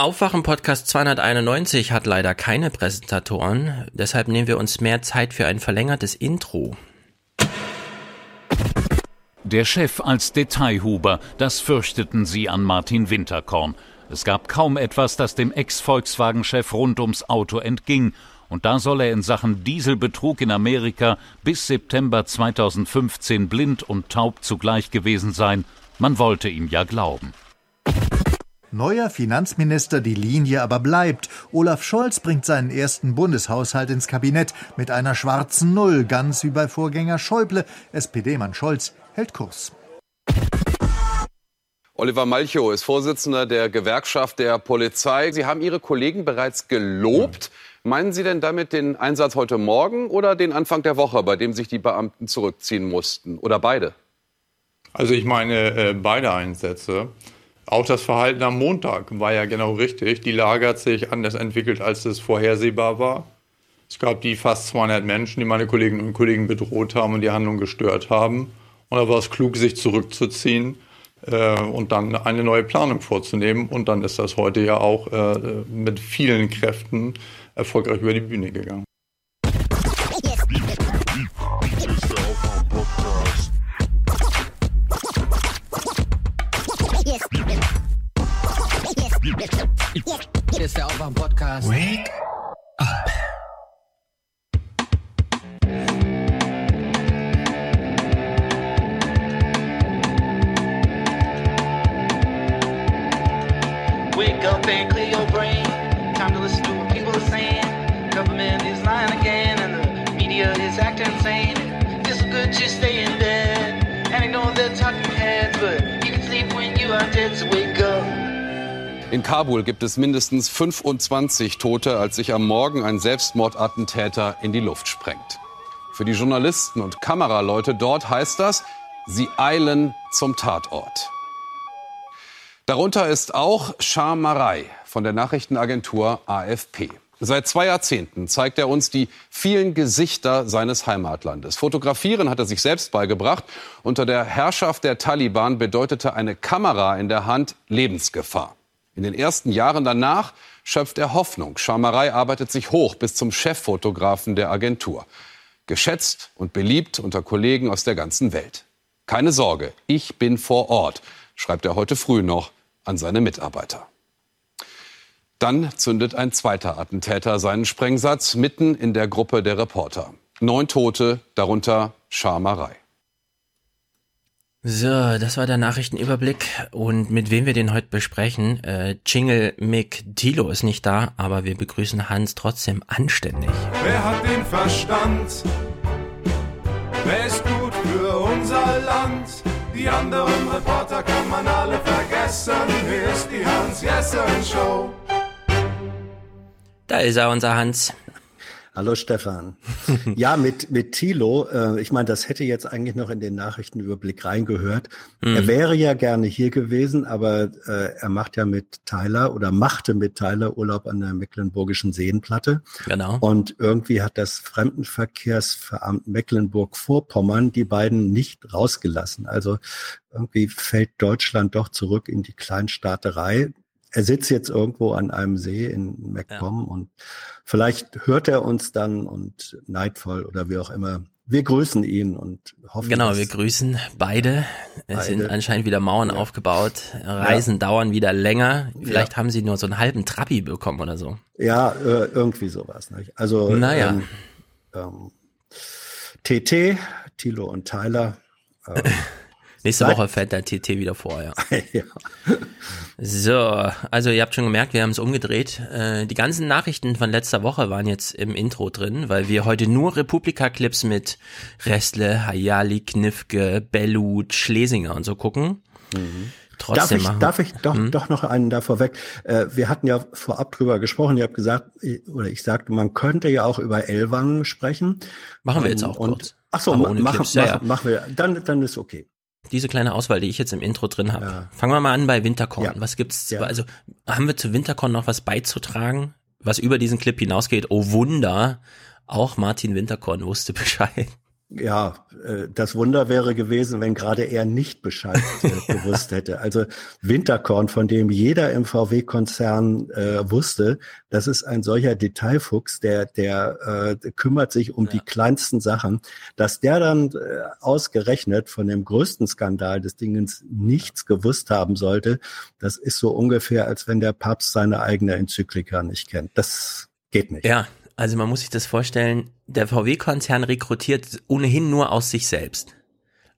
Aufwachen Podcast 291 hat leider keine Präsentatoren, deshalb nehmen wir uns mehr Zeit für ein verlängertes Intro. Der Chef als Detailhuber, das fürchteten sie an Martin Winterkorn. Es gab kaum etwas, das dem Ex-Volkswagen-Chef rund ums Auto entging. Und da soll er in Sachen Dieselbetrug in Amerika bis September 2015 blind und taub zugleich gewesen sein. Man wollte ihm ja glauben. Neuer Finanzminister die Linie aber bleibt. Olaf Scholz bringt seinen ersten Bundeshaushalt ins Kabinett mit einer schwarzen Null, ganz wie bei Vorgänger Schäuble. SPD-Mann Scholz hält Kurs. Oliver Malchow ist Vorsitzender der Gewerkschaft der Polizei. Sie haben Ihre Kollegen bereits gelobt. Meinen Sie denn damit den Einsatz heute Morgen oder den Anfang der Woche, bei dem sich die Beamten zurückziehen mussten? Oder beide? Also ich meine äh, beide Einsätze. Auch das Verhalten am Montag war ja genau richtig. Die Lage hat sich anders entwickelt, als es vorhersehbar war. Es gab die fast 200 Menschen, die meine Kolleginnen und Kollegen bedroht haben und die Handlung gestört haben. Und da war es klug, sich zurückzuziehen äh, und dann eine neue Planung vorzunehmen. Und dann ist das heute ja auch äh, mit vielen Kräften erfolgreich über die Bühne gegangen. Hier ist der Aufwach-Podcast. Wake up. Wake up and clear your brain. Time to listen to what people are saying. Government is lying again, and the media is acting insane. It's good to stay in bed. And I know they're talking heads, but you can sleep when you are dead, so wake up. In Kabul gibt es mindestens 25 Tote, als sich am Morgen ein Selbstmordattentäter in die Luft sprengt. Für die Journalisten und Kameraleute dort heißt das, sie eilen zum Tatort. Darunter ist auch Scharmerei von der Nachrichtenagentur AFP. Seit zwei Jahrzehnten zeigt er uns die vielen Gesichter seines Heimatlandes. Fotografieren hat er sich selbst beigebracht. Unter der Herrschaft der Taliban bedeutete eine Kamera in der Hand Lebensgefahr. In den ersten Jahren danach schöpft er Hoffnung. Scharmerei arbeitet sich hoch bis zum Cheffotografen der Agentur. Geschätzt und beliebt unter Kollegen aus der ganzen Welt. Keine Sorge, ich bin vor Ort, schreibt er heute früh noch an seine Mitarbeiter. Dann zündet ein zweiter Attentäter seinen Sprengsatz mitten in der Gruppe der Reporter. Neun Tote, darunter Scharmerei. So, das war der Nachrichtenüberblick und mit wem wir den heute besprechen. Äh, Jingle Mick Tilo ist nicht da, aber wir begrüßen Hans trotzdem anständig. Wer hat den Verstand? Wer ist gut für unser Land? Die anderen Reporter kann man alle vergessen. Hier ist die Hans-Jessen-Show. Da ist er, unser Hans. Hallo Stefan. Ja, mit, mit Thilo, äh, ich meine, das hätte jetzt eigentlich noch in den Nachrichtenüberblick reingehört. Mhm. Er wäre ja gerne hier gewesen, aber äh, er macht ja mit Tyler oder machte mit Tyler Urlaub an der Mecklenburgischen Seenplatte. Genau. Und irgendwie hat das Fremdenverkehrsveramt Mecklenburg-Vorpommern die beiden nicht rausgelassen. Also irgendwie fällt Deutschland doch zurück in die Kleinstaaterei er sitzt jetzt irgendwo an einem See in MacPom ja. und vielleicht hört er uns dann und neidvoll oder wie auch immer. Wir grüßen ihn und hoffen. Genau, wir grüßen beide. Es beide. sind anscheinend wieder Mauern ja. aufgebaut. Reisen ja. dauern wieder länger. Vielleicht haben sie nur so einen halben Trabi bekommen oder so. Ja, äh, irgendwie sowas. Nicht? Also naja. Ähm, ähm, TT, Tilo und Tyler. Ähm, Nächste Woche fällt der TT wieder vor, ja. ja. So, also ihr habt schon gemerkt, wir haben es umgedreht. Äh, die ganzen Nachrichten von letzter Woche waren jetzt im Intro drin, weil wir heute nur Republika-Clips mit Restle, Hayali, Knifke, Bellut, Schlesinger und so gucken. Mhm. Trotzdem darf ich, machen. darf ich doch, hm? doch noch einen da vorweg? Äh, wir hatten ja vorab drüber gesprochen. Ihr habt gesagt, oder ich sagte, man könnte ja auch über Ellwangen sprechen. Machen wir jetzt auch und, kurz. Ach so, machen, machen, ja, ja. machen wir. Dann, dann ist okay diese kleine Auswahl, die ich jetzt im Intro drin habe. Ja. Fangen wir mal an bei Winterkorn. Ja. Was gibt's? Ja. Also haben wir zu Winterkorn noch was beizutragen, was über diesen Clip hinausgeht? Oh Wunder, auch Martin Winterkorn wusste Bescheid. Ja, äh, das Wunder wäre gewesen, wenn gerade er nicht Bescheid äh, gewusst hätte. Also Winterkorn, von dem jeder im VW-Konzern äh, wusste, das ist ein solcher Detailfuchs, der, der äh, kümmert sich um ja. die kleinsten Sachen, dass der dann äh, ausgerechnet von dem größten Skandal des Dingens nichts gewusst haben sollte, das ist so ungefähr, als wenn der Papst seine eigene Enzyklika nicht kennt. Das geht nicht. Ja, also man muss sich das vorstellen, der VW-Konzern rekrutiert ohnehin nur aus sich selbst.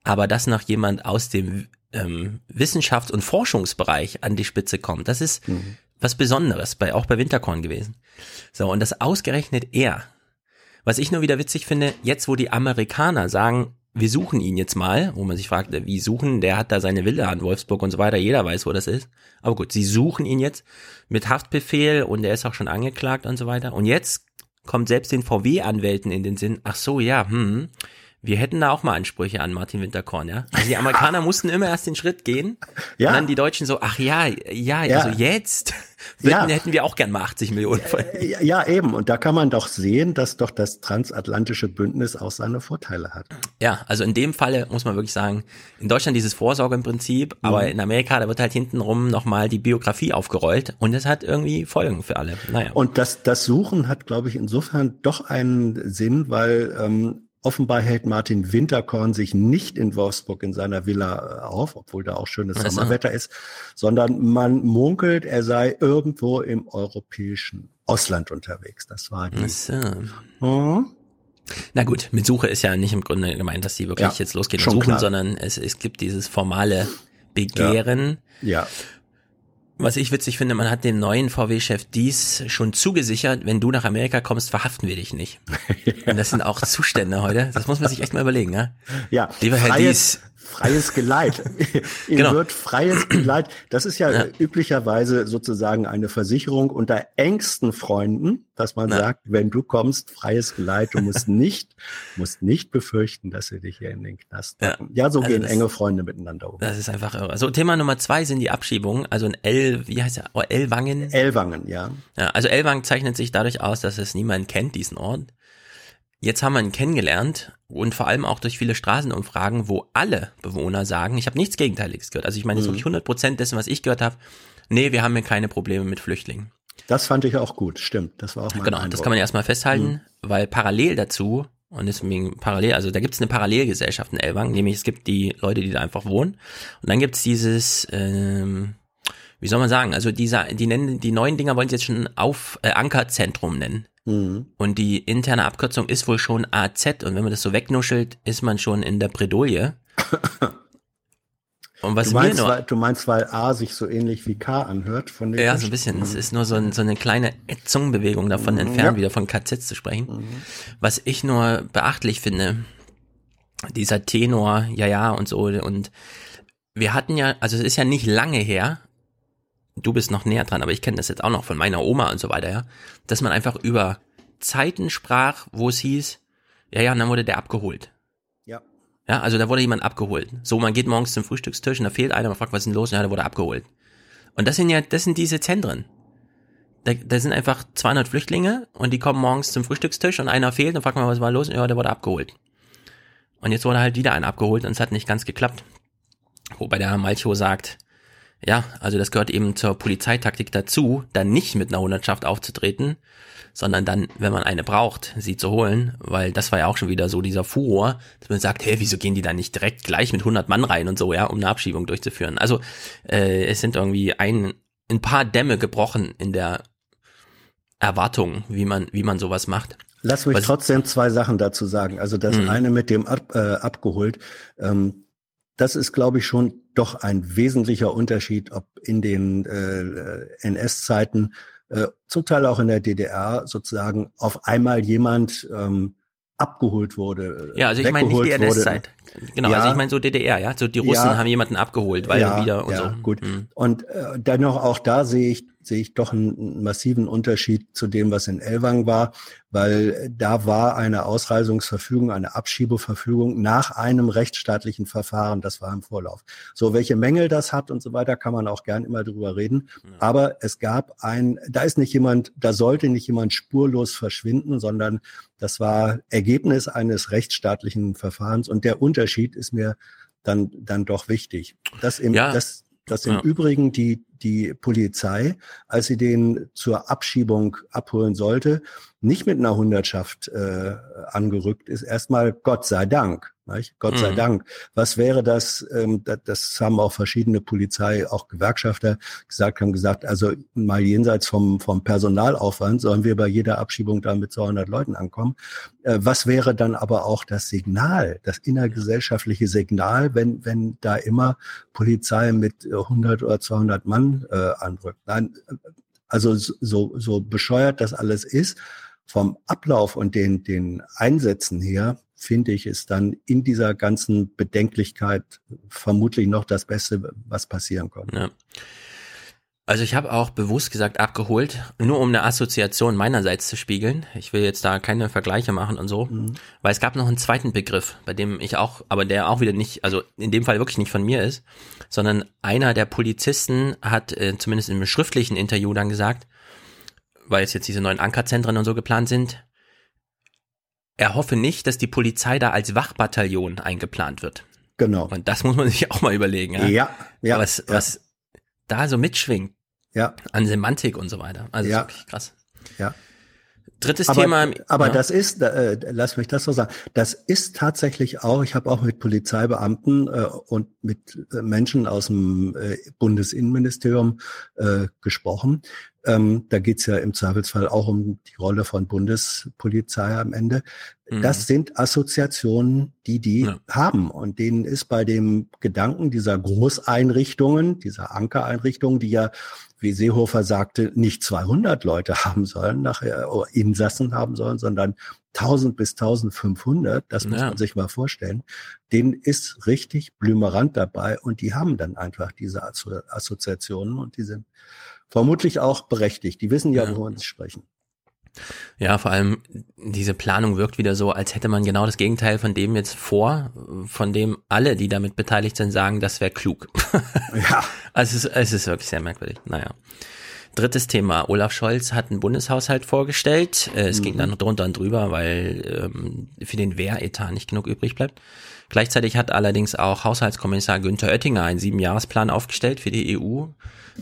Aber dass noch jemand aus dem ähm, Wissenschafts- und Forschungsbereich an die Spitze kommt, das ist mhm. was Besonderes, bei, auch bei Winterkorn gewesen. So, und das ausgerechnet er. Was ich nur wieder witzig finde, jetzt wo die Amerikaner sagen, wir suchen ihn jetzt mal, wo man sich fragt, wie suchen, der hat da seine Villa an Wolfsburg und so weiter, jeder weiß, wo das ist. Aber gut, sie suchen ihn jetzt mit Haftbefehl und er ist auch schon angeklagt und so weiter. Und jetzt kommt selbst den VW-Anwälten in den Sinn, ach so, ja, hm, wir hätten da auch mal Ansprüche an Martin Winterkorn, ja. Also die Amerikaner mussten immer erst den Schritt gehen. Ja. Und dann die Deutschen so, ach ja, ja, ja. also jetzt ja. hätten wir auch gern mal 80 Millionen. Ja, ja, eben. Und da kann man doch sehen, dass doch das transatlantische Bündnis auch seine Vorteile hat. Ja, also in dem Falle muss man wirklich sagen, in Deutschland dieses Vorsorgeprinzip, mhm. aber in Amerika, da wird halt hintenrum nochmal die Biografie aufgerollt und das hat irgendwie Folgen für alle. Naja. Und das, das Suchen hat, glaube ich, insofern doch einen Sinn, weil ähm, Offenbar hält Martin Winterkorn sich nicht in Wolfsburg in seiner Villa äh, auf, obwohl da auch schönes also. Sommerwetter ist, sondern man munkelt, er sei irgendwo im europäischen Ausland unterwegs. Das war die. Also. Oh. Na gut, mit Suche ist ja nicht im Grunde gemeint, dass die wirklich ja, jetzt losgehen und suchen, klar. sondern es, es gibt dieses formale Begehren. Ja. ja. Was ich witzig finde, man hat dem neuen VW-Chef dies schon zugesichert, wenn du nach Amerika kommst, verhaften wir dich nicht. Und das sind auch Zustände heute. Das muss man sich echt mal überlegen, ja? Ja. Lieber Herr Dies, freies Geleit. Ihm genau. wird freies Geleit. Das ist ja, ja, üblicherweise sozusagen eine Versicherung unter engsten Freunden, dass man ja. sagt, wenn du kommst, freies Geleit, du musst nicht, musst nicht befürchten, dass sie dich hier in den Knast packen. Ja, ja so also gehen enge Freunde miteinander um. Das ist einfach irre. Also Thema Nummer zwei sind die Abschiebungen. Also ein L, wie heißt er? Oh, Elwangen? Elwangen, ja. ja. Also Elwangen zeichnet sich dadurch aus, dass es niemand kennt, diesen Ort. Jetzt haben wir ihn kennengelernt und vor allem auch durch viele Straßenumfragen, wo alle Bewohner sagen, ich habe nichts Gegenteiliges gehört. Also ich meine mhm. wirklich 100 Prozent dessen, was ich gehört habe, nee, wir haben hier keine Probleme mit Flüchtlingen. Das fand ich auch gut, stimmt. Das war auch mein Genau, Eindruck. das kann man erstmal festhalten, mhm. weil parallel dazu, und deswegen parallel, also da gibt es eine Parallelgesellschaft in Elbang, nämlich es gibt die Leute, die da einfach wohnen. Und dann gibt es dieses, ähm, wie soll man sagen, also dieser, die nennen, die neuen Dinger wollen sie jetzt schon auf äh, Ankerzentrum nennen. Mhm. Und die interne Abkürzung ist wohl schon AZ. Und wenn man das so wegnuschelt, ist man schon in der Bredouille. Und was du, meinst, nur, weil, du meinst, weil A sich so ähnlich wie K anhört von Ja, so ein bisschen. Mhm. Es ist nur so, ein, so eine kleine Zungenbewegung davon mhm. entfernt, ja. wieder von KZ zu sprechen. Mhm. Was ich nur beachtlich finde, dieser Tenor, ja, ja und so. Und wir hatten ja, also es ist ja nicht lange her, du bist noch näher dran, aber ich kenne das jetzt auch noch von meiner Oma und so weiter, ja, dass man einfach über Zeiten sprach, wo es hieß, ja, ja, und dann wurde der abgeholt. Ja. Ja, also da wurde jemand abgeholt. So, man geht morgens zum Frühstückstisch und da fehlt einer, man fragt, was ist denn los? Ja, der wurde abgeholt. Und das sind ja, das sind diese Zentren. Da, da sind einfach 200 Flüchtlinge und die kommen morgens zum Frühstückstisch und einer fehlt und fragt man, was war los? Ja, der wurde abgeholt. Und jetzt wurde halt wieder einer abgeholt und es hat nicht ganz geklappt. Wobei der Herr Malcho sagt, ja, also das gehört eben zur Polizeitaktik dazu, dann nicht mit einer Hundertschaft aufzutreten, sondern dann, wenn man eine braucht, sie zu holen, weil das war ja auch schon wieder so dieser Furor, dass man sagt, hey, wieso gehen die da nicht direkt gleich mit 100 Mann rein und so, ja, um eine Abschiebung durchzuführen. Also äh, es sind irgendwie ein, ein paar Dämme gebrochen in der Erwartung, wie man, wie man sowas macht. Lass mich Was, trotzdem zwei Sachen dazu sagen. Also das mh. eine mit dem ab, äh, abgeholt, ähm, das ist, glaube ich, schon doch ein wesentlicher Unterschied, ob in den äh, NS-Zeiten, äh, zum Teil auch in der DDR sozusagen auf einmal jemand ähm, abgeholt wurde. Ja, also ich meine nicht die NS-Zeit. Genau, ja, also ich meine so DDR, ja. So die Russen ja, haben jemanden abgeholt, weil ja, wieder und ja, so. Gut. Mhm. Und äh, dennoch auch da sehe ich sehe ich doch einen massiven Unterschied zu dem, was in Elwang war, weil da war eine Ausreisungsverfügung, eine Abschiebeverfügung nach einem rechtsstaatlichen Verfahren, das war im Vorlauf. So, welche Mängel das hat und so weiter, kann man auch gern immer drüber reden. Aber es gab ein, da ist nicht jemand, da sollte nicht jemand spurlos verschwinden, sondern das war Ergebnis eines rechtsstaatlichen Verfahrens und der Unterschied ist mir dann, dann doch wichtig. Das im, ja. das, dass im ja. Übrigen die, die Polizei, als sie den zur Abschiebung abholen sollte, nicht mit einer Hundertschaft äh, angerückt ist. Erstmal Gott sei Dank. Nicht? Gott mhm. sei Dank. Was wäre das, ähm, das? Das haben auch verschiedene Polizei, auch Gewerkschafter gesagt, haben gesagt, also mal jenseits vom, vom Personalaufwand sollen wir bei jeder Abschiebung da mit 200 Leuten ankommen. Äh, was wäre dann aber auch das Signal, das innergesellschaftliche Signal, wenn, wenn da immer Polizei mit 100 oder 200 Mann äh, andrückt? Nein, also so, so bescheuert das alles ist, vom Ablauf und den, den Einsätzen her, finde ich, ist dann in dieser ganzen Bedenklichkeit vermutlich noch das Beste, was passieren konnte. Ja. Also ich habe auch bewusst gesagt abgeholt, nur um eine Assoziation meinerseits zu spiegeln. Ich will jetzt da keine Vergleiche machen und so, mhm. weil es gab noch einen zweiten Begriff, bei dem ich auch, aber der auch wieder nicht, also in dem Fall wirklich nicht von mir ist, sondern einer der Polizisten hat äh, zumindest im schriftlichen Interview dann gesagt, weil jetzt jetzt diese neuen Ankerzentren und so geplant sind, er hoffe nicht, dass die Polizei da als Wachbataillon eingeplant wird. Genau. Und das muss man sich auch mal überlegen. Ja, ja. ja was, ja. was da so mitschwingt. Ja. An Semantik und so weiter. Also ja. wirklich krass. Ja. Drittes aber, Thema. Aber ja. das ist, äh, lass mich das so sagen, das ist tatsächlich auch, ich habe auch mit Polizeibeamten äh, und mit äh, Menschen aus dem äh, Bundesinnenministerium äh, gesprochen. Ähm, da geht's ja im Zweifelsfall auch um die Rolle von Bundespolizei am Ende. Mhm. Das sind Assoziationen, die die ja. haben. Und denen ist bei dem Gedanken dieser Großeinrichtungen, dieser Ankereinrichtungen, die ja wie Seehofer sagte, nicht 200 Leute haben sollen, nachher Insassen haben sollen, sondern 1000 bis 1500, das muss ja. man sich mal vorstellen, denen ist richtig Blümerand dabei und die haben dann einfach diese Assoziationen und die sind vermutlich auch berechtigt. Die wissen ja, ja. worüber sie sprechen. Ja, vor allem diese Planung wirkt wieder so, als hätte man genau das Gegenteil von dem jetzt vor, von dem alle, die damit beteiligt sind, sagen, das wäre klug. Ja. also es ist, es ist wirklich sehr merkwürdig. Naja. Drittes Thema. Olaf Scholz hat einen Bundeshaushalt vorgestellt. Äh, es mhm. ging dann drunter und drüber, weil ähm, für den Wehretat nicht genug übrig bleibt. Gleichzeitig hat allerdings auch Haushaltskommissar Günther Oettinger einen Siebenjahresplan aufgestellt für die EU.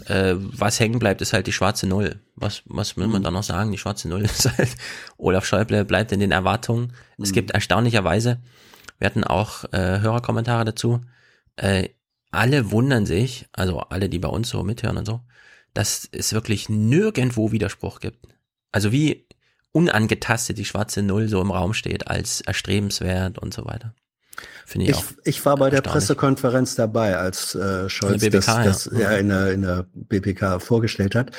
Äh, was hängen bleibt, ist halt die schwarze Null. Was, was will man da noch sagen? Die schwarze Null ist halt, Olaf Schäuble bleibt in den Erwartungen. Mhm. Es gibt erstaunlicherweise, wir hatten auch äh, Hörerkommentare dazu, äh, alle wundern sich, also alle, die bei uns so mithören und so, dass es wirklich nirgendwo Widerspruch gibt. Also wie unangetastet die schwarze Null so im Raum steht als erstrebenswert und so weiter. Finde ich, ich, ich war bei der Pressekonferenz dabei, als äh, Scholz BBK, das, das ja. in, der, in der BPK vorgestellt hat.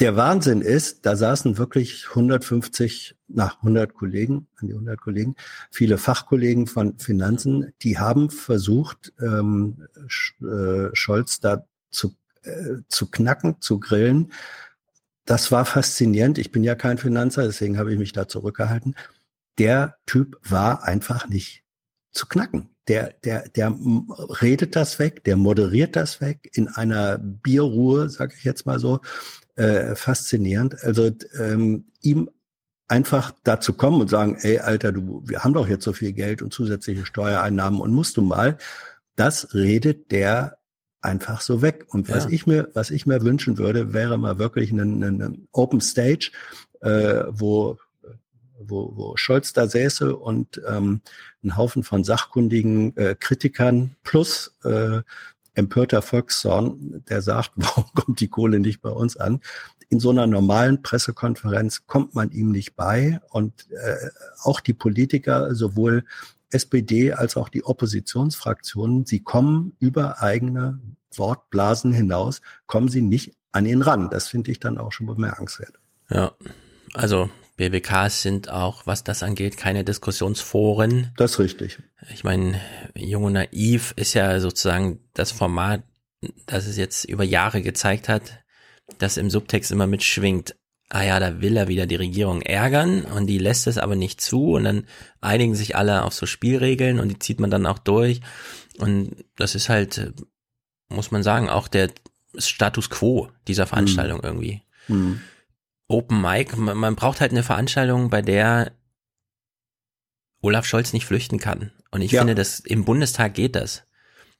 Der Wahnsinn ist, da saßen wirklich 150, nach 100 Kollegen, an die 100 Kollegen, viele Fachkollegen von Finanzen, die haben versucht, ähm, äh, Scholz da zu, äh, zu knacken, zu grillen. Das war faszinierend. Ich bin ja kein Finanzer, deswegen habe ich mich da zurückgehalten. Der Typ war einfach nicht zu knacken. Der, der, der redet das weg, der moderiert das weg in einer Bierruhe, sage ich jetzt mal so, äh, faszinierend. Also ähm, ihm einfach dazu kommen und sagen, ey, Alter, du, wir haben doch jetzt so viel Geld und zusätzliche Steuereinnahmen und musst du mal, das redet der einfach so weg. Und was ja. ich mir, was ich mir wünschen würde, wäre mal wirklich eine, eine Open Stage, äh, wo wo, wo Scholz da säße und ähm, ein Haufen von sachkundigen äh, Kritikern plus äh, empörter Volkszorn, der sagt, warum kommt die Kohle nicht bei uns an? In so einer normalen Pressekonferenz kommt man ihm nicht bei und äh, auch die Politiker, sowohl SPD als auch die Oppositionsfraktionen, sie kommen über eigene Wortblasen hinaus, kommen sie nicht an ihn ran. Das finde ich dann auch schon bemerkenswert. Ja, also BWKs sind auch, was das angeht, keine Diskussionsforen. Das ist richtig. Ich meine, Jung und Naiv ist ja sozusagen das Format, das es jetzt über Jahre gezeigt hat, dass im Subtext immer mitschwingt, ah ja, da will er wieder die Regierung ärgern und die lässt es aber nicht zu und dann einigen sich alle auf so Spielregeln und die zieht man dann auch durch und das ist halt, muss man sagen, auch der Status quo dieser Veranstaltung mhm. irgendwie. Mhm. Open Mic, man, man braucht halt eine Veranstaltung, bei der Olaf Scholz nicht flüchten kann. Und ich ja. finde, dass im Bundestag geht das.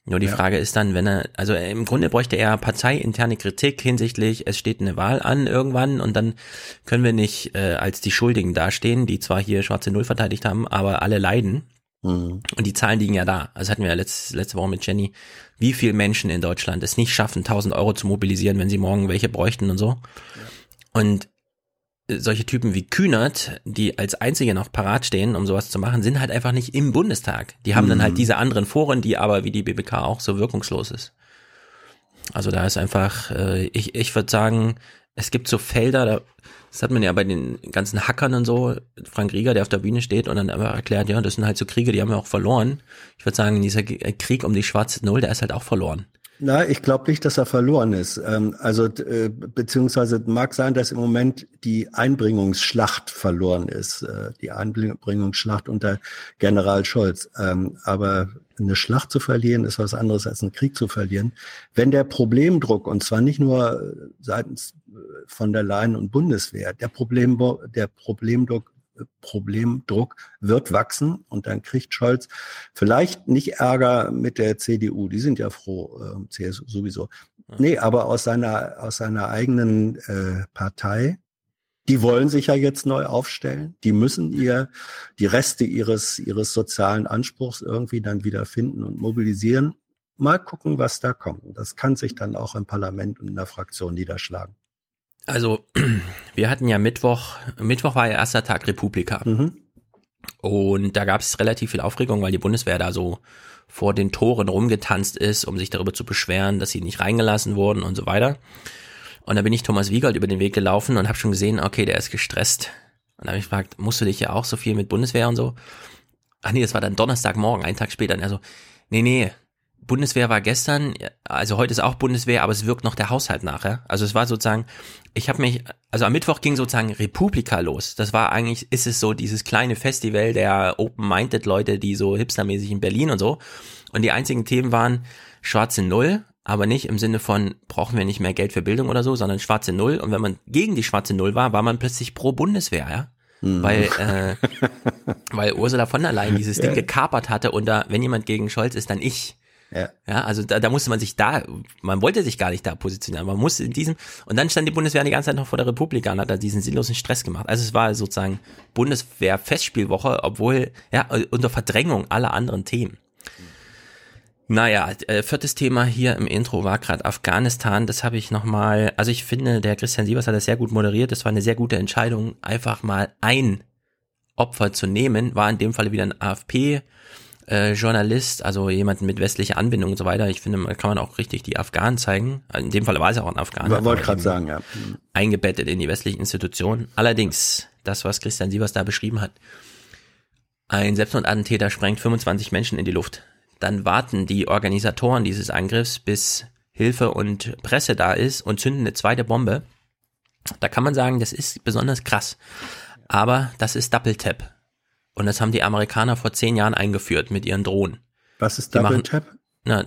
Nur die ja. Frage ist dann, wenn er, also im Grunde bräuchte er parteiinterne Kritik hinsichtlich, es steht eine Wahl an irgendwann und dann können wir nicht äh, als die Schuldigen dastehen, die zwar hier schwarze Null verteidigt haben, aber alle leiden. Mhm. Und die Zahlen liegen ja da. Also hatten wir ja letzte, letzte Woche mit Jenny, wie viele Menschen in Deutschland es nicht schaffen, 1000 Euro zu mobilisieren, wenn sie morgen welche bräuchten und so. Ja. Und solche Typen wie Kühnert, die als einzige noch parat stehen, um sowas zu machen, sind halt einfach nicht im Bundestag. Die haben mhm. dann halt mhm. diese anderen Foren, die aber wie die BBK auch so wirkungslos ist. Also da ist einfach, äh, ich, ich würde sagen, es gibt so Felder, da, das hat man ja bei den ganzen Hackern und so, Frank Rieger, der auf der Bühne steht und dann aber erklärt, ja, das sind halt so Kriege, die haben wir auch verloren. Ich würde sagen, dieser Krieg um die schwarze Null, der ist halt auch verloren. Na, ich glaube nicht, dass er verloren ist. Ähm, also äh, beziehungsweise mag sein, dass im Moment die Einbringungsschlacht verloren ist, äh, die Einbringungsschlacht unter General Scholz. Ähm, aber eine Schlacht zu verlieren ist was anderes als einen Krieg zu verlieren. Wenn der Problemdruck und zwar nicht nur seitens äh, von der Leyen und Bundeswehr, der Problem der Problemdruck Problemdruck wird wachsen und dann kriegt Scholz vielleicht nicht Ärger mit der CDU, die sind ja froh, äh, CSU sowieso. Nee, aber aus seiner, aus seiner eigenen äh, Partei, die wollen sich ja jetzt neu aufstellen. Die müssen ihr die Reste ihres, ihres sozialen Anspruchs irgendwie dann wieder finden und mobilisieren. Mal gucken, was da kommt. Das kann sich dann auch im Parlament und in der Fraktion niederschlagen. Also, wir hatten ja Mittwoch, Mittwoch war ja erster Tag Republika. Mhm. Und da gab es relativ viel Aufregung, weil die Bundeswehr da so vor den Toren rumgetanzt ist, um sich darüber zu beschweren, dass sie nicht reingelassen wurden und so weiter. Und da bin ich Thomas Wiegold über den Weg gelaufen und habe schon gesehen, okay, der ist gestresst. Und da habe ich gefragt, musst du dich ja auch so viel mit Bundeswehr und so? Ach nee, das war dann Donnerstagmorgen, einen Tag später. Und er so, nee, nee, Bundeswehr war gestern, also heute ist auch Bundeswehr, aber es wirkt noch der Haushalt nachher. Also es war sozusagen, ich habe mich, also am Mittwoch ging sozusagen Republika los. Das war eigentlich, ist es so dieses kleine Festival der Open-Minded Leute, die so hipstermäßig in Berlin und so. Und die einzigen Themen waren schwarze Null, aber nicht im Sinne von, brauchen wir nicht mehr Geld für Bildung oder so, sondern schwarze Null. Und wenn man gegen die schwarze Null war, war man plötzlich pro Bundeswehr, ja. Mhm. Weil, äh, weil Ursula von der Leyen dieses Ding gekapert hatte und da, wenn jemand gegen Scholz ist, dann ich. Ja. ja, also da, da musste man sich da, man wollte sich gar nicht da positionieren, man musste in diesem, und dann stand die Bundeswehr die ganze Zeit noch vor der Republik und hat da diesen sinnlosen Stress gemacht. Also es war sozusagen Bundeswehr-Festspielwoche, obwohl, ja, unter Verdrängung aller anderen Themen. Naja, äh, viertes Thema hier im Intro war gerade Afghanistan. Das habe ich nochmal, also ich finde, der Christian Sievers hat das sehr gut moderiert. Das war eine sehr gute Entscheidung, einfach mal ein Opfer zu nehmen. War in dem Falle wieder ein AFP äh, Journalist, also jemanden mit westlicher Anbindung und so weiter. Ich finde, man kann man auch richtig die Afghanen zeigen. In dem Fall war es ja auch ein Afghaner. Wollte gerade sagen, ja. Eingebettet in die westlichen Institutionen. Allerdings, das, was Christian Sievers da beschrieben hat, ein Selbstmordattentäter sprengt 25 Menschen in die Luft. Dann warten die Organisatoren dieses Angriffs, bis Hilfe und Presse da ist und zünden eine zweite Bombe. Da kann man sagen, das ist besonders krass. Aber das ist Double Tap. Und das haben die Amerikaner vor zehn Jahren eingeführt mit ihren Drohnen. Was ist Double Tap? Na,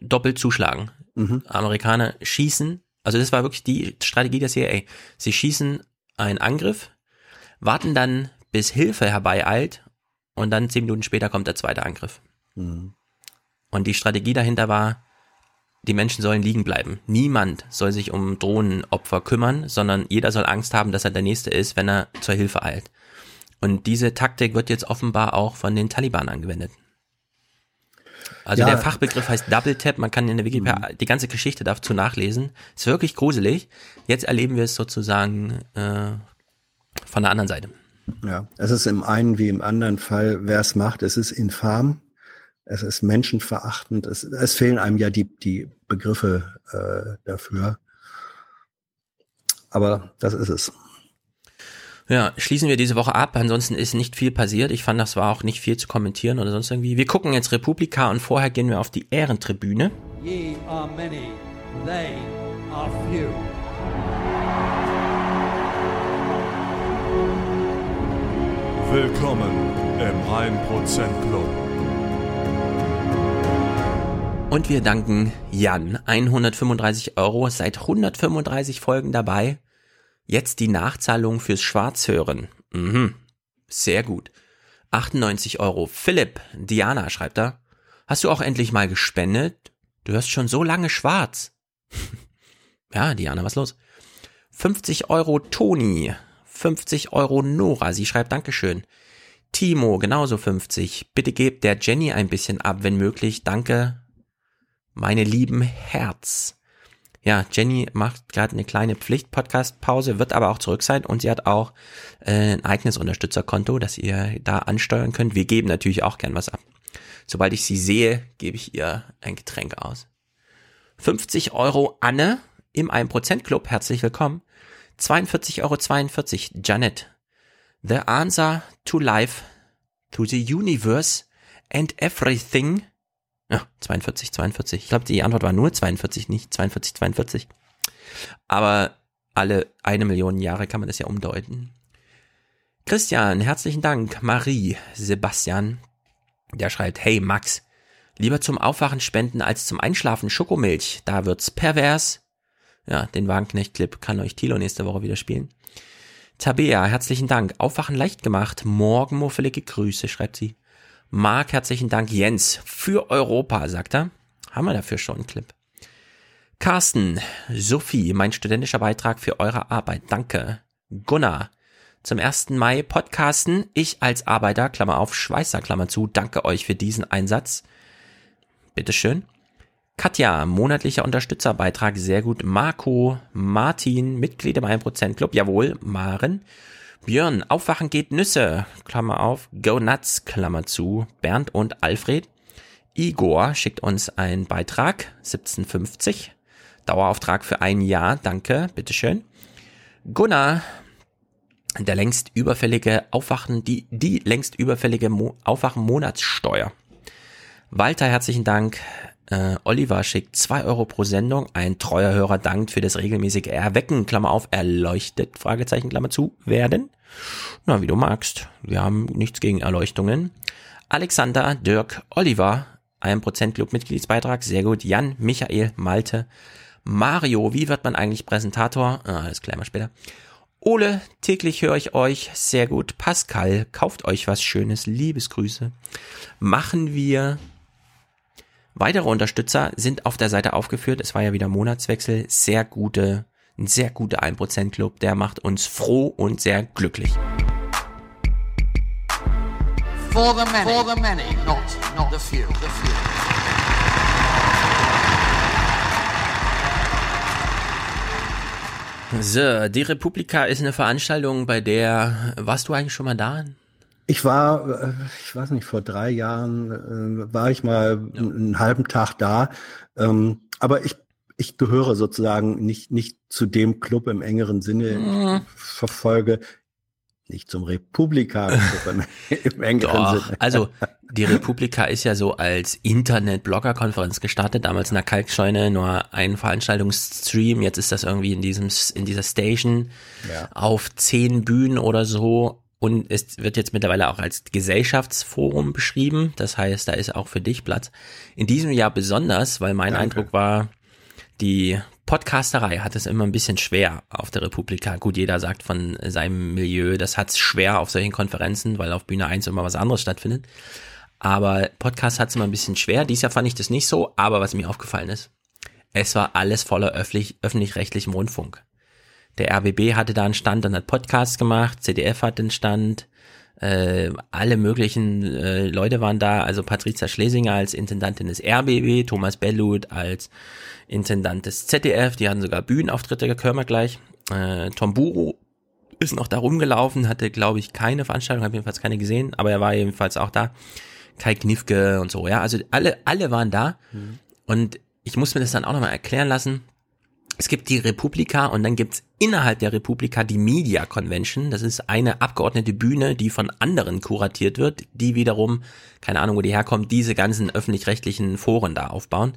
doppelt zuschlagen. Mhm. Amerikaner schießen, also das war wirklich die Strategie der CIA. Sie schießen einen Angriff, warten dann, bis Hilfe herbeieilt und dann zehn Minuten später kommt der zweite Angriff. Mhm. Und die Strategie dahinter war, die Menschen sollen liegen bleiben. Niemand soll sich um Drohnenopfer kümmern, sondern jeder soll Angst haben, dass er der Nächste ist, wenn er zur Hilfe eilt. Und diese Taktik wird jetzt offenbar auch von den Taliban angewendet. Also ja. der Fachbegriff heißt Double Tap, man kann in der Wikipedia mhm. die ganze Geschichte dazu nachlesen. Ist wirklich gruselig. Jetzt erleben wir es sozusagen äh, von der anderen Seite. Ja, es ist im einen wie im anderen Fall, wer es macht, es ist infam, es ist menschenverachtend, es, es fehlen einem ja die, die Begriffe äh, dafür. Aber das ist es. Ja, schließen wir diese Woche ab. Ansonsten ist nicht viel passiert. Ich fand, das war auch nicht viel zu kommentieren oder sonst irgendwie. Wir gucken jetzt Republika und vorher gehen wir auf die Ehrentribüne. Ye are many, they are few. Willkommen im 1% Club. Und wir danken Jan. 135 Euro, seit 135 Folgen dabei. Jetzt die Nachzahlung fürs Schwarzhören. Mhm. Sehr gut. 98 Euro. Philipp, Diana schreibt da. Hast du auch endlich mal gespendet? Du hörst schon so lange schwarz. ja, Diana, was los? 50 Euro Toni. 50 Euro Nora. Sie schreibt Dankeschön. Timo, genauso 50. Bitte gebt der Jenny ein bisschen ab, wenn möglich. Danke. Meine lieben Herz. Ja, Jenny macht gerade eine kleine Pflicht-Podcast-Pause, wird aber auch zurück sein und sie hat auch äh, ein eigenes Unterstützerkonto, das ihr da ansteuern könnt. Wir geben natürlich auch gern was ab. Sobald ich sie sehe, gebe ich ihr ein Getränk aus. 50 Euro Anne im 1% Club, herzlich willkommen. 42,42 Euro 42, Janet. The answer to life, to the universe and everything ja, 42, 42. Ich glaube, die Antwort war nur 42, nicht 42, 42. Aber alle eine Million Jahre kann man das ja umdeuten. Christian, herzlichen Dank. Marie, Sebastian, der schreibt, hey Max, lieber zum Aufwachen spenden als zum Einschlafen Schokomilch. Da wird's pervers. Ja, den Wagenknecht-Clip kann euch Tilo nächste Woche wieder spielen. Tabea, herzlichen Dank. Aufwachen leicht gemacht. Morgen muffelige Grüße, schreibt sie. Marc, herzlichen Dank. Jens, für Europa, sagt er. Haben wir dafür schon einen Clip. Carsten, Sophie, mein studentischer Beitrag für eure Arbeit. Danke. Gunnar, zum 1. Mai Podcasten. Ich als Arbeiter, Klammer auf, Schweißer, Klammer zu, danke euch für diesen Einsatz. Bitteschön. Katja, monatlicher Unterstützerbeitrag, sehr gut. Marco, Martin, Mitglied im 1% Club, jawohl. Maren, Björn, Aufwachen geht Nüsse, Klammer auf, Go Nuts, Klammer zu, Bernd und Alfred. Igor schickt uns einen Beitrag, 1750. Dauerauftrag für ein Jahr, danke, bitteschön. Gunnar, der längst überfällige Aufwachen, die, die längst überfällige Mo Aufwachen-Monatssteuer. Walter, herzlichen Dank. Äh, Oliver schickt zwei Euro pro Sendung. Ein treuer Hörer dankt für das regelmäßige Erwecken, Klammer auf, erleuchtet, Fragezeichen, Klammer zu, werden. Na, wie du magst. Wir haben nichts gegen Erleuchtungen. Alexander, Dirk, Oliver, ein Prozent Club Mitgliedsbeitrag, sehr gut. Jan, Michael, Malte, Mario, wie wird man eigentlich Präsentator? Ah, das klären wir später. Ole, täglich höre ich euch, sehr gut. Pascal, kauft euch was Schönes, Liebesgrüße. Machen wir Weitere Unterstützer sind auf der Seite aufgeführt. Es war ja wieder Monatswechsel. Sehr gute, ein sehr guter 1% Club. Der macht uns froh und sehr glücklich. For the many, For the many. Not, not the few. The few. So, die Republika ist eine Veranstaltung, bei der, warst du eigentlich schon mal da? Ich war, äh, ich weiß nicht, vor drei Jahren äh, war ich mal ja. einen halben Tag da. Ähm, aber ich, ich gehöre sozusagen nicht, nicht zu dem Club im engeren Sinne. Mhm. Ich verfolge nicht zum Republika im, im engeren Doch, Sinne. Also die Republika ist ja so als Internet-Blogger-Konferenz gestartet, damals in der Kalkscheune, nur ein Veranstaltungsstream, jetzt ist das irgendwie in diesem, in dieser Station ja. auf zehn Bühnen oder so und es wird jetzt mittlerweile auch als Gesellschaftsforum beschrieben. Das heißt, da ist auch für dich Platz. In diesem Jahr besonders, weil mein Danke. Eindruck war, die Podcasterei hat es immer ein bisschen schwer auf der Republika. Gut, jeder sagt von seinem Milieu, das hat es schwer auf solchen Konferenzen, weil auf Bühne 1 immer was anderes stattfindet. Aber Podcast hat es immer ein bisschen schwer. Dieses Jahr fand ich das nicht so, aber was mir aufgefallen ist, es war alles voller öffentlich, öffentlich-rechtlichem Rundfunk. Der RBB hatte da einen Stand und hat Podcasts gemacht, CDF hat den Stand, äh, alle möglichen äh, Leute waren da, also Patricia Schlesinger als Intendantin des RBB, Thomas Bellut als Intendant des ZDF, die hatten sogar Bühnenauftritte, können wir gleich. Äh, Tom Buru ist noch da rumgelaufen, hatte glaube ich keine Veranstaltung, habe jedenfalls keine gesehen, aber er war jedenfalls auch da. Kai Knifke und so, ja, also alle, alle waren da mhm. und ich muss mir das dann auch nochmal erklären lassen es gibt die Republika und dann gibt's innerhalb der Republika die Media Convention. Das ist eine abgeordnete Bühne, die von anderen kuratiert wird, die wiederum, keine Ahnung, wo die herkommt, diese ganzen öffentlich-rechtlichen Foren da aufbauen.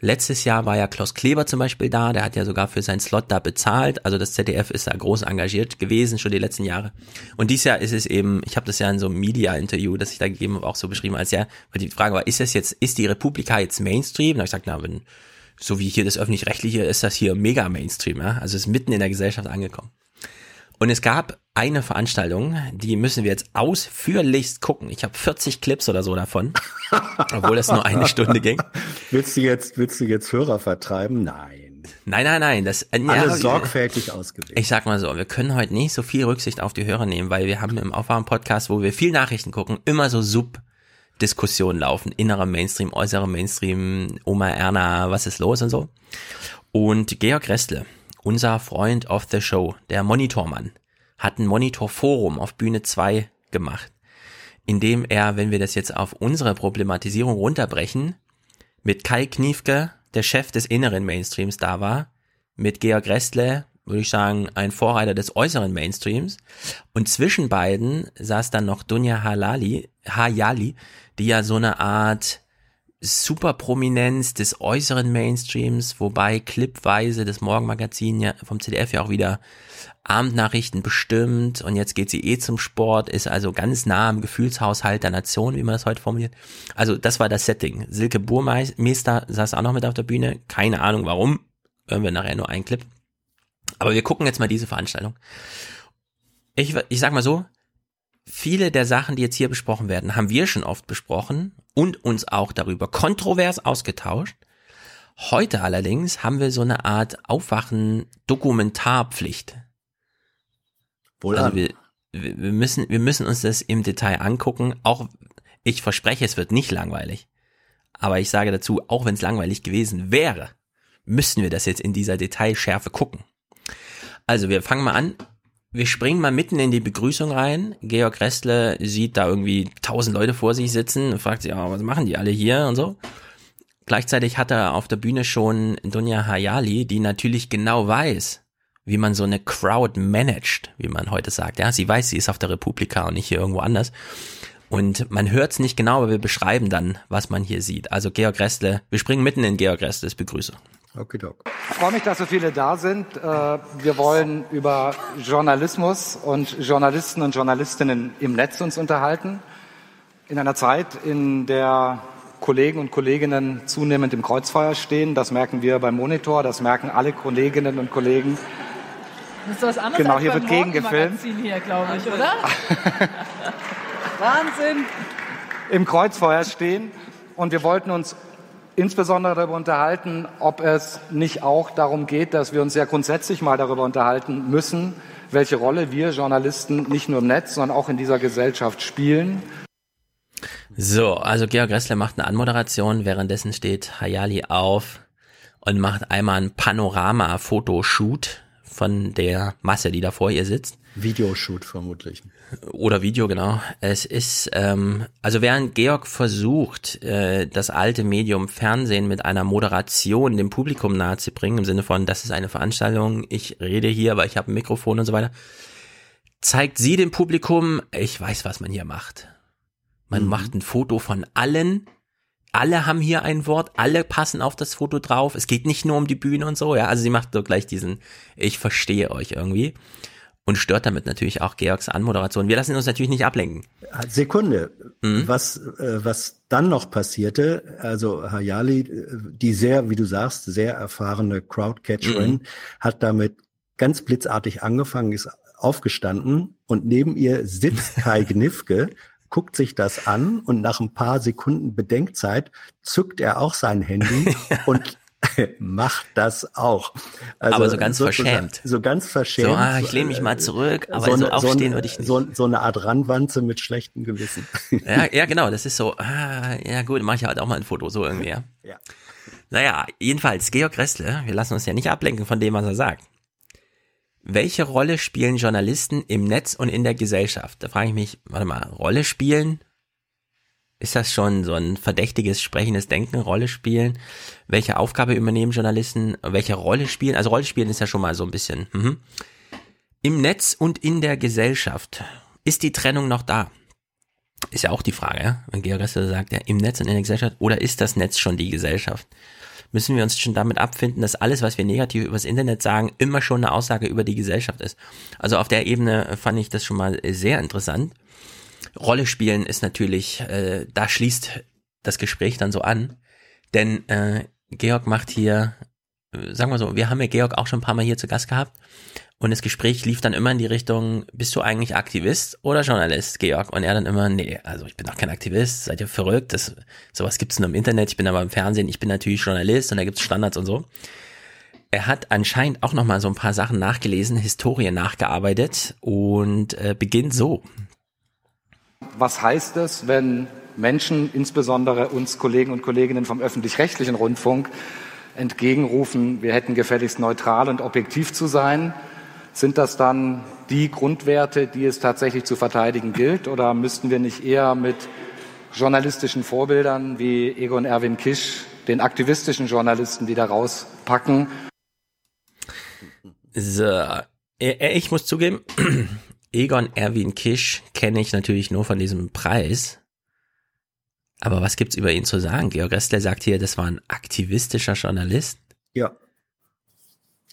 Letztes Jahr war ja Klaus Kleber zum Beispiel da, der hat ja sogar für seinen Slot da bezahlt. Also das ZDF ist da groß engagiert gewesen, schon die letzten Jahre. Und dieses Jahr ist es eben, ich habe das ja in so einem Media-Interview, das ich da gegeben habe, auch so beschrieben, als ja, weil die Frage war, ist das jetzt, ist die Republika jetzt Mainstream? Da habe ich gesagt, na, wenn, so wie hier das öffentlich-rechtliche, ist das hier mega Mainstream, ja? Also ist mitten in der Gesellschaft angekommen. Und es gab eine Veranstaltung, die müssen wir jetzt ausführlichst gucken. Ich habe 40 Clips oder so davon, obwohl das nur eine Stunde ging. Willst du jetzt, willst du jetzt Hörer vertreiben? Nein. Nein, nein, nein. Das, äh, Alle ja, sorgfältig ausgewählt. Ich sag mal so, wir können heute nicht so viel Rücksicht auf die Hörer nehmen, weil wir haben im Aufwachen-Podcast, wo wir viel Nachrichten gucken, immer so Sub-Diskussionen laufen. Innerer Mainstream, äußerer Mainstream, Oma Erna, was ist los und so. Und Georg Restle, unser Freund of the Show, der Monitormann, hat ein Monitorforum auf Bühne 2 gemacht, in dem er, wenn wir das jetzt auf unsere Problematisierung runterbrechen, mit Kai Kniefke, der Chef des inneren Mainstreams, da war, mit Georg Restle, würde ich sagen, ein Vorreiter des äußeren Mainstreams. Und zwischen beiden saß dann noch Dunja Halali, Hayali, die ja so eine Art Superprominenz des äußeren Mainstreams, wobei clipweise das Morgenmagazin ja vom CDF ja auch wieder Abendnachrichten bestimmt und jetzt geht sie eh zum Sport, ist also ganz nah am Gefühlshaushalt der Nation, wie man das heute formuliert. Also das war das Setting. Silke Burmeister saß auch noch mit auf der Bühne, keine Ahnung warum, hören wir nachher nur einen Clip. Aber wir gucken jetzt mal diese Veranstaltung. Ich, ich sag mal so, viele der Sachen, die jetzt hier besprochen werden, haben wir schon oft besprochen und uns auch darüber kontrovers ausgetauscht. Heute allerdings haben wir so eine Art Aufwachen-Dokumentarpflicht. Wohl Also wir, wir wir müssen, wir müssen uns das im Detail angucken. Auch ich verspreche, es wird nicht langweilig. Aber ich sage dazu, auch wenn es langweilig gewesen wäre, müssen wir das jetzt in dieser Detailschärfe gucken. Also wir fangen mal an. Wir springen mal mitten in die Begrüßung rein. Georg Restle sieht da irgendwie tausend Leute vor sich sitzen und fragt sich, ja, was machen die alle hier und so. Gleichzeitig hat er auf der Bühne schon Dunja Hayali, die natürlich genau weiß, wie man so eine Crowd managt, wie man heute sagt. Ja, sie weiß, sie ist auf der Republika und nicht hier irgendwo anders. Und man hört es nicht genau, aber wir beschreiben dann, was man hier sieht. Also Georg Restle, wir springen mitten in Georg Restles Begrüßung. Okidok. Ich freue mich, dass so viele da sind. Äh, Wir wollen über Journalismus und Journalisten und Journalistinnen im Netz uns unterhalten. In einer Zeit, in der Kollegen und Kolleginnen zunehmend im Kreuzfeuer stehen, das merken wir beim Monitor, das merken alle Kolleginnen und Kollegen. Das ist was anderes Genau, als hier wird gegengefilmt. Hier, glaube ich, oder? Wahnsinn. im Kreuzfeuer stehen. Und wir wollten uns insbesondere darüber unterhalten, ob es nicht auch darum geht, dass wir uns sehr grundsätzlich mal darüber unterhalten müssen, welche Rolle wir Journalisten nicht nur im Netz, sondern auch in dieser Gesellschaft spielen. So, also Georg Ressler macht eine Anmoderation, währenddessen steht Hayali auf und macht einmal ein Panorama-Fotoshoot von der Masse, die da vor ihr sitzt. Videoshoot vermutlich. Oder Video, genau. Es ist, ähm, also während Georg versucht, äh, das alte Medium Fernsehen mit einer Moderation dem Publikum nahezubringen, im Sinne von, das ist eine Veranstaltung, ich rede hier, aber ich habe ein Mikrofon und so weiter, zeigt sie dem Publikum, ich weiß, was man hier macht. Man macht ein Foto von allen. Alle haben hier ein Wort, alle passen auf das Foto drauf. Es geht nicht nur um die Bühne und so, ja. Also sie macht so gleich diesen, ich verstehe euch irgendwie. Und stört damit natürlich auch Georgs Anmoderation. Wir lassen uns natürlich nicht ablenken. Sekunde. Was, äh, was dann noch passierte, also Hayali, äh, die sehr, wie du sagst, sehr erfahrene Crowdcatcherin, hat damit ganz blitzartig angefangen, ist aufgestanden und neben ihr sitzt Kai Gnifke, guckt sich das an und nach ein paar Sekunden Bedenkzeit zückt er auch sein Handy und macht das auch. Also Aber so ganz sozusagen- verschämt. So ganz verschämt. So, ah, ich lehne mich mal zurück, aber so, eine- aufstehen ein- würde ich nicht. So, so eine Art Ranwanze mit schlechtem Gewissen. Ja, ja, genau, das ist so, ah, ja gut, mache ich halt auch mal ein Foto, so irgendwie, ja. Ja. Naja, jedenfalls, Georg Restle, wir lassen uns ja nicht ablenken von dem, was er sagt. Welche Rolle spielen Journalisten im Netz und in der Gesellschaft? Da frage ich mich, warte mal, Rolle spielen? Ist das schon so ein verdächtiges, sprechendes Denken, Rolle spielen? Welche Aufgabe übernehmen Journalisten? Welche Rolle spielen? Also Rolle spielen ist ja schon mal so ein bisschen. Mhm. Im Netz und in der Gesellschaft. Ist die Trennung noch da? Ist ja auch die Frage, ja? wenn Georg Ressler sagt, ja, im Netz und in der Gesellschaft, oder ist das Netz schon die Gesellschaft? müssen wir uns schon damit abfinden, dass alles, was wir negativ übers Internet sagen, immer schon eine Aussage über die Gesellschaft ist. Also auf der Ebene fand ich das schon mal sehr interessant. Rolle spielen ist natürlich, äh, da schließt das Gespräch dann so an, denn äh, Georg macht hier, äh, sagen wir so, wir haben ja Georg auch schon ein paar Mal hier zu Gast gehabt und das Gespräch lief dann immer in die Richtung, bist du eigentlich Aktivist oder Journalist, Georg? Und er dann immer, nee, also ich bin doch kein Aktivist, seid ihr verrückt, das, sowas gibt's nur im Internet, ich bin aber im Fernsehen, ich bin natürlich Journalist und da gibt's Standards und so. Er hat anscheinend auch nochmal so ein paar Sachen nachgelesen, Historie nachgearbeitet und äh, beginnt so. Was heißt es, wenn Menschen, insbesondere uns Kollegen und Kolleginnen vom öffentlich-rechtlichen Rundfunk, entgegenrufen, wir hätten gefälligst neutral und objektiv zu sein? Sind das dann die Grundwerte, die es tatsächlich zu verteidigen gilt? Oder müssten wir nicht eher mit journalistischen Vorbildern wie Egon Erwin Kisch, den aktivistischen Journalisten, die da rauspacken? So, ich muss zugeben, Egon Erwin Kisch kenne ich natürlich nur von diesem Preis. Aber was gibt's über ihn zu sagen? Georg Restler sagt hier, das war ein aktivistischer Journalist. Ja.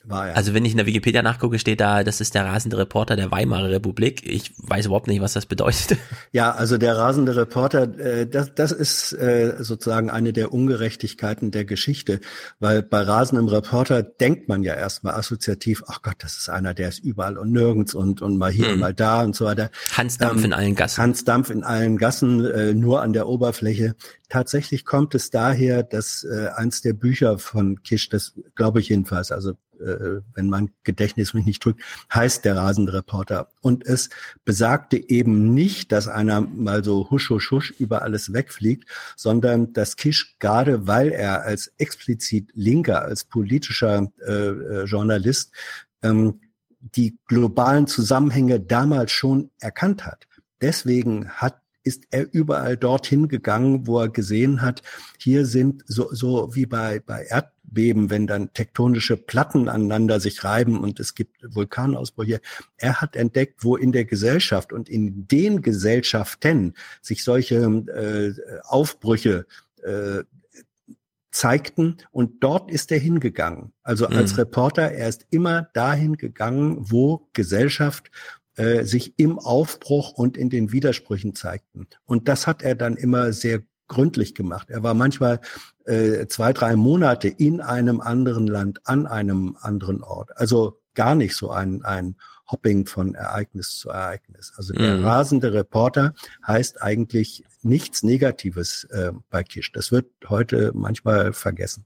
War er. Also wenn ich in der Wikipedia nachgucke, steht da, das ist der rasende Reporter der Weimarer Republik. Ich weiß überhaupt nicht, was das bedeutet. Ja, also der rasende Reporter, äh, das, das ist äh, sozusagen eine der Ungerechtigkeiten der Geschichte, weil bei rasendem Reporter denkt man ja erstmal assoziativ, ach Gott, das ist einer, der ist überall und nirgends und, und mal hier hm. und mal da und so weiter. Hans Dampf ähm, in allen Gassen. Hans Dampf in allen Gassen, äh, nur an der Oberfläche. Tatsächlich kommt es daher, dass äh, eins der Bücher von Kisch, das glaube ich jedenfalls, also äh, wenn mein Gedächtnis mich nicht drückt, heißt der rasende Reporter. Und es besagte eben nicht, dass einer mal so husch, husch, husch über alles wegfliegt, sondern dass Kisch, gerade weil er als explizit Linker, als politischer äh, äh, Journalist ähm, die globalen Zusammenhänge damals schon erkannt hat. Deswegen hat ist er überall dorthin gegangen, wo er gesehen hat, hier sind so, so wie bei, bei Erd, Erdbeben, wenn dann tektonische Platten aneinander sich reiben und es gibt Vulkanausbrüche. Er hat entdeckt, wo in der Gesellschaft und in den Gesellschaften sich solche äh, Aufbrüche äh, zeigten und dort ist er hingegangen. Also als mhm. Reporter, er ist immer dahin gegangen, wo Gesellschaft äh, sich im Aufbruch und in den Widersprüchen zeigten. Und das hat er dann immer sehr gründlich gemacht. Er war manchmal äh, zwei, drei Monate in einem anderen Land, an einem anderen Ort. Also gar nicht so ein, ein Hopping von Ereignis zu Ereignis. Also der mhm. rasende Reporter heißt eigentlich nichts Negatives äh, bei Kisch. Das wird heute manchmal vergessen.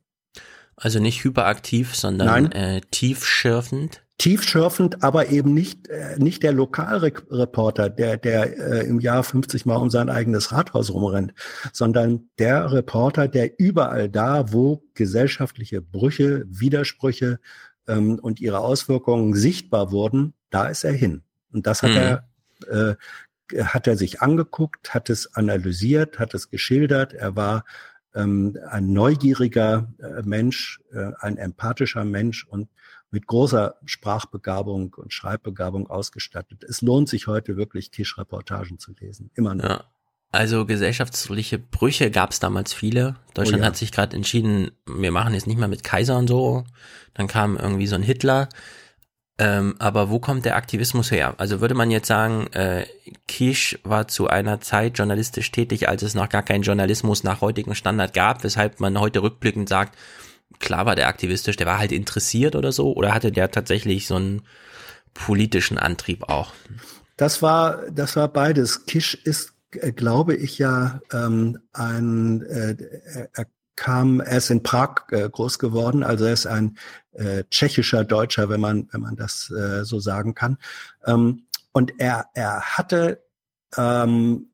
Also nicht hyperaktiv, sondern äh, tiefschürfend tiefschürfend, aber eben nicht, äh, nicht der Lokalreporter, der, der äh, im Jahr 50 Mal um sein eigenes Rathaus rumrennt, sondern der Reporter, der überall da, wo gesellschaftliche Brüche, Widersprüche ähm, und ihre Auswirkungen sichtbar wurden, da ist er hin. Und das hat mhm. er äh, hat er sich angeguckt, hat es analysiert, hat es geschildert. Er war ähm, ein neugieriger äh, Mensch, äh, ein empathischer Mensch und mit großer Sprachbegabung und Schreibbegabung ausgestattet. Es lohnt sich heute wirklich, Tischreportagen zu lesen. Immer noch. Ja. Also gesellschaftliche Brüche gab es damals viele. Deutschland oh ja. hat sich gerade entschieden, wir machen jetzt nicht mehr mit Kaiser und so. Dann kam irgendwie so ein Hitler. Ähm, aber wo kommt der Aktivismus her? Also würde man jetzt sagen, äh, Kisch war zu einer Zeit journalistisch tätig, als es noch gar keinen Journalismus nach heutigem Standard gab, weshalb man heute rückblickend sagt, klar war der aktivistisch, der war halt interessiert oder so, oder hatte der tatsächlich so einen politischen Antrieb auch? Das war, das war beides. Kisch ist, äh, glaube ich, ja ähm, ein, äh, er kam, er ist in Prag äh, groß geworden, also er ist ein äh, tschechischer Deutscher, wenn man, wenn man das äh, so sagen kann. Ähm, und er, er hatte ähm,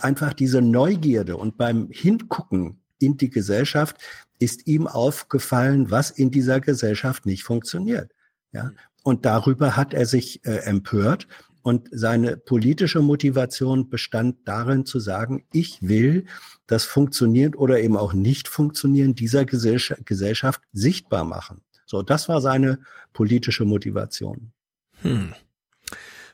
einfach diese Neugierde und beim Hingucken in die Gesellschaft ist ihm aufgefallen, was in dieser Gesellschaft nicht funktioniert. Ja? Und darüber hat er sich äh, empört. Und seine politische Motivation bestand darin zu sagen, ich will das Funktionieren oder eben auch nicht Funktionieren dieser Gesellschaft sichtbar machen. So, das war seine politische Motivation. Hm.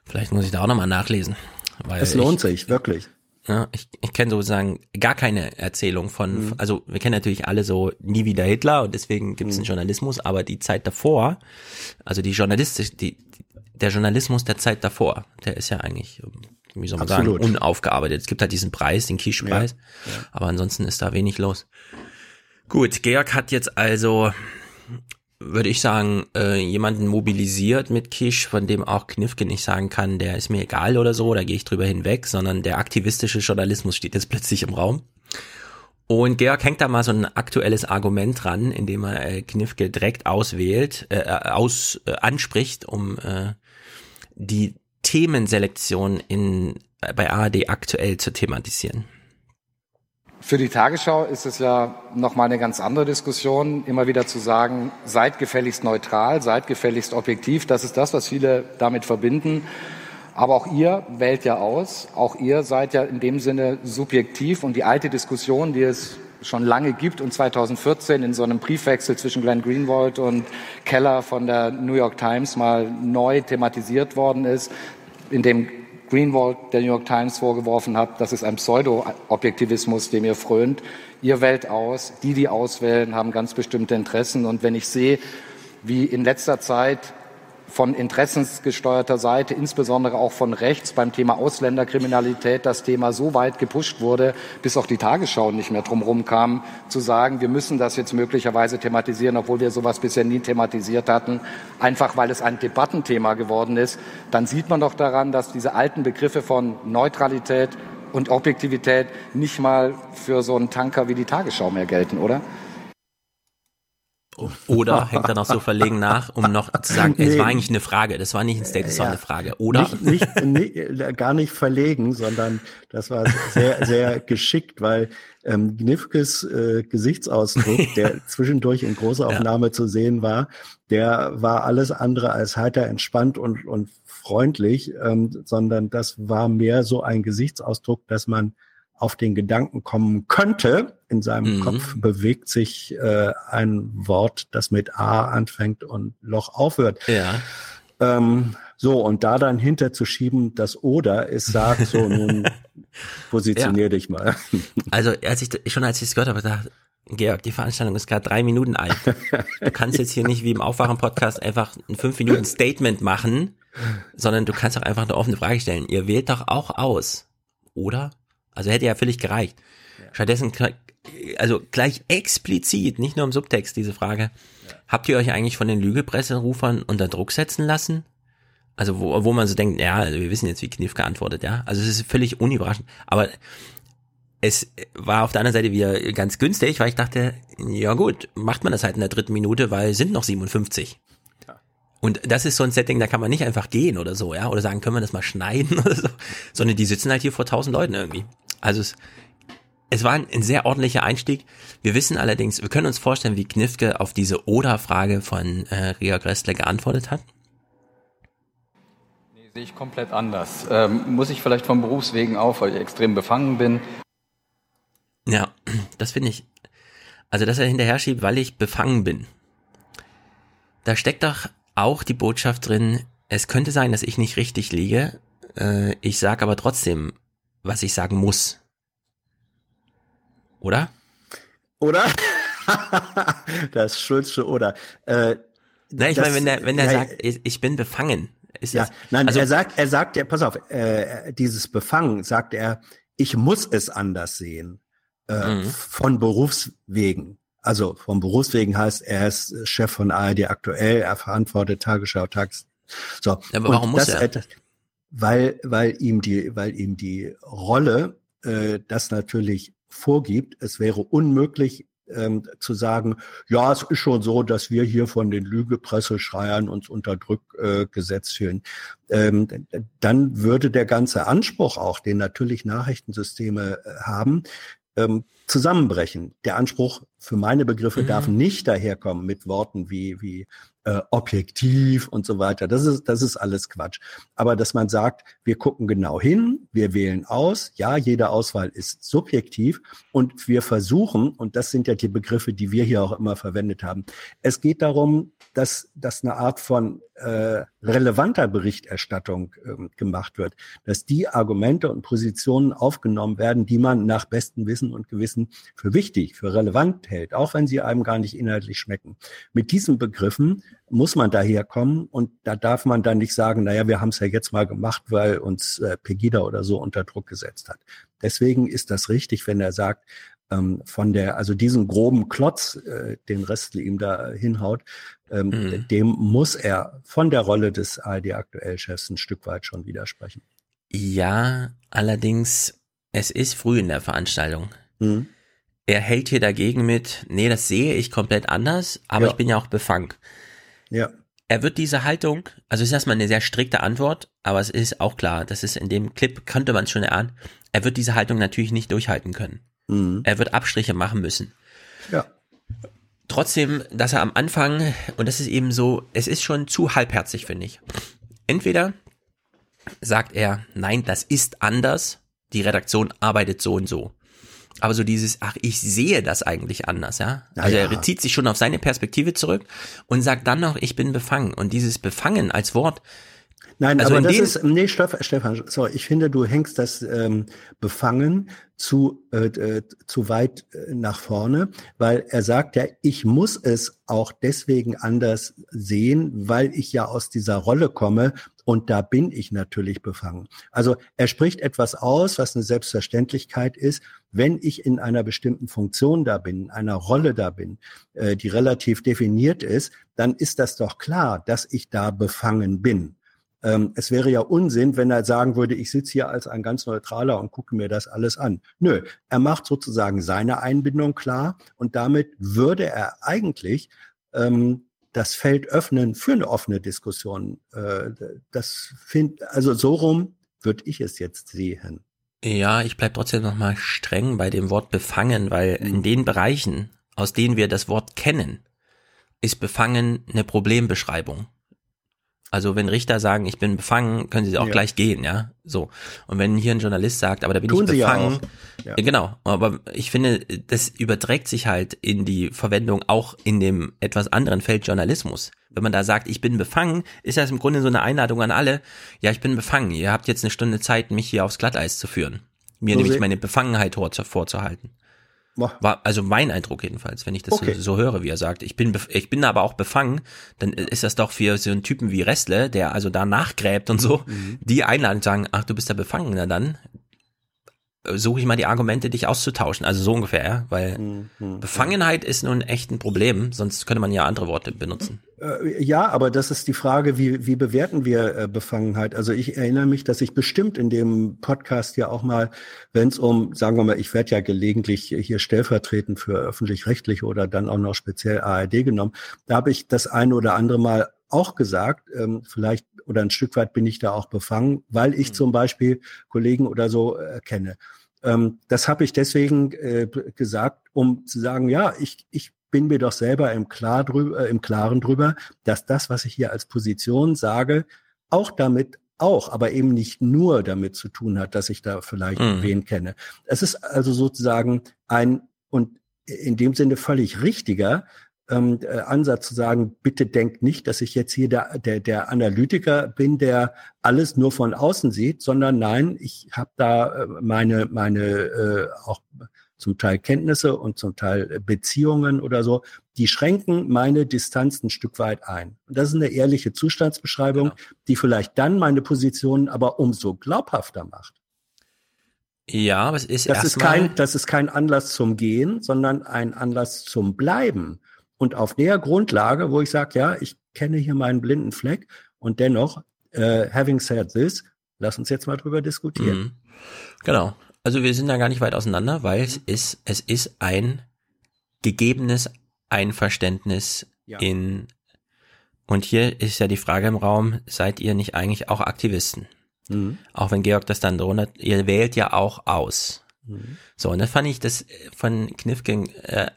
Vielleicht muss ich da auch nochmal nachlesen. Weil es lohnt sich, wirklich. Ja, ich ich kenne sozusagen gar keine Erzählung von, Mhm. also wir kennen natürlich alle so nie wieder Hitler und deswegen gibt es Mhm. einen Journalismus, aber die Zeit davor, also die journalistisch, die, der Journalismus der Zeit davor, der ist ja eigentlich, wie soll man Absolut. sagen, unaufgearbeitet. Es gibt halt diesen Preis, den Kisch-Preis, aber ansonsten ist da wenig los. Gut, Georg hat jetzt also, würde ich sagen, äh, jemanden mobilisiert mit Kisch, von dem auch Knifke nicht sagen kann, der ist mir egal oder so, da gehe ich drüber hinweg, sondern der aktivistische Journalismus steht jetzt plötzlich im Raum. Und Georg hängt da mal so ein aktuelles Argument dran, indem er äh, Knifke direkt auswählt, äh, aus äh, anspricht, um äh, die Themenselektion in bei ARD aktuell zu thematisieren. Für die Tagesschau ist es ja nochmal eine ganz andere Diskussion, immer wieder zu sagen, seid gefälligst neutral, seid gefälligst objektiv. Das ist das, was viele damit verbinden. Aber auch ihr wählt ja aus. Auch ihr seid ja in dem Sinne subjektiv. Und die alte Diskussion, die es schon lange gibt und 2014 in so einem Briefwechsel zwischen Glenn Greenwald und Keller von der New York Times mal neu thematisiert worden ist, in dem Greenwald der New York Times vorgeworfen hat, das ist ein Pseudo-Objektivismus, dem ihr frönt. Ihr wählt aus, die, die auswählen, haben ganz bestimmte Interessen. Und wenn ich sehe, wie in letzter Zeit von interessensgesteuerter Seite, insbesondere auch von rechts beim Thema Ausländerkriminalität, das Thema so weit gepusht wurde, bis auch die Tagesschau nicht mehr drumherum kam, zu sagen, wir müssen das jetzt möglicherweise thematisieren, obwohl wir sowas bisher nie thematisiert hatten, einfach weil es ein Debattenthema geworden ist, dann sieht man doch daran, dass diese alten Begriffe von Neutralität und Objektivität nicht mal für so einen Tanker wie die Tagesschau mehr gelten, oder? Oder hängt er noch so verlegen nach, um noch zu sagen, es Nee. war eigentlich eine Frage, das war nicht ein State, das war Ja. eine Frage. Oder? Nicht, nicht, nicht, gar nicht verlegen, sondern das war sehr, sehr geschickt, weil ähm, Gnifkes äh, Gesichtsausdruck, der zwischendurch in Großaufnahme zu sehen war, der war alles andere als heiter entspannt und, und freundlich, ähm, sondern das war mehr so ein Gesichtsausdruck, dass man auf den Gedanken kommen könnte. In seinem Mhm. Kopf bewegt sich äh, ein Wort, das mit A anfängt und Loch aufhört. Ja. Ähm, so, und da dann hinterzuschieben, das Oder es sagt, so nun positionier dich mal. Also als ich schon als ich es gehört habe, dachte ich, Georg, die Veranstaltung ist gerade drei Minuten alt. Du kannst jetzt hier nicht wie im Aufwachen-Podcast einfach ein fünf Minuten Statement machen, sondern du kannst auch einfach eine offene Frage stellen. Ihr wählt doch auch aus, oder? Also hätte ja völlig gereicht. Stattdessen, also gleich explizit, nicht nur im Subtext diese Frage, habt ihr euch eigentlich von den Lügepresserufern unter Druck setzen lassen? Also wo, wo man so denkt, ja, also wir wissen jetzt, wie Kniff geantwortet, ja. Also es ist völlig unüberraschend. Aber es war auf der anderen Seite wieder ganz günstig, weil ich dachte, ja gut, macht man das halt in der dritten Minute, weil es sind noch 57. Und das ist so ein Setting, da kann man nicht einfach gehen oder so, ja, oder sagen, können wir das mal schneiden oder so, sondern die sitzen halt hier vor tausend Leuten irgendwie. Also es, es war ein, ein sehr ordentlicher Einstieg. Wir wissen allerdings, wir können uns vorstellen, wie Knifke auf diese Oder-Frage von äh, Ria Gressler geantwortet hat. Nee, sehe ich komplett anders. Ähm, muss ich vielleicht vom Berufswegen auf, weil ich extrem befangen bin. Ja, das finde ich. Also, dass er hinterher schiebt, weil ich befangen bin. Da steckt doch auch die Botschaft drin, es könnte sein, dass ich nicht richtig liege. Äh, ich sage aber trotzdem, was ich sagen muss. Oder? Oder? das Schulzsche Oder. Äh, Na, ich das- meine, wenn der, wenn der ja, sagt, ich, bin befangen, ist Ja, das, nein, also, er sagt, er sagt ja, pass auf, äh, dieses Befangen, sagt er, ich muss es anders sehen, äh, Mhm. von Berufswegen. Also vom Berufswegen heißt, er ist Chef von ARD aktuell, er verantwortet Tagesschau, Tags. So. aber warum muss das, er? äh, Weil, weil ihm die, weil ihm die Rolle äh, das natürlich vorgibt. Es wäre unmöglich, ähm, zu sagen, ja, es ist schon so, dass wir hier von den Lügepresseschreiern uns unter Druck äh, gesetzt fühlen. Ähm, dann würde der ganze Anspruch auch, den natürlich Nachrichtensysteme äh, haben, ähm, zusammenbrechen. Der Anspruch für meine Begriffe Mhm. darf nicht daherkommen mit Worten wie, wie äh, objektiv und so weiter. Das ist, das ist alles Quatsch. Aber dass man sagt, wir gucken genau hin, wir wählen aus, ja, jede Auswahl ist subjektiv und wir versuchen, und das sind ja die Begriffe, die wir hier auch immer verwendet haben, es geht darum, dass, dass eine Art von äh, relevanter Berichterstattung ähm, gemacht wird, dass die Argumente und Positionen aufgenommen werden, die man nach bestem Wissen und Gewissen für wichtig, für relevant hält, auch wenn sie einem gar nicht inhaltlich schmecken. Mit diesen Begriffen muss man daherkommen und da darf man dann nicht sagen, naja, wir haben es ja jetzt mal gemacht, weil uns äh, Pegida oder so unter Druck gesetzt hat. Deswegen ist das richtig, wenn er sagt, ähm, von der, also diesen groben Klotz, äh, den Restl ihm da hinhaut, ähm, Mhm. dem muss er von der Rolle des ARD-Aktuell-Chefs ein Stück weit schon widersprechen. Ja, allerdings, es ist früh in der Veranstaltung. Mhm. Er hält hier dagegen mit, nee, das sehe ich komplett anders, aber Ja. ich bin ja auch befangen. Ja. Er wird diese Haltung, also es ist erstmal eine sehr strikte Antwort, aber es ist auch klar, das ist in dem Clip, könnte man es schon erahnen, er wird diese Haltung natürlich nicht durchhalten können. Mhm. Er wird Abstriche machen müssen. Ja. Trotzdem, dass er am Anfang, und das ist eben so, es ist schon zu halbherzig, finde ich. Entweder sagt er, nein, das ist anders, die Redaktion arbeitet so und so. Aber so dieses, ach, ich sehe das eigentlich anders, ja. Also ja. er bezieht sich schon auf seine Perspektive zurück und sagt dann noch, ich bin befangen. Und dieses Befangen als Wort, Nein, Also aber das ist, nee, Steff, Stefan, sorry, ich finde, du hängst das ähm, Befangen zu, äh, äh, zu weit äh, nach vorne, weil er sagt ja, ich muss es auch deswegen anders sehen, weil ich ja aus dieser Rolle komme und da bin ich natürlich befangen. Also er spricht etwas aus, was eine Selbstverständlichkeit ist, wenn ich in einer bestimmten Funktion da bin, in einer Rolle da bin, äh, die relativ definiert ist, dann ist das doch klar, dass ich da befangen bin. Ähm, es wäre ja Unsinn, wenn er sagen würde, ich sitze hier als ein ganz Neutraler und gucke mir das alles an. Nö, er macht sozusagen seine Einbindung klar und damit würde er eigentlich ähm, das Feld öffnen für eine offene Diskussion. Äh, das find, also so rum würde ich es jetzt sehen. ja, ich bleib trotzdem nochmal streng bei dem Wort befangen, weil in den Bereichen, aus denen wir das Wort kennen, ist befangen eine Problembeschreibung. Also wenn Richter sagen, ich bin befangen, können sie auch Ja. gleich gehen, ja. So. Und wenn hier ein Journalist sagt, aber da bin Tun ich befangen. Ja. Ja, Genau. Aber ich finde, das überträgt sich halt in die Verwendung auch in dem etwas anderen Feld Journalismus. Wenn man da sagt, ich bin befangen, ist das im Grunde so eine Einladung an alle. Ja, ich bin befangen. Ihr habt jetzt eine Stunde Zeit, mich hier aufs Glatteis zu führen. Mir So nämlich meine Befangenheit vor- vorzuhalten. War also mein Eindruck jedenfalls, wenn ich das Okay. so, so höre, wie er sagt. Ich bin, ich bin aber auch befangen, dann ist das doch für so einen Typen wie Restle, der also da nachgräbt und so, Mhm. die einladen sagen, ach, du bist der Befangen, na dann suche ich mal die Argumente, dich auszutauschen. Also so ungefähr, ja, weil Mhm. Befangenheit ist nun echt ein Problem, sonst könnte man ja andere Worte benutzen. Äh, Ja, aber das ist die Frage, wie, wie bewerten wir äh, Befangenheit? Also ich erinnere mich, dass ich bestimmt in dem Podcast ja auch mal, wenn es um, sagen wir mal, ich werde ja gelegentlich hier stellvertretend für öffentlich-rechtliche oder dann auch noch speziell ARD genommen, da habe ich das eine oder andere Mal auch gesagt, ähm, vielleicht oder ein Stück weit bin ich da auch befangen, weil ich zum Beispiel Kollegen oder so äh, kenne. Ähm, das habe ich deswegen äh, gesagt, um zu sagen, ja, ich, ich bin mir doch selber im, Klar drüber, äh, im Klaren drüber, dass das, was ich hier als Position sage, auch damit auch, aber eben nicht nur damit zu tun hat, dass ich da vielleicht Mhm. wen kenne. Es ist also sozusagen ein und in dem Sinne völlig richtiger ähm, äh, Ansatz zu sagen, bitte denkt nicht, dass ich jetzt hier der, der, der Analytiker bin, der alles nur von außen sieht, sondern nein, ich habe da äh, meine, meine äh, auch zum Teil Kenntnisse und zum Teil äh, Beziehungen oder so, die schränken meine Distanz ein Stück weit ein. Und das ist eine ehrliche Zustandsbeschreibung, Genau. die vielleicht dann meine Position aber umso glaubhafter macht. Ja, aber es ist Das ist kein, das ist kein Anlass zum Gehen, sondern ein Anlass zum Bleiben. Und auf der Grundlage, wo ich sage, ja, ich kenne hier meinen blinden Fleck und dennoch, äh, having said this, lass uns jetzt mal drüber diskutieren. Mhm. Genau. Also wir sind da gar nicht weit auseinander, weil es ist, es ist ein gegebenes Einverständnis Ja. in, und hier ist ja die Frage im Raum, seid ihr nicht eigentlich auch Aktivisten? Mhm. Auch wenn Georg das dann drunter, ihr wählt ja auch aus. Mhm. So, und das fand ich das von Knifking, äh,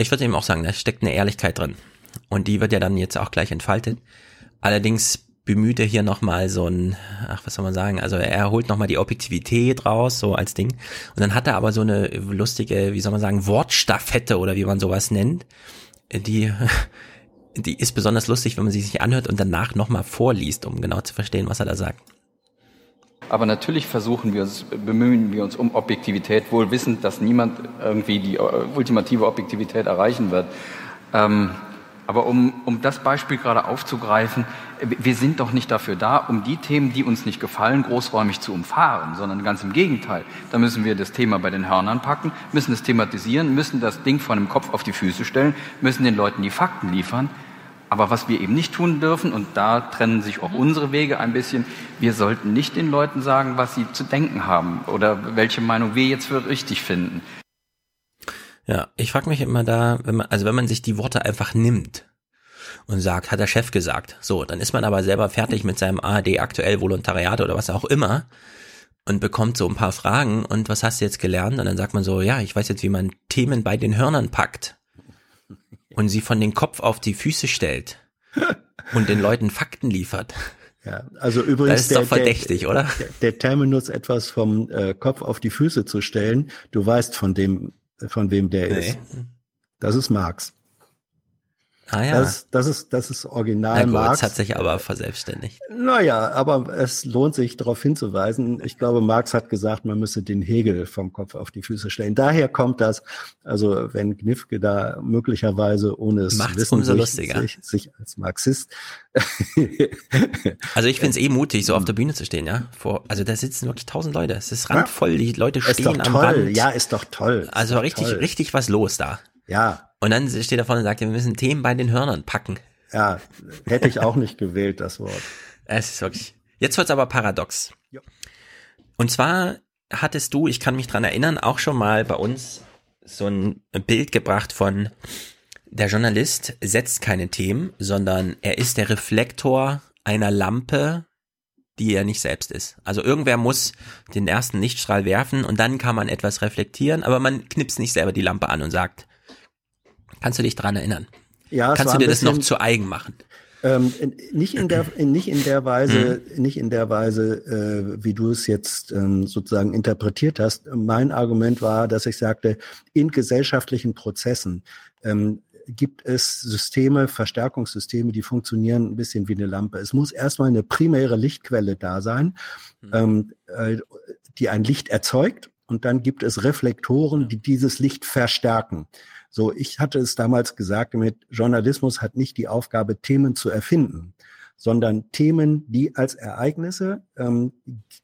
ich würde eben auch sagen, da steckt eine Ehrlichkeit drin. Und die wird ja dann jetzt auch gleich entfaltet. Allerdings bemüht er hier nochmal so ein, ach, was soll man sagen, also er holt nochmal die Objektivität raus, so als Ding. Und dann hat er aber so eine lustige, wie soll man sagen, Wortstaffette oder wie man sowas nennt, die, die ist besonders lustig, wenn man sie sich anhört und danach nochmal vorliest, um genau zu verstehen, was er da sagt. Aber natürlich versuchen wir uns, bemühen wir uns um Objektivität, wohl wissend, dass niemand irgendwie die äh, ultimative Objektivität erreichen wird. Ähm, aber um, um das Beispiel gerade aufzugreifen, wir sind doch nicht dafür da, um die Themen, die uns nicht gefallen, großräumig zu umfahren, sondern ganz im Gegenteil. Da müssen wir das Thema bei den Hörnern packen, müssen es thematisieren, müssen das Ding von dem Kopf auf die Füße stellen, müssen den Leuten die Fakten liefern. Aber was wir eben nicht tun dürfen, und da trennen sich auch unsere Wege ein bisschen, wir sollten nicht den Leuten sagen, was sie zu denken haben oder welche Meinung wir jetzt für richtig finden. Ja, ich frage mich immer da, wenn man, also wenn man sich die Worte einfach nimmt und sagt, hat der Chef gesagt. So, dann ist man aber selber fertig mit seinem ARD aktuell Volontariat oder was auch immer und bekommt so ein paar Fragen und was hast du jetzt gelernt? Und dann sagt man so, ja, ich weiß jetzt, wie man Themen bei den Hörnern packt und sie von den Kopf auf die Füße stellt und den Leuten Fakten liefert. Ja, also übrigens. Das ist der, doch verdächtig, der, oder? Der, der Terminus etwas vom äh, Kopf auf die Füße zu stellen. Du weißt von dem, von wem der nee. ist. Das ist Marx. Ah ja. Das, das ist, das ist original Na gut, Marx. hat sich aber verselbstständigt. Naja, aber es lohnt sich darauf hinzuweisen. Ich glaube, Marx hat gesagt, man müsse den Hegel vom Kopf auf die Füße stellen. Daher kommt das, also wenn Gnifke da möglicherweise ohne es Macht's wissen umso lustiger. sich, sich als Marxist. Also ich find's eh mutig, so auf der Bühne zu stehen, ja. Vor, also da sitzen wirklich tausend Leute. Es ist randvoll, die Leute ist stehen doch am toll. Rand. Ja, ist doch toll. Ist Also richtig, toll. richtig was los da. Ja, Und dann steht er vorne und sagt, wir müssen Themen bei den Hörnern packen. ja, hätte ich auch nicht gewählt, das Wort. Es ist wirklich. Jetzt wird's aber paradox. Ja. Und zwar hattest du, ich kann mich dran erinnern, auch schon mal bei uns so ein Bild gebracht von der Journalist setzt keine Themen, sondern er ist der Reflektor einer Lampe, die er nicht selbst ist. Also irgendwer muss den ersten Lichtstrahl werfen und dann kann man etwas reflektieren, aber man knipst nicht selber die Lampe an und sagt, kannst du dich dran erinnern? Ja, Kannst du dir das noch bisschen- zu eigen machen? Ähm, nicht in der, nicht in der Weise, Mhm. nicht in der Weise, äh, wie du es jetzt ähm, sozusagen interpretiert hast. Mein Argument war, dass ich sagte, in gesellschaftlichen Prozessen ähm, gibt es Systeme, Verstärkungssysteme, die funktionieren ein bisschen wie eine Lampe. Es muss erstmal eine primäre Lichtquelle da sein, ähm, äh, die ein Licht erzeugt. Und dann gibt es Reflektoren, die dieses Licht verstärken. So, ich hatte es damals gesagt, mit Journalismus hat nicht die Aufgabe, Themen zu erfinden, sondern Themen, die als Ereignisse ähm,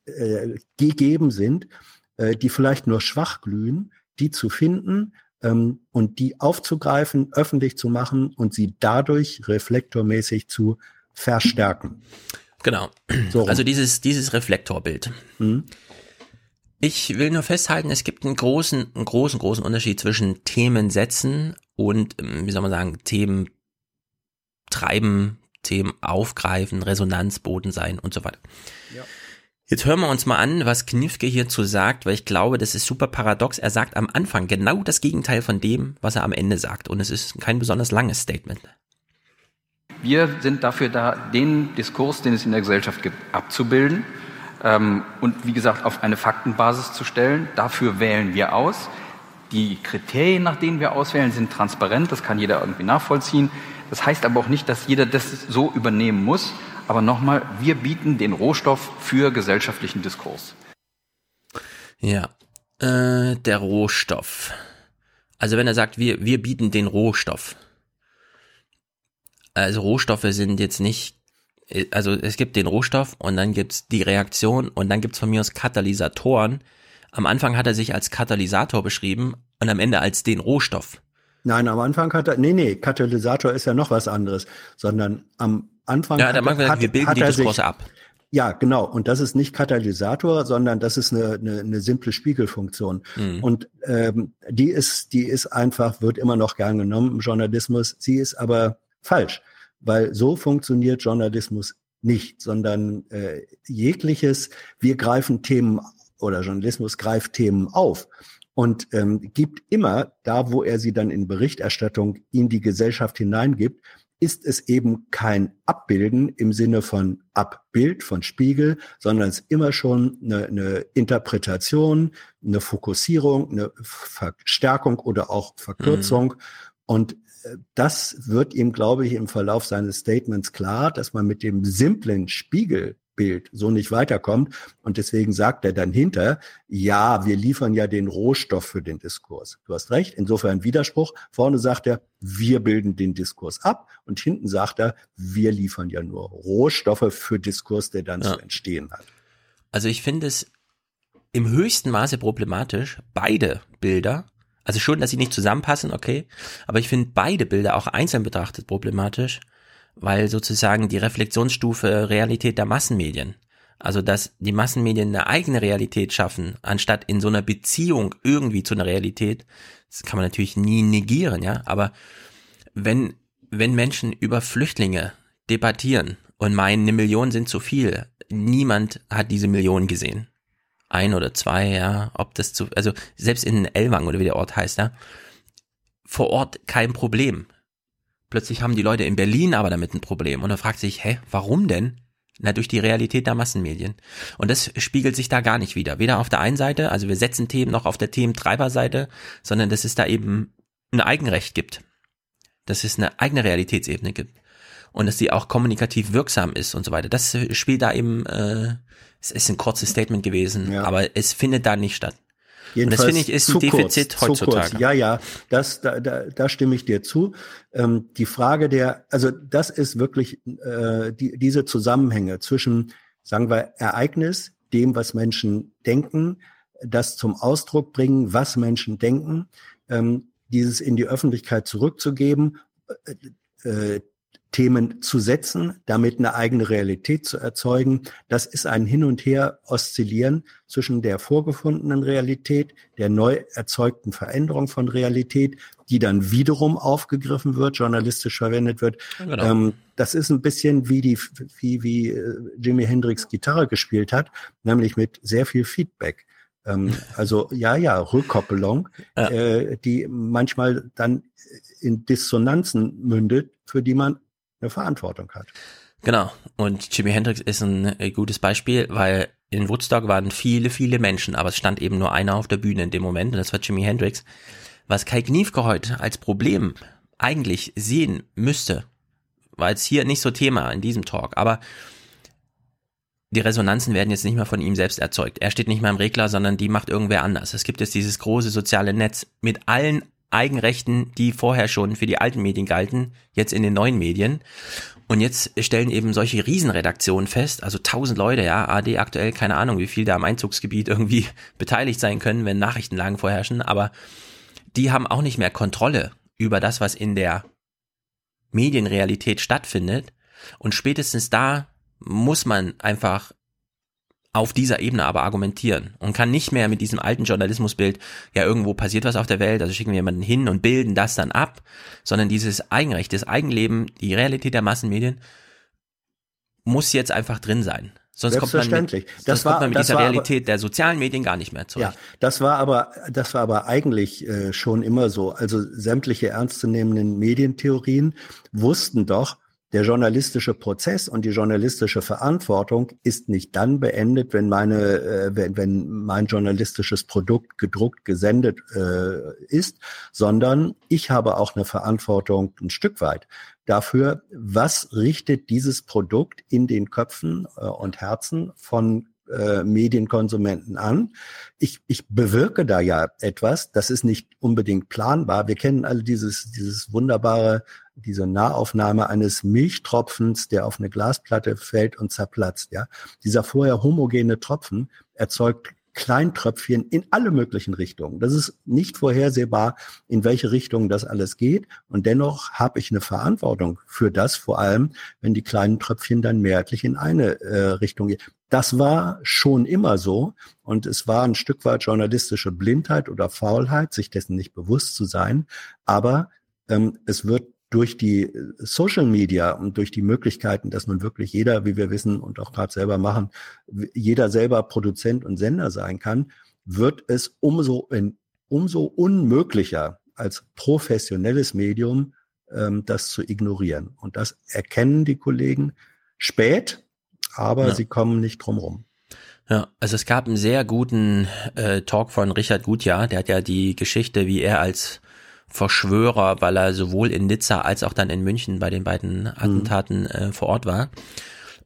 äh, gegeben sind, äh, die vielleicht nur schwach glühen, die zu finden ähm, und die aufzugreifen, öffentlich zu machen und sie dadurch reflektormäßig zu verstärken. Genau. So. Also dieses, dieses Reflektorbild. Mhm. Ich will nur festhalten, es gibt einen großen, einen großen, großen Unterschied zwischen Themen setzen und, ähm, wie soll man sagen, Themen treiben, Themen aufgreifen, Resonanzboden sein und so weiter. Ja. Jetzt hören wir uns mal an, was Knifke hierzu sagt, weil ich glaube, das ist super paradox. Er sagt am Anfang genau das Gegenteil von dem, was er am Ende sagt. Und es ist kein besonders langes Statement. Wir sind dafür da, den Diskurs, den es in der Gesellschaft gibt, abzubilden ähm, und wie gesagt auf eine Faktenbasis zu stellen. Dafür wählen wir aus. Die Kriterien, nach denen wir auswählen, sind transparent. Das kann jeder irgendwie nachvollziehen. Das heißt aber auch nicht, dass jeder das so übernehmen muss. Aber nochmal, wir bieten den Rohstoff für gesellschaftlichen Diskurs. Ja, äh, der Rohstoff. Also wenn er sagt, wir, wir bieten den Rohstoff. Also Rohstoffe sind jetzt nicht, also es gibt den Rohstoff und dann gibt's die Reaktion und dann gibt's von mir aus Katalysatoren. Am Anfang hat er sich als Katalysator beschrieben und am Ende als den Rohstoff. Nein, am Anfang hat er, nee, nee, Katalysator ist ja noch was anderes, sondern am Anfang Ja, hat, da machen wir, hat, wir bilden hat die er sich, Diskurse ab. Ja, genau. Und das ist nicht Katalysator, sondern das ist eine, eine, eine simple Spiegelfunktion. Mhm. Und ähm, die ist, die ist einfach, wird immer noch gern genommen im Journalismus. Sie ist aber falsch, weil so funktioniert Journalismus nicht, sondern äh, jegliches, wir greifen Themen oder Journalismus greift Themen auf und ähm, gibt immer da, wo er sie dann in Berichterstattung in die Gesellschaft hineingibt, ist es eben kein Abbilden im Sinne von Abbild, von Spiegel, sondern es ist immer schon eine, eine Interpretation, eine Fokussierung, eine Verstärkung oder auch Verkürzung. Mhm. Und das wird ihm, glaube ich, im Verlauf seines Statements klar, dass man mit dem simplen Spiegel Bild so nicht weiterkommt. Und deswegen sagt er dann hinter, ja, wir liefern ja den Rohstoff für den Diskurs. Du hast recht, insofern Widerspruch. Vorne sagt er, wir bilden den Diskurs ab. Und hinten sagt er, wir liefern ja nur Rohstoffe für Diskurs, der dann ja. zu entstehen hat. Also ich finde es im höchsten Maße problematisch, beide Bilder, also schon, dass sie nicht zusammenpassen, okay, aber ich finde beide Bilder auch einzeln betrachtet problematisch, weil sozusagen die Reflexionsstufe Realität der Massenmedien, also dass die Massenmedien eine eigene Realität schaffen, anstatt in so einer Beziehung irgendwie zu einer Realität, das kann man natürlich nie negieren, ja, aber wenn, wenn Menschen über Flüchtlinge debattieren und meinen, eine Million sind zu viel, niemand hat diese Million gesehen. Ein oder zwei, ja, ob das zu, also selbst in Elwang oder wie der Ort heißt, ja, vor Ort kein Problem. Plötzlich haben die Leute in Berlin aber damit ein Problem und er fragt sich, hä, warum denn? Na, durch die Realität der Massenmedien. Und das spiegelt sich da gar nicht wieder. Weder auf der einen Seite, also wir setzen Themen noch auf der Thementreiberseite, sondern dass es da eben ein Eigenrecht gibt. Dass es eine eigene Realitätsebene gibt. Und dass die auch kommunikativ wirksam ist und so weiter. Das spielt da eben, äh, es ist ein kurzes Statement gewesen, ja. aber es findet da nicht statt. Jedenfalls das finde ich ist ein Defizit kurz, heutzutage. Kurz. Ja, ja, das, da, da, da stimme ich dir zu. Ähm, die Frage der, also das ist wirklich äh, die, diese Zusammenhänge zwischen, sagen wir, Ereignis, dem, was Menschen denken, das zum Ausdruck bringen, was Menschen denken, ähm, dieses in die Öffentlichkeit zurückzugeben, äh, äh Themen zu setzen, damit eine eigene Realität zu erzeugen. Das ist ein Hin und Her oszillieren zwischen der vorgefundenen Realität, der neu erzeugten Veränderung von Realität, die dann wiederum aufgegriffen wird, journalistisch verwendet wird. Genau. Ähm, das ist ein bisschen wie die, wie, wie äh, Jimi Hendrix Gitarre gespielt hat, nämlich mit sehr viel Feedback. Ähm, also ja, ja, Rückkoppelung, ja. Äh, die manchmal dann in Dissonanzen mündet, für die man eine Verantwortung hat. Genau. Und Jimi Hendrix ist ein äh, gutes Beispiel, weil in Woodstock waren viele, viele Menschen, aber es stand eben nur einer auf der Bühne in dem Moment und das war Jimi Hendrix. Was Kai Kniefke heute als Problem eigentlich sehen müsste, war jetzt hier nicht so Thema in diesem Talk, aber die Resonanzen werden jetzt nicht mehr von ihm selbst erzeugt. Er steht nicht mehr im Regler, sondern die macht irgendwer anders. Es gibt jetzt dieses große soziale Netz mit allen Eigenrechten, die vorher schon für die alten Medien galten, jetzt in den neuen Medien. Und jetzt stellen eben solche Riesenredaktionen fest, also tausend Leute, ja, AD aktuell, keine Ahnung, wie viel da am Einzugsgebiet irgendwie beteiligt sein können, wenn Nachrichtenlagen vorherrschen, aber die haben auch nicht mehr Kontrolle über das, was in der Medienrealität stattfindet. Und spätestens da muss man einfach auf dieser Ebene aber argumentieren und kann nicht mehr mit diesem alten Journalismusbild, ja, irgendwo passiert was auf der Welt, also schicken wir jemanden hin und bilden das dann ab, sondern dieses Eigenrecht, das Eigenleben, die Realität der Massenmedien muss jetzt einfach drin sein. Sonst kommt man mit, das war, kommt man mit dieser Realität aber, der sozialen Medien gar nicht mehr zurecht. Ja, das war aber, das war aber eigentlich äh, schon immer so. Also sämtliche ernstzunehmenden Medientheorien wussten doch, der journalistische Prozess und die journalistische Verantwortung ist nicht dann beendet, wenn meine, äh, wenn, wenn mein journalistisches Produkt gedruckt, gesendet äh, ist, sondern ich habe auch eine Verantwortung ein Stück weit dafür, was richtet dieses Produkt in den Köpfen äh, und Herzen von äh, Medienkonsumenten an. Ich, ich bewirke da ja etwas, das ist nicht unbedingt planbar. Wir kennen alle dieses, dieses wunderbare diese Nahaufnahme eines Milchtropfens, der auf eine Glasplatte fällt und zerplatzt, ja. Dieser vorher homogene Tropfen erzeugt Kleintröpfchen in alle möglichen Richtungen. Das ist nicht vorhersehbar, in welche Richtung das alles geht. Und dennoch habe ich eine Verantwortung für das, vor allem, wenn die kleinen Tröpfchen dann mehrheitlich in eine äh, Richtung gehen. Das war schon immer so. Und es war ein Stück weit journalistische Blindheit oder Faulheit, sich dessen nicht bewusst zu sein. Aber ähm, es wird durch die äh, Social Media und durch die Möglichkeiten, dass nun wirklich jeder, wie wir wissen und auch gerade selber machen, jeder selber Produzent und Sender sein kann, wird es umso, in, umso unmöglicher als professionelles Medium ähm, das zu ignorieren. Und das erkennen die Kollegen spät, aber ja. sie kommen nicht drum rum. Ja, also es gab einen sehr guten äh, Talk von Richard Gutjahr, der hat ja die Geschichte, wie er als Verschwörer, weil er sowohl in Nizza als auch dann in München bei den beiden Attentaten mhm. äh, vor Ort war.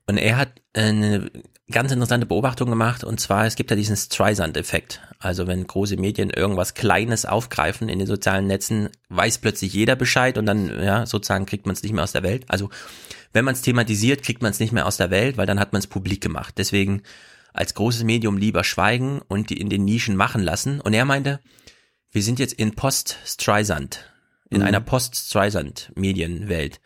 Und er hat eine ganz interessante Beobachtung gemacht und zwar, es gibt ja diesen Streisand-Effekt. Also wenn große Medien irgendwas Kleines aufgreifen in den sozialen Netzen, weiß plötzlich jeder Bescheid und dann, ja, sozusagen kriegt man es nicht mehr aus der Welt. Also wenn man es thematisiert, kriegt man es nicht mehr aus der Welt, weil dann hat man es publik gemacht. Deswegen als großes Medium lieber schweigen und die in den Nischen machen lassen. Und er meinte, wir sind jetzt in Post-Streisand, in mhm. einer Post-Streisand-Medienwelt.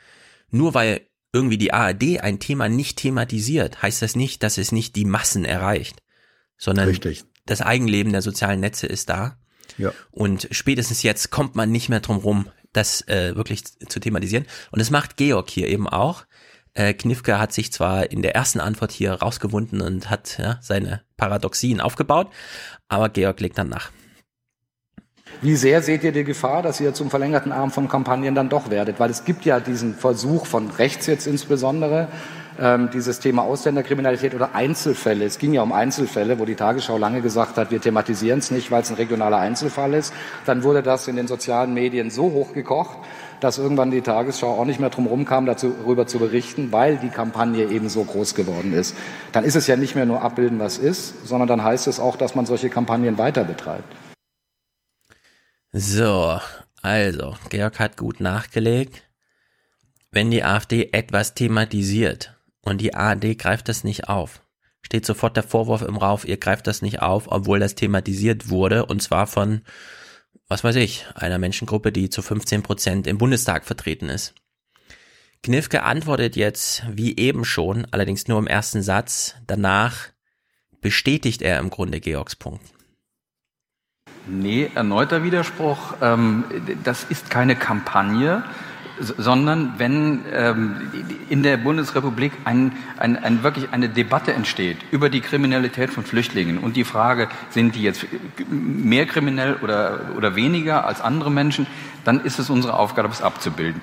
Nur weil irgendwie die ARD ein Thema nicht thematisiert, heißt das nicht, dass es nicht die Massen erreicht, sondern Richtig. das Eigenleben der sozialen Netze ist da. Ja. Und spätestens jetzt kommt man nicht mehr drum rum, das äh, wirklich zu thematisieren. Und das macht Georg hier eben auch. Äh, Knifke hat sich zwar in der ersten Antwort hier rausgewunden und hat ja, seine Paradoxien aufgebaut, aber Georg legt dann nach. Wie sehr seht ihr die Gefahr, dass ihr zum verlängerten Arm von Kampagnen dann doch werdet? Weil es gibt ja diesen Versuch von rechts jetzt insbesondere, ähm, dieses Thema Ausländerkriminalität oder Einzelfälle. Es ging ja um Einzelfälle, wo die Tagesschau lange gesagt hat, wir thematisieren es nicht, weil es ein regionaler Einzelfall ist. Dann wurde das in den sozialen Medien so hochgekocht, dass irgendwann die Tagesschau auch nicht mehr drum kam, darüber zu berichten, weil die Kampagne eben so groß geworden ist. Dann ist es ja nicht mehr nur abbilden, was ist, sondern dann heißt es auch, dass man solche Kampagnen weiter betreibt. So, also, Georg hat gut nachgelegt. Wenn die AfD etwas thematisiert und die ARD greift das nicht auf, steht sofort der Vorwurf im Rauf, ihr greift das nicht auf, obwohl das thematisiert wurde und zwar von, was weiß ich, einer Menschengruppe, die zu 15 Prozent im Bundestag vertreten ist. Knifke antwortet jetzt, wie eben schon, allerdings nur im ersten Satz, danach bestätigt er im Grunde Georgs Punkt. Nee, erneuter Widerspruch. Ähm, das ist keine Kampagne, sondern wenn ähm, in der Bundesrepublik ein, ein, ein, wirklich eine Debatte entsteht über die Kriminalität von Flüchtlingen und die Frage, sind die jetzt mehr kriminell oder, oder weniger als andere Menschen, dann ist es unsere Aufgabe, das abzubilden.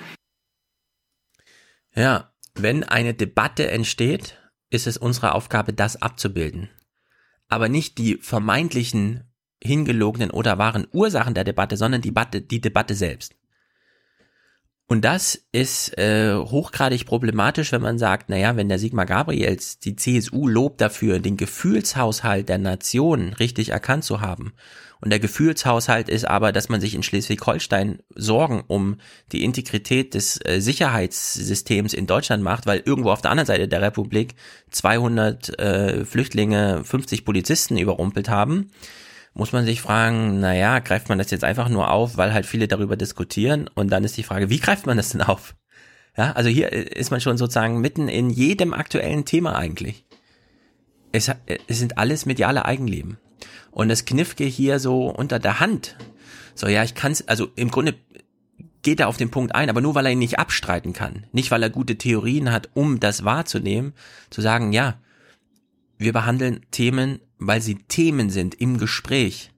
Ja, wenn eine Debatte entsteht, ist es unsere Aufgabe, das abzubilden. Aber nicht die vermeintlichen hingelogenen oder wahren Ursachen der Debatte, sondern die Debatte, die Debatte selbst. Und das ist äh, hochgradig problematisch, wenn man sagt, naja, wenn der Sigmar Gabriels die CSU lobt dafür, den Gefühlshaushalt der Nation richtig erkannt zu haben. Und der Gefühlshaushalt ist aber, dass man sich in Schleswig-Holstein Sorgen um die Integrität des äh, Sicherheitssystems in Deutschland macht, weil irgendwo auf der anderen Seite der Republik 200 äh, Flüchtlinge 50 Polizisten überrumpelt haben muss man sich fragen, naja, greift man das jetzt einfach nur auf, weil halt viele darüber diskutieren und dann ist die Frage, wie greift man das denn auf? Ja, also hier ist man schon sozusagen mitten in jedem aktuellen Thema eigentlich. Es, es sind alles mediale Eigenleben. Und das Kniffke hier so unter der Hand. So, ja, ich kann's, also im Grunde geht er auf den Punkt ein, aber nur weil er ihn nicht abstreiten kann. Nicht weil er gute Theorien hat, um das wahrzunehmen, zu sagen, ja, wir behandeln Themen weil sie Themen sind im Gespräch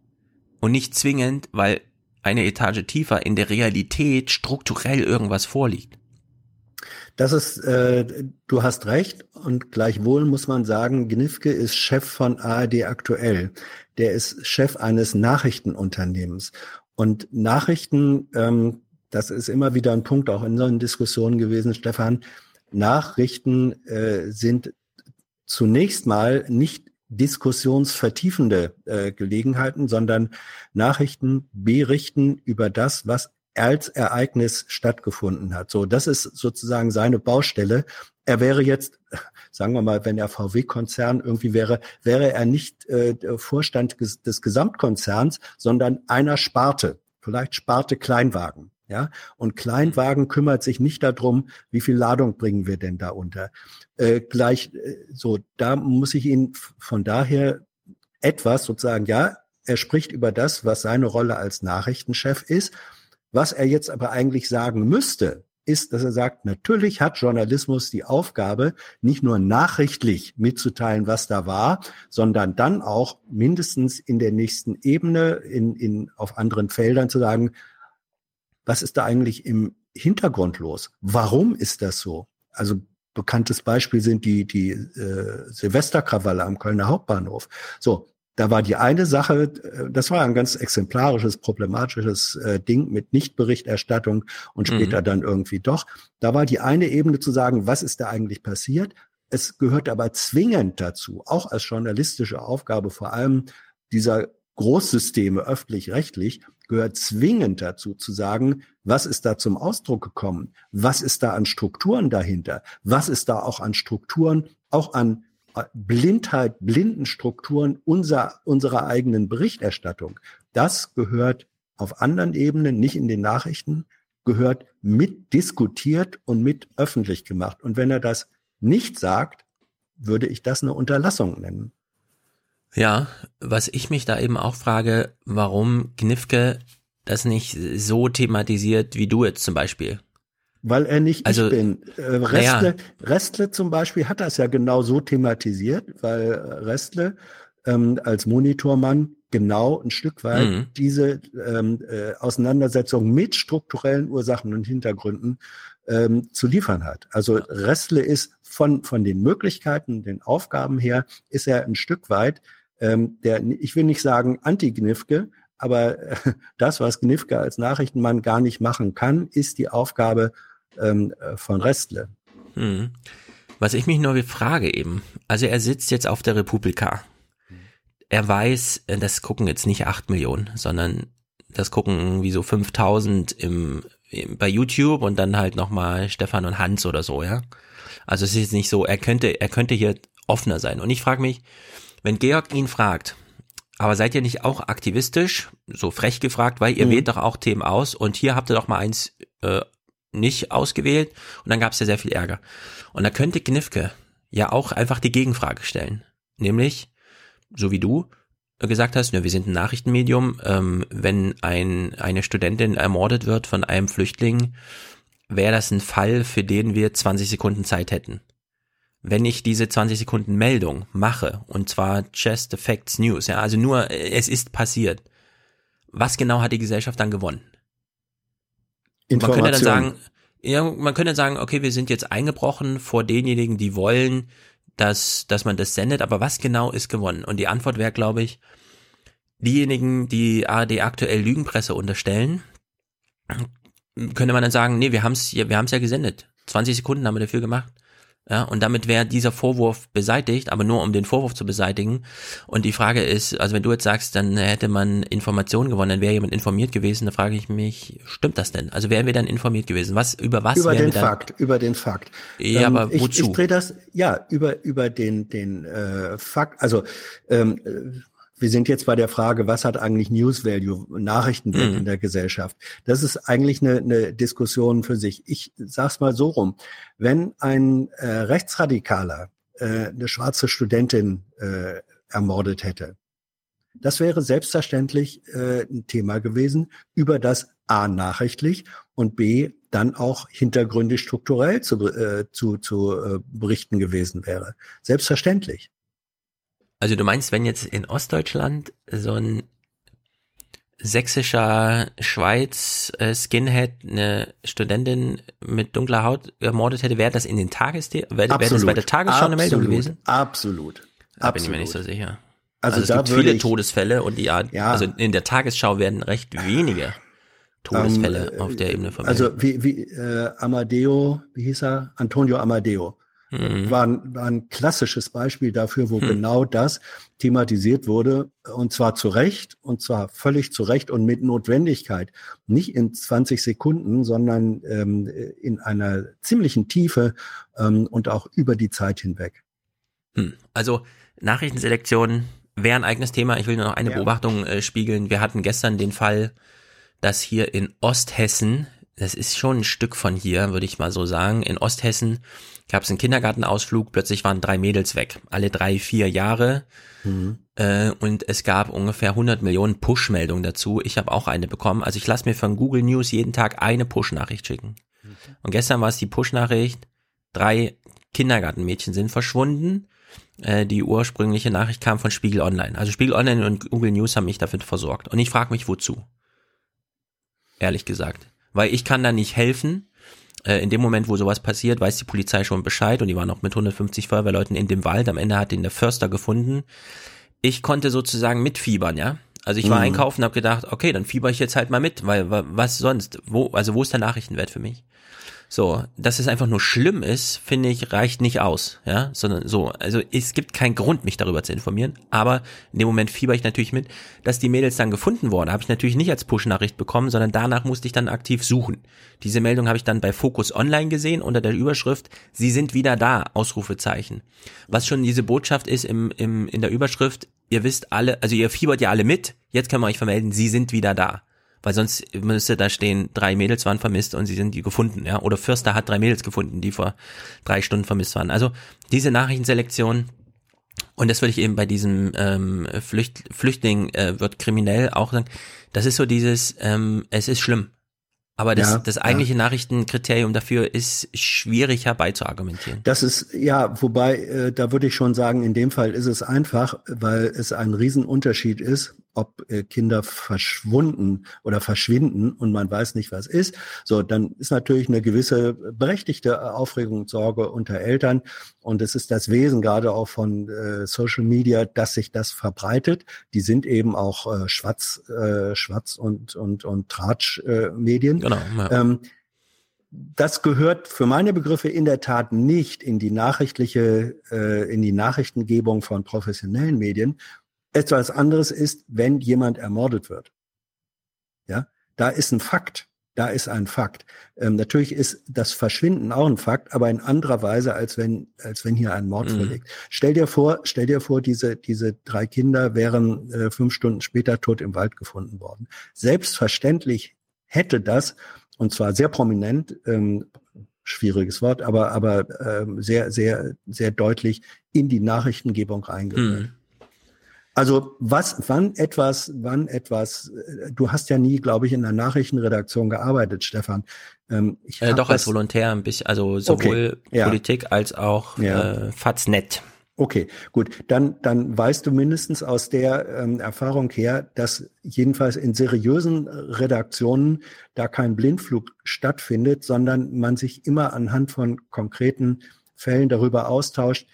und nicht zwingend, weil eine Etage tiefer in der Realität strukturell irgendwas vorliegt. Das ist, äh, du hast recht und gleichwohl muss man sagen, Gnifke ist Chef von ARD aktuell. Der ist Chef eines Nachrichtenunternehmens. Und Nachrichten, ähm, das ist immer wieder ein Punkt auch in solchen Diskussionen gewesen, Stefan. Nachrichten äh, sind zunächst mal nicht diskussionsvertiefende äh, Gelegenheiten, sondern Nachrichten berichten über das, was als Ereignis stattgefunden hat. So, das ist sozusagen seine Baustelle. Er wäre jetzt, sagen wir mal, wenn er VW-Konzern irgendwie wäre, wäre er nicht äh, Vorstand des Gesamtkonzerns, sondern einer Sparte, vielleicht Sparte Kleinwagen. Ja, und Kleinwagen kümmert sich nicht darum, wie viel Ladung bringen wir denn da unter. Äh, gleich äh, so, da muss ich ihn von daher etwas sozusagen, ja, er spricht über das, was seine Rolle als Nachrichtenchef ist. Was er jetzt aber eigentlich sagen müsste, ist, dass er sagt, natürlich hat Journalismus die Aufgabe, nicht nur nachrichtlich mitzuteilen, was da war, sondern dann auch mindestens in der nächsten Ebene, in, in, auf anderen Feldern zu sagen, was ist da eigentlich im Hintergrund los? Warum ist das so? Also bekanntes Beispiel sind die, die äh, Silvesterkrawalle am Kölner Hauptbahnhof. So, da war die eine Sache, äh, das war ein ganz exemplarisches, problematisches äh, Ding mit Nichtberichterstattung und später mhm. dann irgendwie doch. Da war die eine Ebene zu sagen, was ist da eigentlich passiert? Es gehört aber zwingend dazu, auch als journalistische Aufgabe, vor allem dieser Großsysteme öffentlich-rechtlich, gehört zwingend dazu zu sagen, was ist da zum Ausdruck gekommen? Was ist da an Strukturen dahinter? Was ist da auch an Strukturen, auch an äh, Blindheit, blinden Strukturen unserer, unserer eigenen Berichterstattung? Das gehört auf anderen Ebenen, nicht in den Nachrichten, gehört mit diskutiert und mit öffentlich gemacht. Und wenn er das nicht sagt, würde ich das eine Unterlassung nennen. Ja, was ich mich da eben auch frage, warum Knifke das nicht so thematisiert wie du jetzt zum Beispiel. Weil er nicht also, ich bin. Äh, Restle, ja. Restle zum Beispiel hat das ja genau so thematisiert, weil Restle ähm, als Monitormann genau ein Stück weit mhm. diese ähm, äh, Auseinandersetzung mit strukturellen Ursachen und Hintergründen ähm, zu liefern hat. Also Restle ist von, von den Möglichkeiten, den Aufgaben her, ist er ein Stück weit ähm, der, ich will nicht sagen Anti-Gnifke, aber äh, das, was Gnifke als Nachrichtenmann gar nicht machen kann, ist die Aufgabe ähm, äh, von Restle. Hm. Was ich mich nur frage eben, also er sitzt jetzt auf der Republika. Er weiß, äh, das gucken jetzt nicht acht Millionen, sondern das gucken irgendwie so 5000 im, im, bei YouTube und dann halt nochmal Stefan und Hans oder so, ja. Also es ist nicht so, er könnte, er könnte hier offener sein. Und ich frage mich, wenn Georg ihn fragt, aber seid ihr nicht auch aktivistisch, so frech gefragt, weil ihr mhm. wählt doch auch Themen aus und hier habt ihr doch mal eins äh, nicht ausgewählt und dann gab es ja sehr viel Ärger. Und da könnte Knifke ja auch einfach die Gegenfrage stellen, nämlich, so wie du gesagt hast, ja, wir sind ein Nachrichtenmedium, ähm, wenn ein, eine Studentin ermordet wird von einem Flüchtling, wäre das ein Fall, für den wir 20 Sekunden Zeit hätten wenn ich diese 20 Sekunden Meldung mache, und zwar just the facts news, ja, also nur, es ist passiert, was genau hat die Gesellschaft dann gewonnen? Man könnte dann sagen, ja, man könnte sagen, okay, wir sind jetzt eingebrochen vor denjenigen, die wollen, dass, dass man das sendet, aber was genau ist gewonnen? Und die Antwort wäre, glaube ich, diejenigen, die ARD aktuell Lügenpresse unterstellen, könnte man dann sagen, nee, wir haben es wir haben's ja gesendet. 20 Sekunden haben wir dafür gemacht. Ja, und damit wäre dieser Vorwurf beseitigt, aber nur um den Vorwurf zu beseitigen. Und die Frage ist, also wenn du jetzt sagst, dann hätte man Informationen gewonnen, dann wäre jemand informiert gewesen, da frage ich mich, stimmt das denn? Also wären wir dann informiert gewesen? Was, über was? Über den Fakt, über den Fakt. Ja, ähm, aber wozu? Ich, ich drehe das, ja, über, über den, den äh, Fakt, also ähm, wir sind jetzt bei der Frage, was hat eigentlich News Value, Nachrichtenwert mhm. in der Gesellschaft? Das ist eigentlich eine, eine Diskussion für sich. Ich sag's mal so rum. Wenn ein äh, Rechtsradikaler äh, eine schwarze Studentin äh, ermordet hätte, das wäre selbstverständlich äh, ein Thema gewesen, über das A nachrichtlich und B dann auch hintergründig strukturell zu, äh, zu, zu äh, berichten gewesen wäre. Selbstverständlich. Also du meinst, wenn jetzt in Ostdeutschland so ein sächsischer Schweiz äh, Skinhead eine Studentin mit dunkler Haut ermordet hätte, wäre das in den Tages wäre wär das bei der Tagesschau absolut, eine Meldung gewesen? Absolut. Da bin ich mir nicht so sicher. Also, also es gibt viele ich, Todesfälle und die ja, also in der Tagesschau werden recht wenige Todesfälle ähm, auf der Ebene vermeldet. Also wie, wie äh, Amadeo, wie hieß er? Antonio Amadeo mhm. war, ein, war ein klassisches Beispiel dafür, wo mhm. genau das thematisiert wurde, und zwar zu Recht, und zwar völlig zu Recht und mit Notwendigkeit. Nicht in 20 Sekunden, sondern ähm, in einer ziemlichen Tiefe ähm, und auch über die Zeit hinweg. Hm. Also Nachrichtenselektion wäre ein eigenes Thema. Ich will nur noch eine ja. Beobachtung äh, spiegeln. Wir hatten gestern den Fall, dass hier in Osthessen, das ist schon ein Stück von hier, würde ich mal so sagen, in Osthessen gab es einen Kindergartenausflug, plötzlich waren drei Mädels weg, alle drei, vier Jahre. Mhm. Äh, und es gab ungefähr 100 Millionen Push-Meldungen dazu. Ich habe auch eine bekommen. Also ich lasse mir von Google News jeden Tag eine Push-Nachricht schicken. Und gestern war es die Push-Nachricht, drei Kindergartenmädchen sind verschwunden. Äh, die ursprüngliche Nachricht kam von Spiegel Online. Also Spiegel Online und Google News haben mich dafür versorgt. Und ich frage mich, wozu? Ehrlich gesagt. Weil ich kann da nicht helfen. Äh, in dem Moment, wo sowas passiert, weiß die Polizei schon Bescheid und die waren auch mit 150 Feuerwehrleuten in dem Wald. Am Ende hat ihn der Förster gefunden. Ich konnte sozusagen mitfiebern, ja. Also ich war Mhm. einkaufen und habe gedacht, okay, dann fieber ich jetzt halt mal mit, weil wa- was sonst? Wo, also wo ist der Nachrichtenwert für mich? So, dass es einfach nur schlimm ist, finde ich, reicht nicht aus, ja, sondern so, also es gibt keinen Grund, mich darüber zu informieren, aber in dem Moment fieber ich natürlich mit, dass die Mädels dann gefunden wurden, habe ich natürlich nicht als Push-Nachricht bekommen, sondern danach musste ich dann aktiv suchen. Diese Meldung habe ich dann bei Focus Online gesehen unter der Überschrift, sie sind wieder da, Ausrufezeichen. Was schon diese Botschaft ist im, im, in der Überschrift, ihr wisst alle, also ihr fiebert ja alle mit, jetzt können wir euch vermelden, sie sind wieder da. Weil sonst müsste da stehen, drei Mädels waren vermisst und sie sind die gefunden, ja. Oder Förster hat drei Mädels gefunden, die vor drei Stunden vermisst waren. Also diese Nachrichtenselektion, und das würde ich eben bei diesem ähm, Flücht, Flüchtling äh, wird kriminell auch sagen, das ist so dieses, ähm, es ist schlimm. Aber das, Ja, das ja. eigentliche Nachrichtenkriterium dafür ist schwierig herbeizuargumentieren. Das ist, ja, wobei, äh, da würde ich schon sagen, in dem Fall ist es einfach, weil es ein Riesenunterschied ist, ob äh, Kinder verschwunden oder verschwinden und man weiß nicht, was ist. So, dann ist natürlich eine gewisse berechtigte Aufregung und Sorge unter Eltern. Und es ist das Wesen gerade auch von äh, Social Media, dass sich das verbreitet. Die sind eben auch äh, Schwatz, äh, Schwatz und, und, und Tratsch-Medien. Äh. Genau. Ja. Ähm, das gehört für meine Begriffe in der Tat nicht in die nachrichtliche, äh, in die Nachrichtengebung von professionellen Medien. Etwas anderes ist, wenn jemand ermordet wird. Ja, da ist ein Fakt. Da ist ein Fakt. Ähm, natürlich ist das Verschwinden auch ein Fakt, aber in anderer Weise, als wenn, als wenn hier ein Mord Mhm. vorliegt. Stell dir vor, stell dir vor, diese, diese drei Kinder wären äh, fünf Stunden später tot im Wald gefunden worden. Selbstverständlich hätte das, und zwar sehr prominent, ähm, schwieriges Wort, aber, aber ähm, sehr, sehr, sehr deutlich in die Nachrichtengebung reingehört. Mhm. Also was, wann etwas, wann etwas, äh, du hast ja nie, glaube ich, in der Nachrichtenredaktion gearbeitet, Stefan. Ähm, ich Äh, doch als Volontär ein bisschen, also sowohl Okay, ja. Politik als auch Ja. äh, Faznet. Okay, gut. Dann, dann weißt du mindestens aus der ähm, Erfahrung her, dass jedenfalls in seriösen Redaktionen da kein Blindflug stattfindet, sondern man sich immer anhand von konkreten Fällen darüber austauscht,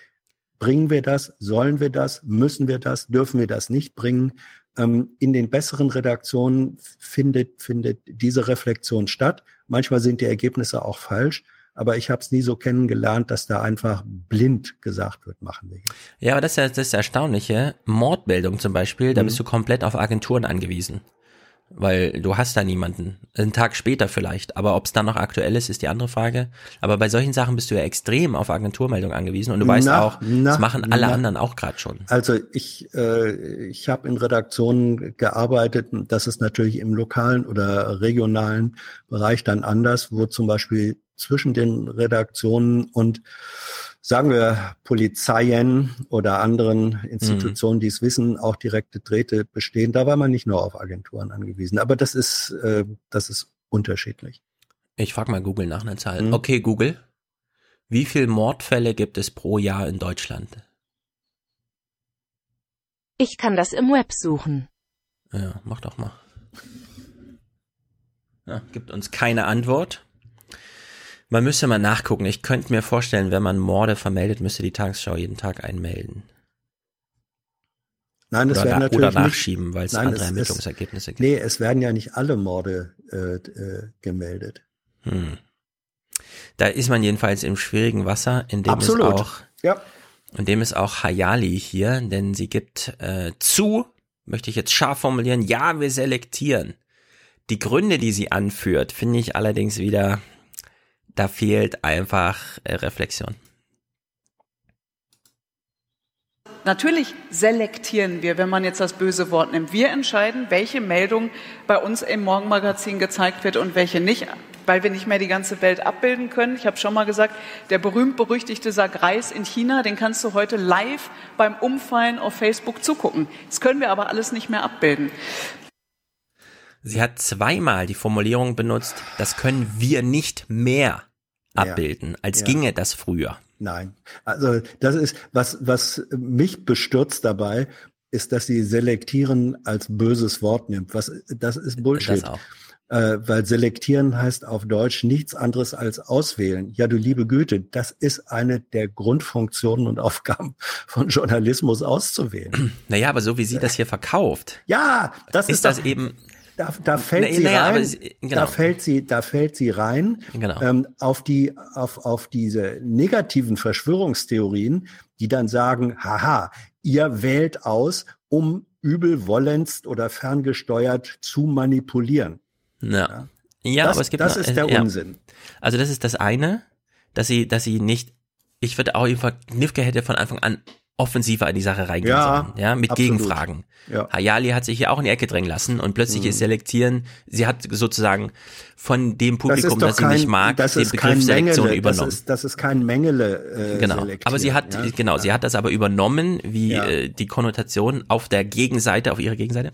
bringen wir das, sollen wir das, müssen wir das, dürfen wir das nicht bringen. Ähm, in den besseren Redaktionen findet, findet diese Reflexion statt. Manchmal sind die Ergebnisse auch falsch. Aber ich habe es nie so kennengelernt, dass da einfach blind gesagt wird, machen wir. Ja, aber das ist ja das Erstaunliche. Mordmeldung zum Beispiel, da Mhm. bist du komplett auf Agenturen angewiesen. Weil du hast da niemanden. Einen Tag später vielleicht. Aber ob es dann noch aktuell ist, ist die andere Frage. Aber bei solchen Sachen bist du ja extrem auf Agenturmeldung angewiesen. Und du weißt Na, auch, na, das machen alle na. anderen auch gerade schon. Also ich, äh, ich habe in Redaktionen gearbeitet, das ist natürlich im lokalen oder regionalen Bereich dann anders, wo zum Beispiel zwischen den Redaktionen und sagen wir Polizeien oder anderen Institutionen, die es wissen, auch direkte Drähte bestehen. Da war man nicht nur auf Agenturen angewiesen. Aber das ist, äh, das ist unterschiedlich. Ich frage mal Google nach einer Zahl. Mhm. Okay, Google. Wie viel Mordfälle gibt es pro Jahr in Deutschland? Ich kann das im Web suchen. Ja, mach doch mal. Ja, gibt uns keine Antwort. Man müsste mal nachgucken. Ich könnte mir vorstellen, wenn man Morde vermeldet, müsste die Tagesschau jeden Tag einmelden. Nein, das werden na- natürlich oder nachschieben, weil es andere Ermittlungsergebnisse gibt. Nee, es werden ja nicht alle Morde äh, äh, gemeldet. Hm. Da ist man jedenfalls im schwierigen Wasser, in dem Absolut. es auch, Ja. in dem es auch Hayali hier, denn sie gibt äh, zu, möchte ich jetzt scharf formulieren, ja, wir selektieren. Die Gründe, die sie anführt, finde ich allerdings wieder, da fehlt einfach äh, Reflexion. Natürlich selektieren wir, wenn man jetzt das böse Wort nimmt. Wir entscheiden, welche Meldung bei uns im Morgenmagazin gezeigt wird und welche nicht, weil wir nicht mehr die ganze Welt abbilden können. Ich habe schon mal gesagt, der berühmt-berüchtigte Sack Reis in China, den kannst du heute live beim Umfallen auf Facebook zugucken. Das können wir aber alles nicht mehr abbilden. Sie hat zweimal die Formulierung benutzt, das können wir nicht mehr abbilden, als Ja. ginge das früher. Nein. Also das ist, was, was mich bestürzt dabei, ist, dass sie selektieren als böses Wort nimmt. Was, das ist Bullshit. Das auch. Äh, weil selektieren heißt auf Deutsch nichts anderes als auswählen. Ja, du liebe Güte, das ist eine der Grundfunktionen und Aufgaben von Journalismus auszuwählen. Naja, aber so wie sie das hier verkauft, Ja, das ist, ist, das eben, Da, da fällt Nee, sie aber rein. sie- genau. Da fällt sie, da fällt sie rein Genau. ähm, auf die, auf, auf diese negativen Verschwörungstheorien, die dann sagen, haha, ihr wählt aus, um übelwollenst oder ferngesteuert zu manipulieren. ja. Ja, das, aber es gibt das noch, ist der ja. Unsinn. Also das ist das eine, dass sie, dass sie nicht, ich würde auch einfach, Knifke hätte von Anfang an offensiver in die Sache reingehen Ja, sollen, ja, mit absolut. Gegenfragen. Ja. Hayali hat sich hier auch in die Ecke drängen lassen und plötzlich Mhm. ist Selektieren, sie hat sozusagen von dem Das Publikum, das, sie kein, nicht mag, das den Begriff Selektion Mengele, das übernommen. ist, das ist kein Mengele. Äh, Genau. Aber sie hat, ja? genau, sie hat das aber übernommen, wie äh, die Konnotation auf der Gegenseite, auf ihrer Gegenseite.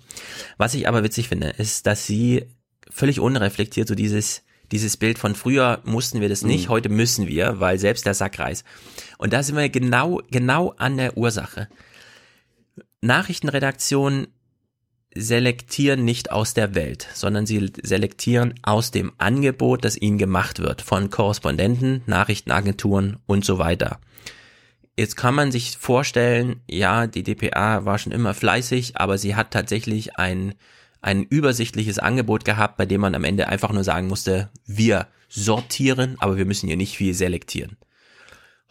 Was ich aber witzig finde, ist, dass sie völlig unreflektiert so dieses, dieses Bild von früher mussten wir das nicht, Mhm. heute müssen wir, weil selbst der Sackreis. Und da sind wir genau, genau an der Ursache. Nachrichtenredaktionen selektieren nicht aus der Welt, sondern sie selektieren aus dem Angebot, das ihnen gemacht wird von Korrespondenten, Nachrichtenagenturen und so weiter. Jetzt kann man sich vorstellen, ja, die DPA war schon immer fleißig, aber sie hat tatsächlich ein, ein übersichtliches Angebot gehabt, bei dem man am Ende einfach nur sagen musste, wir sortieren, aber wir müssen hier nicht viel selektieren.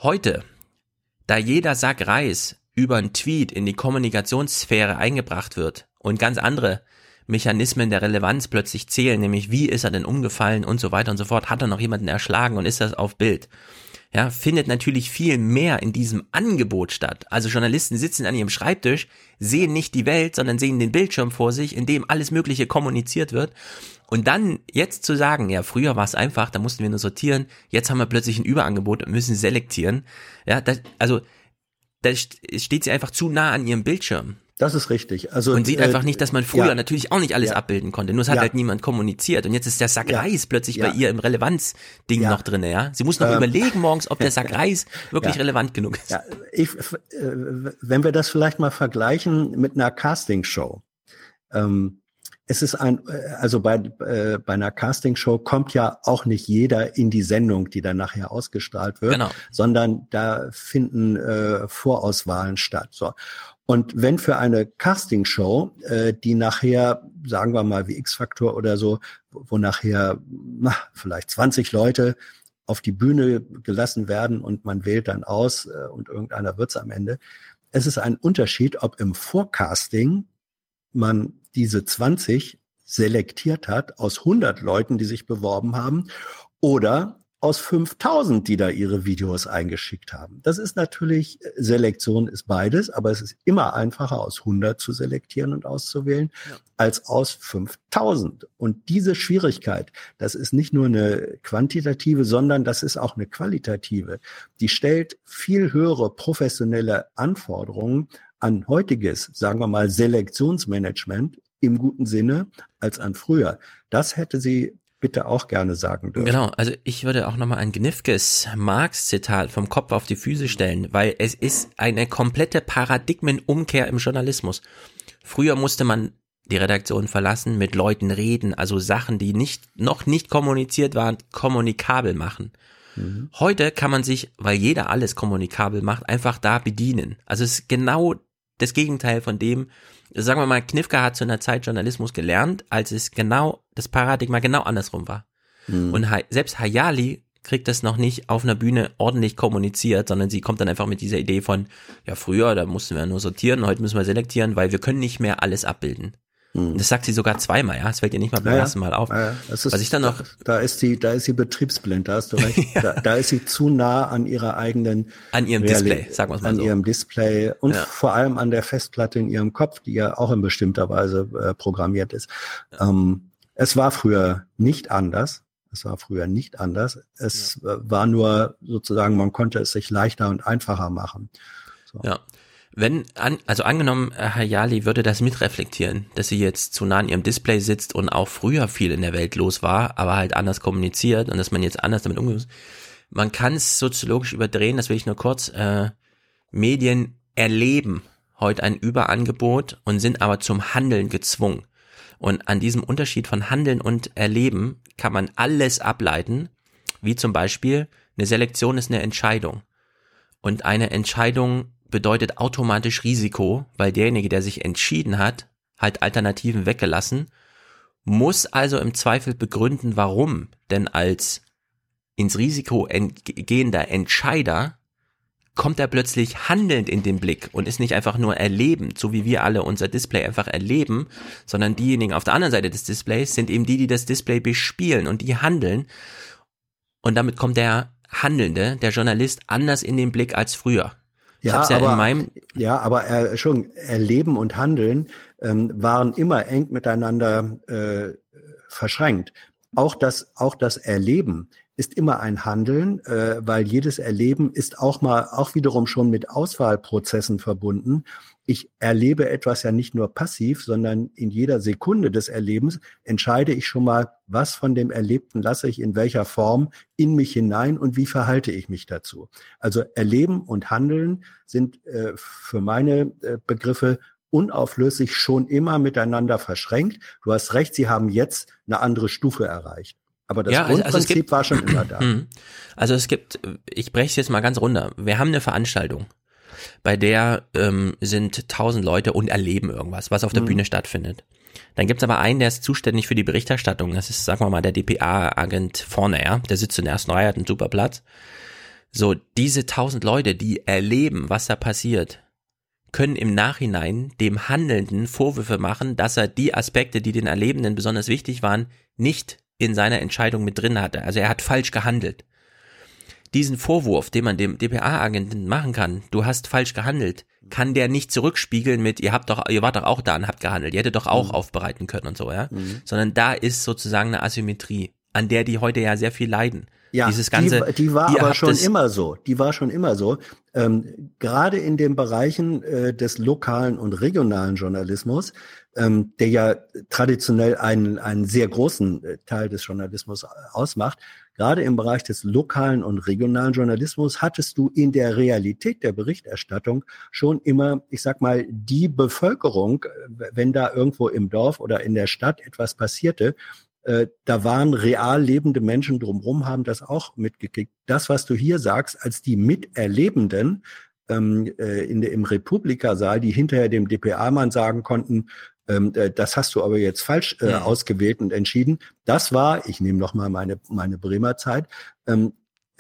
Heute, da jeder Sack Reis über einen Tweet in die Kommunikationssphäre eingebracht wird und ganz andere Mechanismen der Relevanz plötzlich zählen, nämlich wie ist er denn umgefallen und so weiter und so fort, hat er noch jemanden erschlagen und ist das auf Bild? Ja, findet natürlich viel mehr in diesem Angebot statt. Also Journalisten sitzen an ihrem Schreibtisch, sehen nicht die Welt, sondern sehen den Bildschirm vor sich, in dem alles Mögliche kommuniziert wird. Und dann jetzt zu sagen, ja, früher war es einfach, da mussten wir nur sortieren, jetzt haben wir plötzlich ein Überangebot und müssen selektieren. Ja, das, also da st- steht sie einfach zu nah an ihrem Bildschirm Das ist richtig. Also und sieht äh, einfach nicht, dass man früher ja. natürlich auch nicht alles Ja. abbilden konnte. Nur es hat Ja. halt niemand kommuniziert. Und jetzt ist der Sack. Reis plötzlich bei ihr im Relevanzding noch drinne, ja. Sie muss noch Ähm. überlegen morgens, ob der Sack Reis wirklich relevant genug ist. Ja, ich, äh, wenn wir das vielleicht mal vergleichen mit einer Castingshow. Ähm, es ist ein, äh, also bei, äh, bei einer Castingshow kommt ja auch nicht jeder in die Sendung, die dann nachher ausgestrahlt wird, Genau. sondern da finden äh, Vorauswahlen statt. So. Und wenn für eine Castingshow, äh, die nachher, sagen wir mal wie X-Faktor oder so, wo wo nachher na, vielleicht 20 Leute auf die Bühne gelassen werden und man wählt dann aus äh, und irgendeiner wird's am Ende. Es ist ein Unterschied, ob im Forecasting man diese 20 selektiert hat aus 100 Leuten, die sich beworben haben, oder aus 5000, die da ihre Videos eingeschickt haben. Das ist natürlich, äh, Selektion ist beides, aber es ist immer einfacher, aus 100 zu selektieren und auszuwählen, als aus 5000. Und diese Schwierigkeit, das ist nicht nur eine quantitative, sondern das ist auch eine qualitative. Die stellt viel höhere professionelle Anforderungen an heutiges, sagen wir mal, Selektionsmanagement im guten Sinne als an früher. Das hätte sie bitte auch gerne sagen dürfen. Genau, also ich würde auch nochmal ein Gnifkes Marx-Zitat vom Kopf auf die Füße stellen, weil es ist eine komplette Paradigmenumkehr im Journalismus. Früher musste man die Redaktion verlassen, mit Leuten reden, also Sachen, die nicht, noch nicht kommuniziert waren, kommunikabel machen. Heute kann man sich, weil jeder alles kommunikabel macht, einfach da bedienen. Also es ist genau das Gegenteil von dem, sagen wir mal, Knifka hat zu einer Zeit Journalismus gelernt, als es genau, das Paradigma genau andersrum war. Und Hay- selbst Hayali kriegt das noch nicht auf einer Bühne ordentlich kommuniziert, sondern sie kommt dann einfach mit dieser Idee von, ja früher, da mussten wir nur sortieren, heute müssen wir selektieren, weil wir können nicht mehr alles abbilden. Und Das sagt sie sogar zweimal, ja, das fällt ihr nicht mal beim Ja, ja. ersten Mal auf. Ja, ja. Ist, Was ich dann noch, da ist sie, da ist sie betriebsblind, da hast du recht. da, da ist sie zu nah an ihrer eigenen An ihrem Reali- Display, sagen wir's mal an so. ihrem Display und Ja. vor allem an der Festplatte in ihrem Kopf, die ja auch in bestimmter Weise äh, programmiert ist. Ähm, es war früher nicht anders. Es war früher nicht anders. Es äh, war nur sozusagen, man konnte es sich leichter und einfacher machen. Ja. Wenn, an, also angenommen, Herr Jali würde das mitreflektieren, dass sie jetzt zu nah an ihrem Display sitzt und auch früher viel in der Welt los war, aber halt anders kommuniziert und dass man jetzt anders damit umgeht. Man kann es soziologisch überdrehen, das will ich nur kurz. Äh, Medien erleben heute ein Überangebot und sind aber zum Handeln gezwungen. Und an diesem Unterschied von Handeln und Erleben kann man alles ableiten, wie zum Beispiel eine Selektion ist eine Entscheidung. Und eine Entscheidung bedeutet automatisch Risiko, weil derjenige, der sich entschieden hat, halt Alternativen weggelassen, muss also im Zweifel begründen, warum. Denn als ins Risiko gehender Entscheider kommt er plötzlich handelnd in den Blick und ist nicht einfach nur erlebend, so wie wir alle unser Display einfach erleben, sondern diejenigen auf der anderen Seite des Displays sind eben die, die das Display bespielen und die handeln. Und damit kommt der Handelnde, der Journalist, anders in den Blick als früher. Ich ja, ja aber, in meinem ja, aber äh, schon Erleben und Handeln ähm, waren immer eng miteinander äh, verschränkt. Auch das, auch das Erleben ist immer ein Handeln, äh, weil jedes Erleben ist auch mal, auch wiederum schon mit Auswahlprozessen verbunden. Ich erlebe etwas ja nicht nur passiv, sondern in jeder Sekunde des Erlebens entscheide ich schon mal, was von dem Erlebten lasse ich in welcher Form in mich hinein und wie verhalte ich mich dazu. Also Erleben und Handeln sind äh, für meine äh, Begriffe unauflöslich schon immer miteinander verschränkt. Du hast recht, sie haben jetzt eine andere Stufe erreicht. Aber das ja, Grundprinzip also gibt, war schon immer da. Also es gibt, ich breche es jetzt mal ganz runter. Wir haben eine Veranstaltung, bei der ähm, sind tausend Leute und erleben irgendwas, was auf der mhm. Bühne stattfindet. Dann gibt's aber einen, der ist zuständig für die Berichterstattung. Das ist, sagen wir mal, der DPA-Agent vorne, ja. Der sitzt in der ersten Reihe, hat einen super Platz. So, diese tausend Leute, die erleben, was da passiert, können im Nachhinein dem Handelnden Vorwürfe machen, dass er die Aspekte, die den Erlebenden besonders wichtig waren, nicht in seiner Entscheidung mit drin hatte. Also er hat falsch gehandelt. Diesen Vorwurf, den man dem DPA-Agenten machen kann, du hast falsch gehandelt, kann der nicht zurückspiegeln mit, ihr habt doch, ihr wart doch auch da und habt gehandelt, ihr hättet doch auch mhm. aufbereiten können und so, ja. Mhm. Sondern da ist sozusagen eine Asymmetrie, an der die heute ja sehr viel leiden. Ja, Dieses ganze, die, die war aber schon immer so. Die war schon immer so. Ähm, gerade in den Bereichen äh, des lokalen und regionalen Journalismus ähm, der ja traditionell einen, einen sehr großen äh, Teil des Journalismus ausmacht. Gerade im Bereich des lokalen und regionalen Journalismus hattest du in der Realität der Berichterstattung schon immer, ich sag mal, die Bevölkerung, wenn da irgendwo im Dorf oder in der Stadt etwas passierte, äh, da waren real lebende Menschen drumherum, haben das auch mitgekriegt. Das, was du hier sagst, als die Miterlebenden ähm, äh, in der, im Republikasaal, die hinterher dem DPA-Mann sagen konnten, ähm, äh, das hast du aber jetzt falsch äh, ja. Ausgewählt und entschieden. Das war, ich nehme noch mal meine, meine Bremer Zeit, ähm,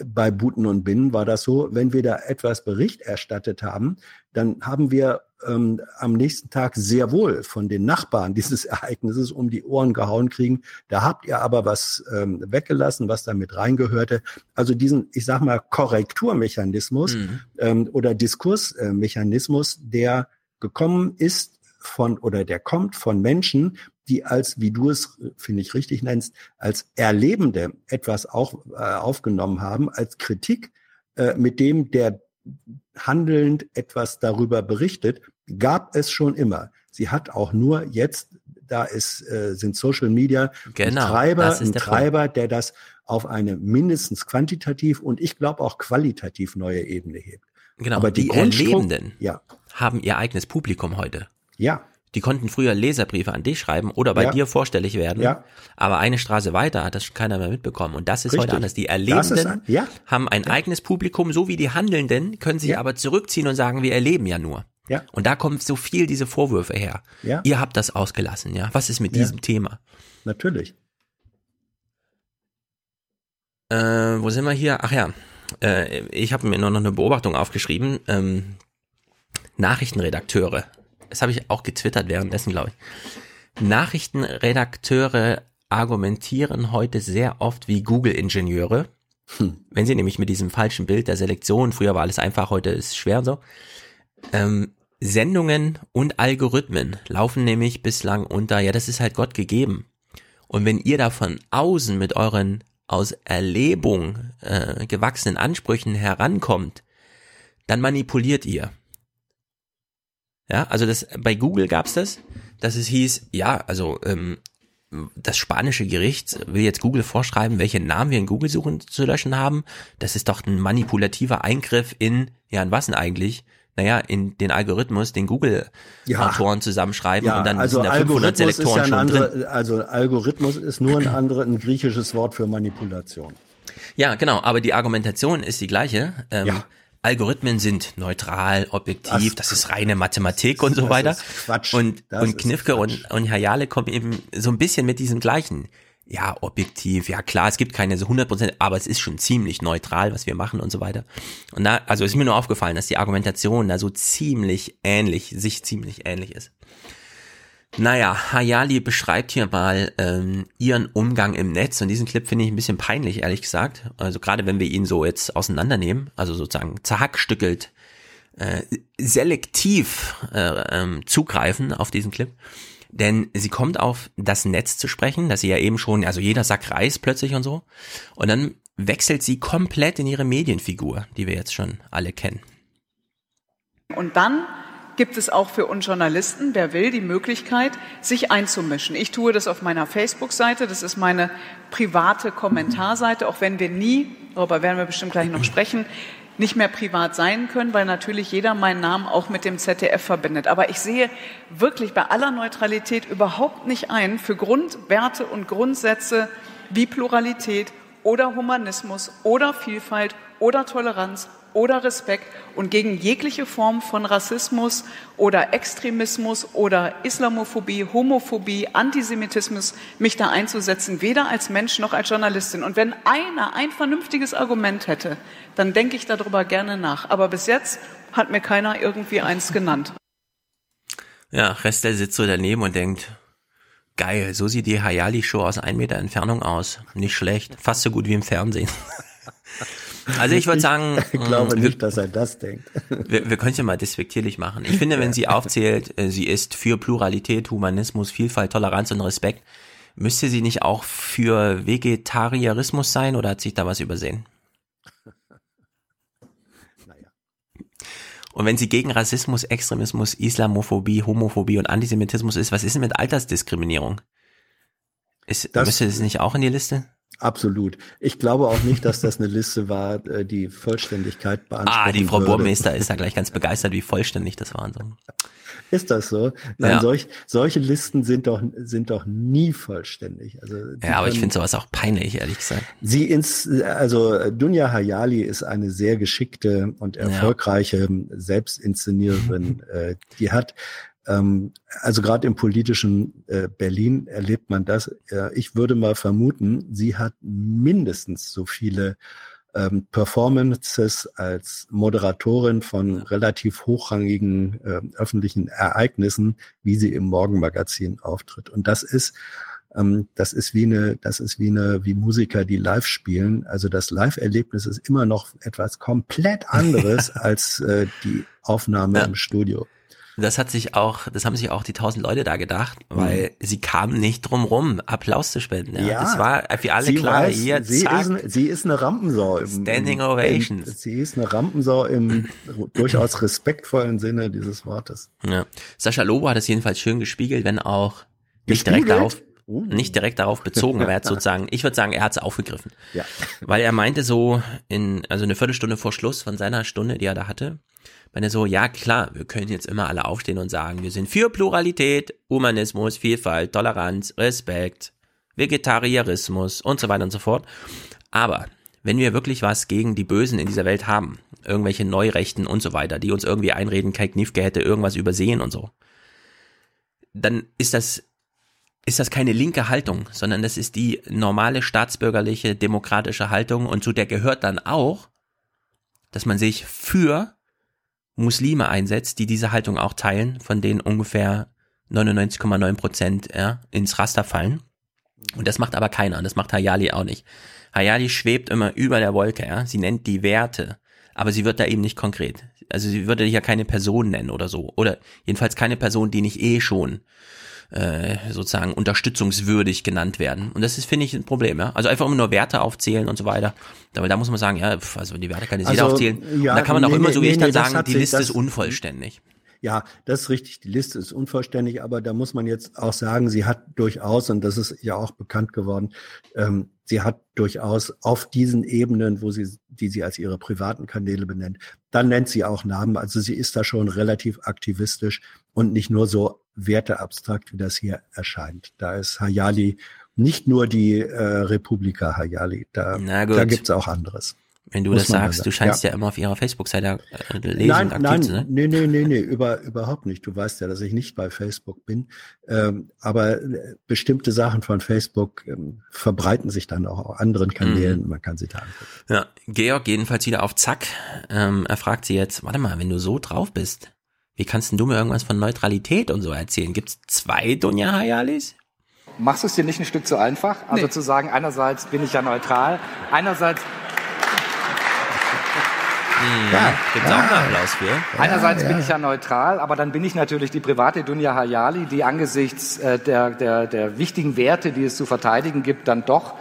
bei Buten und Binnen war das so, wenn wir da etwas Bericht erstattet haben, dann haben wir ähm, am nächsten Tag sehr wohl von den Nachbarn dieses Ereignisses um die Ohren gehauen kriegen. Da habt ihr aber was ähm, weggelassen, was da mit reingehörte. Also diesen, ich sag mal, Korrekturmechanismus mhm. ähm, oder Diskursmechanismus, der gekommen ist von oder der kommt von Menschen, die als, wie du es, finde ich richtig nennst, als Erlebende etwas auch äh, aufgenommen haben, als Kritik, äh, mit dem der handelnd etwas darüber berichtet, gab es schon immer. Sie hat auch nur jetzt, da ist, äh, sind Social Media genau, ein Treiber, ein der Treiber, Punkt. der das auf eine mindestens quantitativ und ich glaube auch qualitativ neue Ebene hebt. Genau, aber die, die Erlebenden ja. haben ihr eigenes Publikum heute. Ja. Die konnten früher Leserbriefe an dich schreiben oder bei ja. dir vorstellig werden. Ja. Aber eine Straße weiter hat das keiner mehr mitbekommen. Und das ist Richtig. heute anders. Die Erlebenden ein, ja. haben ein eigenes Publikum, so wie die Handelnden, können sich aber zurückziehen und sagen, wir erleben ja nur. Ja. Und da kommt so viel diese Vorwürfe her. Ja. Ihr habt das ausgelassen, ja. Was ist mit diesem Thema? Natürlich. Äh, wo sind wir hier? Ach ja, äh, ich habe mir nur noch eine Beobachtung aufgeschrieben. Ähm, Nachrichtenredakteure das habe ich auch getwittert währenddessen, glaube ich. Nachrichtenredakteure argumentieren heute sehr oft wie Google-Ingenieure. Hm. Wenn sie nämlich mit diesem falschen Bild der Selektion, früher war alles einfach, heute ist es schwer und so. Ähm, Sendungen und Algorithmen laufen nämlich bislang unter, ja, das ist halt Gott gegeben. Und wenn ihr da von außen mit euren aus Erlebung äh, gewachsenen Ansprüchen herankommt, dann manipuliert ihr. Ja, also das bei Google gab's das, dass es hieß, ja, also ähm, das spanische Gericht will jetzt Google vorschreiben, welche Namen wir in Google-Suchen zu löschen haben. Das ist doch ein manipulativer Eingriff in, ja, in was denn eigentlich? Naja, in den Algorithmus, den Google-Autoren Ja. zusammenschreiben Ja, und dann also sind da 500 Algorithmus ist Selektoren ja schon andere, drin. also Algorithmus ist nur ein anderes, ein griechisches Wort für Manipulation. Ja, genau, aber die Argumentation ist die gleiche. Ähm, Ja. Algorithmen sind neutral, objektiv, Das- das, ist reine Mathematik und so weiter. Quatsch. Und, Das und Knifke und, und Hayale kommen eben so ein bisschen mit diesem gleichen. Ja, objektiv, ja klar, es gibt keine so 100%, aber es ist schon ziemlich neutral, was wir machen und so weiter. Und da, also ist mir nur aufgefallen, dass die Argumentation da so ziemlich ähnlich, sich ziemlich ähnlich ist. Naja, Hayali beschreibt hier mal ähm, ihren Umgang im Netz und diesen Clip finde ich ein bisschen peinlich, ehrlich gesagt. Also gerade wenn wir ihn so jetzt auseinandernehmen, also sozusagen zerhackstückelt, äh, selektiv äh, ähm, zugreifen auf diesen Clip. Denn sie kommt auf das Netz zu sprechen, dass sie ja eben schon, also jeder Sack Reis plötzlich und so. Und dann wechselt sie komplett in ihre Medienfigur, die wir jetzt schon alle kennen. Und dann gibt es auch für uns Journalisten, wer will, die Möglichkeit, sich einzumischen. Ich tue das auf meiner Facebook-Seite, das ist meine private Kommentarseite, auch wenn wir nie, darüber werden wir bestimmt gleich noch sprechen, nicht mehr privat sein können, weil natürlich jeder meinen Namen auch mit dem ZDF verbindet. Aber ich sehe wirklich bei aller Neutralität überhaupt nicht ein, für Grundwerte und Grundsätze wie Pluralität oder Humanismus oder Vielfalt oder Toleranz oder Respekt und gegen jegliche Form von Rassismus oder Extremismus oder Islamophobie, Homophobie, Antisemitismus mich da einzusetzen, weder als Mensch noch als Journalistin. Und wenn einer ein vernünftiges Argument hätte, dann denke ich darüber gerne nach. Aber bis jetzt hat mir keiner irgendwie eins genannt. Ja, Restel sitzt so daneben und denkt, geil, so sieht die Hayali-Show aus ein Meter Entfernung aus. Nicht schlecht, fast so gut wie im Fernsehen. Also ich würde sagen, Ich glaube mh, nicht, dass er das denkt. wir, wir können es ja mal despektierlich machen. Ich finde, wenn sie aufzählt, äh, sie ist für Pluralität, Humanismus, Vielfalt, Toleranz und Respekt, müsste sie nicht auch für Vegetarismus sein oder hat sich da was übersehen? Und wenn sie gegen Rassismus, Extremismus, Islamophobie, Homophobie und Antisemitismus ist, was ist denn mit Altersdiskriminierung? Ist, Das- müsste das nicht auch in die Liste? Absolut. Ich glaube auch nicht, dass das eine Liste war, äh, die Vollständigkeit beanspruchen Ah, die Frau würde. Burmeister ist da gleich ganz begeistert, wie vollständig das war. Ist das so? Nein, Ja. solch, solche Listen sind doch, sind doch nie vollständig. Also, Ja, aber ich können- finde sowas auch peinlich, ehrlich gesagt. Sie ins, also Dunja Hayali ist eine sehr geschickte und erfolgreiche Selbstinszeniererin. äh, die hat, also gerade im politischen äh, Berlin erlebt man das. Ich würde mal vermuten, sie hat mindestens so viele ähm, Performances als Moderatorin von relativ hochrangigen äh, öffentlichen Ereignissen, wie sie im Morgenmagazin auftritt. Und das ist ähm, das ist wie eine, das ist wie eine, wie Musiker, die live spielen. Also das Live-Erlebnis ist immer noch etwas komplett anderes als äh, die Aufnahme Ja. im Studio. Das hat sich auch, das haben sich auch die tausend Leute da gedacht, weil sie kamen nicht drum rum, Applaus zu spenden. Ja, das war für alle klar. weiß, hier, sie, zack. ist, sie ist eine Rampensau. Im, Standing Ovations. Im, sie ist eine Rampensau im durchaus respektvollen Sinne dieses Wortes. Ja. Sascha Lobo hat es jedenfalls schön gespiegelt, wenn auch nicht Gespiegelt? direkt darauf, Oh. nicht direkt darauf bezogen, aber er hat sozusagen, ich würde sagen, er hat es aufgegriffen. Ja. Weil er meinte so in, also eine Viertelstunde vor Schluss von seiner Stunde, die er da hatte, meinte er so, ja klar, wir können jetzt immer alle aufstehen und sagen, wir sind für Pluralität, Humanismus, Vielfalt, Toleranz, Respekt, Vegetarismus und so weiter und so fort. Aber wenn wir wirklich was gegen die Bösen in dieser Welt haben, irgendwelche Neurechten und so weiter, die uns irgendwie einreden, Kai Kniefke hätte irgendwas übersehen und so, dann ist das ist das keine linke Haltung, sondern das ist die normale staatsbürgerliche demokratische Haltung und zu der gehört dann auch, dass man sich für Muslime einsetzt, die diese Haltung auch teilen, von denen ungefähr 99,9 Prozent ja, ins Raster fallen. Und das macht aber keiner, und das macht Hayali auch nicht. Hayali schwebt immer über der Wolke, ja. Sie nennt die Werte, aber sie wird da eben nicht konkret. Also sie würde ja keine Person nennen oder so. Oder jedenfalls keine Person, die nicht eh schon äh, sozusagen unterstützungswürdig genannt werden. Und das ist, finde ich, ein Problem, ja. Also einfach immer nur Werte aufzählen und so weiter. Aber da muss man sagen, ja, pf, also die Werte kann jetzt jeder Also, aufzählen. ja, und da kann man auch nee, immer nee, so wie nee, ich dann sagen, die sich- Liste ist unvollständig. Ja, das ist richtig. Die Liste ist unvollständig, aber da muss man jetzt auch sagen, sie hat durchaus, und das ist ja auch bekannt geworden, ähm, sie hat durchaus auf diesen Ebenen, wo sie, die sie als ihre privaten Kanäle benennt, dann nennt sie auch Namen. Also sie ist da schon relativ aktivistisch und nicht nur so werteabstrakt, wie das hier erscheint. Da ist Hayali nicht nur die äh, Republika Hayali, da, da gibt's auch anderes. Wenn du das sagst, du scheinst ja. ja. immer auf ihrer Facebook-Seite äh, lesen nein, aktiv nein, zu sein. Nee, nee, nee, nee, über, überhaupt nicht. Du weißt ja, dass ich nicht bei Facebook bin. Ähm, aber äh, bestimmte Sachen von Facebook ähm, verbreiten sich dann auch auf anderen Kanälen. Mhm. Man kann sie da angucken. Ja, Georg jedenfalls wieder auf Zack. Ähm, er fragt sie jetzt, warte mal, wenn du so drauf bist, wie kannst denn du mir irgendwas von Neutralität und so erzählen? Gibt's zwei Dunja Hayalis? Machst du es dir nicht ein Stück zu einfach? Also nee. zu sagen, einerseits bin ich ja neutral, einerseits ja, gibt es auch einen Applaus für. Einerseits ja, ja. bin ich ja neutral, aber dann bin ich natürlich die private Dunja Hayali, die angesichts äh, der, der, der wichtigen Werte, die es zu verteidigen gibt, dann doch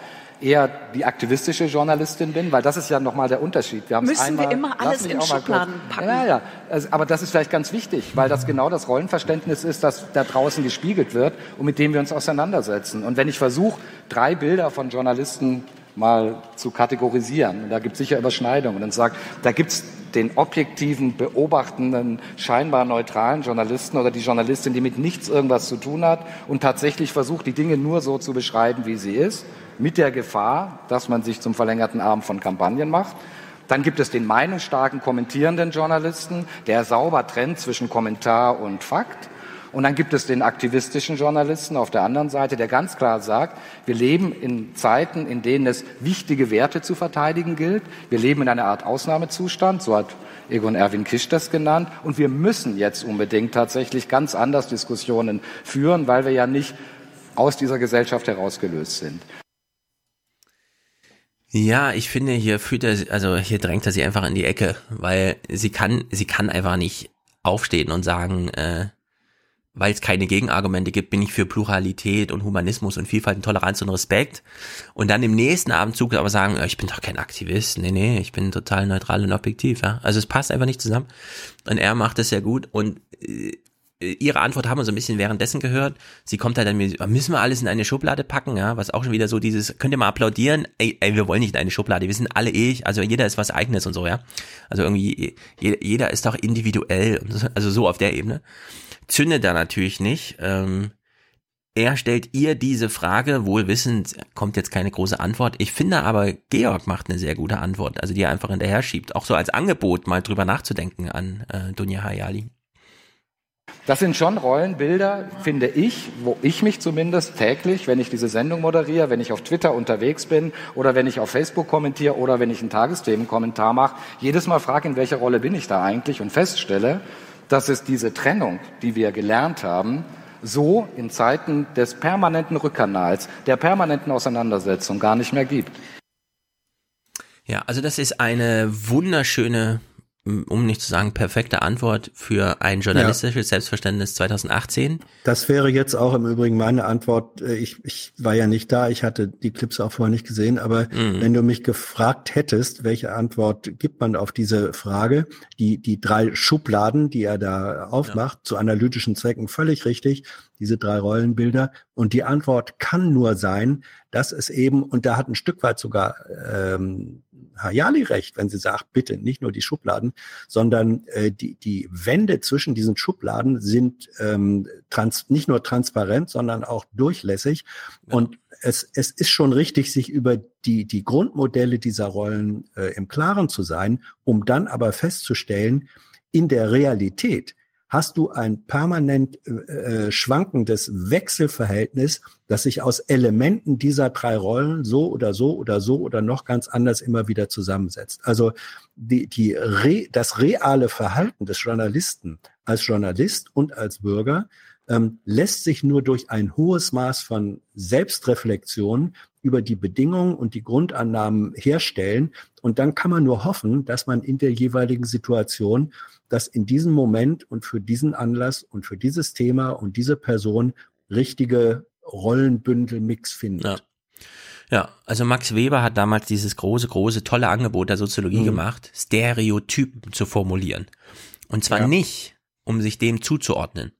eher die aktivistische Journalistin bin, weil das ist ja nochmal der Unterschied. Wir Müssen einmal, wir immer alles in Schubladen packen? Ja, ja. Also, aber das ist vielleicht ganz wichtig, weil das genau das Rollenverständnis ist, das da draußen gespiegelt wird und mit dem wir uns auseinandersetzen. Und wenn ich versuche, drei Bilder von Journalisten mal zu kategorisieren. Und da gibt es sicher Überschneidungen. Und sagt, da gibt es den objektiven, beobachtenden, scheinbar neutralen Journalisten oder die Journalistin, die mit nichts irgendwas zu tun hat und tatsächlich versucht, die Dinge nur so zu beschreiben, wie sie ist, mit der Gefahr, dass man sich zum verlängerten Arm von Kampagnen macht. Dann gibt es den meinungsstarken, kommentierenden Journalisten, der sauber trennt zwischen Kommentar und Fakt. Und dann gibt es den aktivistischen Journalisten auf der anderen Seite, der ganz klar sagt, wir leben in Zeiten, in denen es wichtige Werte zu verteidigen gilt. Wir leben in einer Art Ausnahmezustand, so hat Egon Erwin Kisch das genannt. Und wir müssen jetzt unbedingt tatsächlich ganz anders Diskussionen führen, weil wir ja nicht aus dieser Gesellschaft herausgelöst sind. Ja, ich finde, hier führt er, also hier drängt er sie einfach in die Ecke, weil sie kann, sie kann einfach nicht aufstehen und sagen, äh, weil es keine Gegenargumente gibt, bin ich für Pluralität und Humanismus und Vielfalt und Toleranz und Respekt. Und dann im nächsten Abendzug aber sagen, ich bin doch kein Aktivist. Nee, nee, ich bin total neutral und objektiv. Ja? Also es passt einfach nicht zusammen. Und er macht es sehr gut. Und äh, ihre Antwort haben wir so ein bisschen währenddessen gehört. Sie kommt halt dann mit, müssen wir alles in eine Schublade packen, ja, was auch schon wieder so dieses, könnt ihr mal applaudieren, ey, ey wir wollen nicht in eine Schublade, wir sind alle ich, also jeder ist was eigenes und so, ja. Also irgendwie, jeder ist doch individuell, also so auf der Ebene zündet da natürlich nicht. Ähm, er stellt ihr diese Frage, wohl wissend, kommt jetzt keine große Antwort. Ich finde aber, Georg macht eine sehr gute Antwort, also die er einfach hinterher schiebt. Auch so als Angebot, mal drüber nachzudenken an äh, Dunja Hayali. Das sind schon Rollenbilder, finde ich, wo ich mich zumindest täglich, wenn ich diese Sendung moderiere, wenn ich auf Twitter unterwegs bin oder wenn ich auf Facebook kommentiere oder wenn ich einen Tagesthemenkommentar mache, jedes Mal frage, in welcher Rolle bin ich da eigentlich und feststelle, dass es diese Trennung, die wir gelernt haben, so in Zeiten des permanenten Rückkanals, der permanenten Auseinandersetzung gar nicht mehr gibt. Ja, also das ist eine wunderschöne um nicht zu sagen perfekte Antwort für ein journalistisches ja. Selbstverständnis 2018. Das wäre jetzt auch im Übrigen meine Antwort. Äh, ich, ich war ja nicht da, ich hatte die Clips auch vorher nicht gesehen, aber mhm. wenn du mich gefragt hättest, welche Antwort gibt man auf diese Frage, die, die drei Schubladen, die er da aufmacht, ja. zu analytischen Zwecken völlig richtig, diese drei Rollenbilder. Und die Antwort kann nur sein, dass es eben, und da hat ein Stück weit sogar ähm, Hayali recht, wenn sie sagt, bitte nicht nur die Schubladen, sondern äh, die, die Wände zwischen diesen Schubladen sind ähm, trans, nicht nur transparent, sondern auch durchlässig. Ja. Und es, es ist schon richtig, sich über die, die Grundmodelle dieser Rollen äh, im Klaren zu sein, um dann aber festzustellen, in der Realität hast du ein permanent äh, äh, schwankendes Wechselverhältnis, das sich aus Elementen dieser drei Rollen so oder so oder so oder noch ganz anders immer wieder zusammensetzt. Also die, die Re, das reale Verhalten des Journalisten als Journalist und als Bürger ähm, lässt sich nur durch ein hohes Maß von Selbstreflexion über die Bedingungen und die Grundannahmen herstellen. Und dann kann man nur hoffen, dass man in der jeweiligen Situation dass in diesem Moment und für diesen Anlass und für dieses Thema und diese Person richtige Rollenbündelmix findet. Ja. Ja, also Max Weber hat damals dieses große, große, tolle Angebot der Soziologie mhm. gemacht, Stereotypen zu formulieren. Und zwar ja. nicht um sich dem zuzuordnen,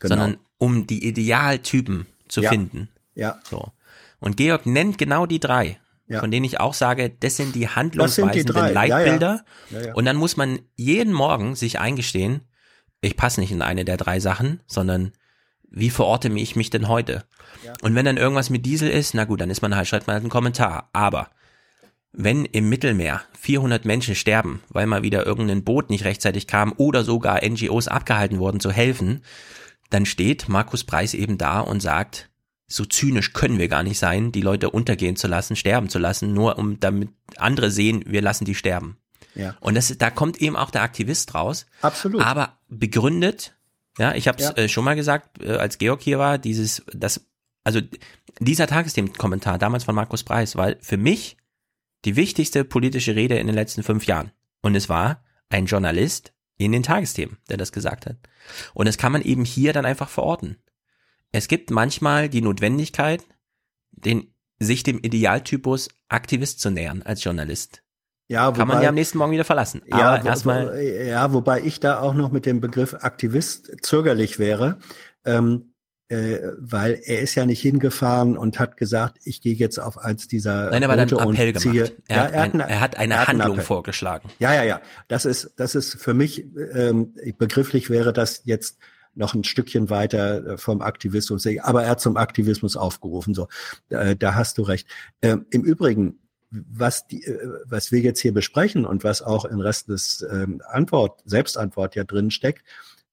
Genau. sondern um die Idealtypen zu Ja. finden. Ja. So. Und Georg nennt genau die drei, Ja. von denen ich auch sage, das sind die Das sind handlungsweisenden die. Leitbilder. Ja, ja. Und dann muss man jeden Morgen sich eingestehen, ich passe nicht in eine der drei Sachen, sondern wie verorte ich mich denn heute? Und wenn dann irgendwas mit Diesel ist, na gut, dann ist man halt, schreibt man halt einen Kommentar. Aber wenn im Mittelmeer 400 Menschen sterben, weil mal wieder irgendein Boot nicht rechtzeitig kam oder sogar NGOs abgehalten wurden zu helfen, dann steht Markus Preis eben da und sagt, so zynisch können wir gar nicht sein, die Leute untergehen zu lassen, sterben zu lassen, nur um damit andere sehen, wir lassen die sterben. Ja. Und das, da kommt eben auch der Aktivist raus. Absolut. Aber begründet, ja, ich habe es Ja. äh, schon mal gesagt, äh, als Georg hier war, dieses, das, also dieser Tagesthemen-Kommentar damals von Markus Preis war für mich die wichtigste politische Rede in den letzten fünf Jahren. Und es war ein Journalist in den Tagesthemen, der das gesagt hat. Und das kann man eben hier dann einfach verorten. Es gibt manchmal die Notwendigkeit, den, sich dem Idealtypus Aktivist zu nähern als Journalist. Ja, Kann man ja am nächsten Morgen wieder verlassen. Aber wo- erstmal. ja, wobei ich da auch noch mit dem Begriff Aktivist zögerlich wäre, ähm, äh, weil er ist ja nicht hingefahren und hat gesagt, ich gehe jetzt auf eins dieser Nein, er hat einen Appell gemacht. Er, ja, hat ein, er hat eine er hat einen Handlung Appell. vorgeschlagen. Ja, ja, ja. Das ist, das ist für mich ähm, begrifflich wäre das jetzt noch ein Stückchen weiter äh, vom Aktivismus, aber er hat zum Aktivismus aufgerufen. So, äh, da hast du recht. Ähm, Im Übrigen, was die, äh, was wir jetzt hier besprechen und was auch im Rest des ähm, Antwort, Selbstantwort ja drin steckt,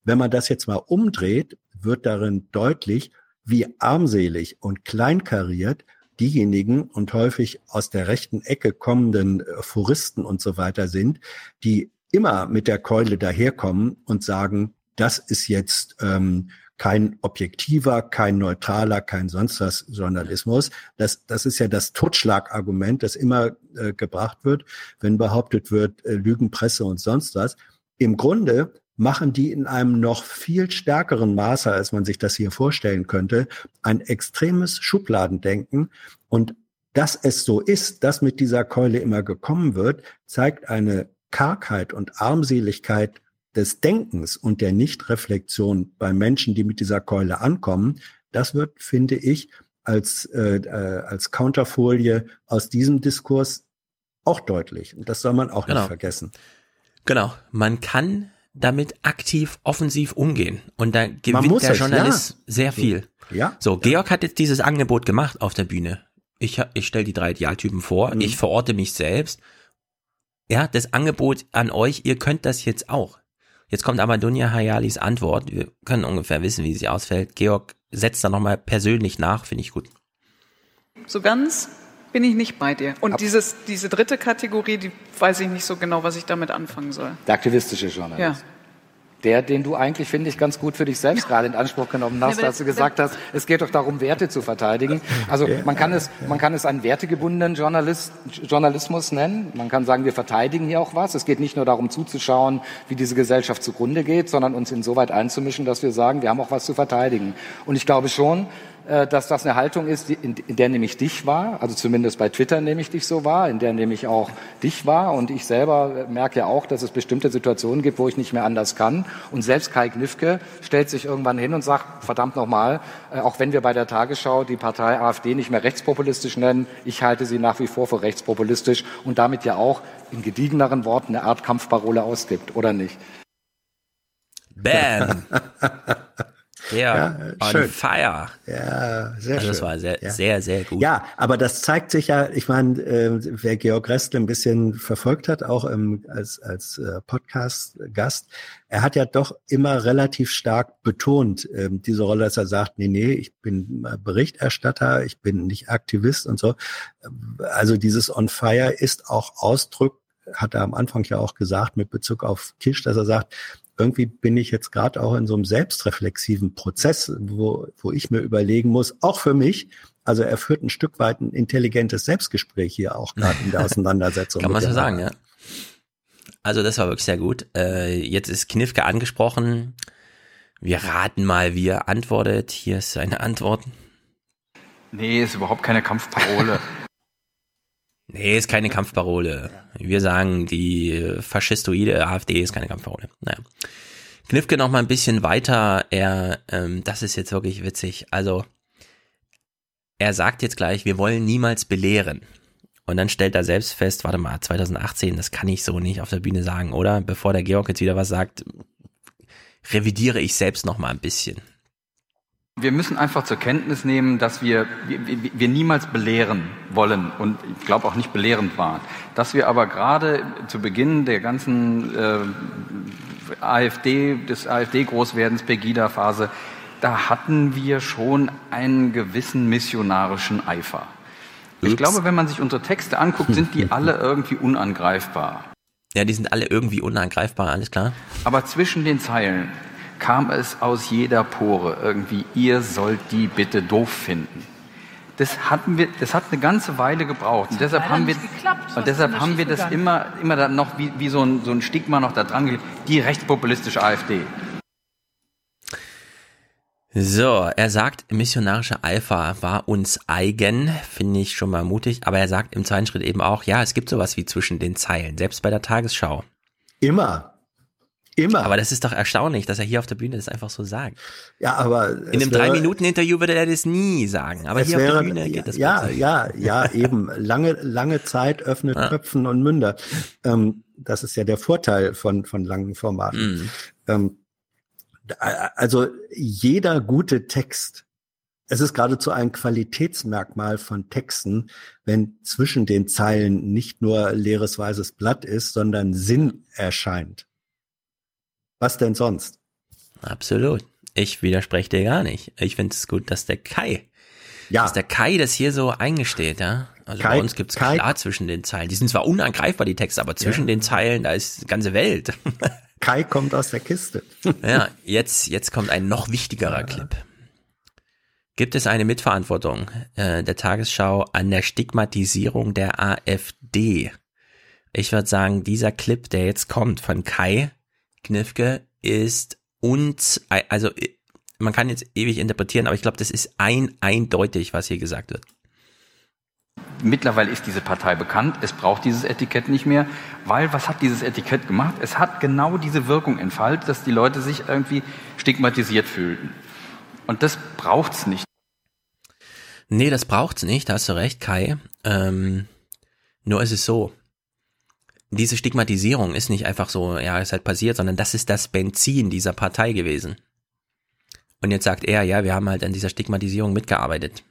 wenn man das jetzt mal umdreht, wird darin deutlich, wie armselig und kleinkariert diejenigen und häufig aus der rechten Ecke kommenden äh, Foristen und so weiter sind, die immer mit der Keule daherkommen und sagen, das ist jetzt ähm, kein objektiver, kein neutraler, kein sonst was Journalismus. Das, das ist ja das Totschlagargument, das immer äh, gebracht wird, wenn behauptet wird, äh, Lügenpresse und sonst was. Im Grunde machen die in einem noch viel stärkeren Maße, als man sich das hier vorstellen könnte, ein extremes Schubladendenken. Und dass es so ist, dass mit dieser Keule immer gekommen wird, zeigt eine Kargheit und Armseligkeit des Denkens und der Nichtreflexion bei Menschen, die mit dieser Keule ankommen. Das wird, finde ich, als, äh, äh, als Counterfolie aus diesem Diskurs auch deutlich. Und das soll man auch Genau. nicht vergessen. Genau. Man kann damit aktiv, offensiv umgehen. Und da gewinnt der es, Journalist ja. sehr viel. Ja. So, Georg hat jetzt dieses Angebot gemacht auf der Bühne. Ich, ich stelle die drei Idealtypen vor, Mhm. ich verorte mich selbst. Ja, das Angebot an euch, ihr könnt das jetzt auch. Jetzt kommt aber Dunja Hayalis Antwort. Wir können ungefähr wissen, wie sie ausfällt. Georg setzt da nochmal persönlich nach, finde ich gut. So ganz bin ich nicht bei dir. Und dieses, diese dritte Kategorie, die weiß ich nicht so genau, was ich damit anfangen soll. Der aktivistische Journalist. Ja. Der, den du eigentlich, finde ich, ganz gut für dich selbst gerade in Anspruch genommen hast, Ja, als du gesagt hast, es geht doch darum, Werte zu verteidigen. Also man kann es, man kann es einen wertegebundenen Journalist, Journalismus nennen. Man kann sagen, wir verteidigen hier auch was. Es geht nicht nur darum zuzuschauen, wie diese Gesellschaft zugrunde geht, sondern uns insoweit einzumischen, dass wir sagen, wir haben auch was zu verteidigen. Und ich glaube schon, dass das eine Haltung ist, in, der nämlich dich war, also zumindest bei Twitter nehme ich dich so wahr, in der nämlich auch dich war und ich selber merke ja auch, dass es bestimmte Situationen gibt, wo ich nicht mehr anders kann und selbst Kai Knifke stellt sich irgendwann hin und sagt, verdammt nochmal, äh, auch wenn wir bei der Tagesschau die Partei AfD nicht mehr rechtspopulistisch nennen, ich halte sie nach wie vor für rechtspopulistisch und damit ja auch in gediegeneren Worten eine Art Kampfparole ausgibt, oder nicht? Bam! Ja, on schön. fire. Ja, sehr Also schön. das war sehr, Ja. sehr, sehr gut. Ja, aber das zeigt sich ja, ich meine, äh, wer Georg Restle ein bisschen verfolgt hat, auch im, als, als äh, Podcast-Gast, er hat ja doch immer relativ stark betont, ähm, diese Rolle, dass er sagt, nee, nee, ich bin äh, Berichterstatter, ich bin nicht Aktivist und so. Also dieses On Fire ist auch Ausdruck, hat er am Anfang ja auch gesagt, mit Bezug auf Kisch, dass er sagt, irgendwie bin ich jetzt gerade auch in so einem selbstreflexiven Prozess, wo, wo ich mir überlegen muss, auch für mich, also er führt ein Stück weit ein intelligentes Selbstgespräch hier auch gerade in der Auseinandersetzung. Kann man so sagen, ja. Also das war wirklich sehr gut. Äh, jetzt ist Knifke angesprochen. Wir raten mal, wie er antwortet. Hier ist seine Antwort. Nee, ist überhaupt keine Kampfparole. Nee, ist keine Kampfparole. Wir sagen, die faschistoide AfD ist keine Kampfparole. Naja. Knifke noch mal ein bisschen weiter. Er, ähm, das ist jetzt wirklich witzig. Also er sagt jetzt gleich, wir wollen niemals belehren. Und dann stellt er selbst fest, warte mal, 2018, das kann ich so nicht auf der Bühne sagen, oder? Bevor der Georg jetzt wieder was sagt, revidiere ich selbst noch mal ein bisschen. Wir müssen einfach zur Kenntnis nehmen, dass wir, wir, wir niemals belehren wollen und ich glaube auch nicht belehrend waren. Dass wir aber gerade zu Beginn der ganzen äh, AfD, des AfD-Großwerdens, Pegida-Phase, da hatten wir schon einen gewissen missionarischen Eifer. Ich Ups. glaube, wenn man sich unsere Texte anguckt, sind die alle irgendwie unangreifbar. Ja, die sind alle irgendwie unangreifbar, alles klar. Aber zwischen den Zeilen kam es aus jeder Pore irgendwie, ihr sollt die bitte doof finden. Das hatten wir, das hat eine ganze Weile gebraucht. Und deshalb haben wir, geklappt. Und deshalb haben wir das immer, immer dann noch wie, wie so ein, so ein Stigma noch da dran gelegt. Die rechtspopulistische AfD. So, er sagt, missionarische Alpha war uns eigen, finde ich schon mal mutig, aber er sagt im zweiten Schritt eben auch, ja, es gibt sowas wie zwischen den Zeilen, selbst bei der Tagesschau. Immer. Immer. Aber das ist doch erstaunlich, dass er hier auf der Bühne das einfach so sagt. Ja, aber In einem Drei-Minuten-Interview würde er das nie sagen, aber hier auf wäre, der Bühne geht das ja, plötzlich. ja, ja, eben. Lange, lange Zeit öffnet Köpfen und Münder. Ähm, das ist ja der Vorteil von, von langen Formaten. Mhm. Ähm, also jeder gute Text, es ist geradezu ein Qualitätsmerkmal von Texten, wenn zwischen den Zeilen nicht nur leeres weißes Blatt ist, sondern Sinn erscheint. Was denn sonst? Absolut. Ich widerspreche dir gar nicht. Ich finde es gut, dass der Kai, Ja. dass der Kai das hier so eingesteht, ja. Also Kai- bei uns gibt's Kai- klar zwischen den Zeilen. Die sind zwar unangreifbar, die Texte, aber zwischen den Zeilen, da ist die ganze Welt. Kai kommt aus der Kiste. Ja, jetzt, jetzt kommt ein noch wichtigerer Clip. Gibt es eine Mitverantwortung äh, der Tagesschau an der Stigmatisierung der AfD? Ich würde sagen, dieser Clip, der jetzt kommt von Kai Knifke, ist uns, also man kann jetzt ewig interpretieren, aber ich glaube, das ist ein eindeutig, was hier gesagt wird. Mittlerweile ist diese Partei bekannt. Es braucht dieses Etikett nicht mehr, weil was hat dieses Etikett gemacht? Es hat genau diese Wirkung entfaltet, dass die Leute sich irgendwie stigmatisiert fühlten. Und das braucht's nicht. Nee, das braucht's nicht, da hast du recht, Kai. Ähm, nur ist es so. Diese Stigmatisierung ist nicht einfach so, ja, ist halt passiert, sondern das ist das Benzin dieser Partei gewesen. Und jetzt sagt er, ja, wir haben halt an dieser Stigmatisierung mitgearbeitet.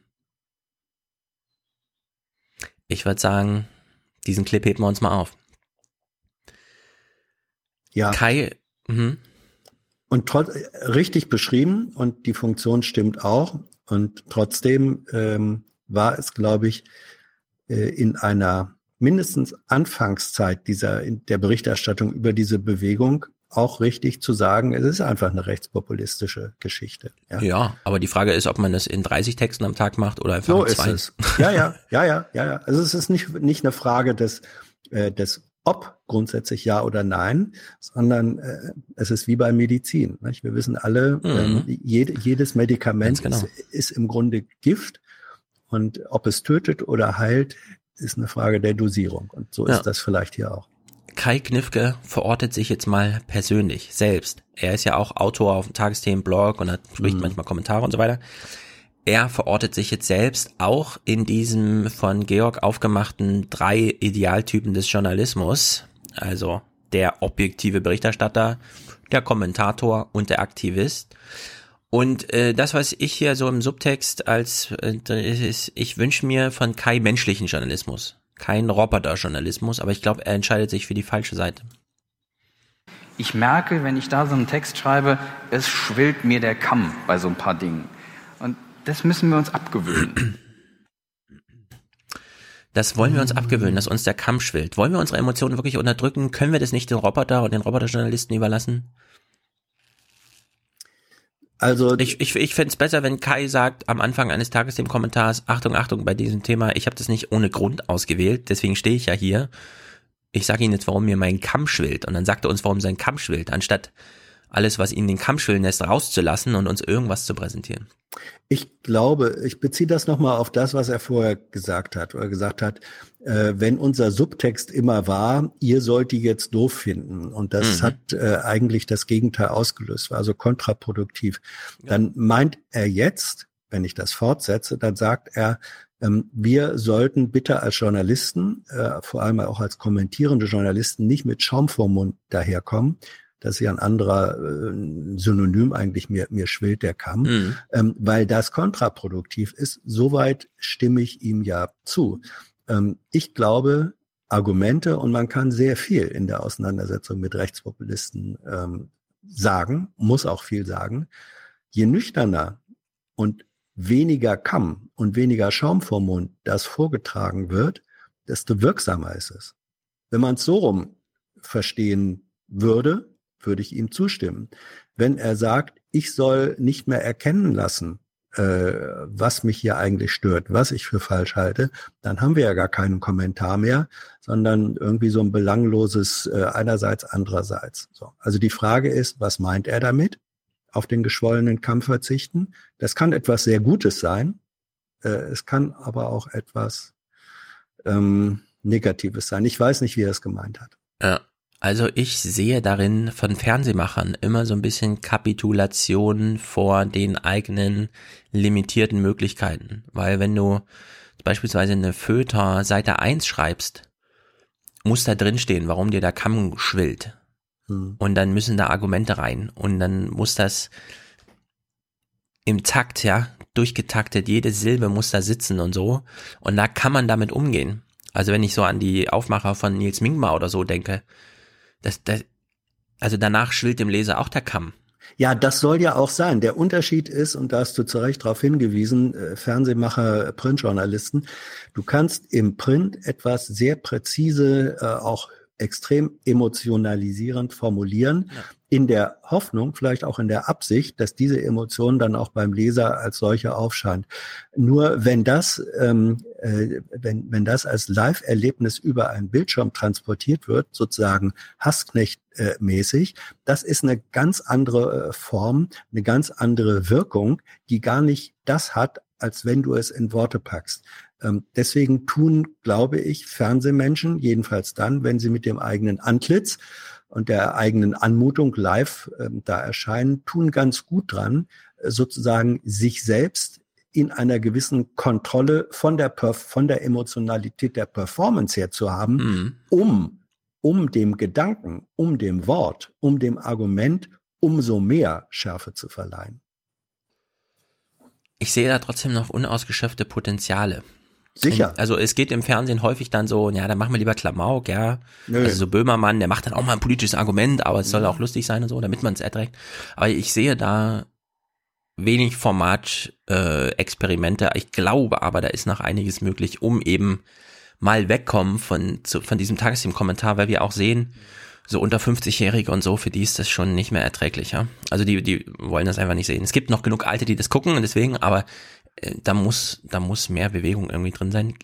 Ich würde sagen, diesen Clip heben wir uns mal auf. Ja. Kai, mhm. Und trotz, richtig beschrieben und die Funktion stimmt auch. Und trotzdem ähm, war es, glaube ich, äh, in einer mindestens Anfangszeit dieser der Berichterstattung über diese Bewegung auch richtig zu sagen, es ist einfach eine rechtspopulistische Geschichte. Ja, ja, aber die Frage ist, ob man das in 30 Texten am Tag macht oder einfach so in ist zwei. es. Ja, ja, ja, ja, ja, ja. Also es ist nicht nicht eine Frage des äh, des ob grundsätzlich ja oder nein, sondern äh, es ist wie bei Medizin. Nicht? Wir wissen alle, Mhm. ähm, jede, jedes Medikament genau. ist, ist im Grunde Gift und ob es tötet oder heilt, ist eine Frage der Dosierung. Und so Ja. ist das vielleicht hier auch. Kai Knifke verortet sich jetzt mal persönlich, selbst. Er ist ja auch Autor auf dem Tagesthemenblog und hat, spricht Mhm. manchmal Kommentare und so weiter. Er verortet sich jetzt selbst auch in diesem von Georg aufgemachten drei Idealtypen des Journalismus. Also der objektive Berichterstatter, der Kommentator und der Aktivist. Und äh, das, was ich hier so im Subtext als äh, ist, ich wünsche mir von Kai menschlichen Journalismus, kein Roboter-Journalismus, aber ich glaube, er entscheidet sich für die falsche Seite. Ich merke, wenn ich da so einen Text schreibe, es schwillt mir der Kamm bei so ein paar Dingen. Und das müssen wir uns abgewöhnen. Das wollen wir uns abgewöhnen, dass uns der Kamm schwillt. Wollen wir unsere Emotionen wirklich unterdrücken? Können wir das nicht den Roboter und den Roboterjournalisten überlassen? Also ich, ich, ich fände es besser, wenn Kai sagt am Anfang eines Tages dem Kommentars, Achtung, Achtung, bei diesem Thema, ich habe das nicht ohne Grund ausgewählt, deswegen stehe ich ja hier. Ich sage Ihnen jetzt, warum mir mein Kamm schwillt. Und dann sagt er uns, warum sein Kamm schwillt, anstatt alles, was ihn den Kamm schwillen lässt, rauszulassen und uns irgendwas zu präsentieren. Ich glaube, ich beziehe das nochmal auf das, was er vorher gesagt hat, oder gesagt hat, äh, wenn unser Subtext immer war, ihr sollt die jetzt doof finden und das Mhm. hat äh, eigentlich das Gegenteil ausgelöst, war also kontraproduktiv, dann meint er jetzt, wenn ich das fortsetze, dann sagt er, ähm, wir sollten bitte als Journalisten, äh, vor allem auch als kommentierende Journalisten, nicht mit Schaum vorm Mund daherkommen. Das ist ja ein anderer äh, Synonym eigentlich, mir, mir schwillt der Kamm, Mhm. ähm, weil das kontraproduktiv ist. Soweit stimme ich ihm ja zu. Ähm, ich glaube, Argumente und man kann sehr viel in der Auseinandersetzung mit Rechtspopulisten ähm, sagen, muss auch viel sagen. Je nüchterner und weniger Kamm und weniger Schaum vorm Mund das vorgetragen wird, desto wirksamer ist es. Wenn man es so rum verstehen würde, würde ich ihm zustimmen. Wenn er sagt, ich soll nicht mehr erkennen lassen, was mich hier eigentlich stört, was ich für falsch halte, dann haben wir ja gar keinen Kommentar mehr, sondern irgendwie so ein belangloses äh, einerseits, andererseits. So. Also die Frage ist, was meint er damit? Auf den geschwollenen Kampf verzichten. Das kann etwas sehr Gutes sein. Äh, es kann aber auch etwas ähm, Negatives sein. Ich weiß nicht, wie er es gemeint hat. Ja. Also ich sehe darin von Fernsehmachern immer so ein bisschen Kapitulation vor den eigenen limitierten Möglichkeiten. Weil wenn du beispielsweise eine Föter Seite 1 schreibst, muss da drin stehen, warum dir der Kamm schwillt. Hm. Und dann müssen da Argumente rein. Und dann muss das im Takt, ja, durchgetaktet, jede Silbe muss da sitzen und so. Und da kann man damit umgehen. Also wenn ich so an die Aufmacher von Nils Mingma oder so denke, das, das, also danach schwillt dem Leser auch der Kamm. Ja, das soll ja auch sein. Der Unterschied ist, und da hast du zu Recht darauf hingewiesen, äh, Fernsehmacher, Printjournalisten, du kannst im Print etwas sehr präzise, äh, auch extrem emotionalisierend formulieren, in der Hoffnung, vielleicht auch in der Absicht, dass diese Emotion dann auch beim Leser als solche aufscheint. Nur wenn das, ähm, äh, wenn, wenn das als Live-Erlebnis über einen Bildschirm transportiert wird, sozusagen Hassknecht-mäßig, das ist eine ganz andere äh, Form, eine ganz andere Wirkung, die gar nicht das hat, als wenn du es in Worte packst. Ähm, deswegen tun, glaube ich, Fernsehmenschen, jedenfalls dann, wenn sie mit dem eigenen Antlitz und der eigenen Anmutung live ähm, da erscheinen, tun ganz gut dran, äh, sozusagen sich selbst in einer gewissen Kontrolle von der, Perf von der Emotionalität der Performance her zu haben, Mhm. um, um dem Gedanken, um dem Wort, um dem Argument umso mehr Schärfe zu verleihen. Ich sehe da trotzdem noch unausgeschöpfte Potenziale. Sicher. Also es geht im Fernsehen häufig dann so, ja, dann machen wir lieber Klamauk, ja. Nö. Also so Böhmermann, der macht dann auch mal ein politisches Argument, aber es soll auch lustig sein und so, damit man es erträgt. Aber ich sehe da wenig Format-Experimente. Äh, Experimente. ich glaube aber, da ist noch einiges möglich, um eben mal wegkommen von, zu, von diesem Tagesthemen-Kommentar, weil wir auch sehen, so unter 50-Jährige und so, für die ist das schon nicht mehr erträglich, ja. Also die, die wollen das einfach nicht sehen. Es gibt noch genug Alte, die das gucken und deswegen, aber da muss, da muss mehr Bewegung irgendwie drin sein.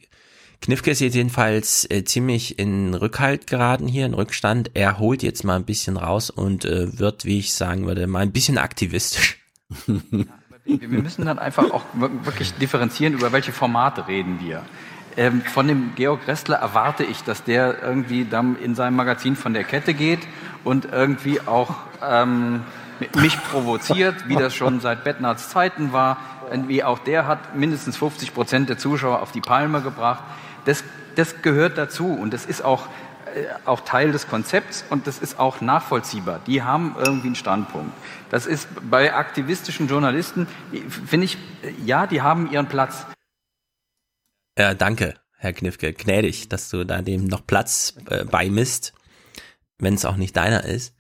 Knifke ist jetzt jedenfalls äh, ziemlich in Rückhalt geraten hier, in Rückstand. Er holt jetzt mal ein bisschen raus und äh, wird, wie ich sagen würde, mal ein bisschen aktivistisch. Wir müssen dann einfach auch wirklich differenzieren, über welche Formate reden wir. Ähm, von dem Georg Restler erwarte ich, dass der irgendwie dann in seinem Magazin von der Kette geht und irgendwie auch ähm, mich provoziert, wie das schon seit Bettnards Zeiten war. Irgendwie auch der hat mindestens 50 Prozent der Zuschauer auf die Palme gebracht. Das, das gehört dazu und das ist auch, äh, auch Teil des Konzepts und das ist auch nachvollziehbar. Die haben irgendwie einen Standpunkt. Das ist bei aktivistischen Journalisten, finde ich, ja, die haben ihren Platz. Ja, danke, Herr Knifke. Gnädig, dass du da dem noch Platz äh, beimisst, wenn es auch nicht deiner ist.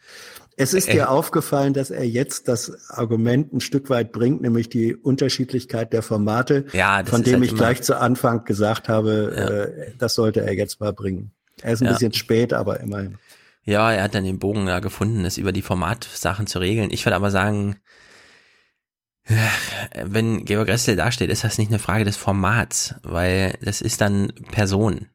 Es ist dir aufgefallen, dass er jetzt das Argument ein Stück weit bringt, nämlich die Unterschiedlichkeit der Formate, ja, von dem halt ich gleich zu Anfang gesagt habe, Ja. äh, das sollte er jetzt mal bringen. Er ist ein Ja. bisschen spät, aber immerhin. Ja, er hat dann den Bogen ja gefunden, das über die Formatsachen zu regeln. Ich würde aber sagen, äh, wenn Georg Ressel dasteht, ist das nicht eine Frage des Formats, weil das ist dann Person.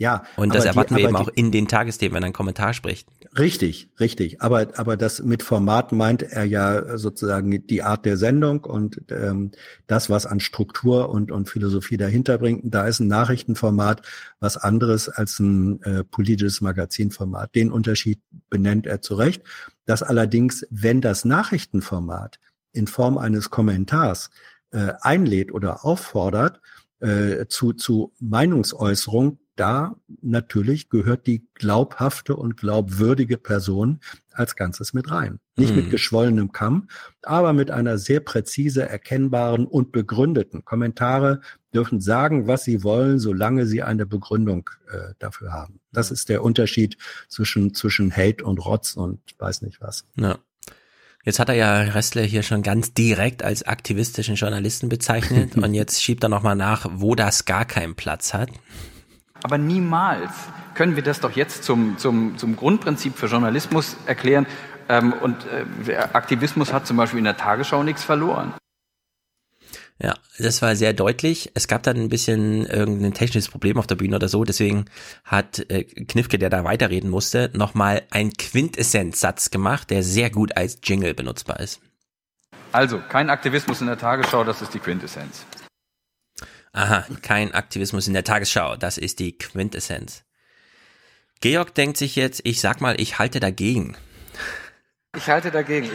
Ja. Und das erwarten die, wir eben auch in den Tagesthemen, wenn er einen Kommentar spricht. Richtig, richtig. Aber, aber das mit Format meint er ja sozusagen die Art der Sendung und ähm, das, was an Struktur und, und Philosophie dahinter bringt. Da ist ein Nachrichtenformat was anderes als ein äh, politisches Magazinformat. Den Unterschied benennt er zu Recht. Das allerdings, wenn das Nachrichtenformat in Form eines Kommentars äh, einlädt oder auffordert äh, zu, zu Meinungsäußerung, da natürlich gehört die glaubhafte und glaubwürdige Person als Ganzes mit rein. Nicht mhm. mit geschwollenem Kamm, aber mit einer sehr präzise erkennbaren und begründeten. Kommentare dürfen sagen, was sie wollen, solange sie eine Begründung äh, dafür haben. Das ist der Unterschied zwischen, zwischen Hate und Rotz und weiß nicht was. Ja. Jetzt hat er ja Ressler hier schon ganz direkt als aktivistischen Journalisten bezeichnet und jetzt schiebt er nochmal nach, wo das gar keinen Platz hat. Aber niemals können wir das doch jetzt zum, zum, zum Grundprinzip für Journalismus erklären. Ähm, und äh, Aktivismus hat zum Beispiel in der Tagesschau nichts verloren. Ja, das war sehr deutlich. Es gab dann ein bisschen irgendein technisches Problem auf der Bühne oder so. Deswegen hat äh, Knifke, der da weiterreden musste, nochmal einen Quintessenzsatz gemacht, der sehr gut als Jingle benutzbar ist. Also, kein Aktivismus in der Tagesschau, das ist die Quintessenz. Aha, kein Aktivismus in der Tagesschau, das ist die Quintessenz. Georg denkt sich jetzt, ich sag mal, ich halte dagegen. Ich halte dagegen.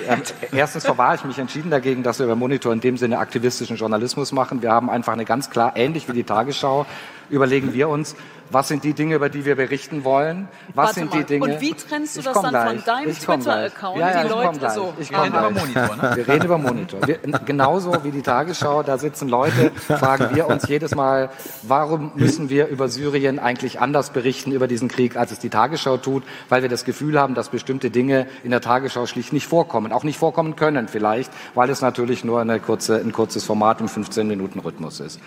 Erstens verwahre ich mich entschieden dagegen, dass wir beim Monitor in dem Sinne aktivistischen Journalismus machen. Wir haben einfach eine ganz klar, ähnlich wie die Tagesschau, überlegen wir uns, was sind die Dinge, über die wir berichten wollen? Was Warte sind mal. die Dinge? Und wie trennst du das dann gleich. von deinem Ich. Twitter-Account? Ja, ja, die ich Leute gleich. so. Ich Wir reden über. Monitor, ne? Wir reden über Monitor. Wir, genauso wie die Tagesschau, da sitzen Leute, fragen wir uns jedes Mal, warum müssen wir über Syrien eigentlich anders berichten über diesen Krieg, als es die Tagesschau tut, weil wir das Gefühl haben, dass bestimmte Dinge in der Tagesschau schlicht nicht vorkommen, auch nicht vorkommen können vielleicht, weil es natürlich nur eine kurze, ein kurzes Format im 15 Minuten Rhythmus ist.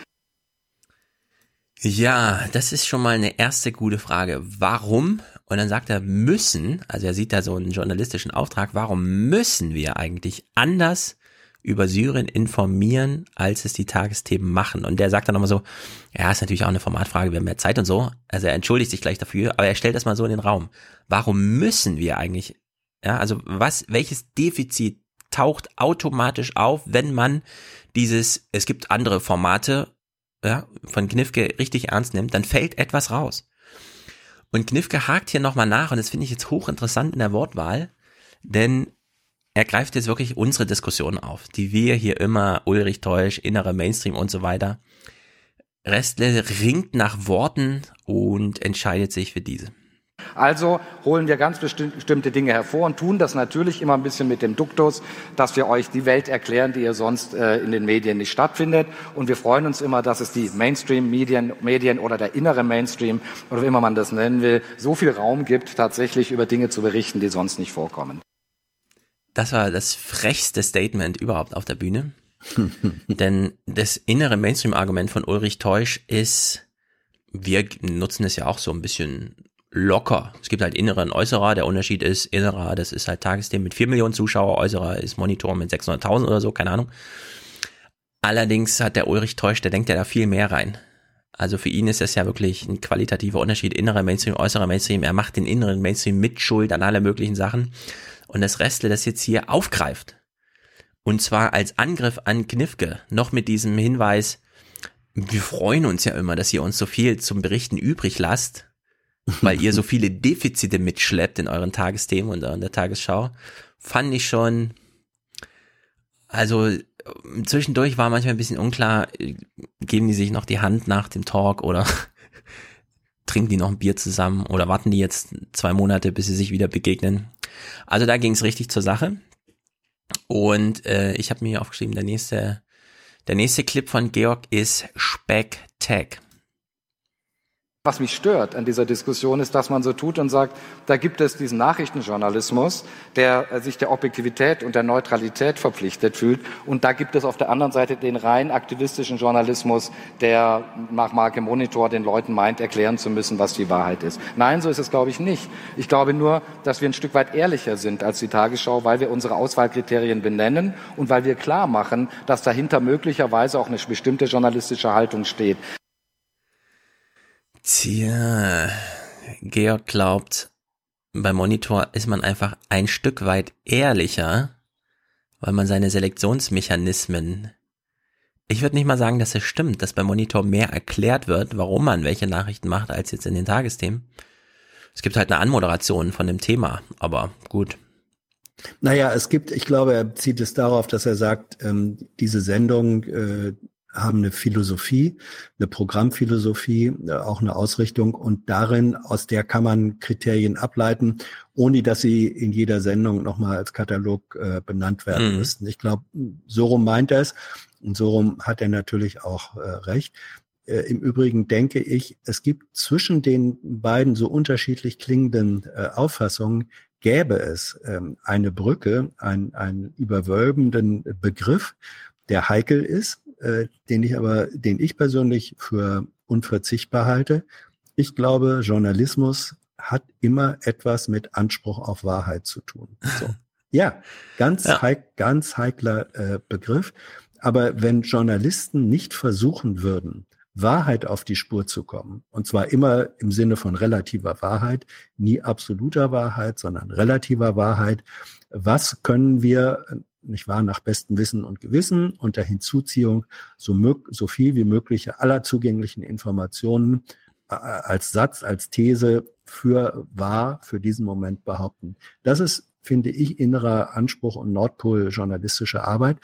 Ja, das ist schon mal eine erste gute Frage. Warum? Und dann sagt er müssen, also er sieht da so einen journalistischen Auftrag, warum müssen wir eigentlich anders über Syrien informieren, als es die Tagesthemen machen? Und der sagt dann nochmal so, ja, ist natürlich auch eine Formatfrage, wir haben mehr Zeit und so. Also er entschuldigt sich gleich dafür, aber er stellt das mal so in den Raum. Warum müssen wir eigentlich, ja, also was, welches Defizit taucht automatisch auf, wenn man dieses, es gibt andere Formate, ja, von Knifke richtig ernst nimmt, dann fällt etwas raus. Und Knifke hakt hier nochmal nach und das finde ich jetzt hochinteressant in der Wortwahl, denn er greift jetzt wirklich unsere Diskussion auf, die wir hier immer, Ulrich Teusch, innerer Mainstream und so weiter. Restle ringt nach Worten und entscheidet sich für diese. Also holen wir ganz bestimmte Dinge hervor und tun das natürlich immer ein bisschen mit dem Duktus, dass wir euch die Welt erklären, die ihr sonst äh, in den Medien nicht stattfindet. Und wir freuen uns immer, dass es die Mainstream-Medien Medien oder der innere Mainstream oder wie immer man das nennen will, so viel Raum gibt, tatsächlich über Dinge zu berichten, die sonst nicht vorkommen. Das war das frechste Statement überhaupt auf der Bühne. Denn das innere Mainstream-Argument von Ulrich Teusch ist, wir nutzen es ja auch so ein bisschen locker. Es gibt halt innerer und äußerer. Der Unterschied ist, innerer, das ist halt Tagesthemen mit 4 Millionen Zuschauer, äußerer ist Monitor mit 600.000 oder so, keine Ahnung. Allerdings hat der Ulrich Teusch, der denkt ja da viel mehr rein. Also für ihn ist das ja wirklich ein qualitativer Unterschied, innerer Mainstream, äußerer Mainstream. Er macht den inneren Mainstream mit Schuld an alle möglichen Sachen. Und das Restle, das jetzt hier aufgreift. Und zwar als Angriff an Knifke, noch mit diesem Hinweis, wir freuen uns ja immer, dass ihr uns so viel zum Berichten übrig lasst weil ihr so viele Defizite mitschleppt in euren Tagesthemen und in der Tagesschau, fand ich schon, also zwischendurch war manchmal ein bisschen unklar, geben die sich noch die Hand nach dem Talk oder trinken die noch ein Bier zusammen oder warten die jetzt zwei Monate, bis sie sich wieder begegnen. Also da ging es richtig zur Sache. Und äh, ich habe mir aufgeschrieben, der nächste, der nächste Clip von Georg ist Speck Tag. Was mich stört an dieser Diskussion ist, dass man so tut und sagt, da gibt es diesen Nachrichtenjournalismus, der äh, sich der Objektivität und der Neutralität verpflichtet fühlt. Und da gibt es auf der anderen Seite den rein aktivistischen Journalismus, der nach Marke Monitor den Leuten meint, erklären zu müssen, was die Wahrheit ist. Nein, so ist es, glaube ich, nicht. Ich glaube nur, dass wir ein Stück weit ehrlicher sind als die Tagesschau, weil wir unsere Auswahlkriterien benennen und weil wir klar machen, dass dahinter möglicherweise auch eine bestimmte journalistische Haltung steht. Tja, Georg glaubt, beim Monitor ist man einfach ein Stück weit ehrlicher, weil man seine Selektionsmechanismen ich würde nicht mal sagen, dass es stimmt, dass beim Monitor mehr erklärt wird, warum man welche Nachrichten macht, als jetzt in den Tagesthemen. Es gibt halt eine Anmoderation von dem Thema, aber gut. Naja, es gibt, ich glaube, er zieht es darauf, dass er sagt, ähm, diese Sendung äh, haben eine Philosophie, eine Programmphilosophie, äh, auch eine Ausrichtung und darin, aus der kann man Kriterien ableiten, ohne dass sie in jeder Sendung nochmal als Katalog äh, benannt werden mhm. müssten. Ich glaube, so rum meint er es und so rum hat er natürlich auch äh, recht. Äh, Im Übrigen denke ich, es gibt zwischen den beiden so unterschiedlich klingenden äh, Auffassungen gäbe es ähm, eine Brücke, ein, einen überwölbenden Begriff, der heikel ist, äh, den ich aber, den ich persönlich für unverzichtbar halte. Ich glaube, Journalismus hat immer etwas mit Anspruch auf Wahrheit zu tun. So. Ja, ganz, ja. Heik, ganz heikler äh, Begriff. Aber wenn Journalisten nicht versuchen würden, Wahrheit auf die Spur zu kommen, und zwar immer im Sinne von relativer Wahrheit, nie absoluter Wahrheit, sondern relativer Wahrheit, was können wir nicht wahr, nach bestem Wissen und Gewissen unter Hinzuziehung so, so viel wie möglich aller zugänglichen Informationen äh, als Satz, als These für wahr für diesen Moment behaupten. Das ist, finde ich, innerer Anspruch und Nordpol journalistischer Arbeit.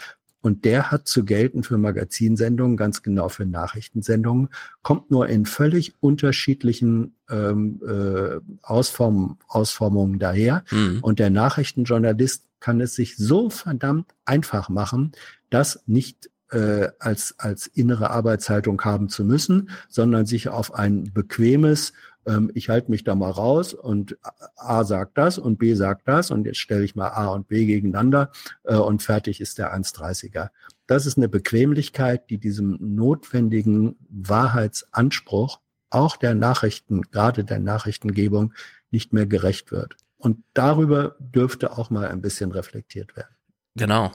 Und der hat zu gelten für Magazinsendungen, ganz genau für Nachrichtensendungen, kommt nur in völlig unterschiedlichen ähm, äh, Ausform Ausformungen daher. Mhm. Und der Nachrichtenjournalist kann es sich so verdammt einfach machen, das nicht äh, als, als innere Arbeitshaltung haben zu müssen, sondern sich auf ein bequemes, ähm, ich halte mich da mal raus und A sagt das und B sagt das und jetzt stelle ich mal A und B gegeneinander äh, und fertig ist der 1,30er. Das ist eine Bequemlichkeit, die diesem notwendigen Wahrheitsanspruch auch der Nachrichten, gerade der Nachrichtengebung, nicht mehr gerecht wird. Und darüber dürfte auch mal ein bisschen reflektiert werden. Genau.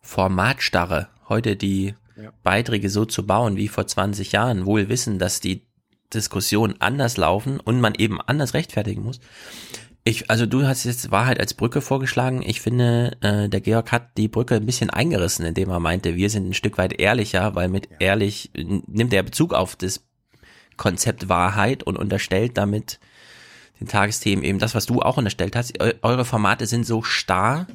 Formatstarre. Heute die ja. Beiträge so zu bauen wie vor 20 Jahren, wohl wissen, dass die Diskussionen anders laufen und man eben anders rechtfertigen muss. Ich, also du hast jetzt Wahrheit als Brücke vorgeschlagen. Ich finde, äh, der Georg hat die Brücke ein bisschen eingerissen, indem er meinte, wir sind ein Stück weit ehrlicher, weil mit ja. ehrlich nimmt er Bezug auf das Konzept Wahrheit und unterstellt damit den Tagesthemen eben das, was du auch unterstellt hast. Eure Formate sind so starr,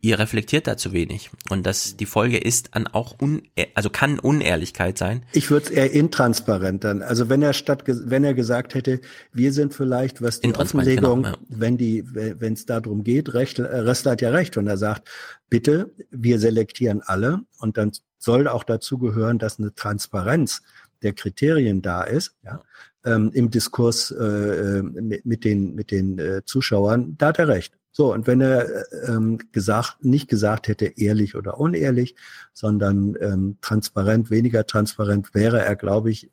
ihr reflektiert da zu wenig. Und das, die Folge ist dann auch, un, also kann Unehrlichkeit sein. Ich würde es eher intransparent dann. Also wenn er statt, wenn er gesagt hätte, wir sind vielleicht, was die Offenlegung, genau, ja. wenn die, wenn es darum geht, Recht, Rest hat ja recht. Und er sagt, bitte, wir selektieren alle. Und dann soll auch dazu gehören, dass eine Transparenz der Kriterien da ist. Ja ähm, im Diskurs äh, äh, mit, mit den, mit den äh, Zuschauern, da hat er recht. So, und wenn er äh, ähm, gesagt, nicht gesagt hätte, ehrlich oder unehrlich, sondern ähm, transparent, weniger transparent, wäre er, glaube ich,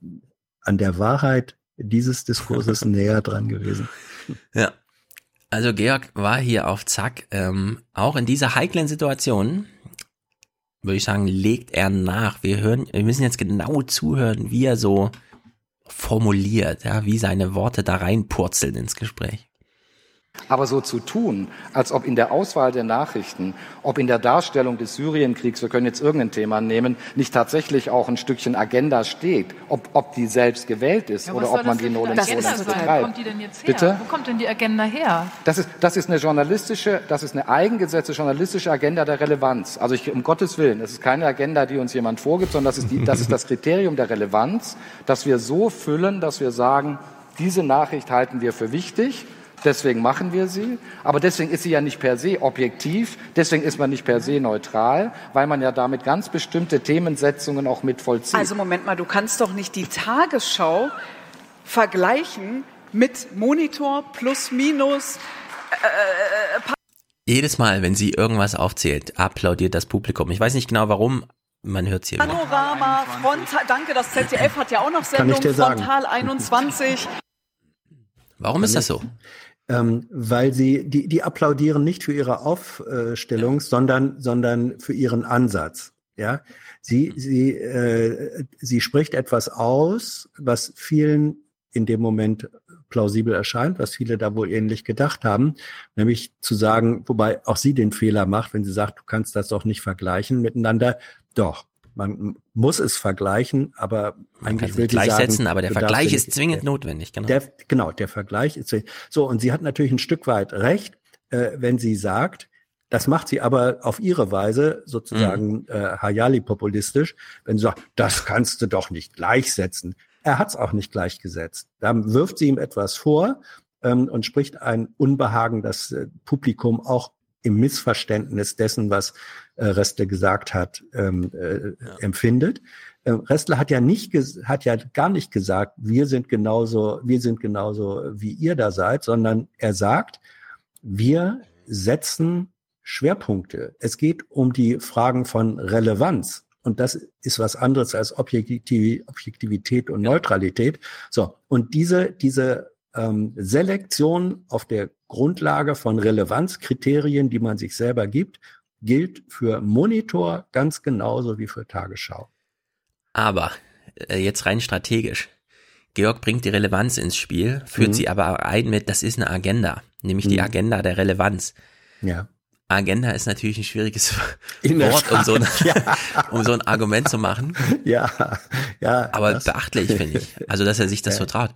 an der Wahrheit dieses Diskurses näher dran gewesen. Ja. Also Georg war hier auf Zack. Ähm, auch in dieser heiklen Situation, würde ich sagen, legt er nach. Wir hören, wir müssen jetzt genau zuhören, wie er so formuliert, ja, wie seine Worte da reinpurzeln ins Gespräch. Aber so zu tun, als ob in der Auswahl der Nachrichten, ob in der Darstellung des Syrienkriegs, wir können jetzt irgendein Thema nehmen, nicht tatsächlich auch ein Stückchen Agenda steht, ob, ob die selbst gewählt ist ja, oder ob man die nur in so betreibt. Wo kommt die denn jetzt her? Bitte? Wo kommt denn die Agenda her? Das ist, das ist eine journalistische, das ist eine eigengesetzte journalistische Agenda der Relevanz. Also ich, um Gottes Willen, das ist keine Agenda, die uns jemand vorgibt, sondern das ist, die, das ist das Kriterium der Relevanz, dass wir so füllen, dass wir sagen, diese Nachricht halten wir für wichtig Deswegen machen wir sie. Aber deswegen ist sie ja nicht per se objektiv. Deswegen ist man nicht per se neutral, weil man ja damit ganz bestimmte Themensetzungen auch mit vollzieht. Also Moment mal, du kannst doch nicht die Tagesschau vergleichen mit Monitor plus minus. Äh, äh Jedes Mal, wenn sie irgendwas aufzählt, applaudiert das Publikum. Ich weiß nicht genau warum. Man hört sie Panorama, Frontal, danke, das ZDF hat ja auch noch Sendung, Frontal 21. Warum ist das so? Ähm, weil sie, die, die applaudieren nicht für ihre Aufstellung, sondern, sondern für ihren Ansatz. Ja, sie, sie, äh, sie spricht etwas aus, was vielen in dem Moment plausibel erscheint, was viele da wohl ähnlich gedacht haben, nämlich zu sagen, wobei auch sie den Fehler macht, wenn sie sagt, du kannst das doch nicht vergleichen miteinander. Doch, man muss es vergleichen, aber man eigentlich will gleichsetzen, sagen, aber der Vergleich ist zwingend der, notwendig. Genau. Der, genau, der Vergleich ist so. Und sie hat natürlich ein Stück weit recht, äh, wenn sie sagt, das macht sie aber auf ihre Weise sozusagen mhm. äh, Hayali-populistisch, wenn sie sagt, das kannst du doch nicht gleichsetzen. Er hat es auch nicht gleichgesetzt. Da wirft sie ihm etwas vor ähm, und spricht ein Unbehagen, das äh, Publikum auch im Missverständnis dessen, was äh, Restler gesagt hat, ähm, äh, ja. empfindet. Ähm, Restler hat ja nicht hat ja gar nicht gesagt, wir sind genauso, wir sind genauso wie ihr da seid, sondern er sagt, wir setzen Schwerpunkte. Es geht um die Fragen von Relevanz. Und das ist was anderes als Objektivität und Neutralität. So. Und diese, diese ähm, Selektion auf der Grundlage von Relevanzkriterien, die man sich selber gibt, gilt für Monitor ganz genauso wie für Tagesschau. Aber äh, jetzt rein strategisch. Georg bringt die Relevanz ins Spiel, führt mhm. sie aber ein mit, das ist eine Agenda, nämlich mhm. die Agenda der Relevanz. Ja. Agenda ist natürlich ein schwieriges Wort, um so, ein, ja. um so ein Argument zu machen. Ja, ja. Aber beachtlich, finde ich. Also, dass er sich das ja. so traut.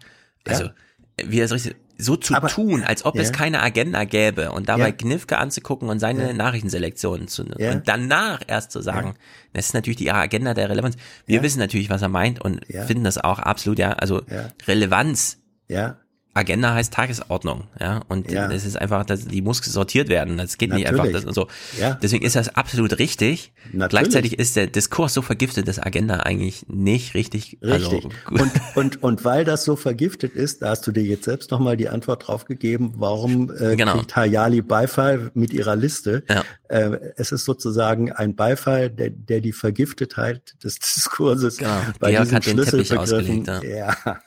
Also, ja. Wie es richtig, so zu Aber, tun, als ob ja. es keine Agenda gäbe und dabei ja. Knifke anzugucken und seine ja. Nachrichtenselektionen zu ja. und danach erst zu sagen, das ist natürlich die Agenda der Relevanz. Wir wissen natürlich, was er meint und finden das auch absolut, ja, also Relevanz ja. Agenda heißt Tagesordnung, ja, und ja. das ist einfach, dass die muss sortiert werden. Das geht Natürlich. nicht einfach das und so. Ja. Deswegen ist das absolut richtig. Natürlich. Gleichzeitig ist der Diskurs so vergiftet, dass Agenda eigentlich nicht richtig. Also richtig. Also, und und und weil das so vergiftet ist, da hast du dir jetzt selbst nochmal die Antwort drauf gegeben, warum äh, genau. kriegt Hayali Beifall mit ihrer Liste. Ja. Äh, es ist sozusagen ein Beifall, der, der die Vergiftetheit des Diskurses genau. bei Georg diesen hat den Teppich ausgelegt. Ja. ja.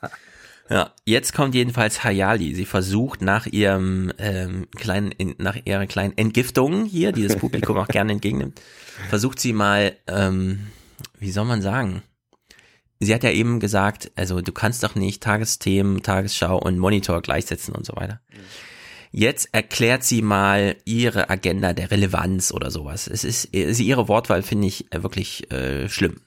Ja, jetzt kommt jedenfalls Hayali. Sie versucht nach ihrem ähm, kleinen, nach ihrer kleinen Entgiftung hier, die das Publikum auch gerne entgegennimmt, versucht sie mal, ähm, wie soll man sagen? Sie hat ja eben gesagt, also du kannst doch nicht Tagesthemen, Tagesschau und Monitor gleichsetzen und so weiter. Jetzt erklärt sie mal ihre Agenda der Relevanz oder sowas. Es ist, ihre Wortwahl finde ich wirklich äh, schlimm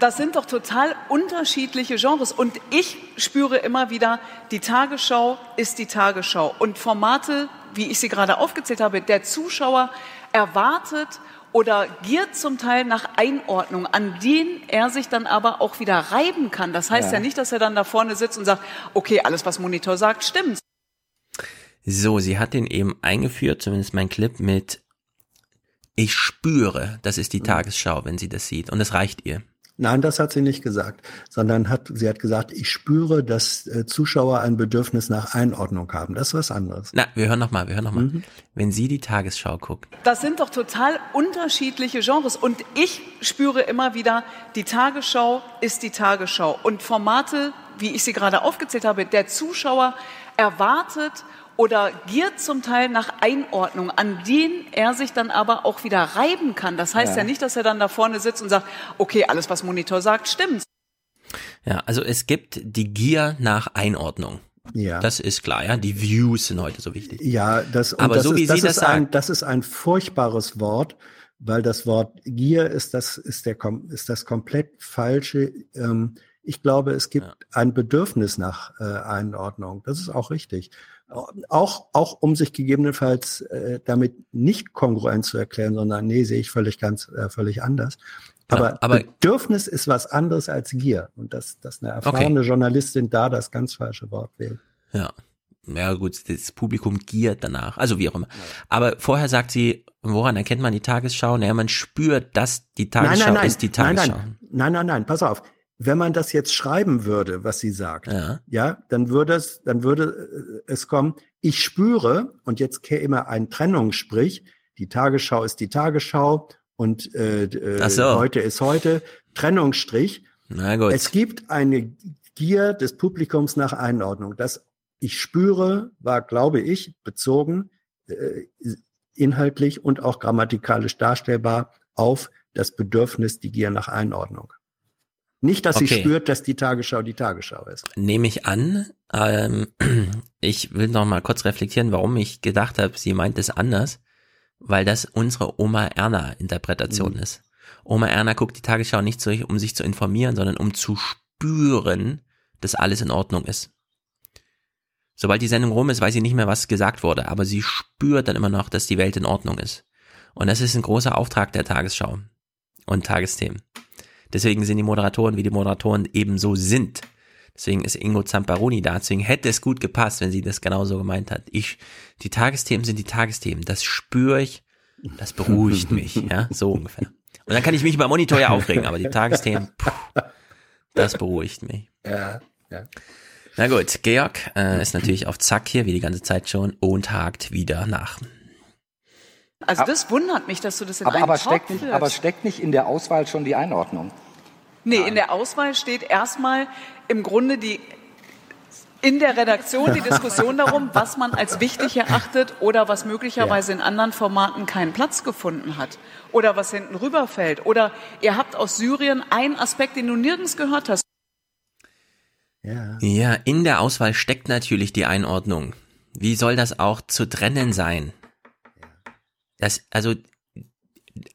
das sind doch total unterschiedliche Genres. Und ich spüre immer wieder, die Tagesschau ist die Tagesschau. Und Formate, wie ich sie gerade aufgezählt habe, der Zuschauer erwartet oder giert zum Teil nach Einordnung, an denen er sich dann aber auch wieder reiben kann. Das heißt ja, ja nicht, dass er dann da vorne sitzt und sagt, okay, alles, was Monitor sagt, stimmt. So, sie hat den eben eingeführt, zumindest mein Clip mit ich spüre, das ist die mhm. Tagesschau, wenn sie das sieht. Und es reicht ihr. Nein, das hat sie nicht gesagt, sondern hat, sie hat gesagt, ich spüre, dass äh, Zuschauer ein Bedürfnis nach Einordnung haben. Das ist was anderes. Na, wir hören nochmal, wir hören nochmal. Mhm. Wenn sie die Tagesschau guckt. Das sind doch total unterschiedliche Genres und ich spüre immer wieder, die Tagesschau ist die Tagesschau und Formate, wie ich sie gerade aufgezählt habe, der Zuschauer erwartet oder giert zum Teil nach Einordnung, an denen er sich dann aber auch wieder reiben kann. Das heißt ja. ja nicht, dass er dann da vorne sitzt und sagt, okay, alles, was Monitor sagt, stimmt. Ja, also es gibt die Gier nach Einordnung. Ja. Das ist klar, ja. Die Views sind heute so wichtig. Ja, das, aber das so ist, wie das Sie das sagen. Ein, das ist ein furchtbares Wort, weil das Wort Gier ist das, ist der, ist das komplett falsche. Ähm, ich glaube, es gibt ja. ein Bedürfnis nach äh, Einordnung. Das ist auch richtig auch, auch um sich gegebenenfalls äh, damit nicht kongruent zu erklären, sondern nee, sehe ich völlig ganz, äh, völlig anders. Aber, ja, aber Bedürfnis ist was anderes als Gier. Und dass, dass eine erfahrene okay. Journalistin da das ganz falsche Wort wählt. Ja. Ja, gut, das Publikum giert danach. Also wie auch immer. Aber vorher sagt sie, woran erkennt man die Tagesschau? Naja, man spürt, dass die Tagesschau nein, nein, nein. ist die Tagesschau. Nein, nein, nein, nein, nein, pass auf wenn man das jetzt schreiben würde, was sie sagt, ja, ja dann würde es, dann würde äh, es kommen, ich spüre, und jetzt käme ein Trennungsstrich, die Tagesschau ist die Tagesschau und äh, äh so. heute ist heute, Trennungsstrich. Na gut. Es gibt eine Gier des Publikums nach Einordnung. Das ich spüre, war, glaube ich, bezogen, äh, inhaltlich und auch grammatikalisch darstellbar auf das Bedürfnis, die Gier nach Einordnung. Nicht, dass Okay. sie spürt, dass die Tagesschau die Tagesschau ist. Nehme ich an. Ähm, ich will noch mal kurz reflektieren, warum ich gedacht habe, sie meint es anders, weil das unsere Oma Erna Interpretation Mhm. ist. Oma Erna guckt die Tagesschau nicht so, um sich zu informieren, sondern um zu spüren, dass alles in Ordnung ist. Sobald die Sendung rum ist, weiß sie nicht mehr, was gesagt wurde, aber sie spürt dann immer noch, dass die Welt in Ordnung ist. Und das ist ein großer Auftrag der Tagesschau und Tagesthemen. Deswegen sind die Moderatoren, wie die Moderatoren eben so sind. Deswegen ist Ingo Zamparoni da. Deswegen hätte es gut gepasst, wenn sie das genauso gemeint hat. Ich, die Tagesthemen sind die Tagesthemen. Das spüre ich. Das beruhigt mich. Ja, so ungefähr. Und dann kann ich mich über Monitor ja aufregen, aber die Tagesthemen, puh, das beruhigt mich. Ja, ja. Na gut, Georg äh, ist natürlich auf Zack hier, wie die ganze Zeit schon, und hakt wieder nach. Also das wundert mich, dass du das in Aber, einen aber, Korb steckt nicht, führst. aber steckt nicht in der Auswahl schon die Einordnung? Nee, in der Auswahl steht erstmal im Grunde die in der Redaktion die Diskussion darum, was man als wichtig erachtet oder was möglicherweise in anderen Formaten keinen Platz gefunden hat oder was hinten rüberfällt oder ihr habt aus Syrien einen Aspekt, den du nirgends gehört hast. Ja. Ja, in der Auswahl steckt natürlich die Einordnung. Wie soll das auch zu trennen sein? Das, also,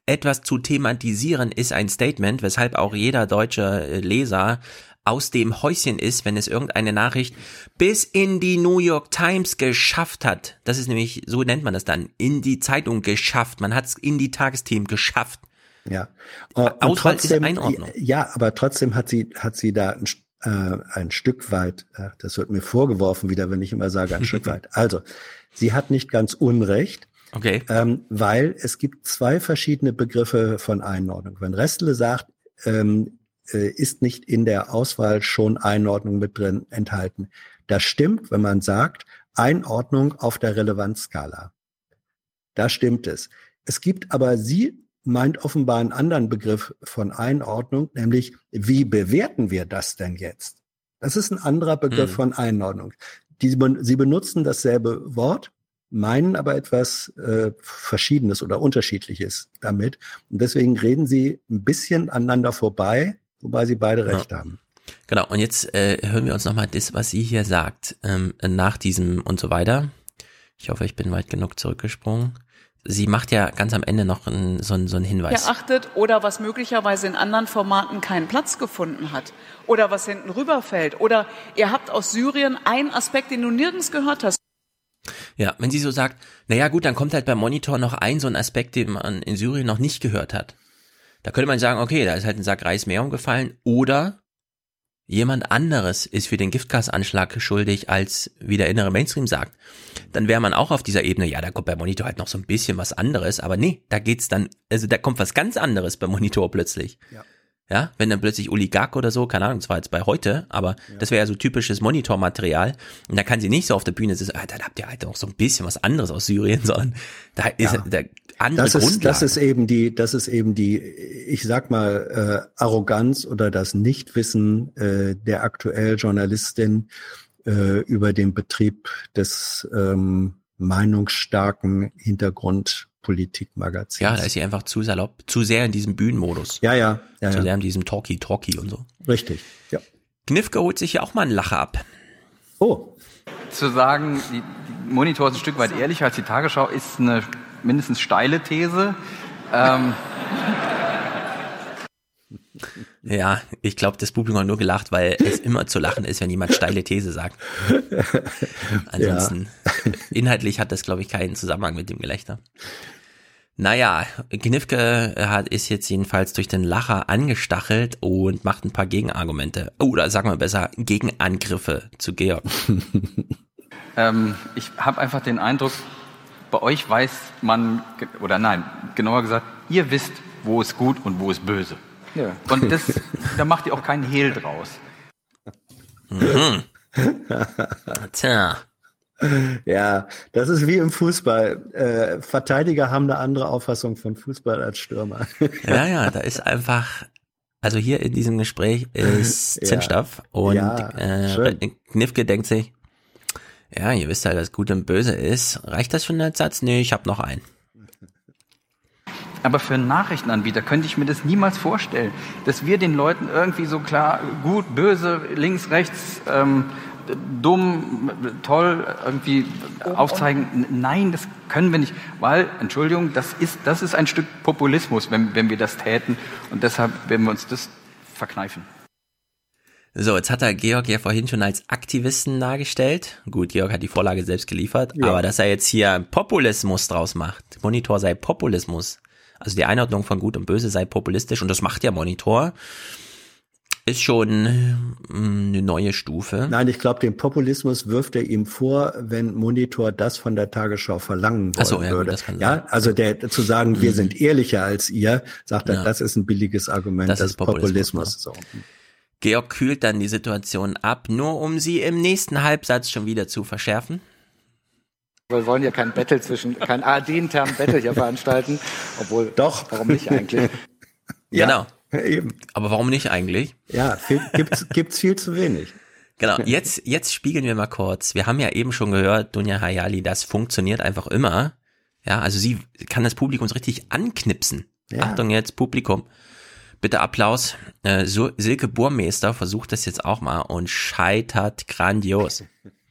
etwas zu thematisieren ist ein Statement, weshalb auch jeder deutsche äh, Leser aus dem Häuschen ist, wenn es irgendeine Nachricht bis in die New York Times geschafft hat. Das ist nämlich, so nennt man das dann, in die Zeitung geschafft. Man hat es in die Tagesthemen geschafft. Ja. Und Auswahl ist Einordnung. Ja, aber trotzdem hat sie, hat sie da ein, äh, ein Stück weit, äh, das wird mir vorgeworfen wieder, wenn ich immer sage, ein Stück weit. Also, sie hat nicht ganz Unrecht. Okay. Ähm, weil es gibt zwei verschiedene Begriffe von Einordnung. Wenn Restle sagt, ähm, äh, ist nicht in der Auswahl schon Einordnung mit drin enthalten. Das stimmt, wenn man sagt, Einordnung auf der Relevanzskala. Da stimmt es. Es gibt aber, sie meint offenbar einen anderen Begriff von Einordnung, nämlich wie bewerten wir das denn jetzt? Das ist ein anderer Begriff Hm. von Einordnung. Die, sie benutzen dasselbe Wort, meinen aber etwas äh, Verschiedenes oder Unterschiedliches damit. Und deswegen reden sie ein bisschen aneinander vorbei, wobei sie beide recht haben. Genau, und jetzt äh, hören wir uns nochmal das, was sie hier sagt, ähm, nach diesem und so weiter. Ich hoffe, ich bin weit genug zurückgesprungen. Sie macht ja ganz am Ende noch einen, so, einen, so einen Hinweis. erachtet oder was möglicherweise in anderen Formaten keinen Platz gefunden hat oder was hinten rüberfällt oder ihr habt aus Syrien einen Aspekt, den du nirgends gehört hast. Ja, wenn sie so sagt, naja gut, dann kommt halt beim Monitor noch ein so ein Aspekt, den man in Syrien noch nicht gehört hat. Da könnte man sagen, okay, da ist halt ein Sack Reis mehr umgefallen oder jemand anderes ist für den Giftgasanschlag schuldig, als wie der innere Mainstream sagt. Dann wäre man auch auf dieser Ebene, ja, da kommt beim Monitor halt noch so ein bisschen was anderes, aber nee, da geht's dann, also da kommt was ganz anderes beim Monitor plötzlich. Ja. Ja, wenn dann plötzlich Oligarch oder so, keine Ahnung, zwar jetzt bei heute, aber das wäre ja so typisches Monitormaterial. Und da kann sie nicht so auf der Bühne sitzen, ah, dann habt ihr halt auch so ein bisschen was anderes aus Syrien, sondern da ist Ja. der andere Das ist, Grundlage. das ist eben die, das ist eben die, ich sag mal, äh, Arroganz oder das Nichtwissen äh, der aktuell Journalistin äh, über den Betrieb des ähm, meinungsstarken Hintergrundpolitikmagazins. ja, da ist sie einfach zu salopp, zu sehr in diesem Bühnenmodus. ja, ja, ja, zu ja. sehr in diesem Talkie-Talkie und so. richtig. Ja. Knifke holt sich ja auch mal einen Lacher ab. Oh, Zu sagen, die, die Monitor ist ein Stück weit ehrlicher als die Tagesschau, ist eine mindestens steile These. Ähm, Ja, ich glaube, das Publikum hat nur gelacht, weil es immer zu lachen ist, wenn jemand steile These sagt. Ansonsten, inhaltlich hat das, glaube ich, keinen Zusammenhang mit dem Gelächter. Naja, Knifke hat, ist jetzt jedenfalls durch den Lacher angestachelt und macht ein paar Gegenargumente. Oder sagen wir besser, Gegenangriffe zu Georg. ähm, ich habe einfach den Eindruck, bei euch weiß man, oder nein, genauer gesagt, ihr wisst, wo ist gut und wo ist böse. Ja. Und das, da macht ihr auch keinen Hehl draus. Mhm. Tja. Ja, das ist wie im Fußball. Äh, Verteidiger haben eine andere Auffassung von Fußball als Stürmer. Ja, ja, da ist einfach, also hier in diesem Gespräch ist Ja. Zündstoff und Ja, äh, Knifke denkt sich, ja, ihr wisst halt, was gut und böse ist. Reicht das für einen Satz? Nee, ich habe noch einen. Aber für einen Nachrichtenanbieter könnte ich mir das niemals vorstellen, dass wir den Leuten irgendwie so klar gut, böse, links, rechts, ähm, dumm, toll irgendwie aufzeigen. Nein, das können wir nicht, weil, Entschuldigung, das ist, das ist ein Stück Populismus, wenn, wenn wir das täten. Und deshalb werden wir uns das verkneifen. So, jetzt hat er Georg ja vorhin schon als Aktivisten dargestellt. Gut, Georg hat die Vorlage selbst geliefert, ja. aber dass er jetzt hier Populismus draus macht. Monitor sei Populismus. Also die Einordnung von Gut und Böse sei populistisch und das macht ja Monitor. Ist schon mm, eine neue Stufe. Nein, ich glaube, den Populismus wirft er ihm vor, wenn Monitor das von der Tagesschau verlangen wollen so, ja, würde. Gut, ja, also der zu sagen, wir mhm. sind ehrlicher als ihr, sagt er, ja. das ist ein billiges Argument, das, das ist Populismus. Populismus. So. Georg kühlt dann die Situation ab, nur um sie im nächsten Halbsatz schon wieder zu verschärfen. Wir wollen ja kein Battle zwischen, kein ARD-internen Battle hier veranstalten, obwohl, doch, warum nicht eigentlich? ja, genau. Eben. Aber warum nicht eigentlich? Ja, gibt's, gibt's viel zu wenig. Genau, jetzt, jetzt spiegeln wir mal kurz. Wir haben ja eben schon gehört, Dunja Hayali, das funktioniert einfach immer. Ja, also sie kann das Publikum so richtig anknipsen. Ja. Achtung jetzt, Publikum. Bitte Applaus. Äh, Silke Burmeister versucht das jetzt auch mal und scheitert grandios.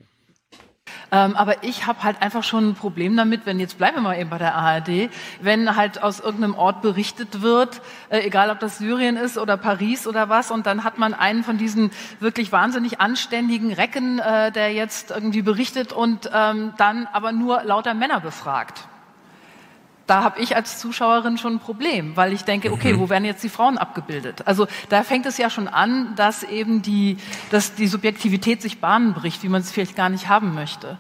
Ähm, aber ich habe halt einfach schon ein Problem damit, wenn jetzt bleiben wir mal eben bei der ARD, wenn halt aus irgendeinem Ort berichtet wird, äh, egal ob das Syrien ist oder Paris oder was, und dann hat man einen von diesen wirklich wahnsinnig anständigen Recken, äh, der jetzt irgendwie berichtet und ähm, dann aber nur lauter Männer befragt da habe ich als Zuschauerin schon ein Problem, weil ich denke, okay, mhm. wo werden jetzt die Frauen abgebildet? Also da fängt es ja schon an, dass eben die, dass die Subjektivität sich Bahnen bricht, wie man es vielleicht gar nicht haben möchte.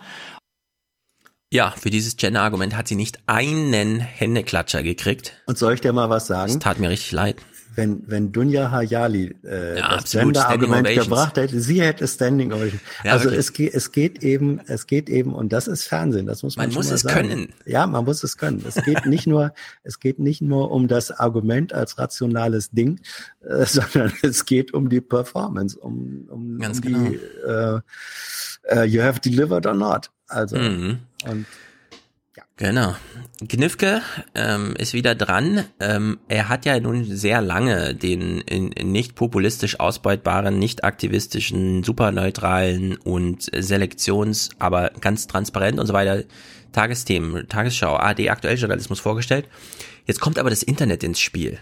Ja, für dieses Gender-Argument hat sie nicht einen Händeklatscher gekriegt. Und soll ich dir mal was sagen? Das tat mir richtig leid wenn, wenn Dunja Hayali äh, ja, das Gender-Argument gebracht hätte, sie hätte Standing Ovation. Ja, also es geht, es geht eben, es geht eben, und das ist Fernsehen, das muss man, man muss es sagen. können. Ja, man muss es können. Es geht nicht nur, es geht nicht nur um das Argument als rationales Ding, äh, sondern es geht um die Performance, um, um, Ganz um genau. die äh, uh, You have delivered or not. Also mhm. und Genau. Gnifke ähm, ist wieder dran. Ähm, er hat ja nun sehr lange den in, in nicht populistisch ausbeutbaren, nicht aktivistischen, superneutralen und selektions-, aber ganz transparent und so weiter Tagesthemen, Tagesschau, AD, Aktuelljournalismus vorgestellt. Jetzt kommt aber das Internet ins Spiel.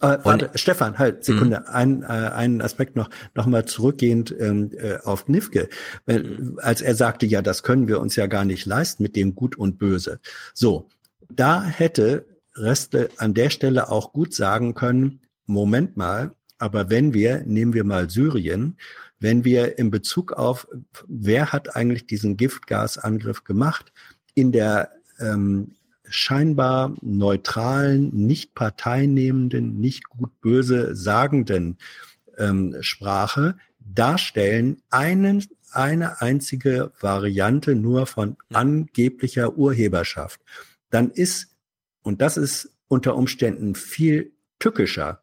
Äh, warte, Stefan, halt, Sekunde, mhm. ein, äh, einen Aspekt noch, noch mal zurückgehend ähm, äh, auf Nifke. Wenn, als er sagte, ja, das können wir uns ja gar nicht leisten mit dem Gut und Böse. So, da hätte Reste an der Stelle auch gut sagen können, Moment mal, aber wenn wir, nehmen wir mal Syrien, wenn wir in Bezug auf, wer hat eigentlich diesen Giftgasangriff gemacht, in der ähm, scheinbar neutralen, nicht parteinehmenden, nicht gut böse sagenden ähm, Sprache darstellen, einen, eine einzige Variante nur von angeblicher Urheberschaft, dann ist, und das ist unter Umständen viel tückischer,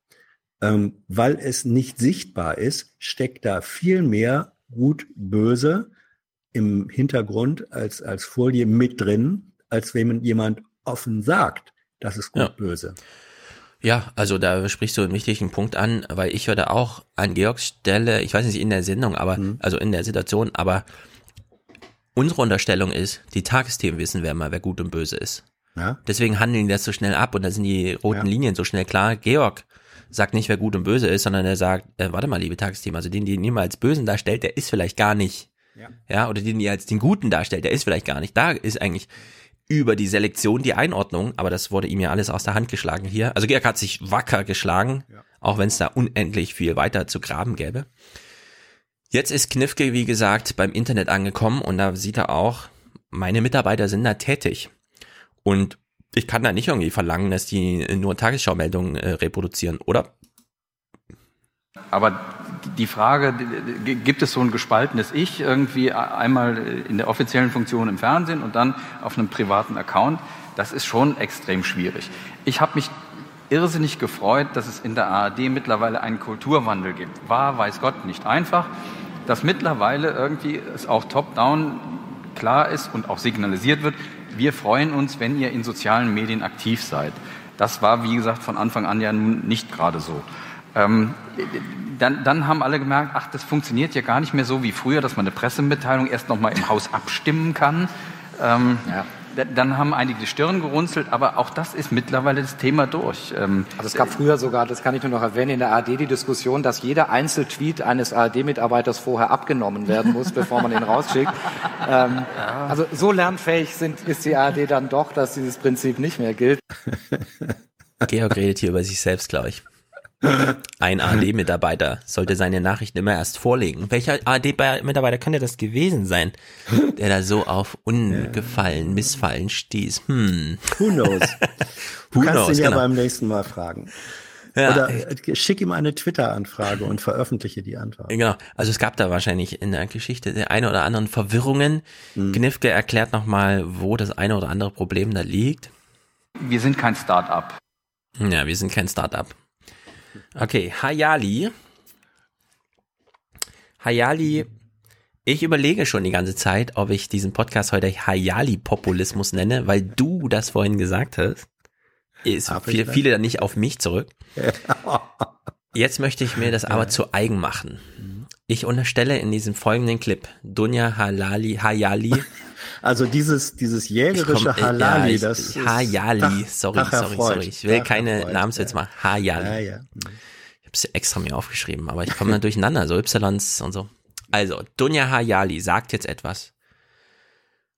ähm, weil es nicht sichtbar ist, steckt da viel mehr gut böse im Hintergrund als, als Folie mit drin, als wenn jemand offen sagt, das ist gut ja. böse. Ja, also da sprichst du einen wichtigen Punkt an, weil ich würde auch an Georgs Stelle, ich weiß nicht in der Sendung, aber mhm. also in der Situation, aber unsere Unterstellung ist, die Tagesthemen wissen wer mal, wer gut und böse ist. Ja. Deswegen handeln die das so schnell ab und da sind die roten ja. Linien so schnell klar. Georg sagt nicht, wer gut und böse ist, sondern er sagt, äh, warte mal, liebe Tagesthemen, also den, den ihr mal als Bösen darstellt, der ist vielleicht gar nicht. Ja. ja, oder den ihr als den Guten darstellt, der ist vielleicht gar nicht. Da ist eigentlich über die Selektion, die Einordnung, aber das wurde ihm ja alles aus der Hand geschlagen hier. Also Georg hat sich wacker geschlagen, ja. auch wenn es da unendlich viel weiter zu graben gäbe. Jetzt ist Knifke, wie gesagt, beim Internet angekommen und da sieht er auch, meine Mitarbeiter sind da tätig. Und ich kann da nicht irgendwie verlangen, dass die nur Tagesschau-Meldungen äh, reproduzieren, oder? Aber die Frage, gibt es so ein gespaltenes Ich irgendwie einmal in der offiziellen Funktion im Fernsehen und dann auf einem privaten Account, das ist schon extrem schwierig. Ich habe mich irrsinnig gefreut, dass es in der ARD mittlerweile einen Kulturwandel gibt. War, weiß Gott, nicht einfach, dass mittlerweile irgendwie es auch top-down klar ist und auch signalisiert wird, wir freuen uns, wenn ihr in sozialen Medien aktiv seid. Das war, wie gesagt, von Anfang an ja nun nicht gerade so. Ähm, dann, dann haben alle gemerkt, ach, das funktioniert ja gar nicht mehr so wie früher, dass man eine Pressemitteilung erst noch mal im Haus abstimmen kann. Ähm, ja. Dann haben einige die Stirn gerunzelt, aber auch das ist mittlerweile das Thema durch. Ähm, also es gab früher sogar, das kann ich nur noch erwähnen, in der ARD die Diskussion, dass jeder Einzeltweet eines ARD-Mitarbeiters vorher abgenommen werden muss, bevor man ihn rausschickt. Ähm, ja. Also so lernfähig sind, ist die ARD dann doch, dass dieses Prinzip nicht mehr gilt. Georg redet hier über sich selbst, glaube ich. Ein AD-Mitarbeiter sollte seine Nachrichten immer erst vorlegen. Welcher AD-Mitarbeiter könnte das gewesen sein, der da so auf Ungefallen, Missfallen stieß? Hm. Who knows? Du Who kannst knows, ihn ja genau. beim nächsten Mal fragen. Ja. Oder äh, schick ihm eine Twitter-Anfrage und veröffentliche die Antwort. Genau. Also es gab da wahrscheinlich in der Geschichte der eine oder anderen Verwirrungen. Hm. Knifke erklärt nochmal, wo das eine oder andere Problem da liegt. Wir sind kein Start-up. Ja, wir sind kein Start-up. Okay, Hayali. Hayali, ich überlege schon die ganze Zeit, ob ich diesen Podcast heute Hayali-Populismus nenne, weil du das vorhin gesagt hast. Ist viele, viele dann nicht auf mich zurück. Jetzt möchte ich mir das aber zu eigen machen. Ich unterstelle in diesem folgenden Clip Dunja Halali, Hayali. Also dieses, dieses jägerische komm, Halali, ja, ich, das Hayali, ist sorry, sorry, sorry. Ich will keine Namenswitz machen. Hayali. Ja, ja. Ich habe es extra mir aufgeschrieben, aber ich komme dann durcheinander, so Ys und so. Also, Dunja Hayali sagt jetzt etwas,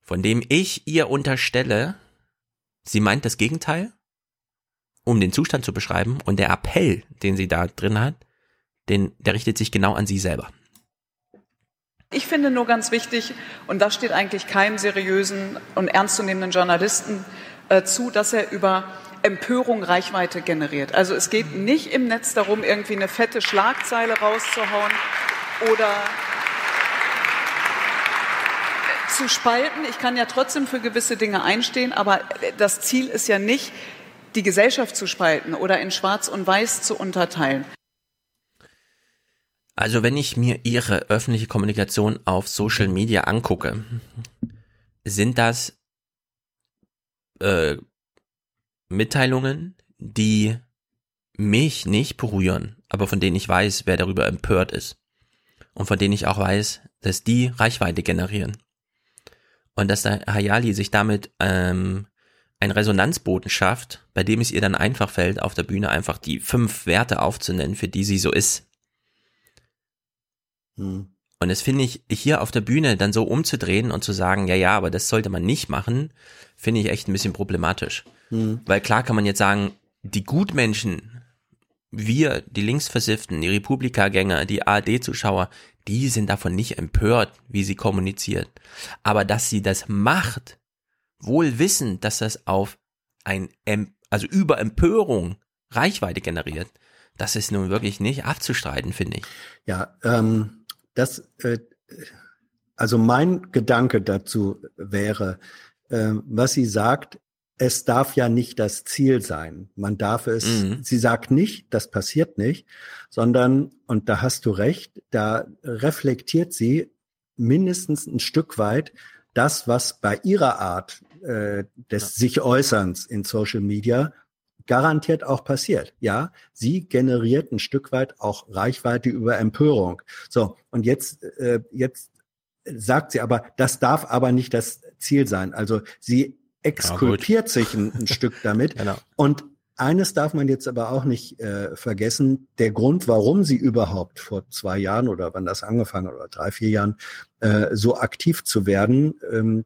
von dem ich ihr unterstelle, sie meint das Gegenteil, um den Zustand zu beschreiben und der Appell, den sie da drin hat, den, der richtet sich genau an sie selber. Ich finde nur ganz wichtig, und das steht eigentlich keinem seriösen und ernstzunehmenden Journalisten äh, zu, dass er über Empörung Reichweite generiert. Also es geht nicht im Netz darum, irgendwie eine fette Schlagzeile rauszuhauen oder zu spalten. Ich kann ja trotzdem für gewisse Dinge einstehen, aber das Ziel ist ja nicht, die Gesellschaft zu spalten oder in Schwarz und Weiß zu unterteilen. Also wenn ich mir ihre öffentliche Kommunikation auf Social Media angucke, sind das äh, Mitteilungen, die mich nicht berühren, aber von denen ich weiß, wer darüber empört ist. Und von denen ich auch weiß, dass die Reichweite generieren. Und dass der Hayali sich damit ähm, ein Resonanzboden schafft, bei dem es ihr dann einfach fällt, auf der Bühne einfach die fünf Werte aufzunennen, für die sie so ist. Hm. Und das finde ich hier auf der Bühne dann so umzudrehen und zu sagen, ja, ja, aber das sollte man nicht machen, finde ich echt ein bisschen problematisch. Hm. Weil klar kann man jetzt sagen, die Gutmenschen, wir, die Linksversifften, die Republikagänger, die ARD-Zuschauer, die sind davon nicht empört, wie sie kommuniziert. Aber dass sie das macht, wohl wissend, dass das auf ein, also über Empörung Reichweite generiert, das ist nun wirklich nicht abzustreiten, finde ich. Ja, ähm, das, äh, also mein Gedanke dazu wäre, äh, was sie sagt, es darf ja nicht das Ziel sein. Man darf es, mhm. sie sagt nicht, das passiert nicht, sondern, und da hast du recht, da reflektiert sie mindestens ein Stück weit das, was bei ihrer Art äh, des ja. sich Äußerns in Social Media garantiert auch passiert. Ja, sie generiert ein Stück weit auch Reichweite über Empörung. So, und jetzt, äh, jetzt sagt sie aber, das darf aber nicht das Ziel sein. Also sie exkulpiert ja, sich ein, ein Stück damit. Genau. Und eines darf man jetzt aber auch nicht äh, vergessen. Der Grund, warum sie überhaupt vor zwei Jahren oder wann das angefangen hat, oder drei, vier Jahren, äh, so aktiv zu werden, ähm,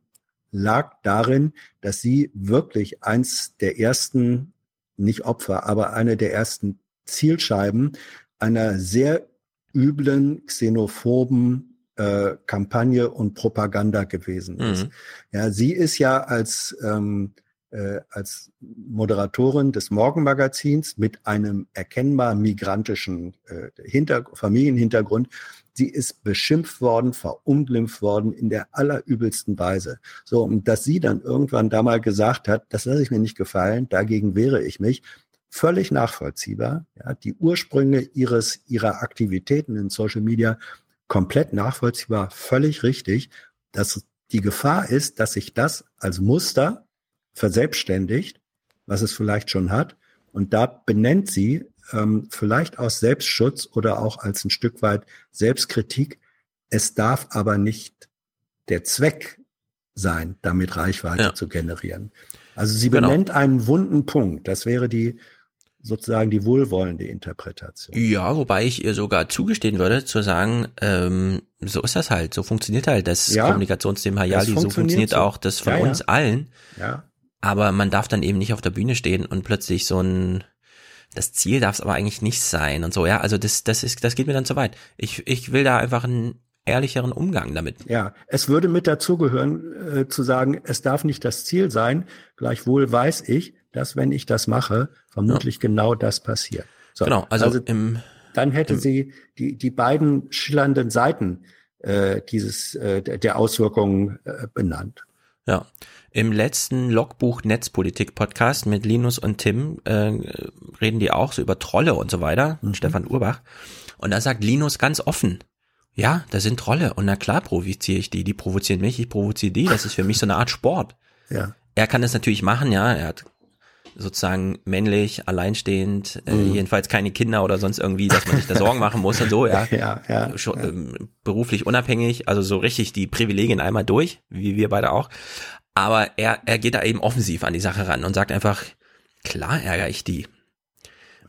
lag darin, dass sie wirklich eins der ersten nicht Opfer, aber eine der ersten Zielscheiben einer sehr üblen, xenophoben äh, Kampagne und Propaganda gewesen ist. Mhm. Ja, sie ist ja als ähm, äh, als Moderatorin des Morgenmagazins mit einem erkennbar migrantischen äh, Hinter Familienhintergrund. Sie ist beschimpft worden, verunglimpft worden in der allerübelsten Weise. So, und dass sie dann irgendwann da mal gesagt hat, das lasse ich mir nicht gefallen, dagegen wehre ich mich, völlig nachvollziehbar. Ja, die Ursprünge ihres, ihrer Aktivitäten in Social Media komplett nachvollziehbar, völlig richtig, dass die Gefahr ist, dass sich das als Muster verselbstständigt, was es vielleicht schon hat, Und da benennt sie ähm, vielleicht aus Selbstschutz oder auch als ein Stück weit Selbstkritik, es darf aber nicht der Zweck sein, damit Reichweite ja. zu generieren. Also sie genau. benennt genau. einen wunden Punkt. Das wäre die sozusagen die wohlwollende Interpretation. Ja, wobei ich ihr sogar zugestehen würde, zu sagen, ähm, so ist das halt, so funktioniert halt das ja, Kommunikationsthema Hayali, funktioniert so funktioniert so. auch das von ja, uns allen. Ja. Aber man darf dann eben nicht auf der Bühne stehen und plötzlich so ein das Ziel darf es aber eigentlich nicht sein und so, ja. Also das, das ist, das geht mir dann zu weit. Ich, ich will da einfach einen ehrlicheren Umgang damit. Ja, es würde mit dazugehören, äh, zu sagen, es darf nicht das Ziel sein. Gleichwohl weiß ich, dass wenn ich das mache, vermutlich ja. genau das passiert. So, genau, also, also im, dann hätte im, sie die, die beiden schillernden Seiten äh, dieses äh, der Auswirkungen äh, benannt. Ja, im letzten Logbuch Netzpolitik Podcast mit Linus und Tim äh, reden die auch so über Trolle und so weiter, mhm. Stefan Urbach. Und da sagt Linus ganz offen, ja, das sind Trolle und na klar provoziere ich die, die provozieren mich, ich provoziere die, das ist für mich so eine Art Sport. Ja. Er kann das natürlich machen, ja, er hat sozusagen männlich, alleinstehend, äh, mhm. jedenfalls keine Kinder oder sonst irgendwie, dass man sich da Sorgen machen muss und so, ja. ja, ja, Schon, ja. Ähm, beruflich unabhängig, also so richtig die Privilegien einmal durch, wie wir beide auch. Aber er, er geht da eben offensiv an die Sache ran und sagt einfach, klar ärgere ich die.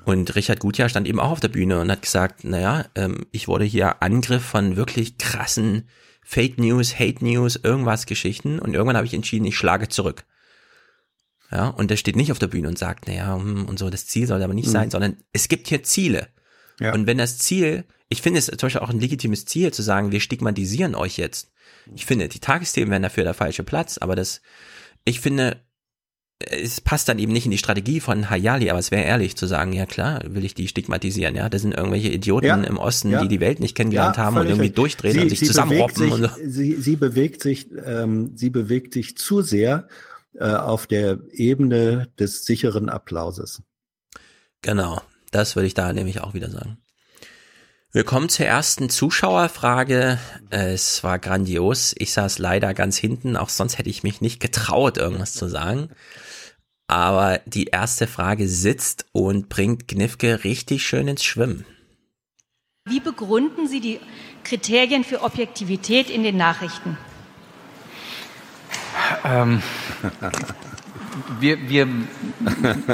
Und Richard Gutjahr stand eben auch auf der Bühne und hat gesagt, naja, ähm, ich wurde hier Angriff von wirklich krassen Fake News, Hate News, irgendwas Geschichten und irgendwann habe ich entschieden, ich schlage zurück. Ja, und der steht nicht auf der Bühne und sagt, naja, hm, und so, das Ziel soll aber nicht mhm. sein, sondern es gibt hier Ziele. Ja. Und wenn das Ziel, ich finde es zum Beispiel auch ein legitimes Ziel zu sagen, wir stigmatisieren euch jetzt. Ich finde, die Tagesthemen wären dafür der falsche Platz, aber das, ich finde, es passt dann eben nicht in die Strategie von Hayali, aber es wäre ehrlich zu sagen, ja klar, will ich die stigmatisieren, ja, das sind irgendwelche Idioten ja, im Osten, ja. die die Welt nicht kennengelernt ja, haben und irgendwie durchdrehen sie, und sich zusammenroppen. Und so. sie, sie bewegt sich, ähm, sie bewegt sich zu sehr äh, auf der Ebene des sicheren Applauses. Genau, das würde ich da nämlich auch wieder sagen. Wir kommen zur ersten Zuschauerfrage. Es war grandios. Ich saß leider ganz hinten, auch sonst hätte ich mich nicht getraut, irgendwas zu sagen. Aber die erste Frage sitzt und bringt Gnifke richtig schön ins Schwimmen. Wie begründen Sie die Kriterien für Objektivität in den Nachrichten? Ähm, wir, wir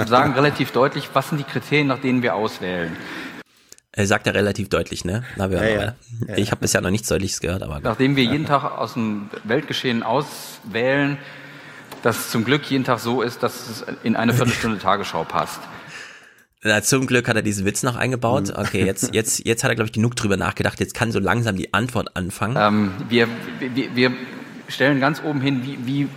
sagen relativ deutlich, was sind die Kriterien, nach denen wir auswählen. Er sagt ja relativ deutlich, ne? Na, wir ja, ja. Ich habe bisher noch nichts Deutliches gehört, aber. Nachdem wir jeden Tag aus dem Weltgeschehen auswählen, dass es zum Glück jeden Tag so ist, dass es in eine Viertelstunde Tagesschau passt. Na, zum Glück hat er diesen Witz noch eingebaut. Mhm. Okay, jetzt, jetzt, jetzt hat er, glaube ich, genug drüber nachgedacht. Jetzt kann so langsam die Antwort anfangen. Ähm, wir, wir, wir stellen ganz oben hin, wie, wie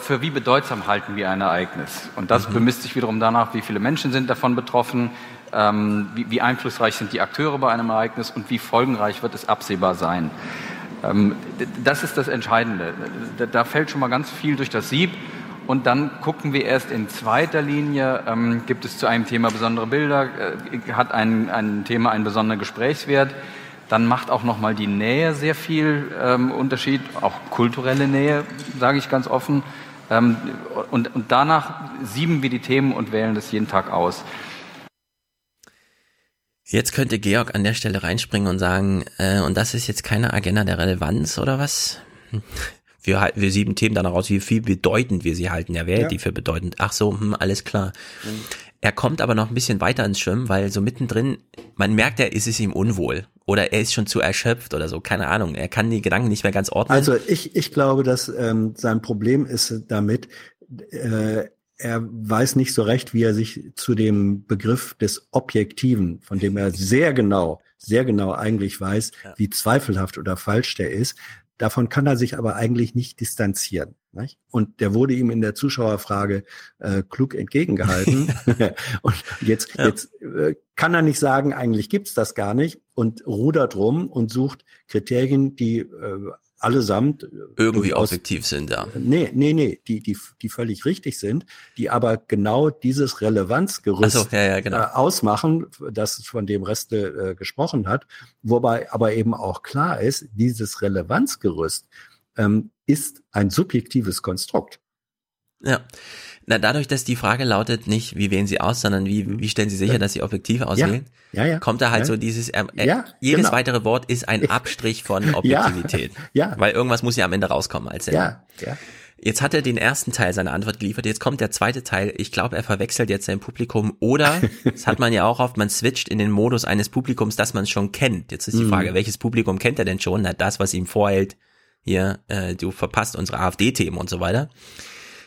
für wie bedeutsam halten wir ein Ereignis. Und das mhm. bemisst sich wiederum danach, wie viele Menschen sind davon betroffen, ähm, wie, wie, einflussreich sind die Akteure bei einem Ereignis und wie folgenreich wird es absehbar sein. Ähm, das ist das Entscheidende. Da, da, fällt schon mal ganz viel durch das Sieb. Und dann gucken wir erst in zweiter Linie, ähm, gibt es zu einem Thema besondere Bilder, äh, hat ein, ein Thema einen besonderen Gesprächswert. Dann macht auch nochmal die Nähe sehr viel ähm, Unterschied, auch kulturelle Nähe, sage ich ganz offen. Ähm, und, und danach sieben wir die Themen und wählen das jeden Tag aus. Jetzt könnte Georg an der Stelle reinspringen und sagen, äh, und das ist jetzt keine Agenda der Relevanz oder was? Wir halten wir sieben Themen dann raus, wie viel bedeutend wir sie halten. Ja, wer ja. die für bedeutend? Ach so, hm, alles klar. Mhm. Er kommt aber noch ein bisschen weiter ins Schwimmen, weil so mittendrin, man merkt, er ist es ihm unwohl. Oder er ist schon zu erschöpft oder so, keine Ahnung. Er kann die Gedanken nicht mehr ganz ordnen. Also ich, ich glaube, dass ähm, sein Problem ist damit, äh, er weiß nicht so recht, wie er sich zu dem Begriff des Objektiven, von dem er sehr genau, sehr genau eigentlich weiß, ja. wie zweifelhaft oder falsch der ist. Davon kann er sich aber eigentlich nicht distanzieren. Nicht? Und der wurde ihm in der Zuschauerfrage äh, klug entgegengehalten. und jetzt, ja. jetzt äh, kann er nicht sagen, eigentlich gibt's das gar nicht und rudert rum und sucht Kriterien, die äh, allesamt äh, irgendwie objektiv sind, ja. Nee, nee, nee, die, die, die völlig richtig sind, die aber genau dieses Relevanzgerüst so, ja, ja, genau. äh, ausmachen, das von dem Reste äh, gesprochen hat, wobei aber eben auch klar ist, dieses Relevanzgerüst ähm, ist ein subjektives Konstrukt. Ja. Na, dadurch, dass die Frage lautet nicht, wie wählen Sie aus, sondern wie, wie stellen Sie sicher, dass Sie objektiv auswählen, ja, ja, kommt da halt ja. so dieses, äh, äh, Ja, jedes genau. weitere Wort ist ein Abstrich von Objektivität. Ja. Weil irgendwas muss ja am Ende rauskommen als Sendung. Ja, ja. Jetzt hat er den ersten Teil seiner Antwort geliefert, jetzt kommt der zweite Teil. Ich glaube, er verwechselt jetzt sein Publikum oder, das hat man ja auch oft, man switcht in den Modus eines Publikums, das man schon kennt. Jetzt ist die Mhm. Frage, welches Publikum kennt er denn schon? Na, das, was ihm vorhält, hier, äh, du verpasst unsere AfD-Themen und so weiter.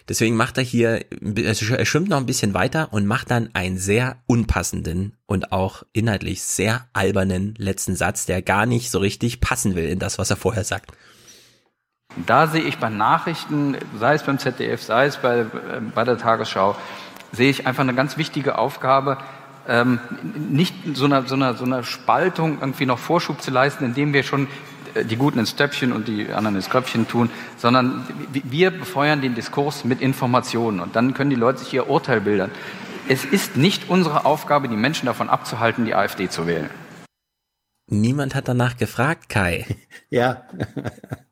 Deswegen macht er hier, er sch- er schwimmt noch ein bisschen weiter und macht dann einen sehr unpassenden und auch inhaltlich sehr albernen letzten Satz, der gar nicht so richtig passen will in das, was er vorher sagt. Da sehe ich bei Nachrichten, sei es beim ZDF, sei es bei, äh, bei der Tagesschau, sehe ich einfach eine ganz wichtige Aufgabe, ähm, nicht so einer, so, einer, so einer Spaltung irgendwie noch Vorschub zu leisten, indem wir schon die Guten ins Töpfchen und die anderen ins Kröpfchen tun, sondern wi- wir befeuern den Diskurs mit Informationen und dann können die Leute sich ihr Urteil bilden. Es ist nicht unsere Aufgabe, die Menschen davon abzuhalten, die AfD zu wählen. Niemand hat danach gefragt, Kai. Ja.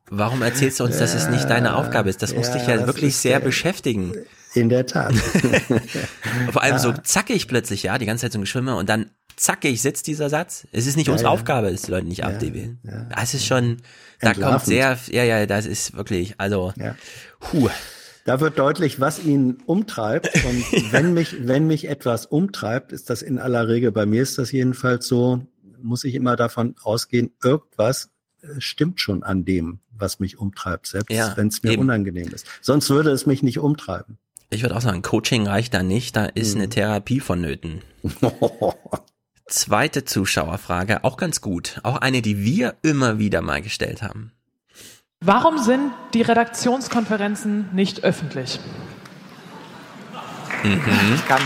Warum erzählst du uns, dass es nicht deine Aufgabe ist? Das muss Ja, dich ja wirklich sehr äh, beschäftigen. In der Tat. Vor allem Ja. so zackig plötzlich, ja, die ganze Zeit so ein Geschwimmer und dann zackig sitzt dieser Satz. Es ist nicht Ja, unsere ja. Aufgabe, dass die Leute nicht AfD wählen. Das ist schon, da kommt sehr, ja, ja, das ist wirklich, also, puh. Da wird deutlich, was ihn umtreibt. Und wenn mich, wenn mich etwas umtreibt, ist das in aller Regel, bei mir ist das jedenfalls so, muss ich immer davon ausgehen, irgendwas äh, stimmt schon an dem, was mich umtreibt, selbst Ja, wenn es mir eben. unangenehm ist. Sonst würde es mich nicht umtreiben. Ich würde auch sagen, Coaching reicht da nicht, da ist Mhm. eine Therapie vonnöten. Zweite Zuschauerfrage, auch ganz gut. Auch eine, die wir immer wieder mal gestellt haben. Warum sind die Redaktionskonferenzen nicht öffentlich? Ich kann,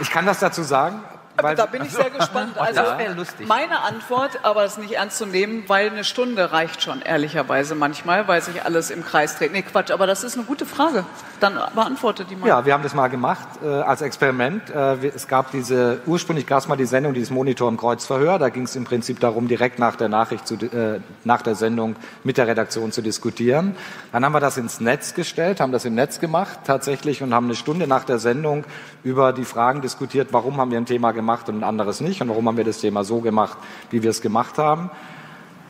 ich kann das dazu sagen. Weil, da bin ich sehr gespannt. Also lustig. meine Antwort, aber ist nicht ernst zu nehmen, weil eine Stunde reicht schon ehrlicherweise manchmal, weil sich alles im Kreis dreht. Nee, Quatsch, aber das ist eine gute Frage. Dann beantworte die mal. Ja, wir haben das mal gemacht äh, als Experiment. Äh, es gab diese, ursprünglich gab es mal die Sendung, dieses Monitor im Kreuzverhör. Da ging es im Prinzip darum, direkt nach der Nachricht, zu, äh, nach der Sendung mit der Redaktion zu diskutieren. Dann haben wir das ins Netz gestellt, haben das im Netz gemacht tatsächlich und haben eine Stunde nach der Sendung über die Fragen diskutiert, warum haben wir ein Thema gemacht und ein anderes nicht und warum haben wir das Thema so gemacht, wie wir es gemacht haben.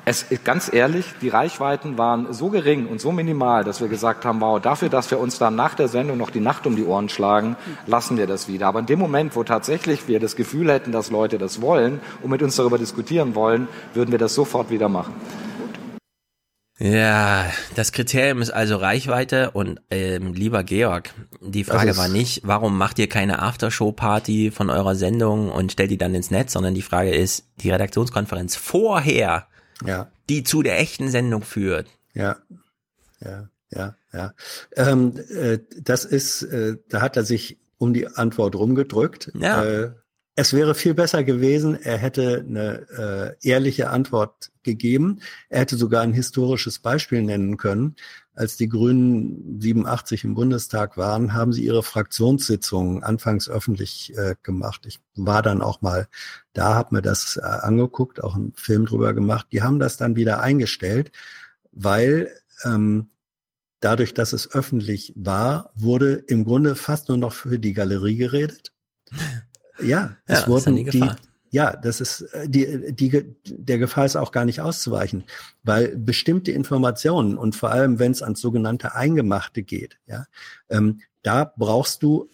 Es ganz ehrlich, die Reichweiten waren so gering und so minimal, dass wir gesagt haben, wow, dafür, dass wir uns dann nach der Sendung noch die Nacht um die Ohren schlagen, lassen wir das wieder. Aber in dem Moment, wo tatsächlich wir das Gefühl hätten, dass Leute das wollen und mit uns darüber diskutieren wollen, würden wir das sofort wieder machen. Ja, das Kriterium ist also Reichweite und ähm, lieber Georg, die Frage war nicht, warum macht ihr keine Aftershow-Party von eurer Sendung und stellt die dann ins Netz, sondern die Frage ist, die Redaktionskonferenz vorher, Ja. die zu der echten Sendung führt. Ja, ja, ja, ja. Ähm, äh, das ist, äh, da hat er sich um die Antwort rumgedrückt. Ja. Äh, es wäre viel besser gewesen, er hätte eine äh, ehrliche Antwort gegeben. Er hätte sogar ein historisches Beispiel nennen können. Als die Grünen 87 im Bundestag waren, haben sie ihre Fraktionssitzungen anfangs öffentlich äh, gemacht. Ich war dann auch mal da, habe mir das äh, angeguckt, auch einen Film drüber gemacht. Die haben das dann wieder eingestellt, weil ähm, dadurch, dass es öffentlich war, wurde im Grunde fast nur noch für die Galerie geredet. Ja, Ja, es ist wurden die Gefahr. ja, das ist äh, die, die, der Gefahr ist auch gar nicht auszuweichen, weil bestimmte Informationen und vor allem, wenn es ans sogenannte Eingemachte geht, ja, ähm, da brauchst du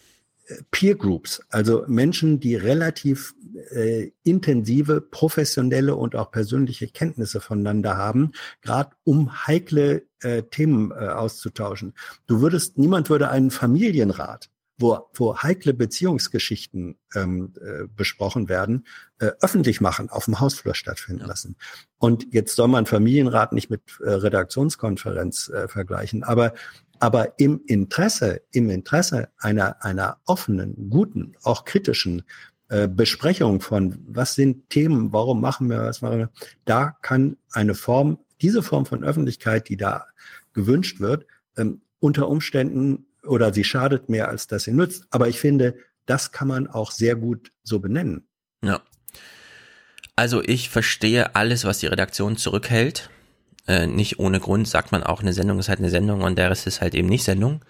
äh, Peer Groups, also Menschen, die relativ äh, intensive, professionelle und auch persönliche Kenntnisse voneinander haben, gerade um heikle äh, Themen äh, auszutauschen. Du würdest, niemand würde einen Familienrat wo, wo heikle Beziehungsgeschichten ähm, äh, besprochen werden, äh, öffentlich machen, auf dem Hausflur stattfinden lassen. Und jetzt soll man Familienrat nicht mit äh, Redaktionskonferenz äh, vergleichen, aber aber im Interesse, im Interesse einer einer offenen, guten, auch kritischen äh, Besprechung von was sind Themen, warum machen wir was machen wir, da kann eine Form, diese Form von Öffentlichkeit, die da gewünscht wird, ähm, unter Umständen oder sie schadet mehr, als dass sie nützt. Aber ich finde, das kann man auch sehr gut so benennen. Ja. Also ich verstehe alles, was die Redaktion zurückhält. Äh, nicht ohne Grund sagt man auch, eine Sendung ist halt eine Sendung und der Rest ist halt eben nicht Sendung.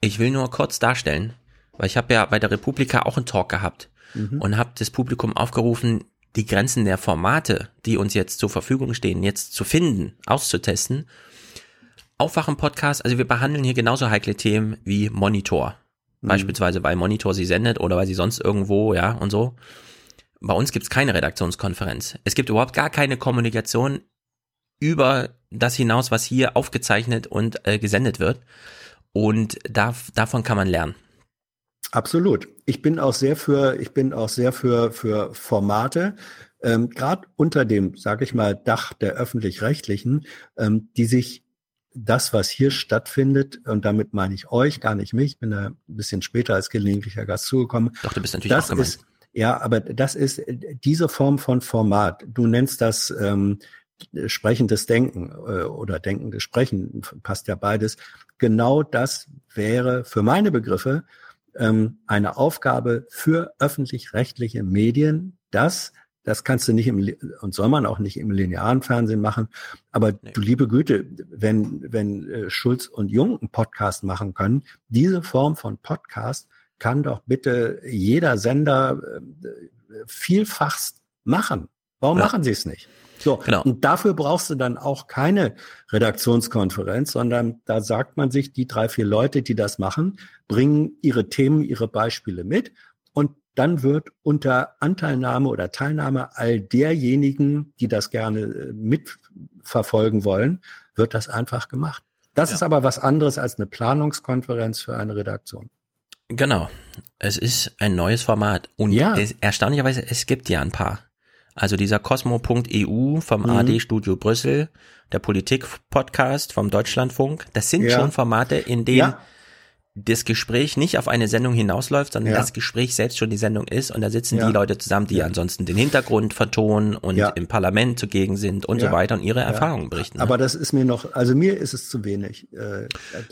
Ich will nur kurz darstellen, weil ich habe ja bei der Republika auch einen Talk gehabt Mhm. und habe das Publikum aufgerufen, die Grenzen der Formate, die uns jetzt zur Verfügung stehen, jetzt zu finden, auszutesten. Aufwachen-Podcast, also wir behandeln hier genauso heikle Themen wie Monitor. Mhm. Beispielsweise, weil Monitor sie sendet oder weil sie sonst irgendwo, ja, und so. Bei uns gibt's keine Redaktionskonferenz. Es gibt überhaupt gar keine Kommunikation über das hinaus, was hier aufgezeichnet und äh, gesendet wird. Und da, davon kann man lernen. Absolut. Ich bin auch sehr für, ich bin auch sehr für, für Formate, ähm, gerade unter dem, sage ich mal, Dach der öffentlich-rechtlichen, ähm, die sich das, was hier stattfindet, und damit meine ich euch, gar nicht mich, bin da ein bisschen später als gelegentlicher Gast zugekommen. Doch, du bist natürlich das auch gemeint. ist, Ja, aber das ist äh, diese Form von Format. Du nennst das ähm, sprechendes Denken äh, oder denkendes Sprechen, passt ja beides. Genau das wäre für meine Begriffe ähm, eine Aufgabe für öffentlich-rechtliche Medien, das das kannst du nicht im und soll man auch nicht im linearen Fernsehen machen. Aber du liebe Güte, wenn wenn äh, Schulz und Jung einen Podcast machen können, diese Form von Podcast kann doch bitte jeder Sender äh, vielfachst machen. Warum Ja. machen sie es nicht? So, und dafür brauchst du dann auch keine Redaktionskonferenz, sondern da sagt man sich, die drei, vier Leute, die das machen, bringen ihre Themen, ihre Beispiele mit und dann wird unter Anteilnahme oder Teilnahme all derjenigen, die das gerne äh, mitverfolgen wollen, wird das einfach gemacht. Das ist aber was anderes als eine Planungskonferenz für eine Redaktion. Genau. Es ist ein neues Format. Und Ja. es, erstaunlicherweise, es gibt ja ein paar. Also dieser Cosmo.eu vom Mhm. AD Studio Brüssel, der Politik-Podcast vom Deutschlandfunk, das sind Ja. schon Formate, in denen Ja. Das Gespräch nicht auf eine Sendung hinausläuft, sondern Ja. das Gespräch selbst schon die Sendung ist und da sitzen Ja. die Leute zusammen, die ansonsten den Hintergrund vertonen und Ja. im Parlament zugegen sind und Ja. so weiter und ihre Ja. Erfahrungen berichten. Aber das ist mir noch, also mir ist es zu wenig. Äh,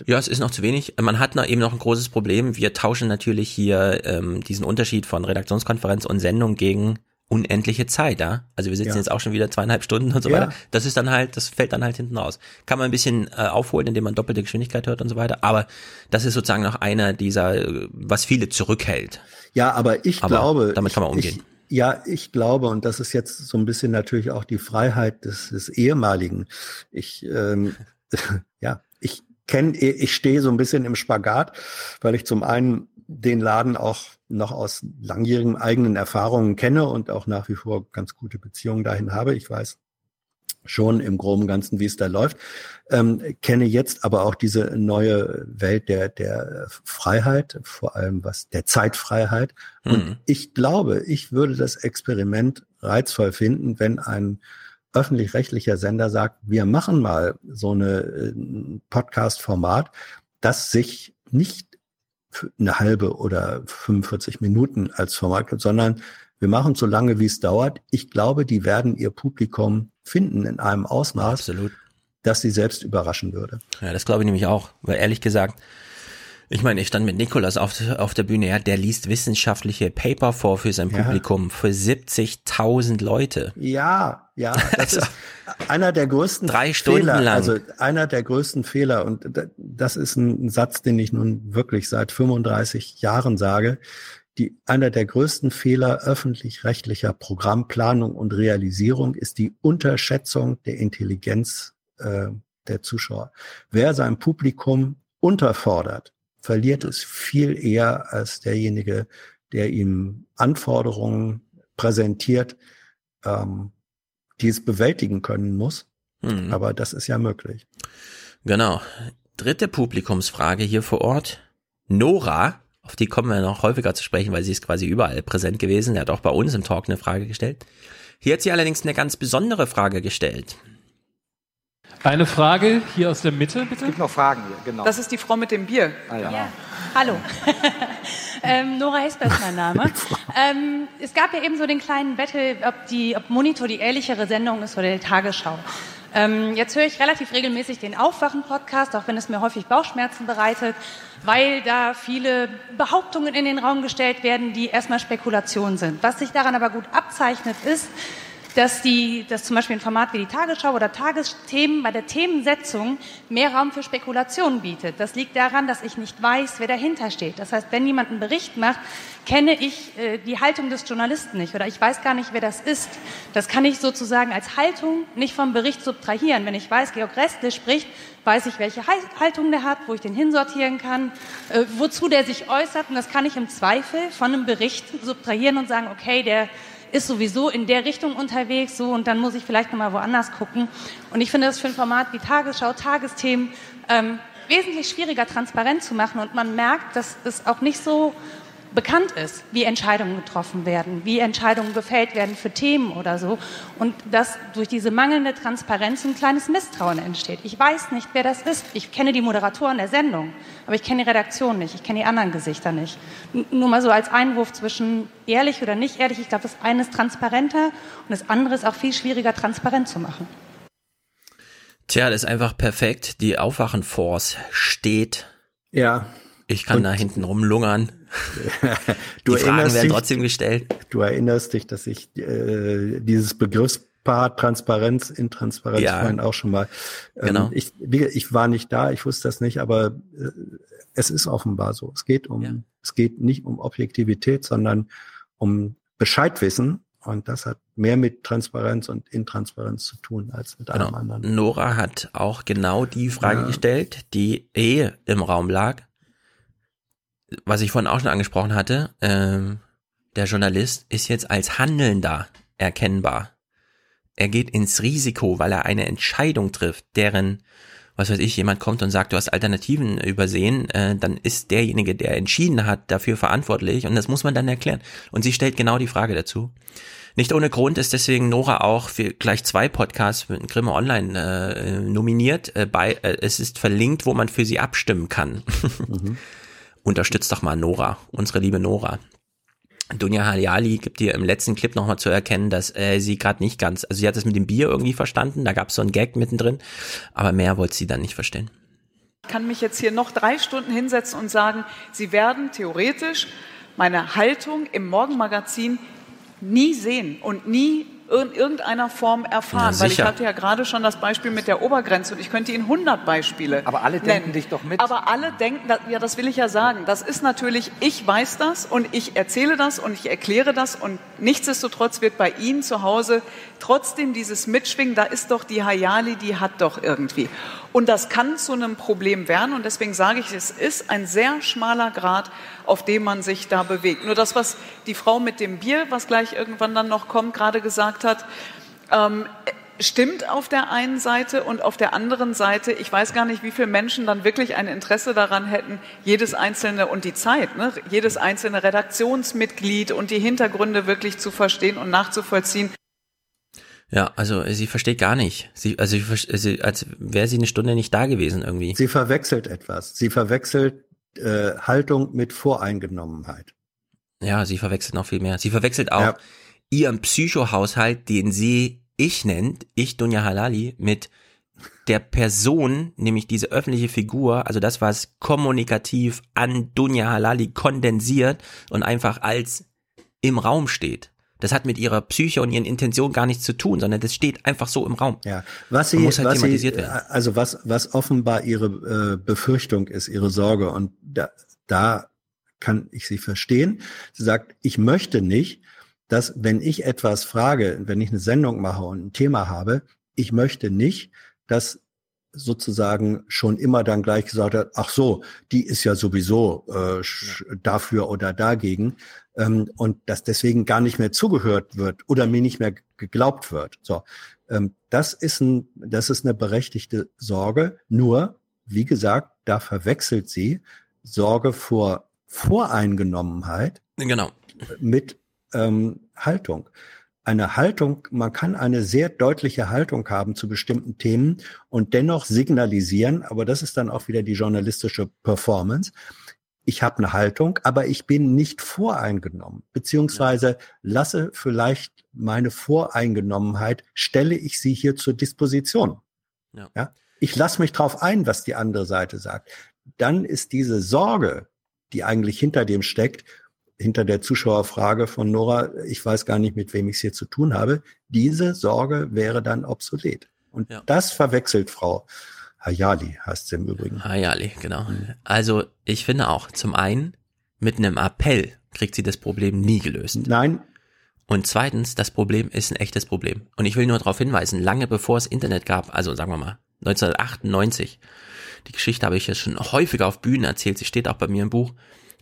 Ja, es ist noch zu wenig. Man hat noch eben noch ein großes Problem. Wir tauschen natürlich hier ähm, diesen Unterschied von Redaktionskonferenz und Sendung gegen unendliche Zeit, ja. Also wir sitzen Ja. jetzt auch schon wieder zweieinhalb Stunden und so Ja. weiter. Das ist dann halt, das fällt dann halt hinten raus. Kann man ein bisschen äh, aufholen, indem man doppelte Geschwindigkeit hört und so weiter. Aber das ist sozusagen noch einer dieser, äh, was viele zurückhält. Ja, aber ich Aber glaube. damit kann man umgehen. Ich, ja, ich glaube, und das ist jetzt so ein bisschen natürlich auch die Freiheit des, des ehemaligen. Ich, ähm, ja, ich kenne, ich stehe so ein bisschen im Spagat, weil ich zum einen den Laden auch noch aus langjährigen eigenen Erfahrungen kenne und auch nach wie vor ganz gute Beziehungen dahin habe. Ich weiß schon im groben Ganzen, wie es da läuft. Ähm, kenne jetzt aber auch diese neue Welt der, der Freiheit, vor allem was der Zeitfreiheit. Und Mhm. ich glaube, ich würde das Experiment reizvoll finden, wenn ein öffentlich-rechtlicher Sender sagt, wir machen mal so eine äh, Podcast-Format, das sich nicht eine halbe oder 45 Minuten als gibt, sondern wir machen so lange, wie es dauert. Ich glaube, die werden ihr Publikum finden in einem Ausmaß, Absolut. dass sie selbst überraschen würde. Ja, das glaube ich nämlich auch. Weil ehrlich gesagt, ich meine, ich stand mit Nikolas auf, auf der Bühne, ja, der liest wissenschaftliche Paper vor für sein Ja. Publikum, für 70.000 Leute. Ja, ja, das ist einer der größten Drei Stunden Fehler. lang. Also einer der größten Fehler. Und da- das ist ein Satz, den ich nun wirklich seit 35 Jahren sage. Die, einer der größten Fehler öffentlich-rechtlicher Programmplanung und Realisierung ist die Unterschätzung der Intelligenz äh, der Zuschauer. Wer sein Publikum unterfordert, verliert es viel eher als derjenige, der ihm Anforderungen präsentiert, ähm, die es bewältigen können muss. Mhm. Aber das ist ja möglich. Genau. Dritte Publikumsfrage hier vor Ort. Nora, auf die kommen wir noch häufiger zu sprechen, weil sie ist quasi überall präsent gewesen. Er hat auch bei uns im Talk eine Frage gestellt. Hier hat sie allerdings eine ganz besondere Frage gestellt. Eine Frage hier aus der Mitte, bitte. Es gibt noch Fragen hier, genau. Das ist die Frau mit dem Bier. Ah, ja. Ja, hallo. ähm, Nora Hesper ist mein Name. ähm, es gab ja eben so den kleinen Battle, ob, die, ob Monitor die ehrlichere Sendung ist oder die Tagesschau. Ähm, jetzt höre ich relativ regelmäßig den Aufwachen-Podcast, auch wenn es mir häufig Bauchschmerzen bereitet, weil da viele Behauptungen in den Raum gestellt werden, die erstmal Spekulation sind. Was sich daran aber gut abzeichnet, ist, dass, die, dass zum Beispiel ein Format wie die Tagesschau oder Tagesthemen bei der Themensetzung mehr Raum für Spekulation bietet. Das liegt daran, dass ich nicht weiß, wer dahinter steht. Das heißt, wenn jemand einen Bericht macht, kenne ich äh, die Haltung des Journalisten nicht oder ich weiß gar nicht, wer das ist. Das kann ich sozusagen als Haltung nicht vom Bericht subtrahieren. Wenn ich weiß, Georg Restle spricht, weiß ich, welche Haltung der hat, wo ich den hinsortieren kann, äh, wozu der sich äußert. Und das kann ich im Zweifel von einem Bericht subtrahieren und sagen, okay, der ist sowieso in der Richtung unterwegs, so und dann muss ich vielleicht nochmal woanders gucken. Und ich finde das für ein Format wie Tagesschau, Tagesthemen ähm, wesentlich schwieriger transparent zu machen und man merkt, dass es auch nicht so bekannt ist, wie Entscheidungen getroffen werden, wie Entscheidungen gefällt werden für Themen oder so. Und dass durch diese mangelnde Transparenz ein kleines Misstrauen entsteht. Ich weiß nicht, wer das ist. Ich kenne die Moderatoren der Sendung, aber ich kenne die Redaktion nicht. Ich kenne die anderen Gesichter nicht. Nur mal so als Einwurf zwischen ehrlich oder nicht ehrlich. Ich glaube, das eine ist transparenter und das andere ist auch viel schwieriger transparent zu machen. Tja, das ist einfach perfekt. Die Aufwachenforce steht. Ja. Ich kann und da hinten rumlungern. du Die Fragen werden dich, trotzdem gestellt. Du erinnerst dich, dass ich äh, dieses Begriffspaar Transparenz, Intransparenz Ja. vorhin auch schon mal. Ähm, Genau. Ich, ich war nicht da, ich wusste das nicht, aber äh, es ist offenbar so. Es geht um, es geht nicht um Objektivität, sondern um Bescheidwissen. Und das hat mehr mit Transparenz und Intransparenz zu tun als mit allem Genau. anderen. Nora hat auch genau die Frage Ja. gestellt, die eh im Raum lag. Was ich vorhin auch schon angesprochen hatte, ähm, der Journalist ist jetzt als Handelnder erkennbar. Er geht ins Risiko, weil er eine Entscheidung trifft, deren, was weiß ich, jemand kommt und sagt, du hast Alternativen übersehen, äh, dann ist derjenige, der entschieden hat, dafür verantwortlich und das muss man dann erklären. Und sie stellt genau die Frage dazu. Nicht ohne Grund ist deswegen Nora auch für gleich zwei Podcasts mit Grimme Online äh, nominiert. Äh, bei, äh, es ist verlinkt, wo man für sie abstimmen kann. Unterstützt doch mal Nora, unsere liebe Nora. Dunja Halyali gibt dir im letzten Clip nochmal zu erkennen, dass äh, sie gerade nicht ganz, also sie hat es mit dem Bier irgendwie verstanden, da gab es so einen Gag mittendrin, aber mehr wollte sie dann nicht verstehen. Ich kann mich jetzt hier noch drei Stunden hinsetzen und sagen, Sie werden theoretisch meine Haltung im Morgenmagazin nie sehen und nie in irgendeiner Form erfahren, weil ich hatte ja gerade schon das Beispiel mit der Obergrenze und ich könnte Ihnen 100 Beispiele Aber alle denken nennen. dich doch mit. Aber alle denken, ja, das will ich ja sagen. Das ist natürlich, ich weiß das und ich erzähle das und ich erkläre das und nichtsdestotrotz wird bei Ihnen zu Hause trotzdem dieses Mitschwingen, da ist doch die Hayali, die hat doch irgendwie. Und das kann zu einem Problem werden und deswegen sage ich, es ist ein sehr schmaler Grad, auf dem man sich da bewegt. Nur das, was die Frau mit dem Bier, was gleich irgendwann dann noch kommt, gerade gesagt hat, ähm, stimmt auf der einen Seite und auf der anderen Seite, ich weiß gar nicht, wie viele Menschen dann wirklich ein Interesse daran hätten, jedes einzelne und die Zeit, ne, jedes einzelne Redaktionsmitglied und die Hintergründe wirklich zu verstehen und nachzuvollziehen. Ja, also sie versteht gar nicht. Sie, also sie, sie, als wäre sie eine Stunde nicht da gewesen irgendwie. Sie verwechselt etwas. Sie verwechselt äh, Haltung mit Voreingenommenheit. Ja, sie verwechselt noch viel mehr. Sie verwechselt auch ihren Psychohaushalt, den sie ich nennt, ich Dunja Halali, mit der Person, nämlich diese öffentliche Figur, also das, was kommunikativ an Dunja Halali kondensiert und einfach als im Raum steht. Das hat mit ihrer Psyche und ihren Intentionen gar nichts zu tun, sondern das steht einfach so im Raum. Ja, was sie, halt was sie, werden. also was, was offenbar ihre äh, Befürchtung ist, ihre Sorge und da, da kann ich sie verstehen. Sie sagt, ich möchte nicht, dass wenn ich etwas frage, wenn ich eine Sendung mache und ein Thema habe, ich möchte nicht, dass sozusagen schon immer dann gleich gesagt hat, ach so, die ist ja sowieso äh, sch- dafür oder dagegen ähm, und dass deswegen gar nicht mehr zugehört wird oder mir nicht mehr geglaubt wird. So, ähm, das ist ein, das ist eine berechtigte Sorge. Nur, wie gesagt, da verwechselt sie Sorge vor Voreingenommenheit Genau. mit ähm, Haltung. Eine Haltung, man kann eine sehr deutliche Haltung haben zu bestimmten Themen und dennoch signalisieren, aber das ist dann auch wieder die journalistische Performance. Ich habe eine Haltung, aber ich bin nicht voreingenommen, beziehungsweise lasse vielleicht meine Voreingenommenheit, stelle ich sie hier zur Disposition. Ja. Ja? Ich lasse mich drauf ein, was die andere Seite sagt. Dann ist diese Sorge, die eigentlich hinter dem steckt, hinter der Zuschauerfrage von Nora, ich weiß gar nicht, mit wem ich es hier zu tun habe, diese Sorge wäre dann obsolet. Und ja. das verwechselt Frau Hayali, heißt sie im Übrigen. Hayali, genau. Also ich finde auch, zum einen, mit einem Appell kriegt sie das Problem nie gelöst. Nein. Und zweitens, das Problem ist ein echtes Problem. Und ich will nur darauf hinweisen, lange bevor es Internet gab, also sagen wir mal 1998, die Geschichte habe ich ja schon häufiger auf Bühnen erzählt, sie steht auch bei mir im Buch,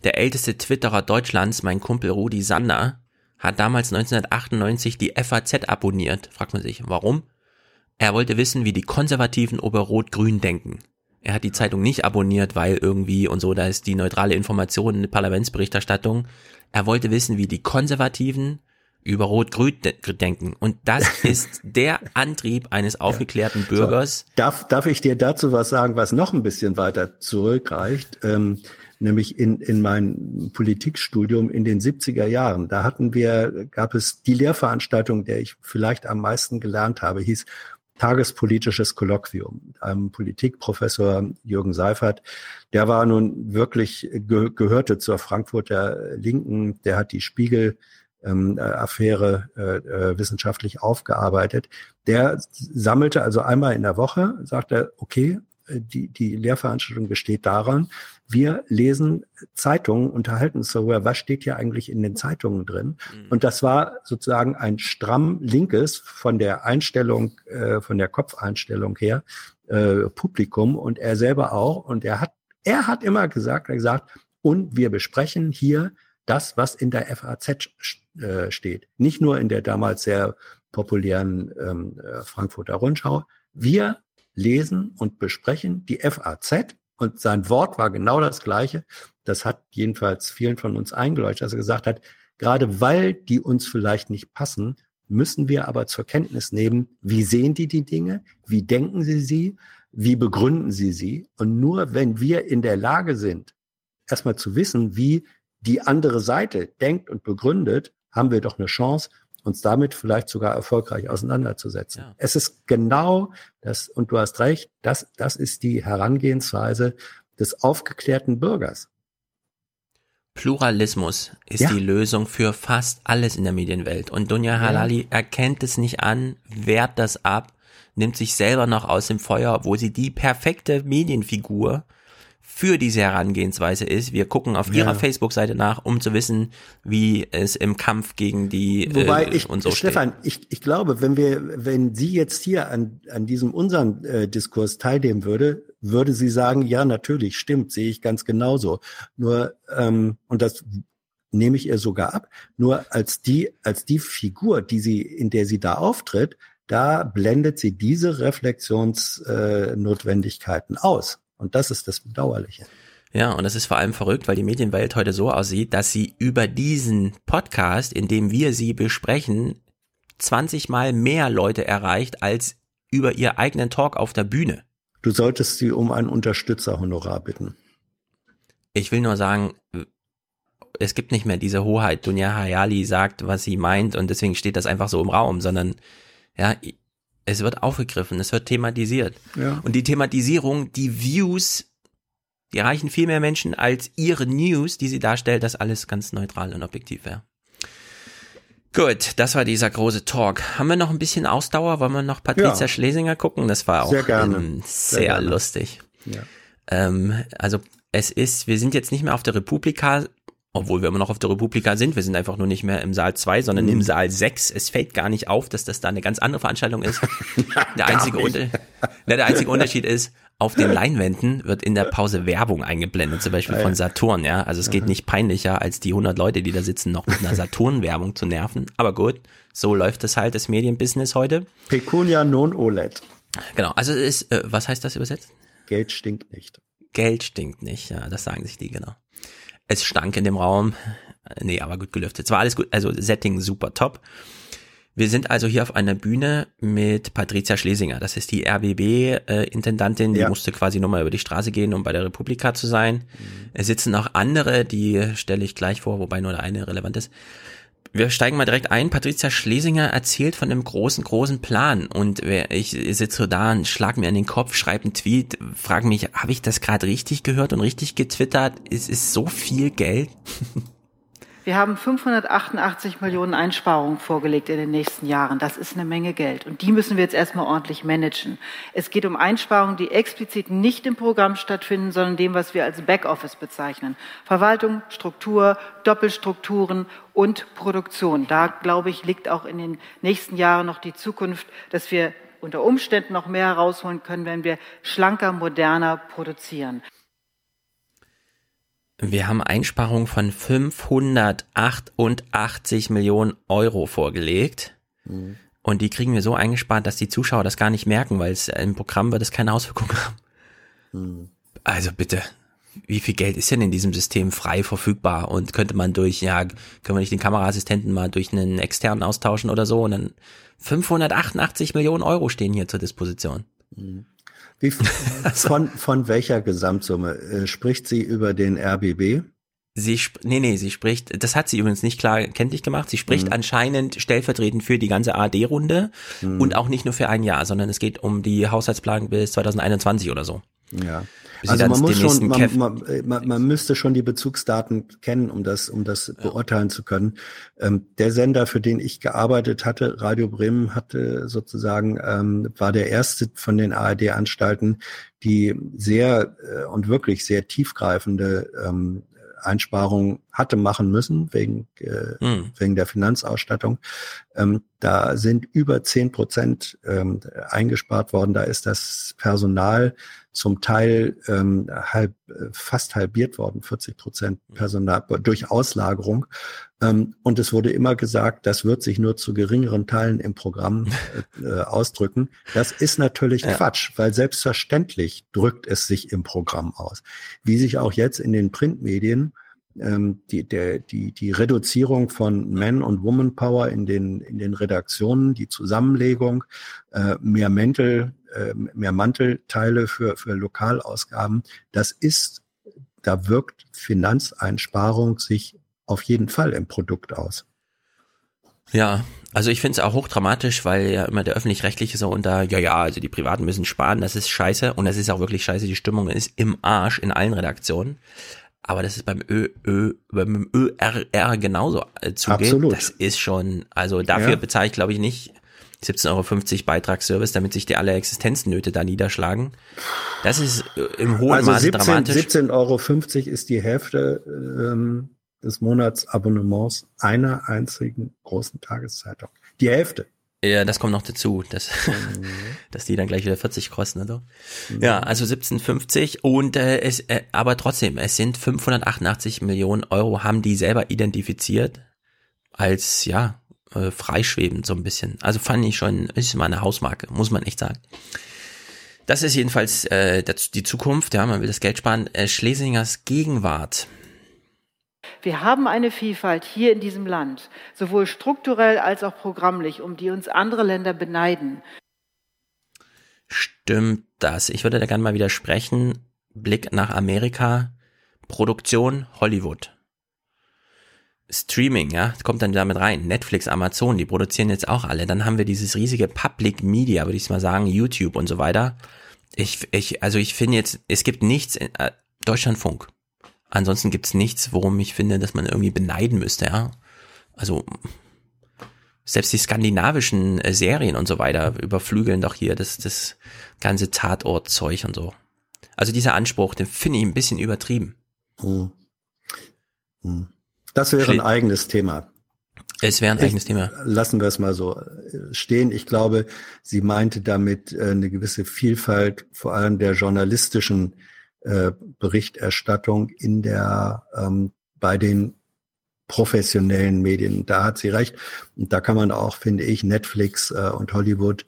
der älteste Twitterer Deutschlands, mein Kumpel Rudi Sander, hat damals 1998 die FAZ abonniert. Fragt man sich, warum? Er wollte wissen, wie die Konservativen über Rot-Grün denken. Er hat die Zeitung nicht abonniert, weil irgendwie und so, da ist die neutrale Information, eine Parlamentsberichterstattung. Er wollte wissen, wie die Konservativen über Rot-Grün denken. Und das ist der Antrieb eines aufgeklärten Bürgers. So, darf, darf ich dir dazu was sagen, was noch ein bisschen weiter zurückreicht? Ähm, nämlich in, in mein Politikstudium in den 70er Jahren. Da hatten wir, gab es die Lehrveranstaltung, der ich vielleicht am meisten gelernt habe, hieß Tagespolitisches Kolloquium. Einem Politikprofessor Jürgen Seifert, der war nun wirklich, ge gehörte zur Frankfurter Linken, der hat die Spiegel ähm, Affäre äh, äh, wissenschaftlich aufgearbeitet. Der sammelte also einmal in der Woche, sagte, okay, die, die Lehrveranstaltung besteht daran, wir lesen Zeitungen, unterhalten uns darüber, was steht hier eigentlich in den Zeitungen drin. Mhm. Und das war sozusagen ein stramm linkes von der Einstellung, äh, von der Kopfeinstellung her, äh, Publikum und er selber auch. Und er hat, er hat immer gesagt, er hat gesagt, und wir besprechen hier das, was in der FAZ äh, steht. Nicht nur in der damals sehr populären ähm, äh, Frankfurter Rundschau. Wir lesen und besprechen die FAZ und sein Wort war genau das gleiche. Das hat jedenfalls vielen von uns eingeleuchtet, dass er gesagt hat, gerade weil die uns vielleicht nicht passen, müssen wir aber zur Kenntnis nehmen, wie sehen die die Dinge, wie denken sie sie, wie begründen sie sie. Und nur wenn wir in der Lage sind, erstmal zu wissen, wie die andere Seite denkt und begründet, haben wir doch eine Chance, uns damit vielleicht sogar erfolgreich auseinanderzusetzen. Ja. Es ist genau das, und du hast recht, das, das ist die Herangehensweise des aufgeklärten Bürgers. Pluralismus ist ja. die Lösung für fast alles in der Medienwelt. Und Dunja Halali ja. erkennt es nicht an, wehrt das ab, nimmt sich selber noch aus dem Feuer, obwohl sie die perfekte Medienfigur für diese Herangehensweise ist. Wir gucken auf ihrer Facebook-Seite nach, um zu wissen, wie es im Kampf gegen die Wobei äh, ich, und so Stefan, steht. ich, ich glaube, wenn wir, wenn sie jetzt hier an, an diesem unseren äh, Diskurs teilnehmen würde, würde sie sagen, ja, natürlich, stimmt, sehe ich ganz genauso. Nur, ähm, und das nehme ich ihr sogar ab, nur als die, als die Figur, die sie, in der sie da auftritt, da blendet sie diese Reflexionsnotwendigkeiten äh, aus. Und das ist das Bedauerliche. Ja, und das ist vor allem verrückt, weil die Medienwelt heute so aussieht, dass sie über diesen Podcast, in dem wir sie besprechen, 20 mal mehr Leute erreicht als über ihr eigenen Talk auf der Bühne. Du solltest sie um ein Unterstützerhonorar bitten. Ich will nur sagen, es gibt nicht mehr diese Hoheit. Dunja Hayali sagt, was sie meint und deswegen steht das einfach so im Raum, sondern ja, es wird aufgegriffen, es wird thematisiert. Ja. Und die Thematisierung, die Views, die erreichen viel mehr Menschen als ihre News, die sie darstellt, dass alles ganz neutral und objektiv wäre. Gut, das war dieser große Talk. Haben wir noch ein bisschen Ausdauer? Wollen wir noch Patricia ja. Schlesinger gucken? Das war auch sehr, ähm, sehr, sehr lustig. Ja. Ähm, also es ist, wir sind jetzt nicht mehr auf der Republika, obwohl wir immer noch auf der Republika sind, wir sind einfach nur nicht mehr im Saal 2, sondern mhm. im Saal 6. Es fällt gar nicht auf, dass das da eine ganz andere Veranstaltung ist. der, einzige Unter der einzige Unterschied ist, auf den Leinwänden wird in der Pause Werbung eingeblendet, zum Beispiel von Saturn, ja. Also es geht nicht peinlicher, als die 100 Leute, die da sitzen, noch mit einer Saturn-Werbung zu nerven. Aber gut, so läuft es halt, das Medienbusiness heute. Pecunia non OLED. Genau, also es ist, äh, was heißt das übersetzt? Geld stinkt nicht. Geld stinkt nicht, ja, das sagen sich die, genau. Es stank in dem Raum. Nee, aber gut gelüftet. Es war alles gut. Also Setting super top. Wir sind also hier auf einer Bühne mit Patricia Schlesinger. Das ist die RBB-Intendantin. Die ja. musste quasi nochmal über die Straße gehen, um bei der Republika zu sein. Mhm. Es sitzen auch andere, die stelle ich gleich vor, wobei nur der eine relevant ist wir steigen mal direkt ein. Patricia Schlesinger erzählt von einem großen, großen Plan. Und ich sitze da und schlag mir an den Kopf, schreibe einen Tweet, frage mich, habe ich das gerade richtig gehört und richtig getwittert? Es ist so viel Geld. Wir haben 588 Millionen Einsparungen vorgelegt in den nächsten Jahren. Das ist eine Menge Geld. Und die müssen wir jetzt erstmal ordentlich managen. Es geht um Einsparungen, die explizit nicht im Programm stattfinden, sondern dem, was wir als Backoffice bezeichnen. Verwaltung, Struktur, Doppelstrukturen und Produktion. Da, glaube ich, liegt auch in den nächsten Jahren noch die Zukunft, dass wir unter Umständen noch mehr herausholen können, wenn wir schlanker, moderner produzieren. Wir haben Einsparungen von 588 Millionen Euro vorgelegt. Mhm. Und die kriegen wir so eingespart, dass die Zuschauer das gar nicht merken, weil es im Programm wird es keine Auswirkungen haben. Mhm. Also bitte, wie viel Geld ist denn in diesem System frei verfügbar und könnte man durch, ja, können wir nicht den Kameraassistenten mal durch einen externen austauschen oder so und dann 588 Millionen Euro stehen hier zur Disposition. Mhm. Wie, von, von welcher Gesamtsumme? Äh, spricht sie über den RBB? Sie, nee, nee, sie spricht, das hat sie übrigens nicht klar kenntlich gemacht, sie spricht mhm. anscheinend stellvertretend für die ganze AD-Runde mhm. und auch nicht nur für ein Jahr, sondern es geht um die Haushaltsplanung bis 2021 oder so. Ja. Also man muss schon, man, man, man, man, müsste schon die Bezugsdaten kennen, um das, um das ja. beurteilen zu können. Ähm, der Sender, für den ich gearbeitet hatte, Radio Bremen, hatte sozusagen ähm, war der erste von den ARD-Anstalten, die sehr äh, und wirklich sehr tiefgreifende ähm, Einsparungen hatte machen müssen wegen, äh, hm. wegen der Finanzausstattung. Ähm, da sind über zehn Prozent ähm, eingespart worden. Da ist das Personal zum Teil ähm, halb, äh, fast halbiert worden, 40 Prozent hm. Personal durch Auslagerung. Ähm, und es wurde immer gesagt, das wird sich nur zu geringeren Teilen im Programm äh, äh, ausdrücken. Das ist natürlich ja. Quatsch, weil selbstverständlich drückt es sich im Programm aus. Wie sich auch jetzt in den Printmedien ähm, die, der, die, die Reduzierung von Man- und Woman-Power in den, in den Redaktionen, die Zusammenlegung, äh, mehr Mäntel, mehr Mantelteile für, für Lokalausgaben, das ist, da wirkt Finanzeinsparung sich auf jeden Fall im Produkt aus. Ja, also ich finde es auch hochdramatisch, weil ja immer der öffentlich-rechtliche so unter, ja, ja, also die Privaten müssen sparen, das ist scheiße und das ist auch wirklich scheiße, die Stimmung ist im Arsch in allen Redaktionen. Aber das ist beim Ö, Ö, beim ÖRR genauso äh, zugeht. Absolut. Das ist schon, also dafür ja. bezahle ich glaube ich nicht 17,50 Euro Beitragsservice, damit sich die alle Existenznöte da niederschlagen. Das ist äh, im hohen also Maße 17, dramatisch. 17,50 Euro ist die Hälfte ähm, des Monatsabonnements einer einzigen großen Tageszeitung. Die Hälfte. Ja, das kommt noch dazu, dass, mhm. dass die dann gleich wieder 40 kosten, oder? Mhm. Ja, also 17,50 und äh, es, äh, aber trotzdem, es sind 588 Millionen Euro, haben die selber identifiziert als ja äh, freischwebend so ein bisschen. Also fand ich schon, ist mal eine Hausmarke, muss man echt sagen. Das ist jedenfalls äh, die Zukunft, ja, man will das Geld sparen. Äh, Schlesingers Gegenwart. Wir haben eine Vielfalt hier in diesem Land, sowohl strukturell als auch programmlich, um die uns andere Länder beneiden. Stimmt das? Ich würde da gerne mal widersprechen. Blick nach Amerika. Produktion Hollywood. Streaming, ja, kommt dann damit rein. Netflix, Amazon, die produzieren jetzt auch alle. Dann haben wir dieses riesige Public Media, würde ich mal sagen, YouTube und so weiter. Ich, ich, also ich finde jetzt, es gibt nichts, in, äh, Deutschlandfunk. Ansonsten gibt's nichts, worum ich finde, dass man irgendwie beneiden müsste, ja. Also selbst die skandinavischen äh, Serien und so weiter überflügeln doch hier das, das ganze Tatortzeug und so. Also dieser Anspruch, den finde ich ein bisschen übertrieben. Hm. Hm. Das wäre ein eigenes Thema. Es wäre ein eigenes Thema. Lassen wir es mal so äh, stehen. Ich glaube, sie meinte damit äh, eine gewisse Vielfalt, vor allem der journalistischen äh, Berichterstattung in der ähm, bei den professionellen Medien. Da hat sie recht. Und da kann man auch, finde ich, Netflix äh, und Hollywood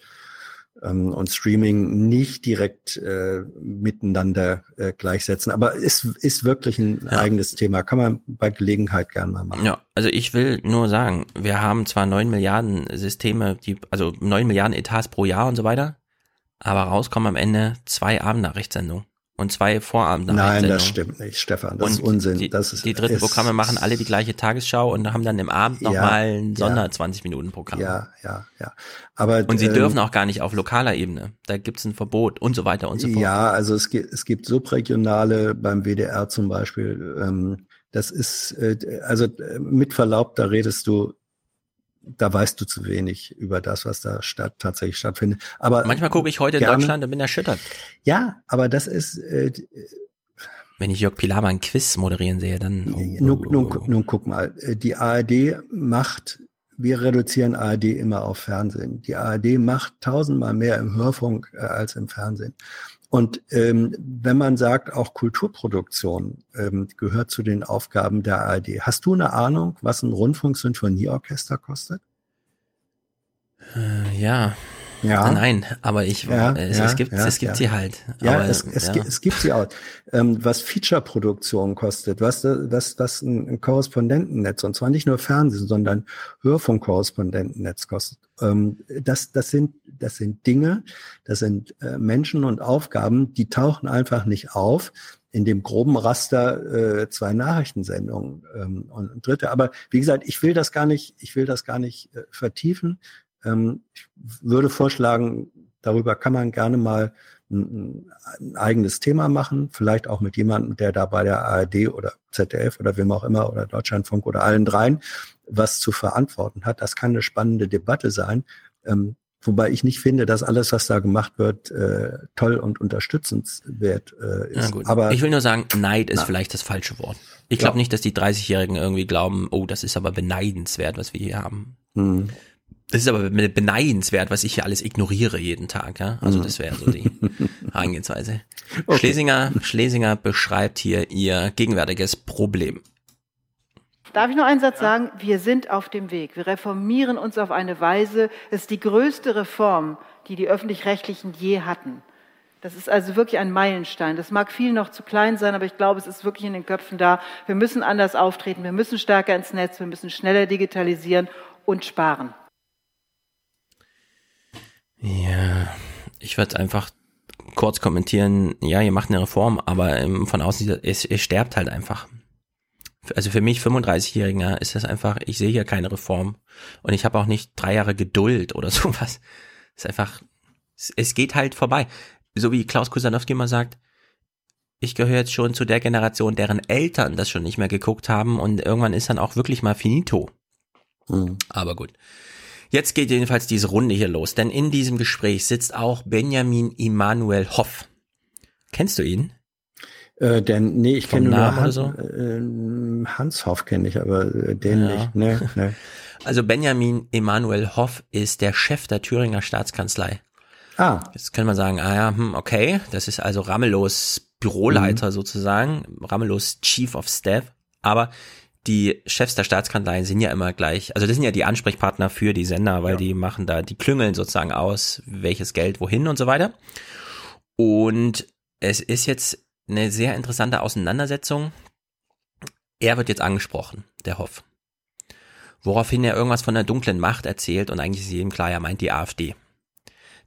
ähm, und Streaming nicht direkt äh, miteinander äh, gleichsetzen. Aber ist, ist wirklich ein ja. eigenes Thema. Kann man bei Gelegenheit gern mal machen. Ja, also ich will nur sagen, wir haben zwar neun Milliarden Systeme, die, also neun Milliarden Etats pro Jahr und so weiter, aber rauskommen am Ende zwei Abendnachrichtssendungen und zwei Vorabend. Nein, das stimmt nicht, Stefan. Das und ist Unsinn. Die, das ist, die dritten Programme machen alle die gleiche Tagesschau und haben dann im Abend nochmal ja, ein Sonder 20 Minuten Programm. Ja, ja, ja. Aber und sie ähm, dürfen auch gar nicht auf lokaler Ebene. Da gibt's ein Verbot und so weiter und so fort. Ja, also es gibt es gibt subregionale beim WDR zum Beispiel. Ähm, das ist, äh, also äh, mit Verlaub, da redest du da weißt du zu wenig über das, was da statt, tatsächlich stattfindet. Aber manchmal gucke ich heute gerne, in Deutschland und bin erschüttert. Ja, aber das ist äh, wenn ich Jörg Pilawa ein Quiz moderieren sehe, dann. Oh, nun, nun, nun guck mal, die ARD macht, wir reduzieren ARD immer auf Fernsehen. Die ARD macht tausendmal mehr im Hörfunk äh, als im Fernsehen. Und ähm, wenn man sagt, auch Kulturproduktion ähm, gehört zu den Aufgaben der ARD, hast du eine Ahnung, was ein Rundfunksinfonieorchester kostet? Äh, ja, ja. Nein, aber ich, ja, es, ja, es gibt, ja, es gibt sie halt. Ja, aber, es, es, es, gibt sie auch. Ähm, was Feature-Produktion kostet, was, was, was ein Korrespondentennetz, und zwar nicht nur Fernsehen, sondern Hörfunkkorrespondentennetz kostet. Ähm, das, das sind, das sind Dinge, das sind äh, Menschen und Aufgaben, die tauchen einfach nicht auf in dem groben Raster äh, zwei Nachrichtensendungen ähm, und, und dritte. Aber wie gesagt, ich will das gar nicht, ich will das gar nicht äh, vertiefen. Ähm, ich würde vorschlagen, darüber kann man gerne mal ein, ein, eigenes Thema machen, vielleicht auch mit jemandem, der da bei der ARD oder ZDF oder wem auch immer oder Deutschlandfunk oder allen dreien was zu verantworten hat. Das kann eine spannende Debatte sein. Ähm, wobei ich nicht finde, dass alles, was da gemacht wird, äh, toll und unterstützenswert äh, ist. Gut. Aber ich will nur sagen, Neid ist na. vielleicht das falsche Wort. Ich glaube ja. nicht, dass die 30-Jährigen irgendwie glauben, oh, das ist aber beneidenswert, was wir hier haben. Hm. Das ist aber beneidenswert, was ich hier alles ignoriere jeden Tag. Ja? Also mhm. das wäre so die Herangehensweise. Okay. Schlesinger, Schlesinger beschreibt hier ihr gegenwärtiges Problem. Darf ich noch einen Satz sagen? Wir sind auf dem Weg. Wir reformieren uns auf eine Weise, es ist die größte Reform, die die öffentlich-rechtlichen je hatten. Das ist also wirklich ein Meilenstein. Das mag viel noch zu klein sein, aber ich glaube, es ist wirklich in den Köpfen da. Wir müssen anders auftreten, wir müssen stärker ins Netz, wir müssen schneller digitalisieren und sparen. Ja, ich würde einfach kurz kommentieren, ja, ihr macht eine Reform, aber ähm, von außen, es, es sterbt halt einfach. Also für mich 35-Jähriger ist das einfach, ich sehe hier keine Reform und ich habe auch nicht drei Jahre Geduld oder sowas. Es ist einfach, es, es geht halt vorbei. So wie Klaus Kusanowski immer sagt, ich gehöre jetzt schon zu der Generation, deren Eltern das schon nicht mehr geguckt haben und irgendwann ist dann auch wirklich mal finito. Mhm. Aber gut. Jetzt geht jedenfalls diese Runde hier los, denn in diesem Gespräch sitzt auch Benjamin Immanuel Hoff. Kennst du ihn? Äh, denn, nee, ich kenne nur Hans, so? äh, Hans Hoff kenne ich, aber äh, den ja. nicht. Nee, nee. Also Benjamin Emanuel Hoff ist der Chef der Thüringer Staatskanzlei. Ah. Jetzt kann man sagen, ah ja, hm, okay, das ist also Ramelos Büroleiter mhm. sozusagen, Ramelos Chief of Staff. Aber die Chefs der Staatskanzleien sind ja immer gleich, also das sind ja die Ansprechpartner für die Sender, weil ja. die machen da, die klüngeln sozusagen aus, welches Geld wohin und so weiter. Und es ist jetzt eine sehr interessante Auseinandersetzung. Er wird jetzt angesprochen, der Hoff. Woraufhin er irgendwas von der dunklen Macht erzählt und eigentlich ist jedem klar, er meint die AfD.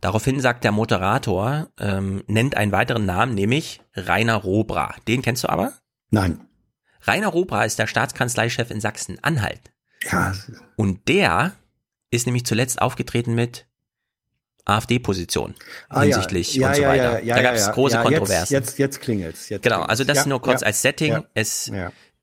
Daraufhin sagt der Moderator, ähm, nennt einen weiteren Namen, nämlich Rainer Robra. Den kennst du aber? Nein. Rainer Robra ist der Staatskanzleichef in Sachsen-Anhalt. Ja. Und der ist nämlich zuletzt aufgetreten mit AfD-Position ah, hinsichtlich ja. Ja, und so weiter. Ja, da gab es große Kontroversen. Jetzt, jetzt, jetzt klingelt's. Jetzt genau, also das nur kurz als Setting. Es,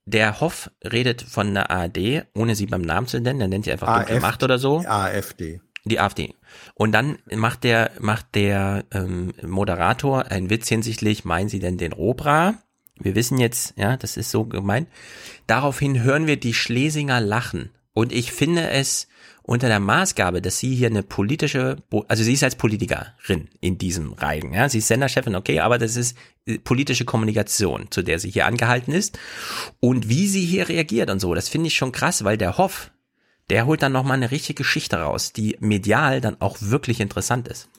Der Hoff redet von der ARD, ohne sie beim Namen zu nennen, der nennt sie einfach AfD, Macht oder so. AfD. Die AfD. Und dann macht der, macht der ähm, Moderator einen Witz hinsichtlich, meinen Sie denn den Robra? Wir wissen jetzt, ja, das ist so gemeint. Daraufhin hören wir die Schlesinger lachen. Und ich finde es unter der Maßgabe, dass sie hier eine politische, also sie ist als Politikerin in diesem Reigen, ja, sie ist Senderchefin, okay, aber das ist äh, politische Kommunikation, zu der sie hier angehalten ist. Und wie sie hier reagiert und so, das finde ich schon krass, weil der Hoff, der holt dann nochmal eine richtige Geschichte raus, die medial dann auch wirklich interessant ist.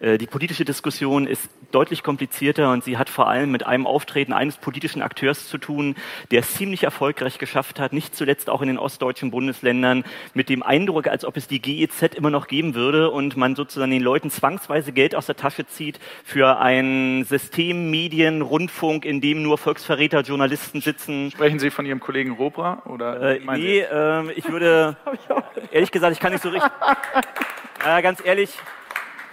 Äh, die politische Diskussion ist deutlich komplizierter und sie hat vor allem mit einem Auftreten eines politischen Akteurs zu tun, der es ziemlich erfolgreich geschafft hat, nicht zuletzt auch in den ostdeutschen Bundesländern, mit dem Eindruck, als ob es die GEZ immer noch geben würde und man sozusagen den Leuten zwangsweise Geld aus der Tasche zieht für ein System Medien, Rundfunk, in dem nur Volksverräter, Journalisten sitzen. Sprechen Sie von Ihrem Kollegen Robra? Oder äh, nee, äh, ich würde, ehrlich gesagt, ich kann nicht so richtig, äh, ganz ehrlich,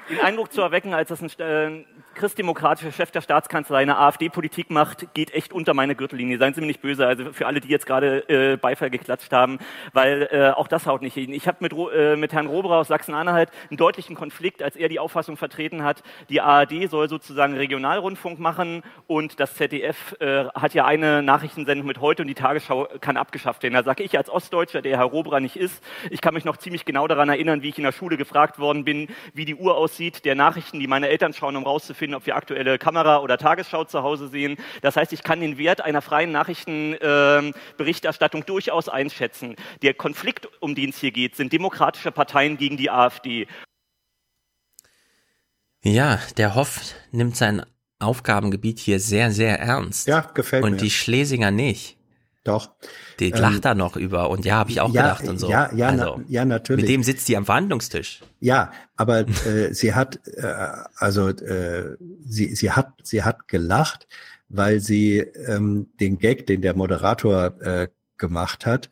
den Eindruck zu erwecken, als das ein, christdemokratischer Chef der Staatskanzlei eine AfD-Politik macht, geht echt unter meine Gürtellinie. Seien Sie mir nicht böse, also für alle, die jetzt gerade äh, Beifall geklatscht haben, weil äh, auch das haut nicht hin. Ich habe mit, äh, mit Herrn Roberer aus Sachsen-Anhalt einen deutlichen Konflikt, als er die Auffassung vertreten hat, die ARD soll sozusagen Regionalrundfunk machen und das ZDF äh, hat ja eine Nachrichtensendung mit heute und die Tagesschau kann abgeschafft werden. Da sage ich als Ostdeutscher, der Herr Roberer nicht ist, ich kann mich noch ziemlich genau daran erinnern, wie ich in der Schule gefragt worden bin, wie die Uhr aussieht, der Nachrichten, die meine Eltern schauen, um rauszufinden, ob wir aktuelle Kamera oder Tagesschau zu Hause sehen. Das heißt, ich kann den Wert einer freien Nachrichtenberichterstattung äh, durchaus einschätzen. Der Konflikt, um den es hier geht, sind demokratische Parteien gegen die AfD. Ja, der Hoff nimmt sein Aufgabengebiet hier sehr, sehr ernst. Ja, gefällt und mir. Und die Schlesinger nicht. Doch. Die lacht ähm, da noch über und ja, habe ich auch ja, gedacht und so. Ja, ja, also, na, ja, natürlich. Mit dem sitzt die am Verhandlungstisch. Ja, aber äh, sie hat äh, also äh, sie sie hat sie hat gelacht, weil sie ähm, den Gag, den der Moderator äh, gemacht hat.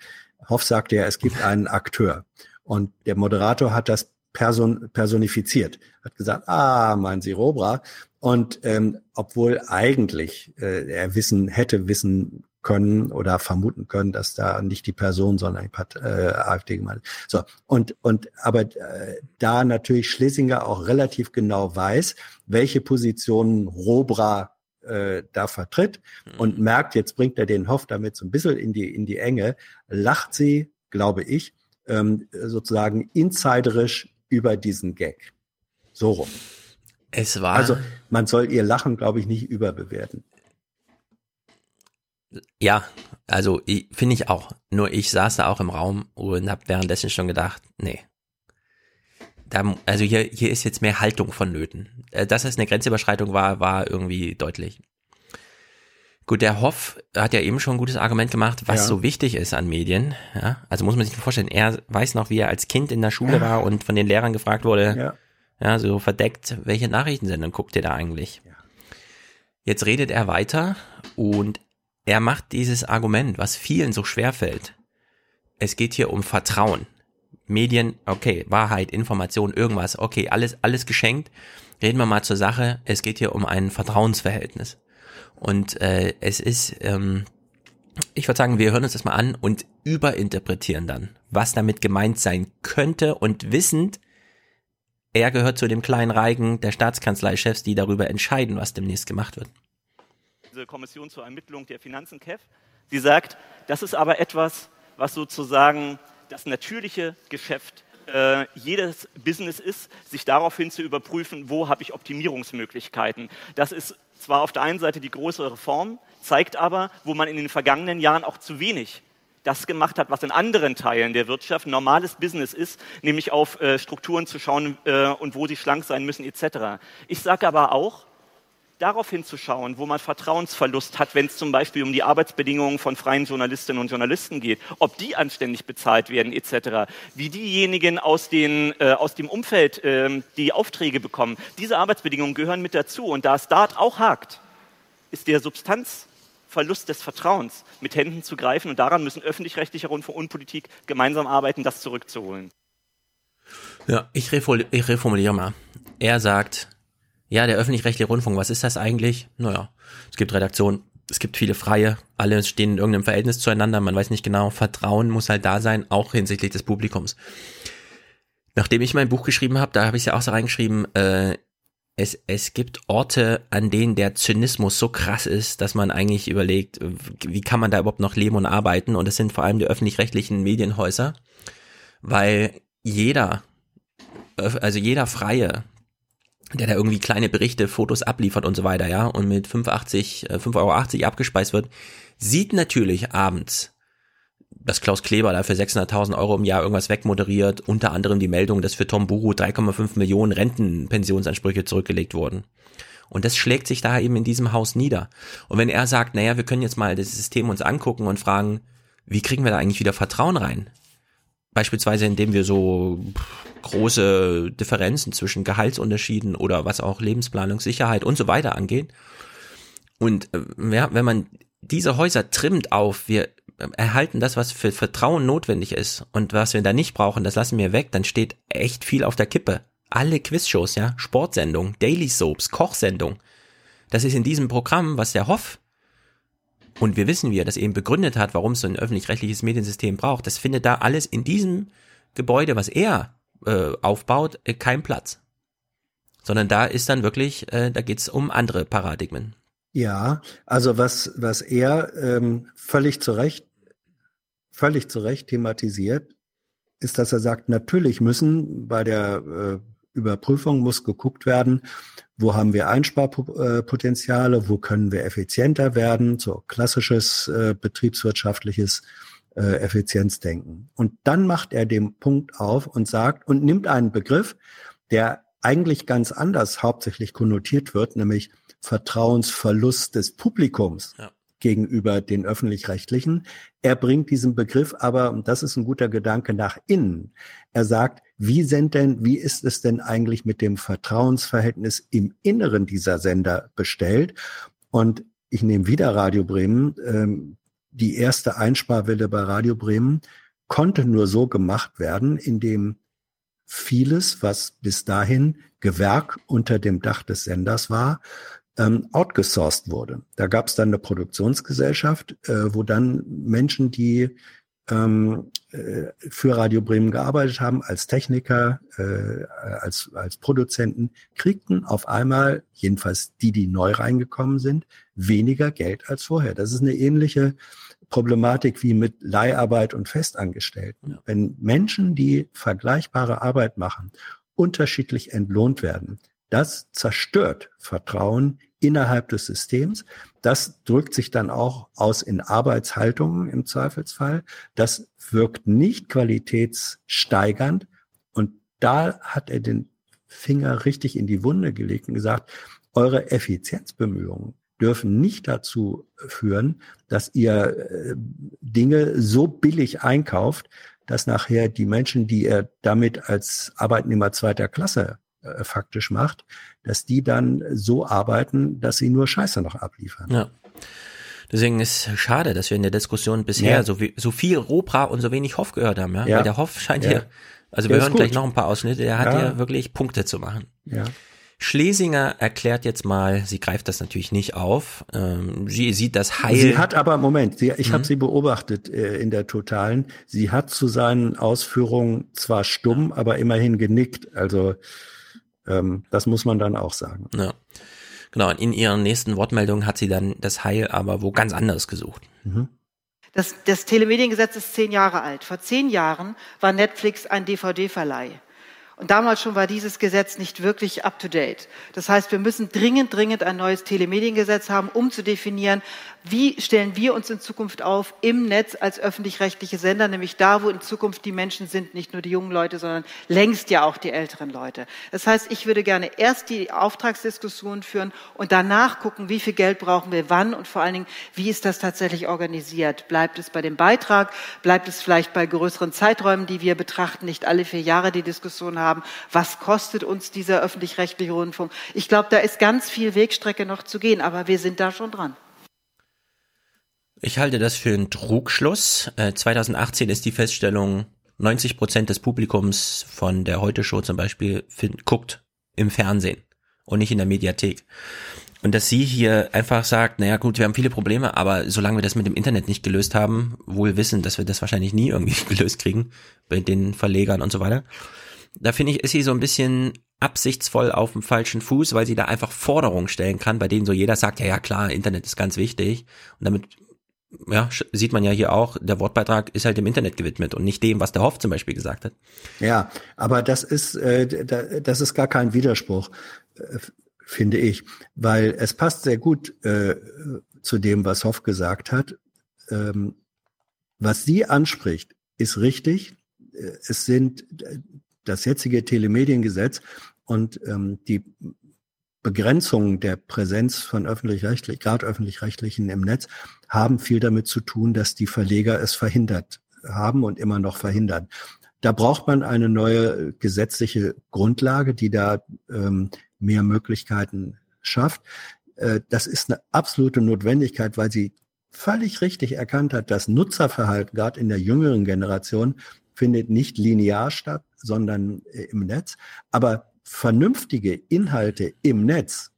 Hoff sagte ja, es gibt einen Akteur und der Moderator hat das person personifiziert, hat gesagt, ah, mein Sie Robra. Und ähm, obwohl eigentlich äh, er wissen hätte wissen können oder vermuten können, dass da nicht die Person, sondern die Part, äh, AfD gemeint ist. So und und aber äh, da natürlich Schlesinger auch relativ genau weiß, welche Positionen Robra äh, da vertritt mhm. und merkt, jetzt bringt er den Hoff damit so ein bisschen in die in die Enge, lacht sie, glaube ich, ähm, sozusagen insiderisch über diesen Gag. So rum. Es war also man soll ihr Lachen, glaube ich, nicht überbewerten. Ja, also finde ich auch. Nur ich saß da auch im Raum und habe währenddessen schon gedacht, nee. Da, also hier, hier ist jetzt mehr Haltung vonnöten. Äh, dass es eine Grenzüberschreitung war, war irgendwie deutlich. Gut, der Hoff hat ja eben schon ein gutes Argument gemacht, was ja. so wichtig ist an Medien. Ja, also muss man sich vorstellen, er weiß noch, wie er als Kind in der Schule war und von den Lehrern gefragt wurde, ja, ja so verdeckt, welche Nachrichtensendung guckt ihr da eigentlich? Jetzt redet er weiter und er macht dieses Argument, was vielen so schwer fällt. Es geht hier um Vertrauen. Medien, okay, Wahrheit, Information, irgendwas, okay, alles, alles geschenkt. Reden wir mal zur Sache. Es geht hier um ein Vertrauensverhältnis. Und äh, es ist, ähm, ich würde sagen, wir hören uns das mal an und überinterpretieren dann, was damit gemeint sein könnte und wissend, er gehört zu dem kleinen Reigen der Staatskanzleichefs, die darüber entscheiden, was demnächst gemacht wird diese Kommission zur Ermittlung der Finanzen, KEF. Sie sagt, das ist aber etwas, was sozusagen das natürliche Geschäft äh, jedes Business ist, sich daraufhin zu überprüfen, wo habe ich Optimierungsmöglichkeiten. Das ist zwar auf der einen Seite die große Reform, zeigt aber, wo man in den vergangenen Jahren auch zu wenig das gemacht hat, was in anderen Teilen der Wirtschaft normales Business ist, nämlich auf äh, Strukturen zu schauen äh, und wo sie schlank sein müssen etc. Ich sage aber auch, darauf hinzuschauen, wo man Vertrauensverlust hat, wenn es zum Beispiel um die Arbeitsbedingungen von freien Journalistinnen und Journalisten geht, ob die anständig bezahlt werden etc., wie diejenigen aus, den, äh, aus dem Umfeld äh, die Aufträge bekommen. Diese Arbeitsbedingungen gehören mit dazu und da es dort auch hakt, ist der Substanzverlust des Vertrauens mit Händen zu greifen und daran müssen öffentlich-rechtliche Rundfunk und Politik gemeinsam arbeiten, das zurückzuholen. Ja, ich, reformuliere mal. Er sagt, ja, der öffentlich-rechtliche Rundfunk, was ist das eigentlich? Naja, es gibt Redaktionen, es gibt viele Freie, alle stehen in irgendeinem Verhältnis zueinander, man weiß nicht genau, Vertrauen muss halt da sein, auch hinsichtlich des Publikums. Nachdem ich mein Buch geschrieben habe, da habe ich ja auch so reingeschrieben, äh, es, es gibt Orte, an denen der Zynismus so krass ist, dass man eigentlich überlegt, wie kann man da überhaupt noch leben und arbeiten? Und es sind vor allem die öffentlich-rechtlichen Medienhäuser, weil jeder, also jeder Freie, der da irgendwie kleine Berichte, Fotos abliefert und so weiter, ja, und mit 5,80, 5,80 äh, Euro abgespeist wird, sieht natürlich abends, dass Klaus Kleber da für 600.000 Euro im Jahr irgendwas wegmoderiert, unter anderem die Meldung, dass für Tom Buru 3,5 Millionen Rentenpensionsansprüche zurückgelegt wurden. Und das schlägt sich da eben in diesem Haus nieder. Und wenn er sagt, naja, wir können jetzt mal das System uns angucken und fragen, wie kriegen wir da eigentlich wieder Vertrauen rein? Beispielsweise, indem wir so große Differenzen zwischen Gehaltsunterschieden oder was auch Lebensplanung, Sicherheit und so weiter angeht. Und äh, ja, wenn man diese Häuser trimmt auf, wir erhalten das, was für Vertrauen notwendig ist und was wir da nicht brauchen, das lassen wir weg, dann steht echt viel auf der Kippe. alle Quizshows, ja, Sportsendungen, Daily Soaps, Kochsendungen. Das ist in diesem Programm, was der Hoff und wir wissen, wie er das eben begründet hat, warum es so ein öffentlich-rechtliches Mediensystem braucht. Das findet da alles in diesem Gebäude, was er äh, aufbaut, äh, keinen Platz. Sondern da ist dann wirklich, äh, da geht's um andere Paradigmen. Ja, also was, was er ähm, völlig zu Recht, völlig zu Recht thematisiert, ist, dass er sagt, natürlich müssen bei der äh, Überprüfung muss geguckt werden, wo haben wir Einsparpotenziale, wo können wir effizienter werden, so klassisches äh, betriebswirtschaftliches äh, Effizienzdenken. Und dann macht er den Punkt auf und sagt und nimmt einen Begriff, der eigentlich ganz anders hauptsächlich konnotiert wird, nämlich Vertrauensverlust des Publikums. Ja gegenüber den öffentlich-rechtlichen. Er bringt diesen Begriff aber, und das ist ein guter Gedanke, nach innen. Er sagt, wie sind denn, wie ist es denn eigentlich mit dem Vertrauensverhältnis im Inneren dieser Sender bestellt? Und ich nehme wieder Radio Bremen. Ähm, die erste Einsparwelle bei Radio Bremen konnte nur so gemacht werden, indem vieles, was bis dahin Gewerk unter dem Dach des Senders war, ähm, outgesourced wurde. Da gab es dann eine Produktionsgesellschaft, äh, wo dann Menschen, die ähm, äh, für Radio Bremen gearbeitet haben, als Techniker, äh, als, als Produzenten, kriegten auf einmal, jedenfalls die, die neu reingekommen sind, weniger Geld als vorher. Das ist eine ähnliche Problematik wie mit Leiharbeit und Festangestellten. Ja. Wenn Menschen, die vergleichbare Arbeit machen, unterschiedlich entlohnt werden, das zerstört Vertrauen innerhalb des Systems. Das drückt sich dann auch aus in Arbeitshaltungen im Zweifelsfall. Das wirkt nicht qualitätssteigernd. Und da hat er den Finger richtig in die Wunde gelegt und gesagt, eure Effizienzbemühungen dürfen nicht dazu führen, dass ihr äh, Dinge so billig einkauft, dass nachher die Menschen, die ihr damit als Arbeitnehmer zweiter Klasse äh, faktisch macht, dass die dann so arbeiten, dass sie nur Scheiße noch abliefern. Ja. Deswegen ist es schade, dass wir in der Diskussion bisher ja. so, wie, so viel Robra und so wenig Hoff gehört haben, ja. ja. Weil der Hoff scheint ja. hier, also wir hören gleich noch ein paar Ausschnitte, der hat ja wirklich Punkte zu machen. Ja. Schlesinger erklärt jetzt mal, sie greift das natürlich nicht auf. Ähm, sie sieht das Heil. Sie hat aber, Moment, sie, ich mhm. habe sie beobachtet äh, in der Totalen. Sie hat zu seinen Ausführungen zwar stumm, aber immerhin genickt. Also ähm, das muss man dann auch sagen. Ja. Genau, und in ihren nächsten Wortmeldungen hat sie dann das Heil aber wo ganz anderes gesucht. Mhm. Das, das Telemediengesetz ist zehn Jahre alt. Vor zehn Jahren war Netflix ein DVD-Verleih. Und damals schon war dieses Gesetz nicht wirklich up-to-date. Das heißt, wir müssen dringend, dringend ein neues Telemediengesetz haben, um zu definieren, wie stellen wir uns in Zukunft auf im Netz als öffentlich-rechtliche Sender, nämlich da, wo in Zukunft die Menschen sind, nicht nur die jungen Leute, sondern längst ja auch die älteren Leute. Das heißt, ich würde gerne erst die Auftragsdiskussion führen und danach gucken, wie viel Geld brauchen wir wann und vor allen Dingen, wie ist das tatsächlich organisiert? Bleibt es bei dem Beitrag? Bleibt es vielleicht bei größeren Zeiträumen, die wir betrachten, nicht alle vier Jahre die Diskussion haben? Was kostet uns dieser öffentlich-rechtliche Rundfunk? Ich glaube, da ist ganz viel Wegstrecke noch zu gehen, aber wir sind da schon dran. Ich halte das für einen Trugschluss. Äh, 2018 ist die Feststellung, 90 Prozent des Publikums von der Heute-Show zum Beispiel find, guckt im Fernsehen und nicht in der Mediathek. Und dass sie hier einfach sagt, naja gut, wir haben viele Probleme, aber solange wir das mit dem Internet nicht gelöst haben, wohl wissen, dass wir das wahrscheinlich nie irgendwie gelöst kriegen, bei den Verlegern und so weiter. Da finde ich, ist sie so ein bisschen absichtsvoll auf dem falschen Fuß, weil sie da einfach Forderungen stellen kann, bei denen so jeder sagt, ja, ja, klar, Internet ist ganz wichtig. Und damit ja, sieht man ja hier auch, der Wortbeitrag ist halt dem Internet gewidmet und nicht dem, was der Hoff zum Beispiel gesagt hat. Ja, aber das ist, äh, das ist gar kein Widerspruch, äh, finde ich, weil es passt sehr gut äh, zu dem, was Hoff gesagt hat. Ähm, was sie anspricht, ist richtig. Äh, es sind äh, das jetzige Telemediengesetz und ähm, die Begrenzung der Präsenz von öffentlich-rechtlich, gerade öffentlich-rechtlichen im Netz, haben viel damit zu tun, dass die Verleger es verhindert haben und immer noch verhindern. Da braucht man eine neue gesetzliche Grundlage, die da ähm, mehr Möglichkeiten schafft. Äh, das ist eine absolute Notwendigkeit, weil sie völlig richtig erkannt hat, dass Nutzerverhalten gerade in der jüngeren Generation findet nicht linear statt, sondern äh, im Netz. Aber vernünftige Inhalte im Netz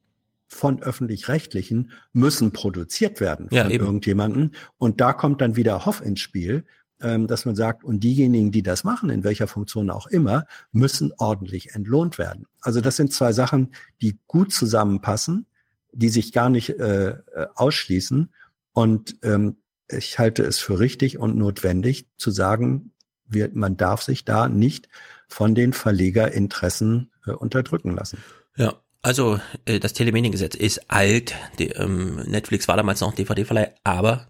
von öffentlich-rechtlichen müssen produziert werden von Ja, eben. irgendjemanden. Und da kommt dann wieder Hoff ins Spiel, ähm, dass man sagt, und diejenigen, die das machen, in welcher Funktion auch immer, müssen ordentlich entlohnt werden. Also das sind zwei Sachen, die gut zusammenpassen, die sich gar nicht äh, äh, ausschließen. Und ähm, ich halte es für richtig und notwendig zu sagen, wir, man darf sich da nicht von den Verlegerinteressen äh, unterdrücken lassen. Ja, also äh, das Telemediengesetz ist alt. Die, ähm, Netflix war damals noch DVD-Verleih, aber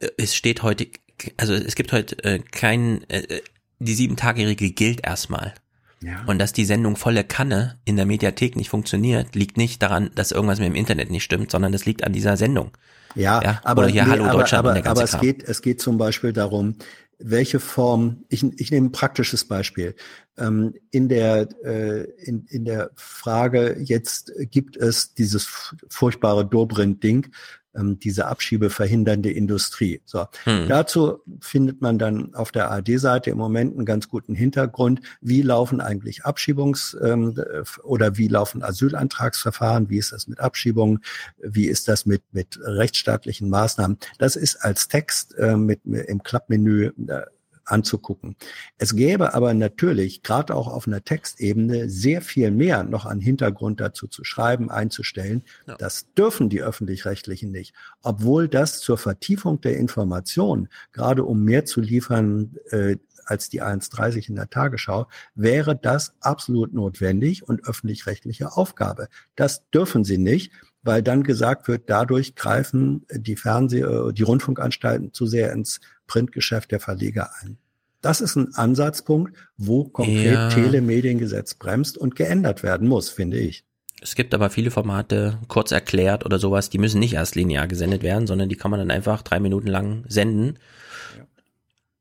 äh, es steht heute, also es gibt heute äh, kein, äh, die sieben-Tage-Regel gilt erstmal. Ja. Und dass die Sendung volle Kanne in der Mediathek nicht funktioniert, liegt nicht daran, dass irgendwas mit dem Internet nicht stimmt, sondern das liegt an dieser Sendung. Ja, Ja, aber, oder hier Hallo aber, Deutschland aber, aber es Kram. geht, es geht zum Beispiel darum, welche Form, ich, ich nehme ein praktisches Beispiel. Ähm, in, der, äh, in, in der Frage, jetzt gibt es dieses furchtbare Dobrindt-Ding, ähm, diese abschiebeverhindernde Industrie. So. Hm. Dazu findet man dann auf der AD-Seite im Moment einen ganz guten Hintergrund. Wie laufen eigentlich Abschiebungs- ähm, äh, oder wie laufen Asylantragsverfahren? Wie ist das mit Abschiebungen? Wie ist das mit, mit rechtsstaatlichen Maßnahmen? Das ist als Text äh, mit, mit im Klappmenü äh, anzugucken. Es gäbe aber natürlich, gerade auch auf einer Textebene, sehr viel mehr noch an Hintergrund dazu zu schreiben, einzustellen. Das dürfen die öffentlich-rechtlichen nicht. Obwohl das zur Vertiefung der Information, gerade um mehr zu liefern, äh, als die 1.30 in der Tagesschau, wäre das absolut notwendig und öffentlich-rechtliche Aufgabe. Das dürfen sie nicht, weil dann gesagt wird, dadurch greifen die Fernseh-, äh, die Rundfunkanstalten zu sehr ins Printgeschäft der Verleger ein. Das ist ein Ansatzpunkt, wo konkret Ja. Telemediengesetz bremst und geändert werden muss, finde ich. Es gibt aber viele Formate, kurz erklärt oder sowas, die müssen nicht erst linear gesendet werden, sondern die kann man dann einfach drei Minuten lang senden.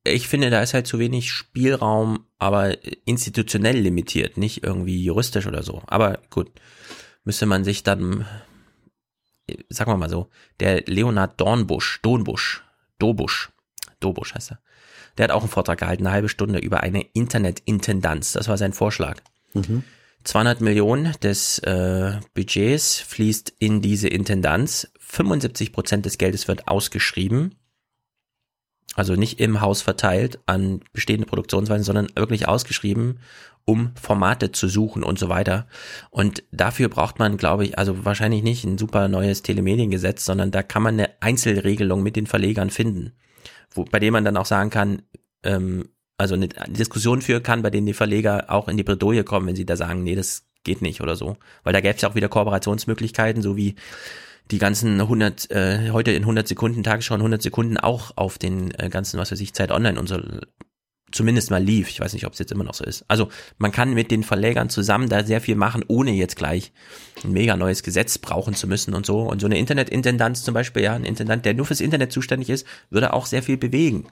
Ich finde, da ist halt zu wenig Spielraum, aber institutionell limitiert, nicht irgendwie juristisch oder so. Aber gut, müsste man sich dann, sagen wir mal so, der Leonhard Dornbusch, Donbusch, Dobusch, Dobusch heißt er, der hat auch einen Vortrag gehalten, eine halbe Stunde über eine Internetintendanz. Das war sein Vorschlag. 200 Millionen des äh, Budgets fließt in diese Intendanz. 75 Prozent des Geldes wird ausgeschrieben. Also nicht im Haus verteilt an bestehende Produktionsweisen, sondern wirklich ausgeschrieben, um Formate zu suchen und so weiter. Und dafür braucht man, glaube ich, also wahrscheinlich nicht ein super neues Telemediengesetz, sondern da kann man eine Einzelregelung mit den Verlegern finden, wo, bei dem man dann auch sagen kann, ähm, also eine Diskussion führen kann, bei denen die Verleger auch in die Bredouille kommen, wenn sie da sagen, nee, das geht nicht oder so. Weil da gäbe es ja auch wieder Kooperationsmöglichkeiten, so wie die ganzen 100, äh, heute in 100 Sekunden, Tagesschau in 100 Sekunden auch auf den äh, ganzen, was weiß ich, Zeit Online und so zumindest mal lief. Ich weiß nicht, ob es jetzt immer noch so ist. Also man kann mit den Verlegern zusammen da sehr viel machen, ohne jetzt gleich ein mega neues Gesetz brauchen zu müssen und so. Und so eine Internetintendanz zum Beispiel, ja, ein Intendant, der nur fürs Internet zuständig ist, würde auch sehr viel bewegen.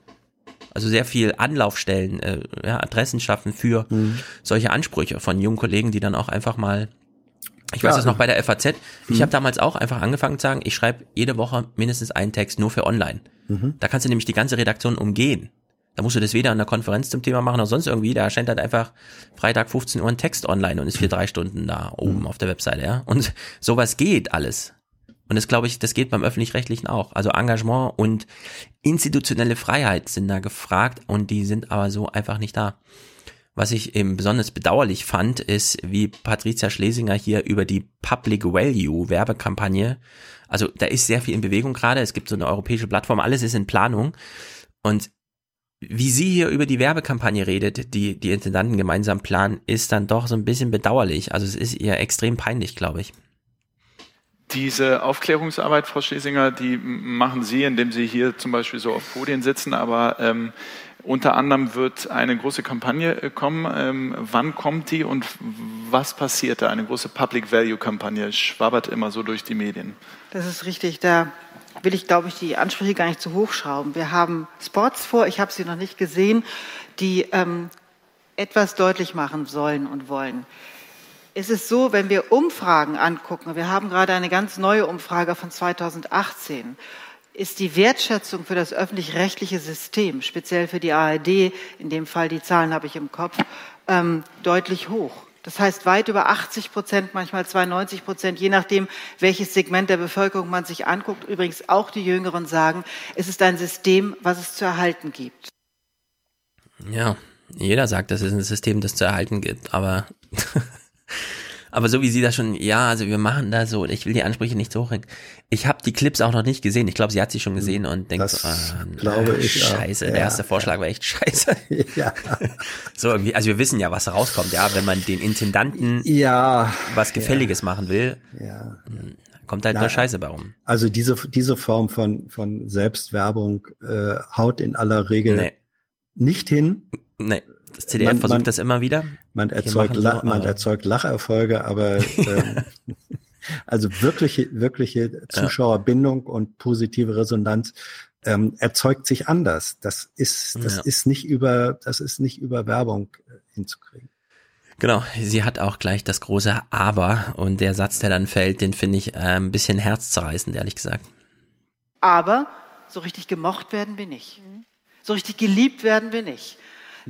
Also sehr viel Anlaufstellen, äh, ja, Adressen schaffen für solche Ansprüche von jungen Kollegen, die dann auch einfach mal ich weiß Ja. das noch bei der FAZ. Ich Mhm. habe damals auch einfach angefangen zu sagen, ich schreibe jede Woche mindestens einen Text nur für online. Mhm. Da kannst du nämlich die ganze Redaktion umgehen. Da musst du das weder an der Konferenz zum Thema machen noch sonst irgendwie. Da erscheint halt einfach Freitag 15 Uhr ein Text online und ist für drei Stunden da oben auf der Webseite, ja. Und sowas geht alles. Und das glaube ich, das geht beim Öffentlich-Rechtlichen auch. Also Engagement und institutionelle Freiheit sind da gefragt und die sind aber so einfach nicht da. Was ich eben besonders bedauerlich fand, ist, wie Patricia Schlesinger hier über die Public Value Werbekampagne, also da ist sehr viel in Bewegung gerade, es gibt so eine europäische Plattform, alles ist in Planung und wie sie hier über die Werbekampagne redet, die die Intendanten gemeinsam planen, ist dann doch so ein bisschen bedauerlich. Also es ist ihr extrem peinlich, glaube ich. Diese Aufklärungsarbeit, Frau Schlesinger, die machen Sie, indem Sie hier zum Beispiel so auf Podien sitzen, aber ähm, unter anderem wird eine große Kampagne äh, kommen. Ähm, wann kommt die und was passiert da? Eine große Public Value Kampagne schwabbert immer so durch die Medien. Das ist richtig. Da will ich, glaube ich, die Ansprüche gar nicht zu hoch schrauben. Wir haben Spots vor, ich habe sie noch nicht gesehen, die ähm, etwas deutlich machen sollen und wollen. Es ist so, wenn wir Umfragen angucken, wir haben gerade eine ganz neue Umfrage von 2018, ist die Wertschätzung für das öffentlich-rechtliche System, speziell für die ARD, in dem Fall die Zahlen habe ich im Kopf, ähm, deutlich hoch. Das heißt weit über 80 Prozent, manchmal 92 Prozent, je nachdem, welches Segment der Bevölkerung man sich anguckt. Übrigens auch die Jüngeren sagen, es ist ein System, was es zu erhalten gibt. Ja, jeder sagt, es ein System, das zu erhalten gibt, aber Aber so wie sie da schon, ja, also wir machen da so, ich will die Ansprüche nicht so hochhängen. Ich habe die Clips auch noch nicht gesehen. Ich glaube, sie hat sie schon gesehen und denkt so, ah, glaube ich scheiße, auch. der Ja, erste Vorschlag war echt scheiße. Ja. So irgendwie, also wir wissen ja, was rauskommt, ja, wenn man den Intendanten Ja, was Gefälliges machen will, ja. kommt halt Na, nur Scheiße bei rum. Also diese, diese Form von, von Selbstwerbung äh, haut in aller Regel Nee. nicht hin. Nee, das CDF Man- versucht man- das immer wieder. Man erzeugt, La so, man aber- erzeugt Lacherfolge, aber ähm, also wirkliche, wirkliche Zuschauerbindung und positive Resonanz ähm, erzeugt sich anders. Das ist, das Ja. ist nicht über, das ist nicht über Werbung äh, hinzukriegen. Genau, sie hat auch gleich das große Aber und der Satz, der dann fällt, den finde ich äh, ein bisschen herzzerreißend, ehrlich gesagt. Aber so richtig gemocht werden wir nicht. So richtig geliebt werden wir nicht.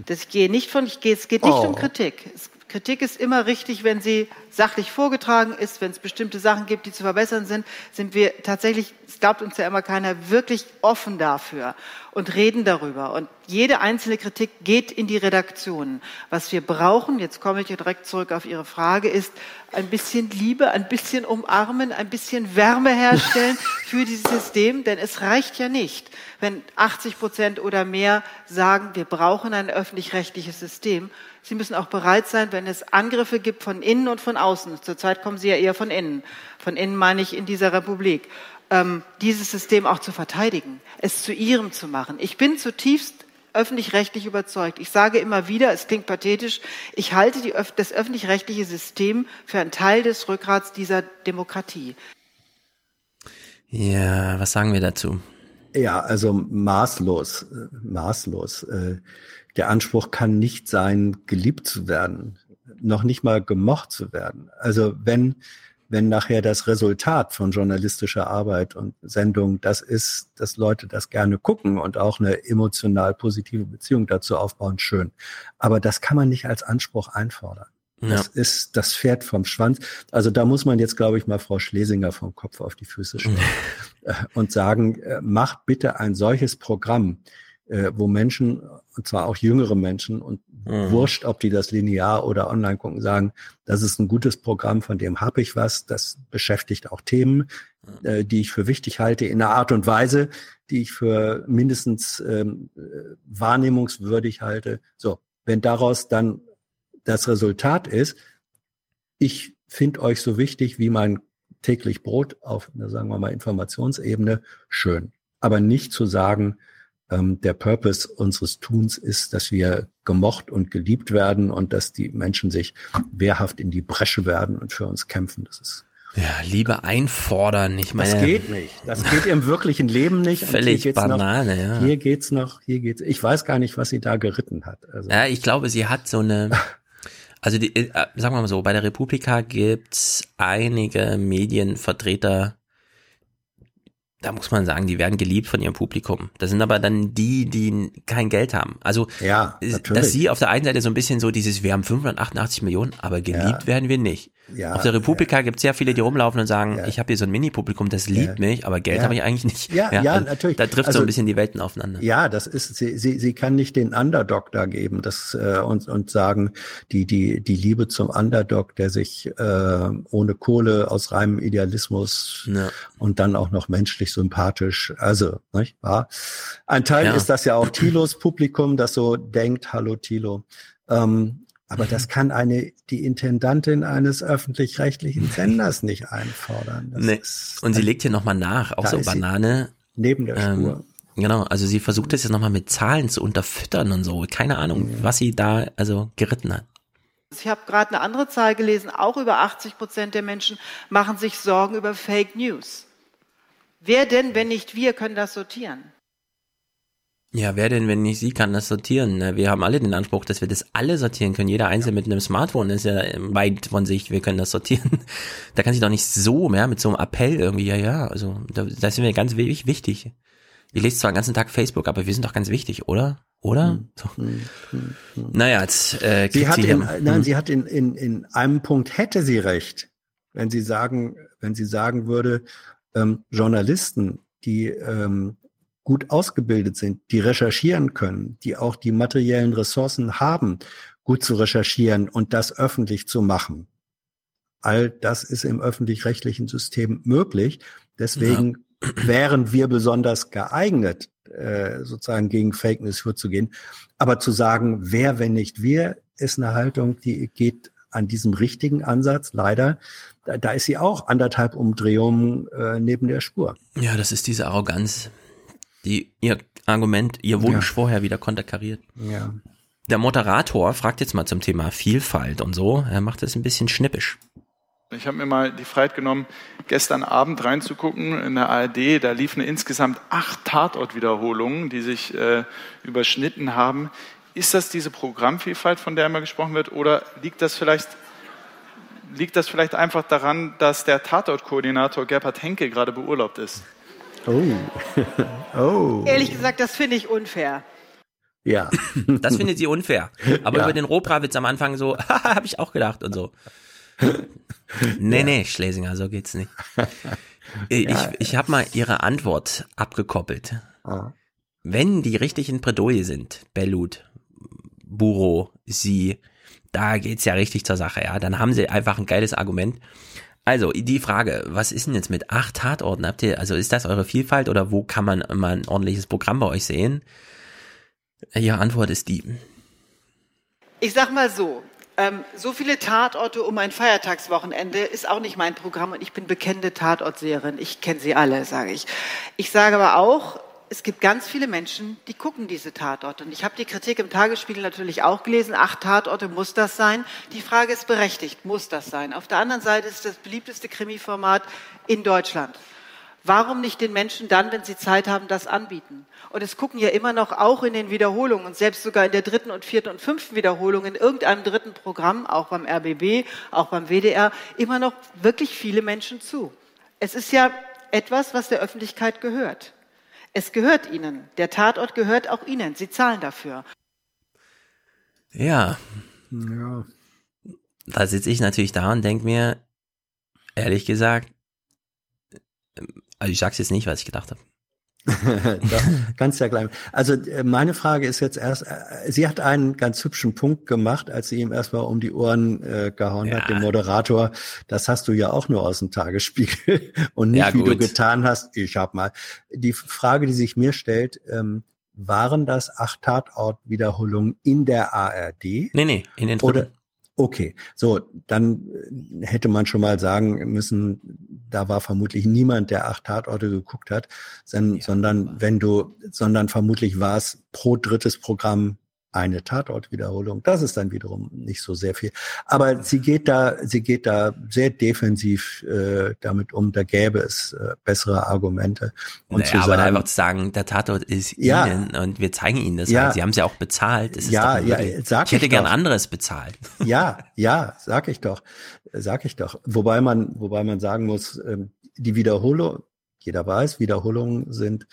Das gehe nicht von, ich gehe, es geht nicht Oh. um Kritik. Kritik ist immer richtig, wenn sie sachlich vorgetragen ist, wenn es bestimmte Sachen gibt, die zu verbessern sind, sind wir tatsächlich, es glaubt uns ja immer keiner, wirklich offen dafür und reden darüber. Und jede einzelne Kritik geht in die Redaktionen. Was wir brauchen, jetzt komme ich direkt zurück auf Ihre Frage, ist ein bisschen Liebe, ein bisschen umarmen, ein bisschen Wärme herstellen für dieses System, denn es reicht ja nicht, wenn 80 Prozent oder mehr sagen, wir brauchen ein öffentlich-rechtliches System. Sie müssen auch bereit sein, wenn es Angriffe gibt von innen und von außen. Zurzeit kommen sie ja eher von innen. Von innen meine ich in dieser Republik. Ähm, dieses System auch zu verteidigen, es zu ihrem zu machen. Ich bin zutiefst öffentlich-rechtlich überzeugt. Ich sage immer wieder, es klingt pathetisch, ich halte die, das öffentlich-rechtliche System für einen Teil des Rückgrats dieser Demokratie. Ja, was sagen wir dazu? Ja, also maßlos, äh, maßlos. Äh, Der Anspruch kann nicht sein, geliebt zu werden, noch nicht mal gemocht zu werden. Also wenn, wenn nachher das Resultat von journalistischer Arbeit und Sendung das ist, dass Leute das gerne gucken und auch eine emotional positive Beziehung dazu aufbauen, schön. Aber das kann man nicht als Anspruch einfordern. Das ist das Pferd vom Schwanz. Also da muss man jetzt, glaube ich, mal Frau Schlesinger vom Kopf auf die Füße stellen äh, und sagen, äh, macht bitte ein solches Programm, äh, wo Menschen, und zwar auch jüngere Menschen, und Mhm. wurscht, ob die das linear oder online gucken, sagen, das ist ein gutes Programm, von dem habe ich was, das beschäftigt auch Themen, äh, die ich für wichtig halte, in einer Art und Weise, die ich für mindestens ähm, äh, wahrnehmungswürdig halte. So, wenn daraus dann das Resultat ist, ich finde euch so wichtig wie mein täglich Brot auf, sagen wir mal, Informationsebene, schön. Aber nicht zu sagen, ähm, der Purpose unseres Tuns ist, dass wir gemocht und geliebt werden und dass die Menschen sich wehrhaft in die Bresche werden und für uns kämpfen. Das ist Ja, Liebe einfordern. Ich meine, das geht nicht. Das geht im wirklichen Leben nicht. Völlig hier geht's Banane, noch, ja. Hier geht's noch, hier geht's. Ich weiß gar nicht, was sie da geritten hat. Also, Ja, ich glaube, sie hat so eine, also die, äh, sagen wir mal so, bei der Republika gibt's einige Medienvertreter, da muss man sagen, die werden geliebt von ihrem Publikum. Das sind aber dann die, die kein Geld haben. Also, ja, dass natürlich. sie auf der einen Seite so ein bisschen so dieses, wir haben 588 Millionen, aber geliebt Ja. werden wir nicht. Ja, auf der Republika gibt's sehr viele, die rumlaufen und sagen, ich habe hier so ein Mini-Publikum, das liebt mich, aber Geld Ja. habe ich eigentlich nicht. Ja, ja, also natürlich. Da trifft so Also- ein bisschen die Welten aufeinander. Ja, das ist, sie, sie, sie kann nicht den Underdog da geben das, äh, und, und sagen, die, die, die Liebe zum Underdog, der sich äh, ohne Kohle aus reinem Idealismus Ja. und dann auch noch menschlich sympathisch, also, nicht wahr? Ein Teil Ja. ist das ja auch Thilos Publikum, das so denkt, hallo Thilo. Ähm, aber Mhm. das kann eine, die Intendantin eines öffentlich-rechtlichen Senders nicht einfordern. Das Nee. ist Und sie legt hier nochmal nach, auch so Banane. neben der Spur. Genau, also sie versucht das jetzt nochmal mit Zahlen zu unterfüttern und so. Keine Ahnung, was sie da also geritten hat. Ich habe gerade eine andere Zahl gelesen, auch über 80 Prozent der Menschen machen sich Sorgen über Fake News. Wer denn, wenn nicht wir, können das sortieren? Ja, wer denn, wenn nicht sie, kann das sortieren? ne? Wir haben alle den Anspruch, dass wir das alle sortieren können. Jeder Einzelne mit einem Smartphone ist ja weit von sich, wir können das sortieren. Da kann sich doch nicht so, ja, mit so einem Appell irgendwie, ja, ja, also da, da sind wir ganz wi- wichtig. Ihr lest zwar den ganzen Tag Facebook, aber wir sind doch ganz wichtig, oder? oder? Hm, So. hm, hm, hm. Naja, jetzt äh, Sie hat, sie in, nein, hm. sie hat in, in, in einem Punkt hätte sie recht, wenn sie sagen, wenn sie sagen würde, ähm, Journalisten, die ähm, gut ausgebildet sind, die recherchieren können, die auch die materiellen Ressourcen haben, gut zu recherchieren und das öffentlich zu machen. All das ist im öffentlich-rechtlichen System möglich. Deswegen wären wir besonders geeignet, äh, sozusagen gegen Fake News vorzugehen. Aber zu sagen, wer, wenn nicht wir, ist eine Haltung, die geht an diesem richtigen Ansatz leider. Da, da ist sie auch anderthalb Umdrehungen äh, neben der Spur. Ja, das ist diese Arroganz, die ihr Argument, ihr Wunsch Ja. vorher wieder konterkariert. Ja. Der Moderator fragt jetzt mal zum Thema Vielfalt und so. Er macht es ein bisschen schnippisch. Ich habe mir mal die Freiheit genommen, gestern Abend reinzugucken in der ARD. Da liefen insgesamt acht Tatortwiederholungen, die sich äh, überschnitten haben. Ist das diese Programmvielfalt, von der immer gesprochen wird, oder liegt das vielleicht, liegt das vielleicht einfach daran, dass der Tatortkoordinator Gerhard Henke gerade beurlaubt ist? Oh. oh. Ehrlich gesagt, das finde ich unfair. Ja. Das findet sie unfair. Aber Ja. über den Rohpravitz am Anfang so, haha, habe ich auch gedacht und so. Nee, nee, Schlesinger, so geht's nicht. Ich, Ja. ich habe mal ihre Antwort abgekoppelt. Ah. Wenn die richtigen Bredouille sind, Bellut, Buro, sie, da geht's ja richtig zur Sache, ja. Dann haben sie einfach ein geiles Argument. Also, die Frage, was ist denn jetzt mit acht Tatorten? Habt ihr, also ist das eure Vielfalt oder wo kann man mal ein ordentliches Programm bei euch sehen? Ihre Antwort ist die. Ich sag mal so, ähm, so viele Tatorte um ein Feiertagswochenende ist auch nicht mein Programm und ich bin bekennende Tatortseherin. Ich kenne sie alle, sage ich. Ich sage aber auch, es gibt ganz viele Menschen, die gucken diese Tatorte. Und ich habe die Kritik im Tagesspiegel natürlich auch gelesen. Acht Tatorte, muss das sein? Die Frage ist berechtigt, muss das sein? Auf der anderen Seite ist das beliebteste Krimiformat in Deutschland. Warum nicht den Menschen dann, wenn sie Zeit haben, das anbieten? Und es gucken ja immer noch auch in den Wiederholungen und selbst sogar in der dritten und vierten und fünften Wiederholung in irgendeinem dritten Programm, auch beim RBB, auch beim WDR, immer noch wirklich viele Menschen zu. Es ist ja etwas, was der Öffentlichkeit gehört. Es gehört ihnen. Der Tatort gehört auch ihnen. Sie zahlen dafür. Ja, Ja. da sitze ich natürlich da und denke mir, ehrlich gesagt, also ich sag's jetzt nicht, was ich gedacht habe. Ganz ja gleich. Also äh, meine Frage ist jetzt erst, äh, sie hat einen ganz hübschen Punkt gemacht, als sie ihm erstmal um die Ohren äh, gehauen hat, dem Moderator. Das hast du ja auch nur aus dem Tagesspiegel und nicht, Ja, wie du getan hast. Ich hab mal. Die Frage, die sich mir stellt, ähm, waren das acht Tatortwiederholungen in der ARD? Nee, nee, in den Oder dritten. Okay, so, dann äh, hätte man schon mal sagen müssen, da war vermutlich niemand, der acht Tatorte geguckt hat, sondern, sondern wenn du, sondern vermutlich war es pro drittes Programm eine Tatortwiederholung. Das ist dann wiederum nicht so sehr viel. Aber sie geht da, sie geht da sehr defensiv äh, damit um. Da gäbe es äh, bessere Argumente. Und naja, zu aber sagen, einfach zu sagen, der Tatort ist Ja. Ihnen und wir zeigen Ihnen das Ja. halt. Sie haben es ja auch bezahlt. Ja, ja, sag ich hätte ich gern doch. anderes bezahlt. Ja, ja, sag ich doch, sag ich doch. Wobei man, wobei man sagen muss, ähm, die Wiederholung, jeder weiß, Wiederholungen sind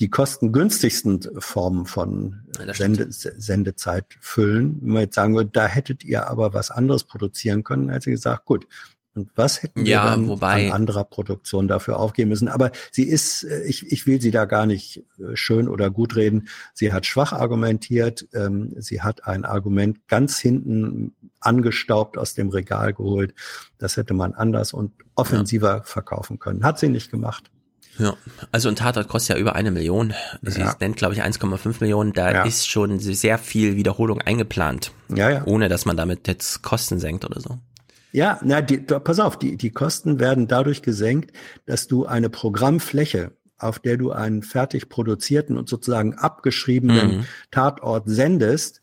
die kostengünstigsten Formen von Sende, Sendezeit füllen. Wenn man jetzt sagen würde, da hättet ihr aber was anderes produzieren können, als sie gesagt, gut. Und was hätten wir Ja, dann wobei- an anderer Produktion dafür aufgeben müssen? Aber sie ist, äh, ich, ich will sie da gar nicht äh, schön oder gut reden. Sie hat schwach argumentiert. Ähm, sie hat ein Argument ganz hinten angestaubt aus dem Regal geholt. Das hätte man anders und offensiver verkaufen können. Hat sie nicht gemacht. Ja, also ein Tatort kostet ja über eine Million. Sie Ja. nennt, glaube ich, 1,5 Millionen. Da Ja. ist schon sehr viel Wiederholung eingeplant. Ja, ja. Ohne, dass man damit jetzt Kosten senkt oder so. Ja, na, die, da, pass auf, die, die Kosten werden dadurch gesenkt, dass du eine Programmfläche, auf der du einen fertig produzierten und sozusagen abgeschriebenen Mhm. Tatort sendest,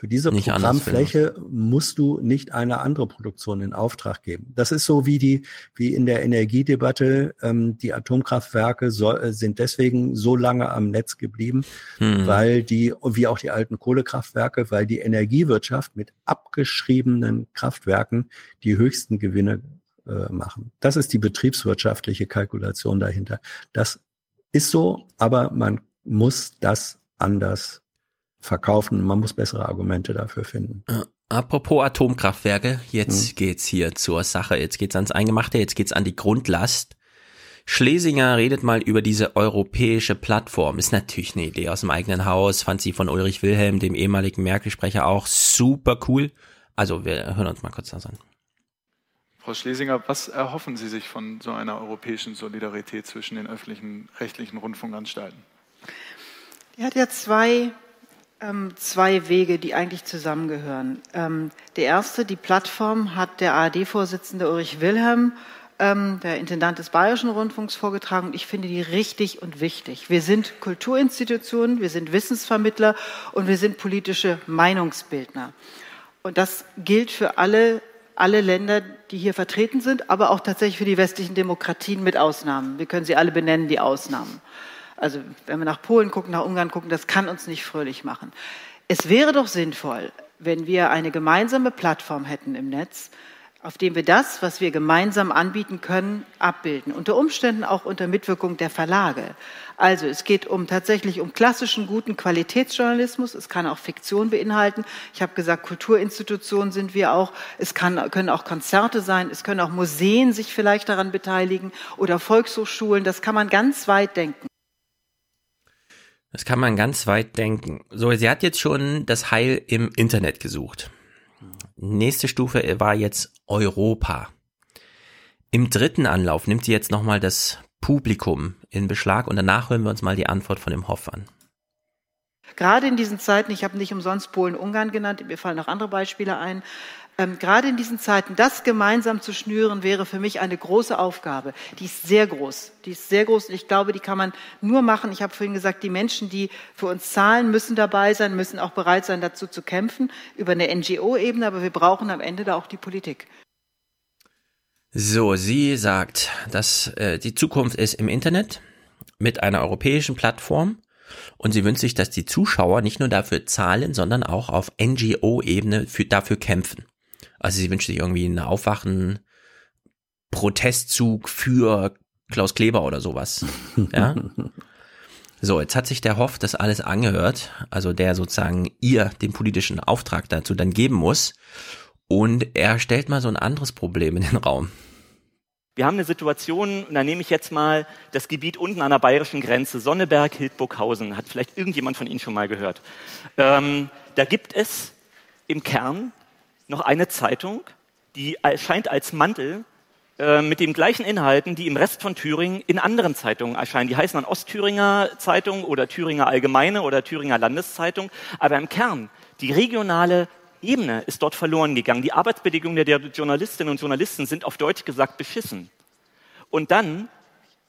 für diese Nicht Programmfläche musst du nicht eine andere Produktion in Auftrag geben. Das ist so wie die, wie in der Energiedebatte, ähm, die Atomkraftwerke so, äh, sind deswegen so lange am Netz geblieben, Mhm. weil die, wie auch die alten Kohlekraftwerke, weil die Energiewirtschaft mit abgeschriebenen Kraftwerken die höchsten Gewinne äh, machen. Das ist die betriebswirtschaftliche Kalkulation dahinter. Das ist so, aber man muss das anders verkaufen. Man muss bessere Argumente dafür finden. Apropos Atomkraftwerke, jetzt hm. geht's hier zur Sache. Jetzt geht's ans Eingemachte, jetzt geht's an die Grundlast. Schlesinger redet mal über diese europäische Plattform. Ist natürlich eine Idee aus dem eigenen Haus. Fand sie von Ulrich Wilhelm, dem ehemaligen Merkel-Sprecher, auch super cool. Also wir hören uns mal kurz das an. Frau Schlesinger, was erhoffen Sie sich von so einer europäischen Solidarität zwischen den öffentlichen rechtlichen Rundfunkanstalten? Er hat ja zwei, zwei Wege, die eigentlich zusammengehören. Ähm, der erste, die Plattform, hat der ARD-Vorsitzende Ulrich Wilhelm ähm, der Intendant des Bayerischen Rundfunks vorgetragen und ich finde die richtig und wichtig. Wir sind Kulturinstitutionen, wir sind Wissensvermittler und wir sind politische Meinungsbildner. Und das gilt für alle, alle Länder, die hier vertreten sind, aber auch tatsächlich für die westlichen Demokratien mit Ausnahmen. Wir können sie alle benennen, die Ausnahmen. Also wenn wir nach Polen gucken, nach Ungarn gucken, das kann uns nicht fröhlich machen. Es wäre doch sinnvoll, wenn wir eine gemeinsame Plattform hätten im Netz, auf dem wir das, was wir gemeinsam anbieten können, abbilden. Unter Umständen auch unter Mitwirkung der Verlage. Also es geht um tatsächlich um klassischen guten Qualitätsjournalismus. Es kann auch Fiktion beinhalten. Ich habe gesagt, Kulturinstitutionen sind wir auch. Es kann, können auch Konzerte sein. Es können auch Museen sich vielleicht daran beteiligen oder Volkshochschulen. Das kann man ganz weit denken. Das kann man ganz weit denken. So, sie hat jetzt schon das Heil im Internet gesucht. Nächste Stufe war jetzt Europa. Im dritten Anlauf nimmt sie jetzt nochmal das Publikum in Beschlag und danach hören wir uns mal die Antwort von dem Hoff an. Gerade in diesen Zeiten, ich habe nicht umsonst Polen, Ungarn genannt, mir fallen noch andere Beispiele ein, ähm, gerade in diesen Zeiten, das gemeinsam zu schnüren, wäre für mich eine große Aufgabe. Die ist sehr groß. Die ist sehr groß und ich glaube, die kann man nur machen. Ich habe vorhin gesagt, die Menschen, die für uns zahlen, müssen dabei sein, müssen auch bereit sein, dazu zu kämpfen, über eine NGO-Ebene, aber wir brauchen am Ende da auch die Politik. So, sie sagt, dass äh, die Zukunft ist im Internet mit einer europäischen Plattform und sie wünscht sich, dass die Zuschauer nicht nur dafür zahlen, sondern auch auf NGO-Ebene dafür kämpfen. Also sie wünscht sich irgendwie einen Aufwachen, Protestzug für Klaus Kleber oder sowas. Ja. So, jetzt hat sich der Hoff das alles angehört, also der sozusagen ihr den politischen Auftrag dazu dann geben muss. Und er stellt mal so ein anderes Problem in den Raum. Wir haben eine Situation, da nehme ich jetzt mal das Gebiet unten an der bayerischen Grenze, Sonneberg, Hildburghausen, hat vielleicht irgendjemand von Ihnen schon mal gehört. Ähm, da gibt es im Kern noch eine Zeitung, die erscheint als Mantel äh, mit den gleichen Inhalten, die im Rest von Thüringen in anderen Zeitungen erscheinen. Die heißen dann Ostthüringer Zeitung oder Thüringer Allgemeine oder Thüringer Landeszeitung. Aber im Kern, die regionale Ebene ist dort verloren gegangen. Die Arbeitsbedingungen der Journalistinnen und Journalisten sind auf Deutsch gesagt beschissen. Und dann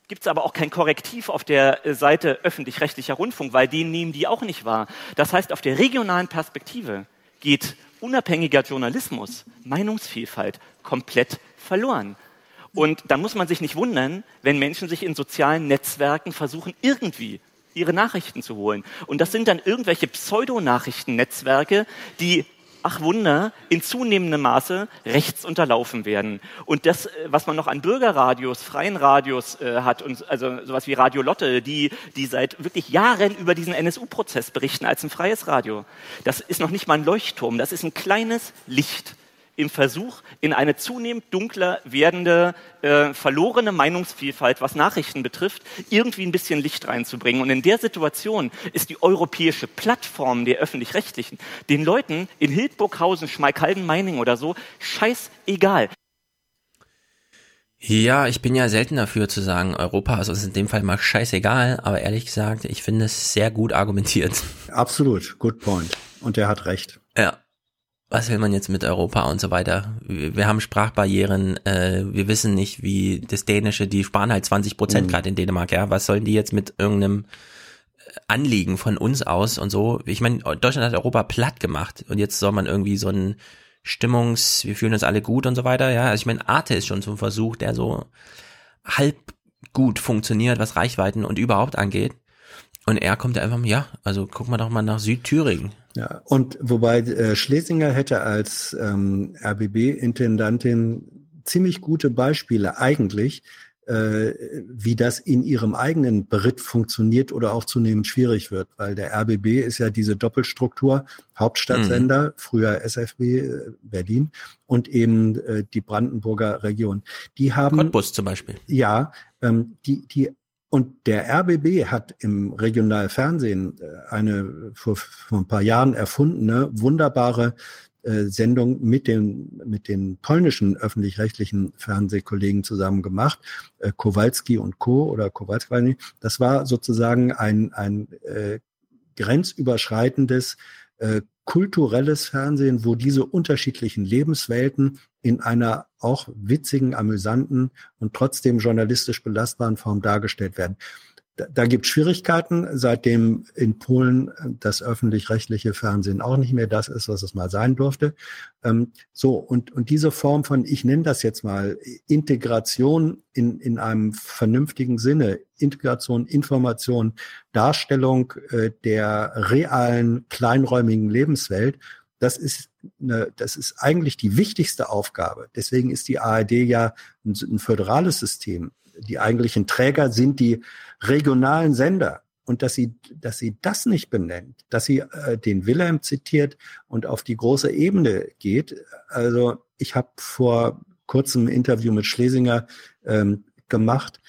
gibt es aber auch kein Korrektiv auf der Seite öffentlich-rechtlicher Rundfunk, weil den nehmen die auch nicht wahr. Das heißt, auf der regionalen Perspektive geht unabhängiger Journalismus, Meinungsvielfalt komplett verloren. Und dann muss man sich nicht wundern, wenn Menschen sich in sozialen Netzwerken versuchen, irgendwie ihre Nachrichten zu holen. Und das sind dann irgendwelche Pseudonachrichtennetzwerke, die ach Wunder, in zunehmendem Maße rechts unterlaufen werden. Und das, äh, was man noch an Bürgerradios, freien Radios äh, hat, und also sowas wie Radio Lotte, die, die seit wirklich Jahren über diesen NSU-Prozess berichten als ein freies Radio, das ist noch nicht mal ein Leuchtturm, das ist ein kleines Licht im Versuch, in eine zunehmend dunkler werdende, äh, verlorene Meinungsvielfalt, was Nachrichten betrifft, irgendwie ein bisschen Licht reinzubringen. Und in der Situation ist die europäische Plattform der Öffentlich-Rechtlichen den Leuten in Hildburghausen, Schmalkalden, Meining oder so scheißegal. Ja, ich bin ja selten dafür zu sagen, Europa ist uns in dem Fall mal scheißegal, aber ehrlich gesagt, ich finde es sehr gut argumentiert. Absolut, good point. Und der hat recht. Ja was will man jetzt mit Europa und so weiter? Wir haben Sprachbarrieren, äh, wir wissen nicht, wie das Dänische, die sparen halt 20 Prozent mhm. gerade in Dänemark, ja. Was sollen die jetzt mit irgendeinem Anliegen von uns aus und so? Ich meine, Deutschland hat Europa platt gemacht und jetzt soll man irgendwie so ein Stimmungs, wir fühlen uns alle gut und so weiter, ja. Also ich meine, Arte ist schon so ein Versuch, der so halb gut funktioniert, was Reichweiten und überhaupt angeht. Und er kommt einfach, ja, also guck mal doch mal nach Südthüringen. Ja, und wobei äh, Schlesinger hätte als ähm, RBB-Intendantin ziemlich gute Beispiele eigentlich, äh, wie das in ihrem eigenen Beritt funktioniert oder auch zunehmend schwierig wird, weil der RBB ist ja diese Doppelstruktur, Hauptstadtsender, mhm. früher SFB äh, Berlin und eben äh, die Brandenburger Region. Die haben Cottbus zum Beispiel. Ja, ähm, die die und der RBB hat im Regionalfernsehen äh, eine vor, vor ein paar Jahren erfundene wunderbare äh, Sendung mit den, mit den polnischen öffentlich-rechtlichen Fernsehkollegen zusammen gemacht, äh, Kowalski und Co. oder Kowalski. Das war sozusagen ein, ein äh, grenzüberschreitendes äh, kulturelles Fernsehen, wo diese unterschiedlichen Lebenswelten in einer auch witzigen, amüsanten und trotzdem journalistisch belastbaren Form dargestellt werden da, da gibt es Schwierigkeiten, seitdem in Polen das öffentlich-rechtliche Fernsehen auch nicht mehr das ist, was es mal sein durfte. Ähm, so, und, und diese Form von, ich nenne das jetzt mal, Integration in, in einem vernünftigen Sinne, Integration, Information, Darstellung äh, der realen, kleinräumigen Lebenswelt, das ist, eine, das ist eigentlich die wichtigste Aufgabe. Deswegen ist die ARD ja ein, ein föderales System die eigentlichen Träger sind die regionalen Sender. Und dass sie, dass sie das nicht benennt, dass sie äh, den Wilhelm zitiert und auf die große Ebene geht. Also ich habe vor kurzem ein Interview mit Schlesinger ähm, gemacht,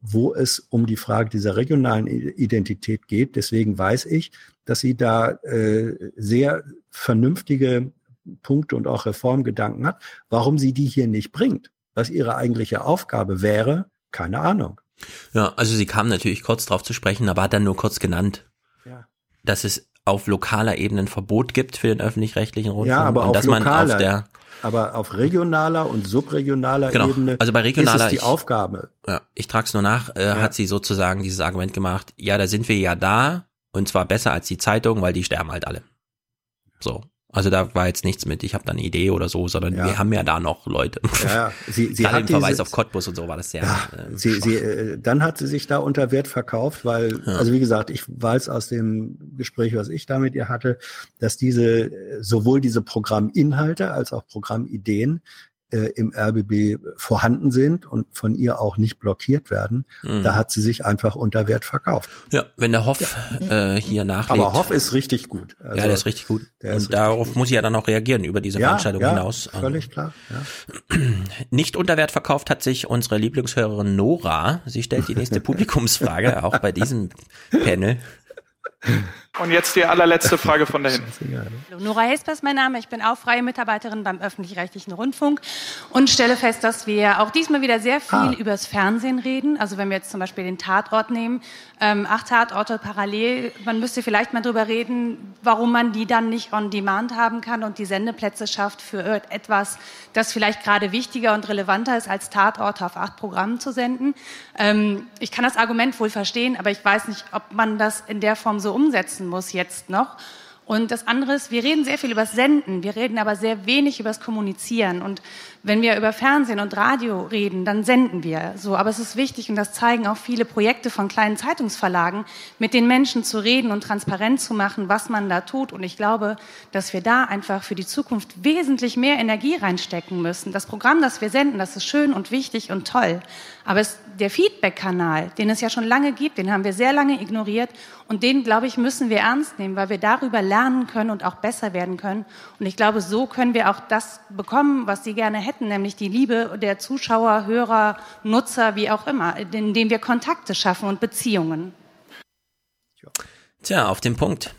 wo es um die Frage dieser regionalen Identität geht. Deswegen weiß ich, dass sie da äh, sehr vernünftige Punkte und auch Reformgedanken hat. Warum sie die hier nicht bringt, was ihre eigentliche Aufgabe wäre, keine Ahnung. Ja, also sie kam natürlich kurz drauf zu sprechen, aber hat dann nur kurz genannt, ja. dass es auf lokaler Ebene ein Verbot gibt für den öffentlich-rechtlichen Rundfunk. Ja, aber und dass man auf der aber auf regionaler und subregionaler genau, Ebene also bei regionaler, ist es die ich, Aufgabe. Ja, ich trage es nur nach, äh, ja. hat sie sozusagen dieses Argument gemacht, ja, da sind wir ja da und zwar besser als die Zeitung, weil die sterben halt alle. So. Also da war jetzt nichts mit, ich habe da eine Idee oder so, sondern ja. wir haben ja da noch Leute. Ja, sie, sie Gerade hat im Verweis diese, auf Cottbus und so war das sehr. Ja, äh, sie, sie, äh, dann hat sie sich da unter Wert verkauft, weil, ja. also wie gesagt, ich weiß aus dem Gespräch, was ich da mit ihr hatte, dass diese sowohl diese Programminhalte als auch Programmideen äh, im RBB vorhanden sind und von ihr auch nicht blockiert werden, mhm. da hat sie sich einfach unter Wert verkauft. Ja, wenn der Hoff ja. äh, hier nachlegt. Aber Hoff ist richtig gut. Also, ja, der ist richtig gut. Und darauf gut. muss ich ja dann auch reagieren über diese ja, Veranstaltung ja, hinaus. Völlig klar. Ja. Nicht unter Wert verkauft hat sich unsere Lieblingshörerin Nora. Sie stellt die nächste Publikumsfrage, auch bei diesem Panel. Und jetzt die allerletzte Frage von dahin. Hallo, Nora Hesper ist mein Name. Ich bin auch freie Mitarbeiterin beim öffentlich-rechtlichen Rundfunk und stelle fest, dass wir auch diesmal wieder sehr viel ah. übers Fernsehen reden. Also wenn wir jetzt zum Beispiel den Tatort nehmen, ähm, acht Tatorte parallel, man müsste vielleicht mal drüber reden, warum man die dann nicht on demand haben kann und die Sendeplätze schafft für etwas, das vielleicht gerade wichtiger und relevanter ist, als Tatorte auf acht Programmen zu senden. Ähm, ich kann das Argument wohl verstehen, aber ich weiß nicht, ob man das in der Form so umsetzen muss jetzt noch. Und das andere ist, wir reden sehr viel über das Senden, wir reden aber sehr wenig über das Kommunizieren. Und wenn wir über Fernsehen und Radio reden, dann senden wir so. Aber es ist wichtig, und das zeigen auch viele Projekte von kleinen Zeitungsverlagen, mit den Menschen zu reden und transparent zu machen, was man da tut. Und ich glaube, dass wir da einfach für die Zukunft wesentlich mehr Energie reinstecken müssen. Das Programm, das wir senden, das ist schön und wichtig und toll. Aber es, der Feedback-Kanal, den es ja schon lange gibt, den haben wir sehr lange ignoriert. Und den, glaube ich, müssen wir ernst nehmen, weil wir darüber lernen können und auch besser werden können. Und ich glaube, so können wir auch das bekommen, was Sie gerne hätten, nämlich die Liebe der Zuschauer, Hörer, Nutzer, wie auch immer, indem wir Kontakte schaffen und Beziehungen. Tja, auf den Punkt.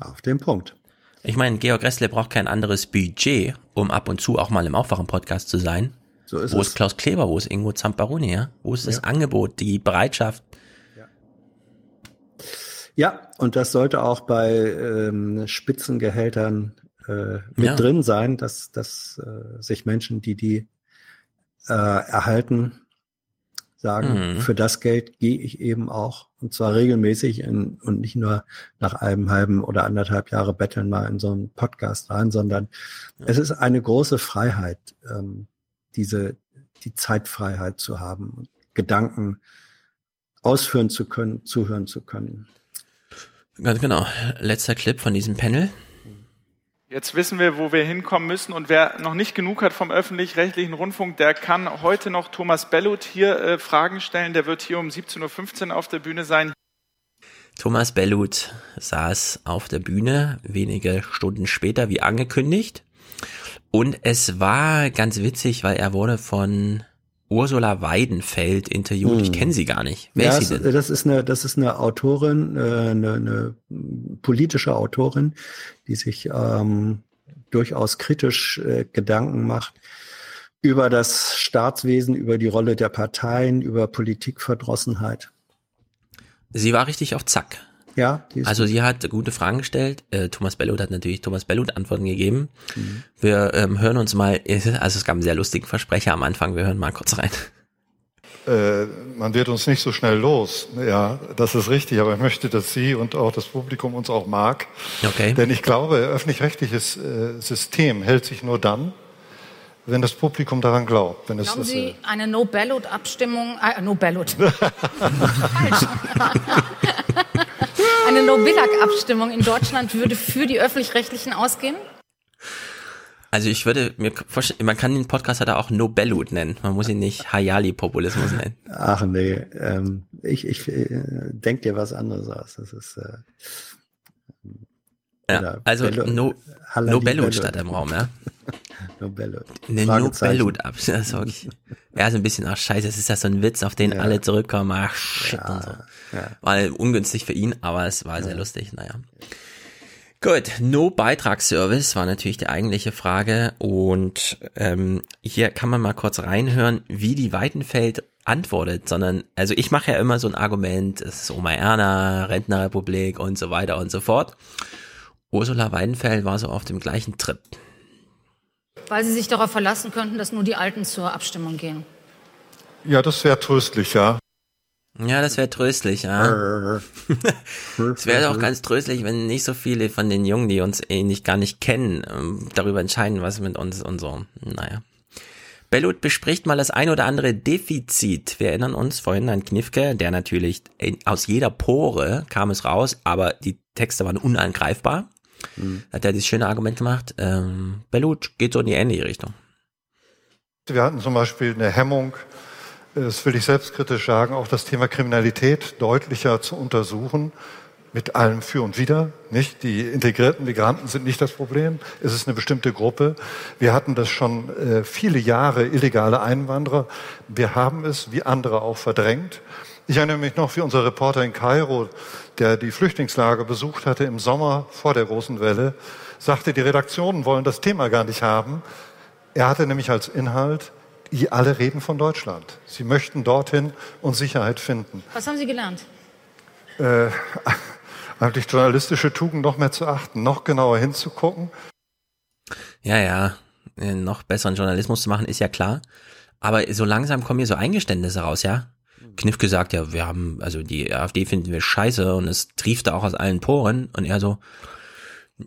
Auf den Punkt. Ich meine, Georg Ressle braucht kein anderes Budget, um ab und zu auch mal im Aufwachen-Podcast zu sein. So ist wo es. ist Klaus Kleber, wo ist Ingo Zamparoni, ja? Wo ist das Ja. Angebot, die Bereitschaft? Ja, und das sollte auch bei ähm, Spitzengehältern äh, mit Ja. drin sein, dass, dass äh, sich Menschen, die die äh, erhalten, sagen, Mhm. für das Geld gehe ich eben auch, und zwar regelmäßig in, und nicht nur nach einem halben oder anderthalb Jahre betteln mal in so einen Podcast rein, sondern es ist eine große Freiheit, ähm, diese, die Zeitfreiheit zu haben, Gedanken ausführen zu können, zuhören zu können. Ganz genau. Letzter Clip von diesem Panel. Jetzt wissen wir, wo wir hinkommen müssen. Und wer noch nicht genug hat vom öffentlich-rechtlichen Rundfunk, der kann heute noch Thomas Bellut hier äh, Fragen stellen. Der wird hier um 17.15 Uhr auf der Bühne sein. Thomas Bellut saß auf der Bühne wenige Stunden später, wie angekündigt. Und es war ganz witzig, weil er wurde von Ursula Weidenfeld interviewt. Ich Hm. kenne sie gar nicht. Wer ja, ist sie denn? das ist eine, das ist eine Autorin, äh, eine, eine politische Autorin, die sich ähm, durchaus kritisch äh, Gedanken macht über das Staatswesen, über die Rolle der Parteien, über Politikverdrossenheit. Sie war richtig auf Zack. Ja, die ist Also sie hat gute Fragen gestellt. Äh, Thomas Bellut hat natürlich Thomas Bellut Antworten gegeben. Mhm. Wir ähm, hören uns mal, also es gab einen sehr lustigen Versprecher am Anfang. Wir hören mal kurz rein. Äh, man wird uns nicht so schnell los. Ja, das ist richtig. Aber ich möchte, dass Sie und auch das Publikum uns auch mag. Okay. Denn ich glaube, öffentlich-rechtliches äh, System hält sich nur dann, wenn das Publikum daran glaubt. Wenn es, Glauben es, Sie, eine No-Ballot-Abstimmung, äh, No-Ballot. Falsch. Eine No-Billag-Abstimmung in Deutschland würde für die Öffentlich-Rechtlichen ausgehen? Also ich würde mir vorstellen, man kann den Podcast halt auch No Bellut nennen. Man muss ihn nicht Hayali-Populismus nennen. Ach nee, ähm, ich, ich äh, denk dir was anderes aus. Das ist äh, Ja, also No, Halali no Bellut Bellut. statt im Raum, ja. no Bellut. Ne, No Fragezeichen. Bellut ab. Das ist wirklich, ja, so ein bisschen, ach scheiße, das ist ja so ein Witz, auf den alle zurückkommen, ach shit und so. ja. War ungünstig für ihn, aber es war sehr lustig, naja. Gut, No-Beitragsservice war natürlich die eigentliche Frage und ähm, hier kann man mal kurz reinhören, wie die Weidenfeld antwortet, sondern, also ich mache ja immer so ein Argument, es ist Oma Erna, Rentnerrepublik und so weiter und so fort. Ursula Weidenfeld war so auf dem gleichen Trip. Weil Sie sich darauf verlassen könnten, dass nur die Alten zur Abstimmung gehen. ja, das wäre tröstlich, ja. Ja, das wäre tröstlich, ja. Es wäre auch ganz tröstlich, wenn nicht so viele von den Jungen, die uns eh nicht gar nicht kennen, ähm, darüber entscheiden, was mit uns und so. Naja. Bellut bespricht mal das ein oder andere Defizit. Wir erinnern uns vorhin an Knifke, der natürlich in, aus jeder Pore kam es raus, aber die Texte waren unangreifbar. Mhm. Hat er dieses schöne Argument gemacht. Ähm, Bellut geht so in die ähnliche Richtung. Wir hatten zum Beispiel eine Hemmung, das will ich selbstkritisch sagen, auch das Thema Kriminalität deutlicher zu untersuchen, mit allem für und wider. Nicht die integrierten Migranten sind nicht das Problem, es ist eine bestimmte Gruppe. Wir hatten das schon äh, viele Jahre illegale Einwanderer. Wir haben es wie andere auch verdrängt. Ich erinnere mich noch, wie unser Reporter in Kairo, der die Flüchtlingslager besucht hatte im Sommer vor der großen Welle, sagte, die Redaktionen wollen das Thema gar nicht haben. Er hatte nämlich als Inhalt, die alle reden von Deutschland. Sie möchten dorthin und Sicherheit finden. Was haben Sie gelernt? Äh, eigentlich journalistische Tugend noch mehr zu achten, noch genauer hinzugucken. Ja, ja, äh, noch besseren Journalismus zu machen, ist ja klar. Aber so langsam kommen hier so Eingeständnisse raus, ja? Knifke sagt ja, wir haben, also die AfD finden wir scheiße und es triefte auch aus allen Poren und er so,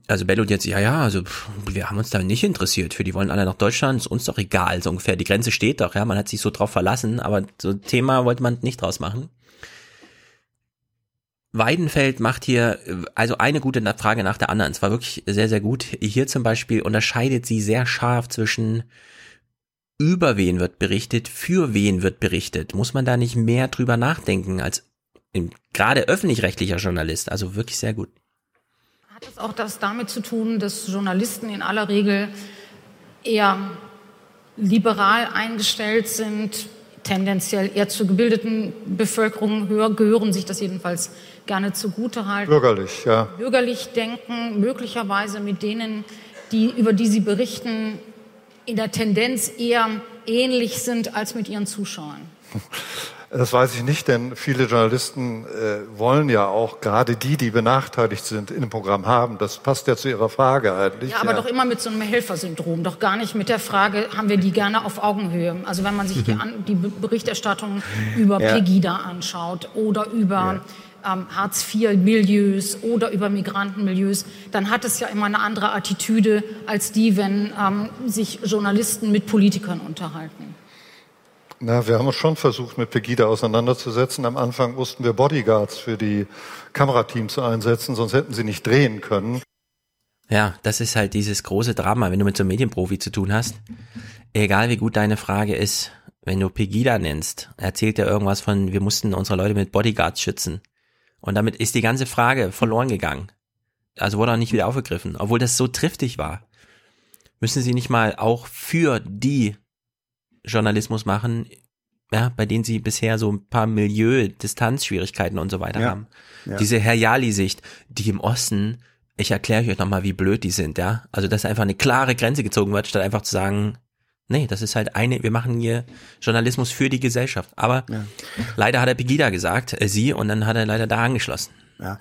also Bellut jetzt, ja, ja, also wir haben uns da nicht interessiert, für die wollen alle nach Deutschland, ist uns doch egal, so ungefähr, die Grenze steht doch, ja, man hat sich so drauf verlassen, aber so Thema wollte man nicht draus machen. Weidenfeld macht hier also eine gute Frage nach der anderen. Es war wirklich sehr, sehr gut. Hier zum Beispiel unterscheidet sie sehr scharf zwischen über wen wird berichtet, für wen wird berichtet. Muss man da nicht mehr drüber nachdenken als in, gerade öffentlich-rechtlicher Journalist? Also wirklich sehr gut. Hat es auch das damit zu tun, dass Journalisten in aller Regel eher liberal eingestellt sind, tendenziell eher zur gebildeten Bevölkerung höher, gehören sich das jedenfalls gerne zugute halten. Bürgerlich, ja. Bürgerlich denken, möglicherweise mit denen, die, über die sie berichten, in der Tendenz eher ähnlich sind als mit ihren Zuschauern. Das weiß ich nicht, denn viele Journalisten äh, wollen ja auch gerade die, die benachteiligt sind, in dem Programm haben. Das passt ja zu Ihrer Frage eigentlich. Ja, aber doch immer mit so einem Helfersyndrom, doch gar nicht mit der Frage, haben wir die gerne auf Augenhöhe. Also wenn man sich die, an, die Berichterstattung über Ja. Pegida anschaut oder über ähm, Hartz-IV-Milieus oder über Migrantenmilieus, dann hat es ja immer eine andere Attitüde als die, wenn ähm, sich Journalisten mit Politikern unterhalten. Na, wir haben uns schon versucht, mit Pegida auseinanderzusetzen. Am Anfang mussten wir Bodyguards für die Kamerateams einsetzen, sonst hätten sie nicht drehen können. Ja, das ist halt dieses große Drama, wenn du mit so einem Medienprofi zu tun hast. Egal wie gut deine Frage ist, wenn du Pegida nennst, erzählt er irgendwas von, wir mussten unsere Leute mit Bodyguards schützen. Und damit ist die ganze Frage verloren gegangen. Also wurde auch nicht wieder aufgegriffen, obwohl das so triftig war. Müssen sie nicht mal auch für die Journalismus machen, ja, bei denen sie bisher so ein paar Milieu-Distanzschwierigkeiten und so weiter Ja, haben. ja. Diese Herr-Jali-Sicht, die im Osten, ich erkläre euch nochmal, wie blöd die sind, ja. Also, dass einfach eine klare Grenze gezogen wird, statt einfach zu sagen, nee, das ist halt eine, wir machen hier Journalismus für die Gesellschaft. Aber Ja. leider hat er Pegida gesagt, äh, sie, und dann hat er leider da angeschlossen. Ja.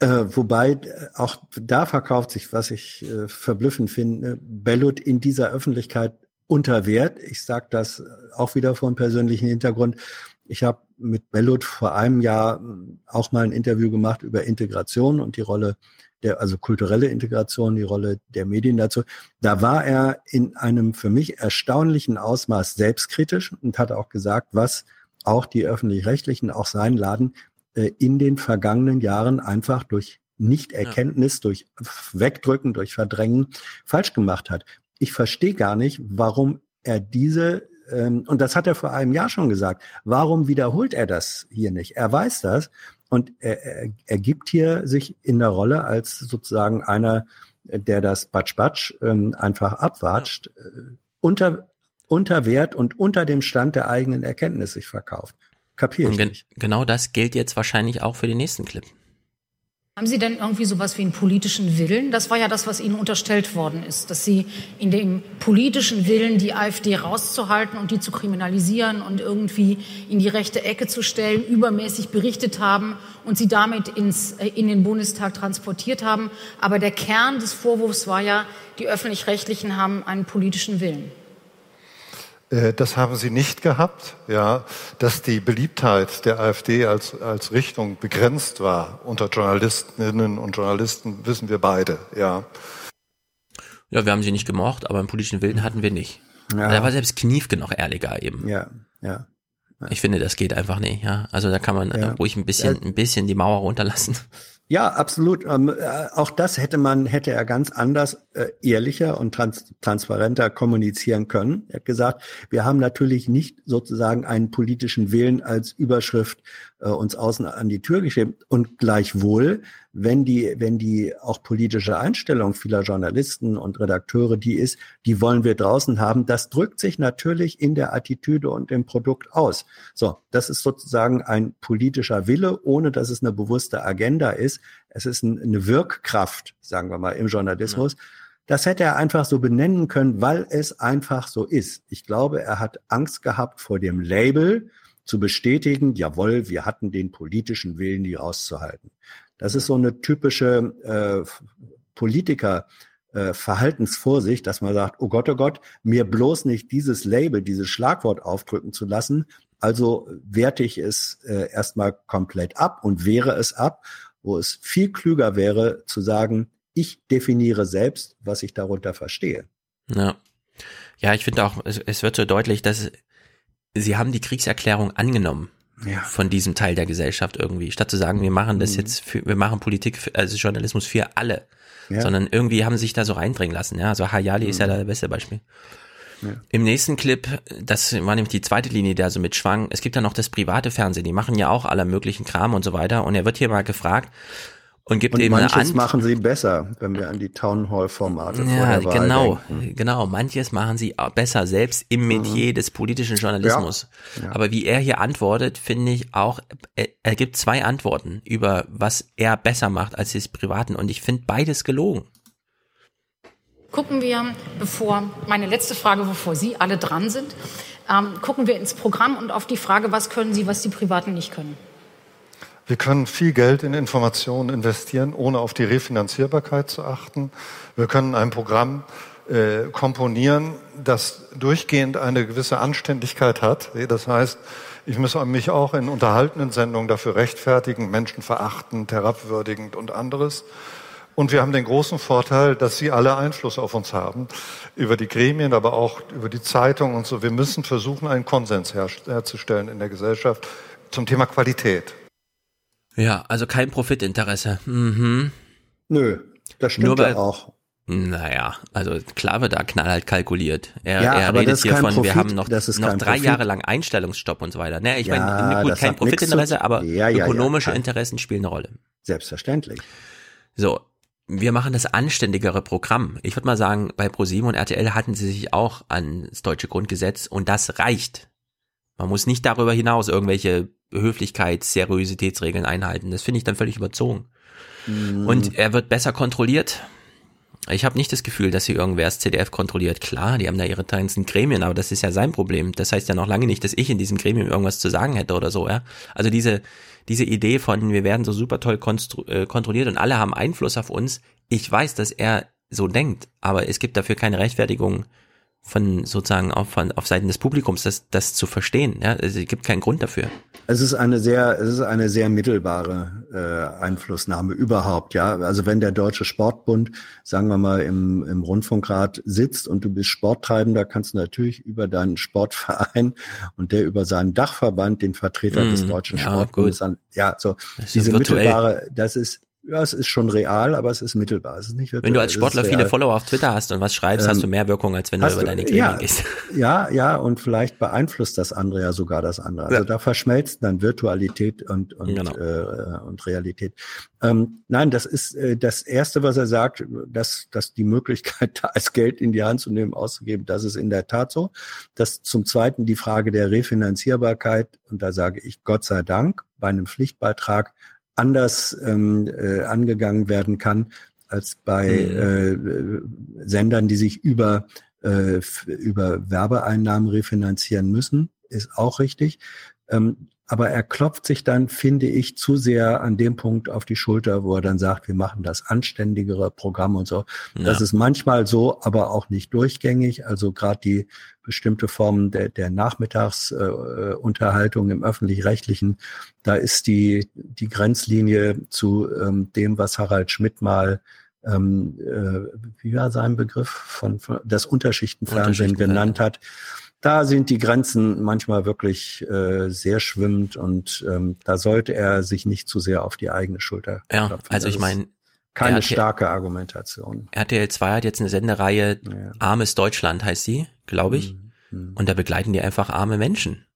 Äh, wobei äh, auch da verkauft sich, was ich äh, verblüffend finde, Bellut in dieser Öffentlichkeit unter Wert. Ich sage das äh, auch wieder vor einem persönlichen Hintergrund. Ich habe mit Bellut vor einem Jahr äh, auch mal ein Interview gemacht über Integration und die Rolle der, also kulturelle Integration, die Rolle der Medien dazu. Da war er in einem für mich erstaunlichen Ausmaß selbstkritisch und hat auch gesagt, was auch die öffentlich-rechtlichen, auch sein Laden äh, in den vergangenen Jahren einfach durch Nichterkenntnis, durch Wegdrücken, durch Verdrängen falsch gemacht hat. Ich verstehe gar nicht, warum er diese, ähm, und das hat er vor einem Jahr schon gesagt, warum wiederholt er das hier nicht? Er weiß das und er, er, er gibt hier sich in der Rolle als sozusagen einer, der das Batsch-Batsch ähm, einfach abwatscht, äh, unter, unter Wert und unter dem Stand der eigenen Erkenntnis sich verkauft. Kapier Und ich gen nicht. genau das gilt jetzt wahrscheinlich auch für den nächsten Clip. Haben Sie denn irgendwie sowas wie einen politischen Willen? Das war ja das, was Ihnen unterstellt worden ist, dass Sie in dem politischen Willen, die AfD rauszuhalten und die zu kriminalisieren und irgendwie in die rechte Ecke zu stellen, übermäßig berichtet haben und sie damit ins, äh, in den Bundestag transportiert haben. Aber der Kern des Vorwurfs war ja, die öffentlich-rechtlichen haben einen politischen Willen. Äh, Das haben sie nicht gehabt, ja. Dass die Beliebtheit der AfD als, als Richtung begrenzt war unter Journalistinnen und Journalisten, wissen wir beide, ja. Ja, wir haben sie nicht gemocht, aber einen politischen Willen hatten wir nicht. Ja. Da war selbst Kniefke noch ehrlicher eben. Ja, ja. Ich finde, das geht einfach nicht, ja. Also da kann man Ja. ruhig ein bisschen, ein bisschen die Mauer runterlassen. Ja, absolut. Ähm, äh, auch das hätte man, hätte er ganz anders, äh, ehrlicher und trans transparenter kommunizieren können. Er hat gesagt, wir haben natürlich nicht sozusagen einen politischen Willen als Überschrift äh, uns außen an die Tür geschrieben. Und gleichwohl, wenn die, wenn die auch politische Einstellung vieler Journalisten und Redakteure die ist, die wollen wir draußen haben, das drückt sich natürlich in der Attitüde und im Produkt aus. So, das ist sozusagen ein politischer Wille, ohne dass es eine bewusste Agenda ist. Es ist ein, eine Wirkkraft, sagen wir mal, im Journalismus. Das hätte er einfach so benennen können, weil es einfach so ist. Ich glaube, er hat Angst gehabt vor dem Label zu bestätigen, jawohl, wir hatten den politischen Willen, die rauszuhalten. Das ist so eine typische äh, Politiker. äh, Verhaltensvorsicht, dass man sagt, oh Gott, oh Gott, mir bloß nicht dieses Label, dieses Schlagwort aufdrücken zu lassen. Also werte ich es äh, erstmal komplett ab und wehre es ab, wo es viel klüger wäre zu sagen, ich definiere selbst, was ich darunter verstehe. Ja. Ja, ich finde auch, es, es wird so deutlich, dass sie haben die Kriegserklärung angenommen Ja. von diesem Teil der Gesellschaft irgendwie, statt zu sagen, wir machen das Mhm. jetzt für, wir machen Politik, für, also Journalismus für alle, Ja. sondern irgendwie haben sie sich da so reindringen lassen. Ja, also Hayali ist ja Mhm. da das beste Beispiel. Ja. Im nächsten Clip, das war nämlich die zweite Linie, der so mitschwang. Es gibt ja noch das private Fernsehen, die machen ja auch aller möglichen Kram und so weiter. Und er wird hier mal gefragt und gibt Und eben eine manches Antwort. machen sie besser, wenn wir an die Town Hall Formate vor Ja, der Wahl genau, denken. genau. Manches machen sie besser, selbst im Metier des politischen Journalismus. Ja. Ja. Aber wie er hier antwortet, finde ich auch, er, er gibt zwei Antworten über was er besser macht als des Privaten. Und ich finde beides gelogen. Gucken wir, bevor, meine letzte Frage, bevor Sie alle dran sind, ähm, gucken wir ins Programm und auf die Frage, was können Sie, was die Privaten nicht können. Wir können viel Geld in Informationen investieren, ohne auf die Refinanzierbarkeit zu achten. Wir können ein Programm äh, komponieren, das durchgehend eine gewisse Anständigkeit hat. Das heißt, ich muss mich auch in unterhaltenen Sendungen dafür rechtfertigen, menschenverachtend, herabwürdigend und anderes. Und wir haben den großen Vorteil, dass Sie alle Einfluss auf uns haben, über die Gremien, aber auch über die Zeitung und so. Wir müssen versuchen, einen Konsens her herzustellen in der Gesellschaft zum Thema Qualität. Ja, also kein Profitinteresse. Mhm. Nö, das stimmt Nur weil, ja auch. Naja, also klar wird da knallhart kalkuliert. Er, Ja, er redet hier von, wir Profit, haben noch, noch drei Profit. Jahre lang Einstellungsstopp und so weiter. Ne, ich Ja, meine, gut, kein Profitinteresse, zu- aber Ja, ökonomische Interessen spielen eine Rolle. Selbstverständlich. So, wir machen das anständigere Programm. Ich würde mal sagen, bei ProSieben und RTL hatten sie sich auch an das deutsche Grundgesetz und das reicht. Man muss nicht darüber hinaus irgendwelche Höflichkeits-, Seriositätsregeln einhalten. Das finde ich dann völlig überzogen. Mhm. Und er wird besser kontrolliert. Ich habe nicht das Gefühl, dass hier irgendwer das CDF kontrolliert. Klar, die haben da ihre ganzen Gremien, aber das ist ja sein Problem. Das heißt ja noch lange nicht, dass ich in diesem Gremium irgendwas zu sagen hätte oder so, ja. Also diese, diese Idee von, wir werden so super toll äh, kontrolliert und alle haben Einfluss auf uns. Ich weiß, dass er so denkt, aber es gibt dafür keine Rechtfertigung von sozusagen auf, von, auf Seiten des Publikums, das, das zu verstehen. Ja, also es gibt keinen Grund dafür. Es ist eine sehr, es ist eine sehr mittelbare äh, Einflussnahme überhaupt, ja. Also wenn der Deutsche Sportbund, sagen wir mal, im, im Rundfunkrat sitzt und du bist Sporttreibender, kannst du natürlich über deinen Sportverein und der über seinen Dachverband, den Vertreter des Mhm, Deutschen ja, Sportbundes, an, ja, so diese virtuell. mittelbare, das ist, ja, es ist schon real, aber es ist mittelbar. Es ist nicht Wenn du als Sportler viele. Follower auf Twitter hast und was schreibst, hast Ähm, du mehr Wirkung, als wenn du Hast über du- deine ja, gehst. Ja, ja, und vielleicht beeinflusst das andere ja sogar das andere. Also Ja. da verschmelzt dann Virtualität und, und, Genau. äh, und Realität. Ähm, nein, das ist äh, das Erste, was er sagt, dass, dass die Möglichkeit da ist, Geld in die Hand zu nehmen, auszugeben, das ist in der Tat so. Das zum Zweiten die Frage der Refinanzierbarkeit. Und da sage ich Gott sei Dank, bei einem Pflichtbeitrag anders ähm, äh, angegangen werden kann als bei äh, Sendern, die sich über, äh, über Werbeeinnahmen refinanzieren müssen, ist auch richtig. Ähm, aber er klopft sich dann, finde ich, zu sehr an dem Punkt auf die Schulter, wo er dann sagt, wir machen das anständigere Programm und so. Das Ja. ist manchmal so, aber auch nicht durchgängig. Also gerade die bestimmte Formen der, der Nachmittagsunterhaltung äh, Unterhaltung im öffentlich-rechtlichen, da ist die, die Grenzlinie zu ähm, dem, was Harald Schmidt mal ähm, äh, wie war sein Begriff von, von das Unterschichtenfernsehen Unterschichtenfernsehen. genannt hat. Da sind die Grenzen manchmal wirklich äh, sehr schwimmend und ähm, da sollte er sich nicht zu sehr auf die eigene Schulter Ja, klopfen. also ich meine, keine RTL starke Argumentation. RTL 2 hat jetzt eine Sendereihe, Armes Deutschland heißt sie, glaube ich. Mhm. Und da begleiten die einfach arme Menschen.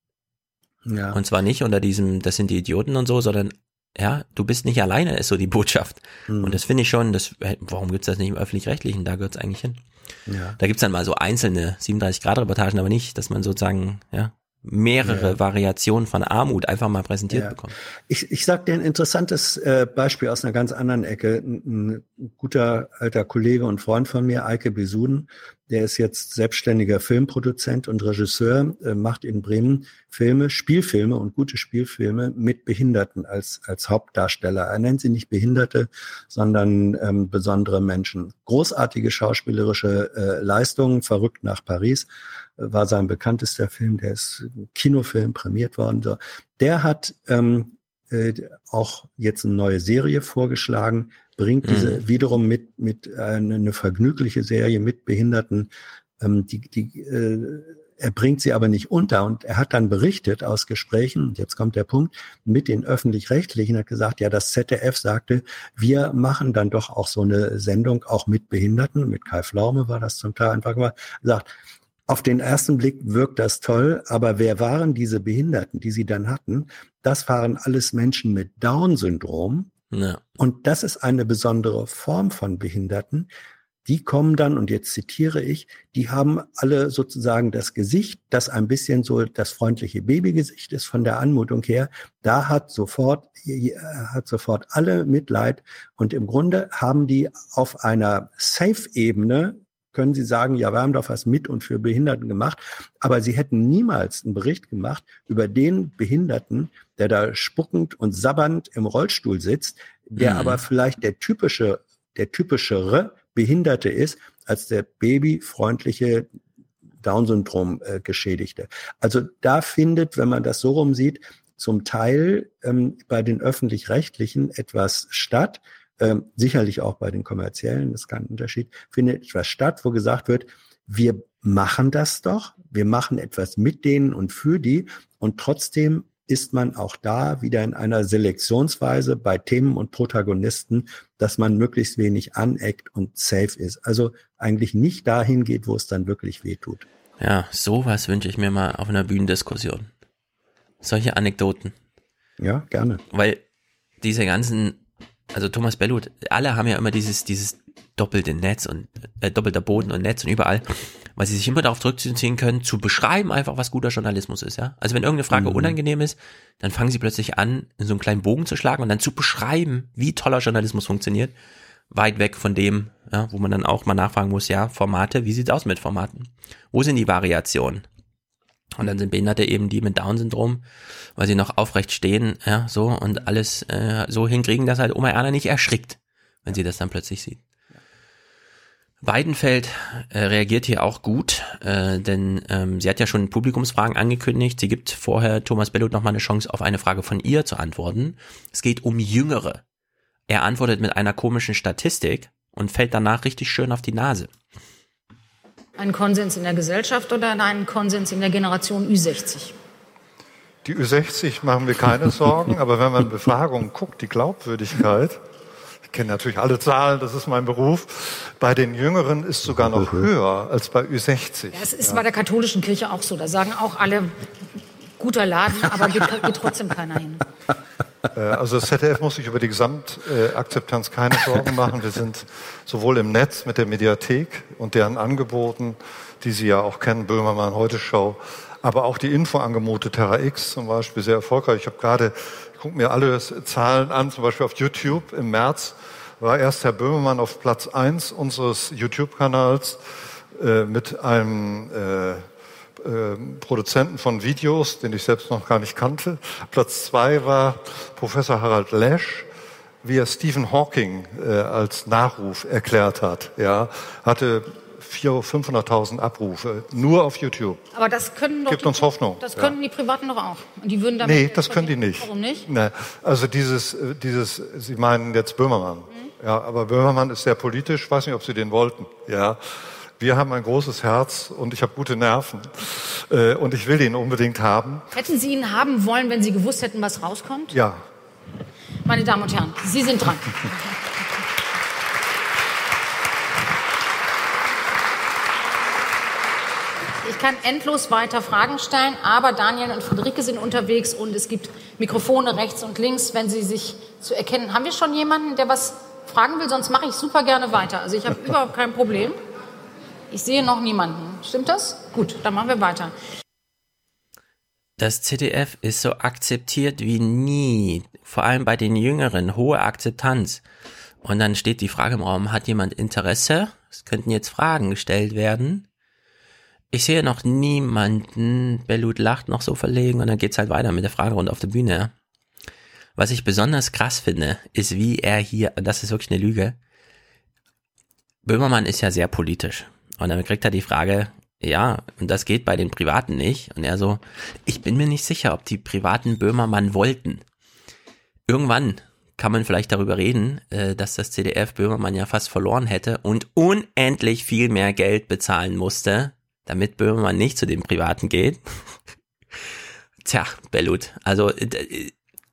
Ja. Und zwar nicht unter diesem, das sind die Idioten und so, sondern ja, du bist nicht alleine, ist so die Botschaft. Mhm. Und das finde ich schon, das, warum gibt's das nicht im Öffentlich-Rechtlichen? Da gehört's eigentlich hin. Ja. Da gibt's dann mal so einzelne 37-Grad-Reportagen, aber nicht, dass man sozusagen, ja, mehrere Ja. Variationen von Armut einfach mal präsentiert Ja. bekommt. Ich, ich sage dir ein interessantes äh, Beispiel aus einer ganz anderen Ecke. Ein, ein guter alter Kollege und Freund von mir, Eike Besuden, der ist jetzt selbstständiger Filmproduzent und Regisseur, äh, macht in Bremen Filme, Spielfilme und gute Spielfilme mit Behinderten als, als Hauptdarsteller. Er nennt sie nicht Behinderte, sondern ähm, besondere Menschen. Großartige schauspielerische äh, Leistungen, verrückt nach Paris war sein bekanntester Film, der ist Kinofilm prämiert worden. So. Der hat ähm, äh, auch jetzt eine neue Serie vorgeschlagen, bringt Mhm. diese wiederum mit, mit äh, eine, eine vergnügliche Serie mit Behinderten, ähm, die, die äh, er bringt sie aber nicht unter und er hat dann berichtet aus Gesprächen, und jetzt kommt der Punkt, mit den öffentlich-rechtlichen, hat gesagt, ja, das ZDF sagte, wir machen dann doch auch so eine Sendung, auch mit Behinderten, mit Kai Flaume war das zum Teil einfach gemacht, sagt, auf den ersten Blick wirkt das toll, aber wer waren diese Behinderten, die sie dann hatten? Das waren alles Menschen mit Down-Syndrom. Ja. Und das ist eine besondere Form von Behinderten. Die kommen dann, und jetzt zitiere ich, die haben alle sozusagen das Gesicht, das ein bisschen so das freundliche Babygesicht ist von der Anmutung her. Da hat sofort, hat sofort alle Mitleid. Und im Grunde haben die auf einer Safe-Ebene können Sie sagen, ja, wir haben doch was mit und für Behinderten gemacht, aber Sie hätten niemals einen Bericht gemacht über den Behinderten, der da spuckend und sabbernd im Rollstuhl sitzt, der Mhm. aber vielleicht der typische, der typischere Behinderte ist als der babyfreundliche Down-Syndrom äh, Geschädigte. Also da findet, wenn man das so rum sieht, zum Teil ähm, bei den öffentlich-rechtlichen etwas statt, ähm, sicherlich auch bei den kommerziellen, das ist kein Unterschied, findet etwas statt, wo gesagt wird, wir machen das doch, wir machen etwas mit denen und für die und trotzdem ist man auch da wieder in einer Selektionsweise bei Themen und Protagonisten, dass man möglichst wenig aneckt und safe ist. Also eigentlich nicht dahin geht, wo es dann wirklich weh tut. Ja, sowas wünsche ich mir mal auf einer Bühnendiskussion. Solche Anekdoten. Ja, gerne. Weil diese ganzen, also Thomas Bellut, alle haben ja immer dieses, dieses doppelte Netz und äh, doppelter Boden und Netz und überall, weil sie sich immer darauf zurückziehen können, zu beschreiben einfach, was guter Journalismus ist, ja. Also wenn irgendeine Frage Mhm. unangenehm ist, dann fangen sie plötzlich an, in so einen kleinen Bogen zu schlagen und dann zu beschreiben, wie toller Journalismus funktioniert. Weit weg von dem, ja, wo man dann auch mal nachfragen muss, ja, Formate, wie sieht's aus mit Formaten? Wo sind die Variationen? Und dann sind Behinderte eben die mit Down-Syndrom, weil sie noch aufrecht stehen, ja, so und alles äh, so hinkriegen, dass halt Oma Erna nicht erschrickt, wenn sie das dann plötzlich sieht. Weidenfeld äh, reagiert hier auch gut, äh, denn ähm, sie hat ja schon Publikumsfragen angekündigt. Sie gibt vorher Thomas Bellut nochmal eine Chance, auf eine Frage von ihr zu antworten. Es geht um Jüngere. Er antwortet mit einer komischen Statistik und fällt danach richtig schön auf die Nase. Ein Konsens in der Gesellschaft oder ein Konsens in der Generation Ü60? Die Ü60 machen wir keine Sorgen, aber wenn man in Befragungen guckt, die Glaubwürdigkeit, ich kenne natürlich alle Zahlen, das ist mein Beruf, bei den Jüngeren ist sogar noch höher als bei Ü60. Das ist bei der katholischen Kirche auch so. Da sagen auch alle, guter Laden, aber geht, geht trotzdem keiner hin. Äh, Also das ZDF muss sich über die Gesamtakzeptanz keine Sorgen machen. Wir sind sowohl im Netz mit der Mediathek und deren Angeboten, die Sie ja auch kennen, Böhmermann, Heute Show, aber auch die Infoangebote Terra X zum Beispiel sehr erfolgreich. Ich habe gerade, ich gucke mir alle Zahlen an, zum Beispiel auf YouTube im März war erst Herr Böhmermann auf Platz eins unseres YouTube-Kanals äh, mit einem äh, äh, Produzenten von Videos, den ich selbst noch gar nicht kannte. Platz zwei war Professor Harald Lesch, wie er Stephen Hawking äh, als Nachruf erklärt hat. Ja, hatte 400.000, 500.000 Abrufe nur auf YouTube. Aber das können doch Gibt die, uns Hoffnung. Das Ja. könnten die Privaten doch auch. Und die würden damit Nee, das können die nicht. Warum nicht? Nee, also dieses, äh, dieses, Sie meinen jetzt Böhmermann. Ja, aber Böhmermann ist sehr politisch. Ich weiß nicht, ob Sie den wollten. Ja. Wir haben ein großes Herz und ich habe gute Nerven. Äh, Und ich will ihn unbedingt haben. Hätten Sie ihn haben wollen, wenn Sie gewusst hätten, was rauskommt? Ja. Meine Damen und Herren, Sie sind dran. Ich kann endlos weiter Fragen stellen, aber Daniel und Friederike sind unterwegs und es gibt Mikrofone rechts und links, wenn Sie sich zu erkennen. Haben wir schon jemanden, der was fragen will? Sonst mache ich super gerne weiter. Also ich habe überhaupt kein Problem. Ich sehe noch niemanden. Stimmt das? Gut, dann machen wir weiter. Das ZDF ist so akzeptiert wie nie, vor allem bei den Jüngeren, hohe Akzeptanz. Und dann steht die Frage im Raum, hat jemand Interesse? Es könnten jetzt Fragen gestellt werden. Ich sehe noch niemanden, Bellut lacht noch so verlegen und dann geht's halt weiter mit der Fragerunde auf der Bühne. Was ich besonders krass finde, ist, wie er hier, und das ist wirklich eine Lüge, Böhmermann ist ja sehr politisch. Und dann kriegt er die Frage, ja, und das geht bei den Privaten nicht. Und er so, ich bin mir nicht sicher, ob die Privaten Böhmermann wollten. Irgendwann kann man vielleicht darüber reden, äh, dass das CDF Böhmermann ja fast verloren hätte und unendlich viel mehr Geld bezahlen musste, damit Böhmermann nicht zu den Privaten geht. Tja, Bellut, also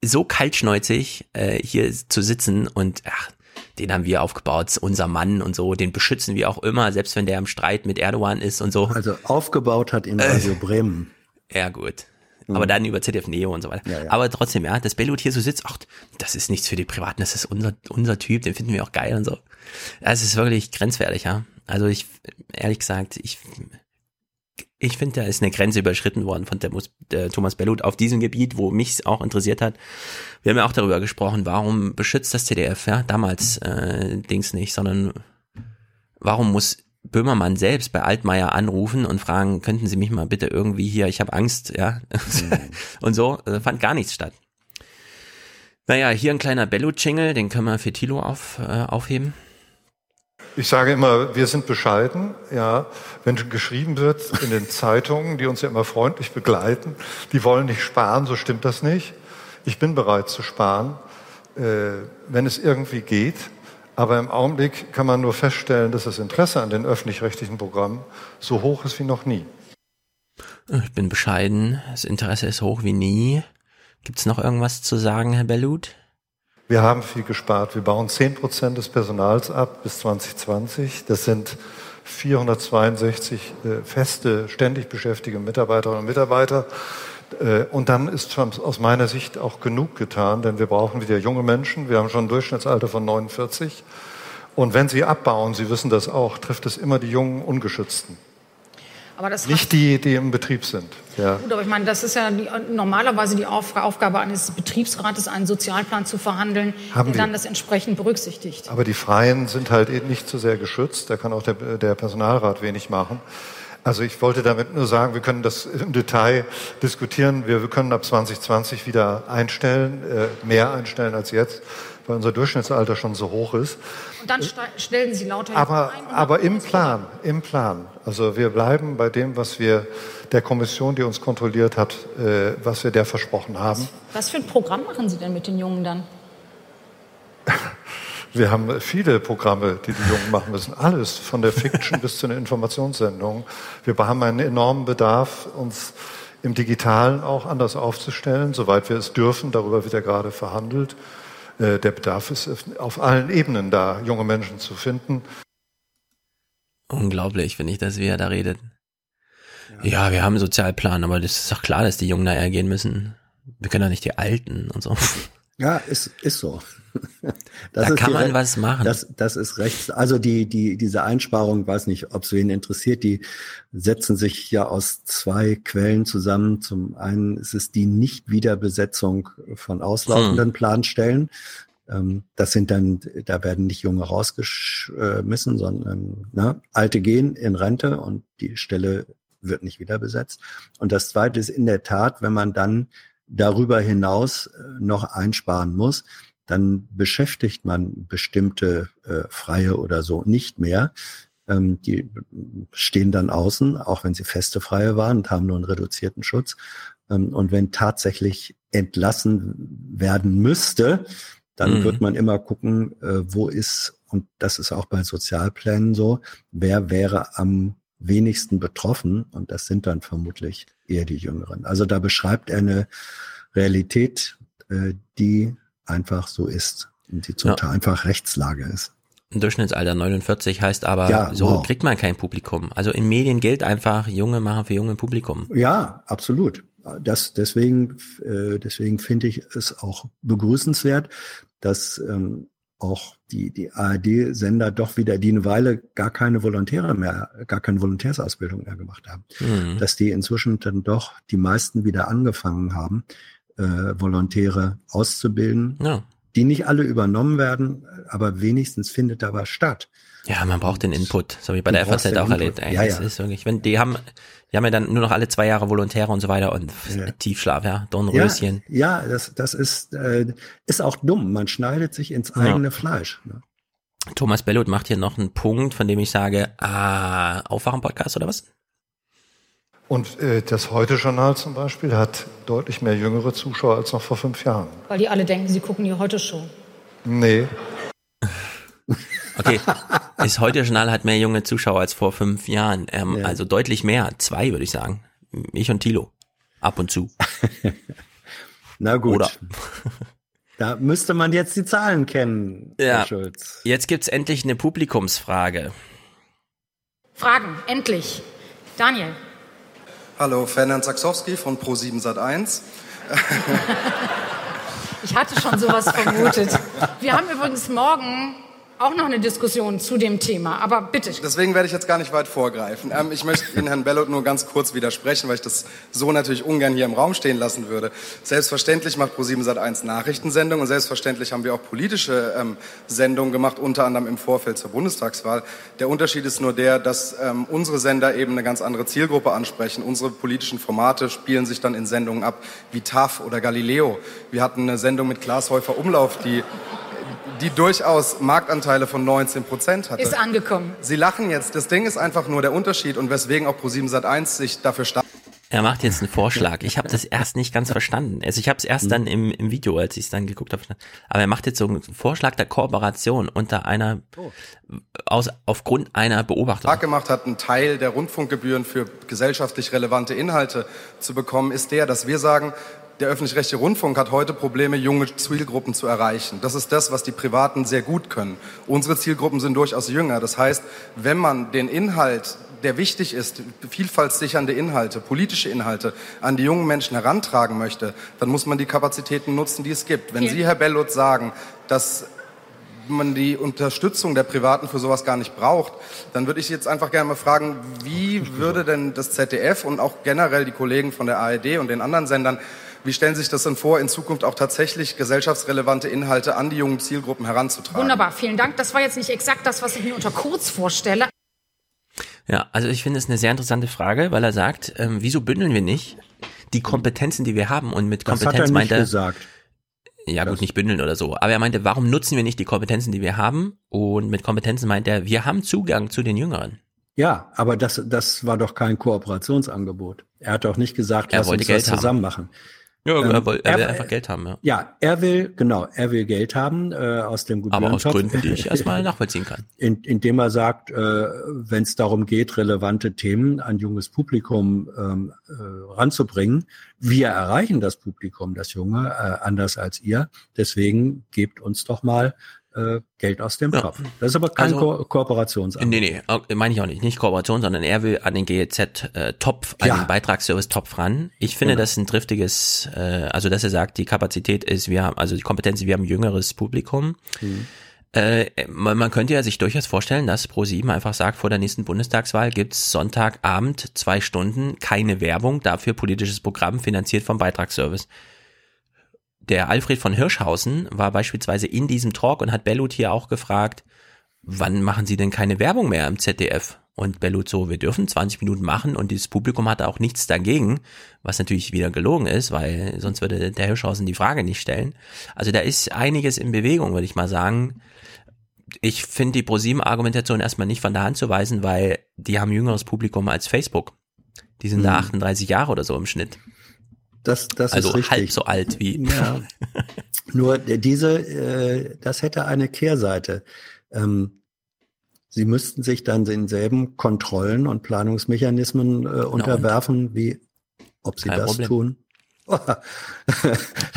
so kaltschneuzig äh, hier zu sitzen und ach, den haben wir aufgebaut, unser Mann und so, den beschützen wir auch immer, selbst wenn der im Streit mit Erdogan ist und so. Also aufgebaut hat ihn Radio Bremen. Ja, gut. Aber dann über ZDF Neo und so weiter. Ja, ja. Aber trotzdem, ja, dass Bellut hier so sitzt, ach, das ist nichts für die Privaten, das ist unser, unser Typ, den finden wir auch geil und so. Ja, Es ist wirklich grenzwertig, ja. Also ich, ehrlich gesagt, ich, ich finde, da ist eine Grenze überschritten worden von der Thomas Bellut auf diesem Gebiet, wo mich auch interessiert hat. Wir haben ja auch darüber gesprochen, warum beschützt das ZDF, ja, damals äh, Dings nicht, sondern warum muss Böhmermann selbst bei Altmaier anrufen und fragen, könnten Sie mich mal bitte irgendwie hier, ich habe Angst, ja, und so, äh, fand gar nichts statt. Naja, hier ein kleiner Bello-Jingle, den können wir für Tilo auf, äh, aufheben. Ich sage immer, wir sind bescheiden. Ja, wenn geschrieben wird in den Zeitungen, die uns ja immer freundlich begleiten, die wollen nicht sparen, so stimmt das nicht. Ich bin bereit zu sparen, äh, wenn es irgendwie geht. Aber im Augenblick kann man nur feststellen, dass das Interesse an den öffentlich-rechtlichen Programmen so hoch ist wie noch nie. Ich bin bescheiden, das Interesse ist hoch wie nie. Gibt's noch irgendwas zu sagen, Herr Bellut? Wir haben viel gespart. Wir bauen 10 Prozent des Personals ab bis 2020. Das sind 462 äh, feste, ständig beschäftigte Mitarbeiterinnen und Mitarbeiter. Äh, und dann ist schon aus meiner Sicht auch genug getan, denn wir brauchen wieder junge Menschen. Wir haben schon ein Durchschnittsalter von 49. Und wenn sie abbauen, Sie wissen das auch, trifft es immer die jungen Ungeschützten. Aber das Nicht die, die im Betrieb sind. Ja. Gut, aber ich meine, das ist ja die, normalerweise die Auf Aufgabe eines Betriebsrates, einen Sozialplan zu verhandeln, Haben der wir. dann das entsprechend berücksichtigt. Aber die Freien sind halt eben nicht so sehr geschützt. Da kann auch der, der Personalrat wenig machen. Also ich wollte damit nur sagen, wir können das im Detail diskutieren. Wir, wir können ab 2020 wieder einstellen, äh, mehr einstellen als jetzt, weil unser Durchschnittsalter schon so hoch ist. Und dann ste- stellen Sie lauter Aber, ein. aber im Plan, im Plan. Also wir bleiben bei dem, was wir der Kommission, die uns kontrolliert hat, äh, was wir der versprochen haben. Was für ein Programm machen Sie denn mit den Jungen dann? Wir haben viele Programme, die die Jungen machen müssen. Alles, von der Fiction bis zu den Informationssendungen. Wir haben einen enormen Bedarf, uns im Digitalen auch anders aufzustellen, soweit wir es dürfen. Darüber wird ja gerade verhandelt. Äh, Der Bedarf ist auf allen Ebenen da, junge Menschen zu finden. Unglaublich, wenn ich das, wie er da redet. Ja. wir haben einen Sozialplan, aber das ist doch klar, dass die Jungen da gehen müssen. Wir können doch nicht die Alten und so. Ja, ist, ist so. Da ist kann die man was machen. Das, das ist rechts. Also die, die, diese Einsparung, weiß nicht, ob es wen interessiert, die setzen sich ja aus zwei Quellen zusammen. Zum einen ist es die Nichtwiederbesetzung von auslaufenden Hm. Planstellen. Ähm, Das sind dann, da werden nicht Junge rausgeschmissen, sondern ne, Alte gehen in Rente und die Stelle wird nicht wieder besetzt. Und das Zweite ist in der Tat, wenn man dann darüber hinaus äh, noch einsparen muss, dann beschäftigt man bestimmte äh, Freie oder so nicht mehr. Ähm, die stehen dann außen, auch wenn sie feste Freie waren und haben nur einen reduzierten Schutz. Ähm, und wenn tatsächlich entlassen werden müsste, dann Mhm. wird man immer gucken, äh, wo ist, und das ist auch bei Sozialplänen so, wer wäre am wenigsten betroffen. Und das sind dann vermutlich eher die Jüngeren. Also da beschreibt er eine Realität, äh, die einfach so ist und die zum Ja. Teil einfach Rechtslage ist. Ein Durchschnittsalter 49 heißt aber, Ja, so wow. kriegt man kein Publikum. Also in Medien gilt einfach, Junge machen für junge Publikum. Ja, absolut. Das, deswegen, äh, deswegen finde ich es auch begrüßenswert, dass ähm, auch die, die ARD-Sender doch wieder, die eine Weile gar keine Volontäre mehr, gar keine Volontärsausbildung mehr gemacht haben, Mhm. dass die inzwischen dann doch die meisten wieder angefangen haben, äh, Volontäre auszubilden, Ja. die nicht alle übernommen werden, aber wenigstens findet da was statt. Ja, man braucht den Input. Das habe ich bei Du der FAZ auch Input. erlebt. Ey, Ja, das ja. ist wirklich, wenn, die haben, die haben ja dann nur noch alle zwei Jahre Volontäre und so weiter und Tiefschlaf, ja, Dornröschen. Ja, ja das, das ist, äh, ist auch dumm. Man schneidet sich ins Ja. eigene Fleisch. Ne? Thomas Bellot macht hier noch einen Punkt, von dem ich sage, ah, Aufwachen-Podcast oder was? Und äh, das Heute-Journal zum Beispiel hat deutlich mehr jüngere Zuschauer als noch vor fünf Jahren. Weil die alle denken, sie gucken die Heute-Show. Nee, Okay, ist heute Journal hat mehr junge Zuschauer als vor fünf Jahren. Ähm, Also deutlich mehr. Zwei, würde ich sagen. Ich und Tilo. Ab und zu. Na gut. Oder? Da müsste man jetzt die Zahlen kennen, Ja. Herr Schulz. Jetzt gibt's endlich eine Publikumsfrage. Fragen, endlich. Daniel. Hallo, Ferdinand Saxowski von Pro7 Sat1. Ich hatte schon sowas vermutet. Wir haben übrigens morgen auch noch eine Diskussion zu dem Thema, aber bitte. Deswegen werde ich jetzt gar nicht weit vorgreifen. Ähm, ich möchte Ihnen, Herrn Bellot, nur ganz kurz widersprechen, weil ich das so natürlich ungern hier im Raum stehen lassen würde. Selbstverständlich macht Pro7 Sat1 Nachrichtensendungen und selbstverständlich haben wir auch politische ähm, Sendungen gemacht, unter anderem im Vorfeld zur Bundestagswahl. Der Unterschied ist nur der, dass ähm, unsere Sender eben eine ganz andere Zielgruppe ansprechen. Unsere politischen Formate spielen sich dann in Sendungen ab wie TAF oder Galileo. Wir hatten eine Sendung mit Klaas Häufer Umlauf, die die durchaus Marktanteile von 19 Prozent hatte. Ist angekommen. Sie lachen jetzt. Das Ding ist einfach nur der Unterschied und weswegen auch Pro7 Sat1 sich dafür stark. Er macht jetzt einen Vorschlag. Ich habe das erst nicht ganz verstanden. Also ich habe es erst dann im, im Video, als ich es dann geguckt habe. Aber er macht jetzt so einen Vorschlag der Kooperation unter einer aus aufgrund einer Beobachtung. stark gemacht hat, einen Teil der Rundfunkgebühren für gesellschaftlich relevante Inhalte zu bekommen, ist der, dass wir sagen, der öffentlich-rechtliche Rundfunk hat heute Probleme, junge Zielgruppen zu erreichen. Das ist das, was die Privaten sehr gut können. Unsere Zielgruppen sind durchaus jünger. Das heißt, wenn man den Inhalt, der wichtig ist, vielfaltssichernde Inhalte, politische Inhalte, an die jungen Menschen herantragen möchte, dann muss man die Kapazitäten nutzen, die es gibt. Wenn Sie, Herr Bellot, sagen, dass man die Unterstützung der Privaten für sowas gar nicht braucht, dann würde ich jetzt einfach gerne mal fragen, wie würde denn das ZDF und auch generell die Kollegen von der ARD und den anderen Sendern, wie stellen Sie sich das denn vor, in Zukunft auch tatsächlich gesellschaftsrelevante Inhalte an die jungen Zielgruppen heranzutragen? Wunderbar, vielen Dank. Das war jetzt nicht exakt das, was ich mir unter kurz vorstelle. Ja, also ich finde es eine sehr interessante Frage, weil er sagt, ähm, wieso bündeln wir nicht die Kompetenzen, die wir haben? Und mit Das Kompetenz hat er nicht meint er, gesagt. ja gut, nicht bündeln oder so. Aber er meinte, warum nutzen wir nicht die Kompetenzen, die wir haben? Und mit Kompetenzen meint er, wir haben Zugang zu den Jüngeren. Ja, aber das, das war doch kein Kooperationsangebot. Er hat doch nicht gesagt, Er lass uns Geld das haben. zusammen machen. Ja, Ähm, er, will, er will er- einfach Geld haben, ja. Ja, er will, genau, er will Geld haben äh, aus dem Aber aus Gebührentopf. Gründen, die ich erstmal nachvollziehen kann. In, indem er sagt, äh, wenn es darum geht, relevante Themen an junges Publikum ähm, äh, ranzubringen, wir erreichen das Publikum, das Junge, äh, anders als ihr. Deswegen gebt uns doch mal äh, Geld aus dem Topf. Das ist aber kein Also- Ko Kooperationsangebot. Nee, nee, äh, meine ich auch nicht. Nicht Kooperation, sondern er will an den GEZ-Topf, an Ja. den Beitragsservice-Topf ran. Ich finde, Genau. das ist ein driftiges, äh, also dass er sagt, die Kapazität ist, wir haben, also die Kompetenz, wir haben ein jüngeres Publikum. Mhm. Äh, man, man könnte ja sich durchaus vorstellen, dass ProSieben einfach sagt, vor der nächsten Bundestagswahl gibt's Sonntagabend zwei Stunden keine Werbung, dafür politisches Programm finanziert vom Beitragsservice. Der Alfred von Hirschhausen war beispielsweise in diesem Talk und hat Bellut hier auch gefragt, wann machen Sie denn keine Werbung mehr im ZDF? Und Bellut so, wir dürfen 20 Minuten machen und dieses Publikum hatte auch nichts dagegen, was natürlich wieder gelogen ist, weil sonst würde der Hirschhausen die Frage nicht stellen. Also da ist einiges in Bewegung, würde ich mal sagen. Ich finde die ProSieben-Argumentation erstmal nicht von der Hand zu weisen, weil die haben jüngeres Publikum als Facebook. Die sind da Mhm. 38 Jahre oder so im Schnitt. Das, das also ist richtig. halb so alt wie. Ja. Nur diese, äh, das hätte eine Kehrseite. Ähm, Sie müssten sich dann denselben Kontrollen und Planungsmechanismen äh, unterwerfen, wie ob Sie Kein das Problem. tun.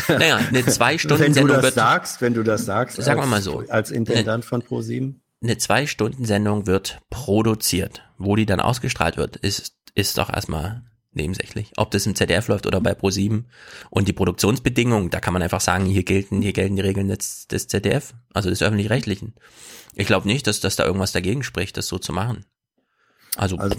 Naja, eine Wenn du Zwei-Stunden-Sendung das wird. sagst, wenn du das sagst, Sagen wir als, mal so. als Intendant von ProSieben. eine Zwei-Stunden-Sendung wird produziert. Wo die dann ausgestrahlt wird, ist, ist doch erstmal nebensächlich. Ob das im ZDF läuft oder bei Pro7. Und die Produktionsbedingungen, da kann man einfach sagen, hier gelten, hier gelten die Regeln des, des ZDF, also des Öffentlich-Rechtlichen. Ich glaube nicht, dass, dass da irgendwas dagegen spricht, das so zu machen. Also, Also,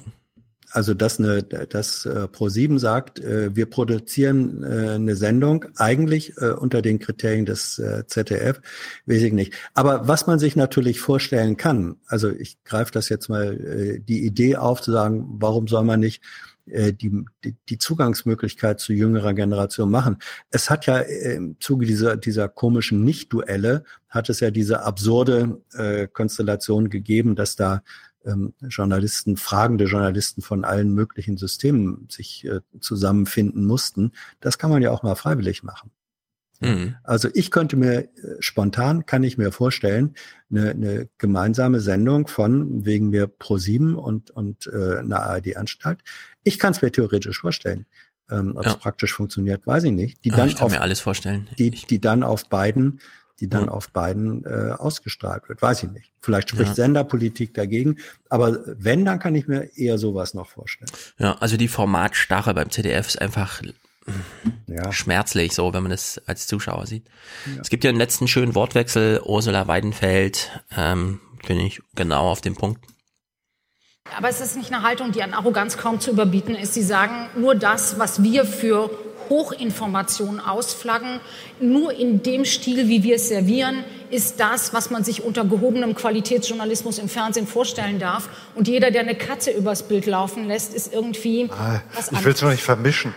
also dass eine, dass äh, Pro7 sagt, äh, wir produzieren äh, eine Sendung eigentlich äh, unter den Kriterien des äh, ZDF, weiß ich nicht. Aber was man sich natürlich vorstellen kann, also ich greife das jetzt mal äh, die Idee auf zu sagen, warum soll man nicht äh, die, die, Zugangsmöglichkeit zu jüngerer Generation machen. Es hat ja äh, im Zuge dieser, dieser komischen Nicht-Duelle, hat es ja diese absurde äh, Konstellation gegeben, dass da ähm, Journalisten, fragende Journalisten von allen möglichen Systemen sich äh, zusammenfinden mussten. Das kann man ja auch mal freiwillig machen. Mhm. Also ich könnte mir äh, spontan, kann ich mir vorstellen, eine, eine gemeinsame Sendung von wegen mir Pro7 und, und äh, einer ARD-Anstalt. Ich kann es mir theoretisch vorstellen. Ähm, Ob es Ja. praktisch funktioniert, weiß ich nicht. Die dann ich kann auf, mir alles vorstellen. Die, die dann auf beiden, die dann Ja. auf beiden äh, ausgestrahlt wird, weiß ich nicht. Vielleicht spricht Ja. Senderpolitik dagegen, aber wenn, dann kann ich mir eher sowas noch vorstellen. ja, also die Formatstarre beim ZDF ist einfach Ja. schmerzlich, so, wenn man das als Zuschauer sieht. Es gibt ja einen letzten schönen Wortwechsel, Ursula Weidenfeld, ähm, finde ich genau auf dem Punkt. Aber es ist nicht eine Haltung, die an Arroganz kaum zu überbieten ist. Sie sagen, nur das, was wir für Hochinformation ausflaggen, nur in dem Stil, wie wir es servieren, ist das, was man sich unter gehobenem Qualitätsjournalismus im Fernsehen vorstellen darf. Und jeder, der eine Katze übers Bild laufen lässt, ist irgendwie Ah, ich will es noch nicht vermischen.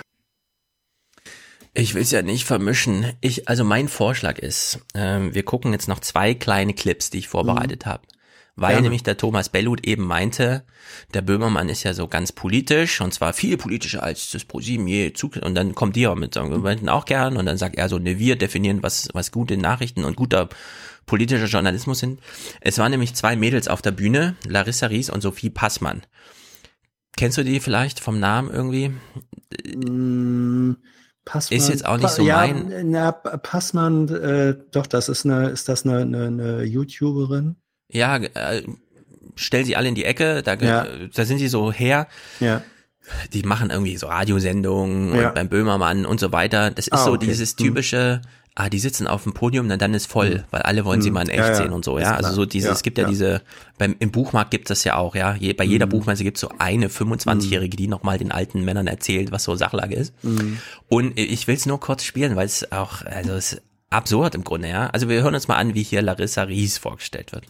Ich will es ja nicht vermischen. Ich, also mein Vorschlag ist, ähm, wir gucken jetzt noch zwei kleine Clips, die ich vorbereitet habe. Weil Gerne. nämlich der Thomas Bellut eben meinte, der Böhmermann ist ja so ganz politisch und zwar viel politischer als das ProSieben je zu und dann kommt die auch mit sagen, wir möchten auch gern und dann sagt er so, ne, wir definieren, was, was gute Nachrichten und guter politischer Journalismus sind. Es waren nämlich zwei Mädels auf der Bühne, Larissa Ries und Sophie Passmann. Kennst du die vielleicht vom Namen irgendwie? Mm, Passmann. Ist jetzt auch nicht so ja, mein- Na, Passmann, äh, doch, das ist eine, ist das eine, eine, eine YouTuberin? Ja, äh, stell sie alle in die Ecke, da, Ja. da sind sie so her. Ja. Die machen irgendwie so Radiosendungen Ja. und beim Böhmermann und so weiter. Das ist Ah, so okay. dieses Hm. Ah, die sitzen auf dem Podium, na, dann ist voll, weil alle wollen sie Hm. mal in echt Ja, sehen und so, ja. Also so diese, Ja, es gibt ja, ja. diese, beim, im Buchmarkt gibt es das ja auch, ja. Je, bei jeder Hm. Buchmesse gibt es so eine 25-Jährige, die nochmal den alten Männern erzählt, was so Sachlage ist. Mhm. Und ich will es nur kurz spielen, weil es auch, also es ist absurd im Grunde, ja. Also wir hören uns mal an, wie hier Larissa Ries vorgestellt wird.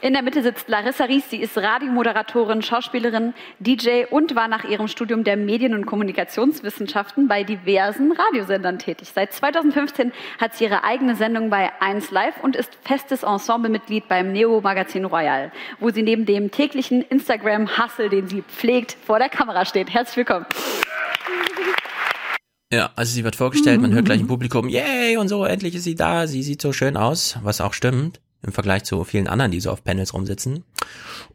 In der Mitte sitzt Larissa Ries. Sie ist Radiomoderatorin, Schauspielerin, DJ und war nach ihrem Studium der Medien- und Kommunikationswissenschaften bei diversen Radiosendern tätig. Seit 2015 hat sie ihre eigene Sendung bei 1 Live und ist festes Ensemblemitglied beim Neo-Magazin Royal, wo sie neben dem täglichen Instagram-Hustle, den sie pflegt, vor der Kamera steht. Herzlich willkommen. Ja, also sie wird vorgestellt, man hört gleich im Publikum, yay und so, endlich ist sie da, sie sieht so schön aus, was auch stimmt, im Vergleich zu vielen anderen, die so auf Panels rumsitzen.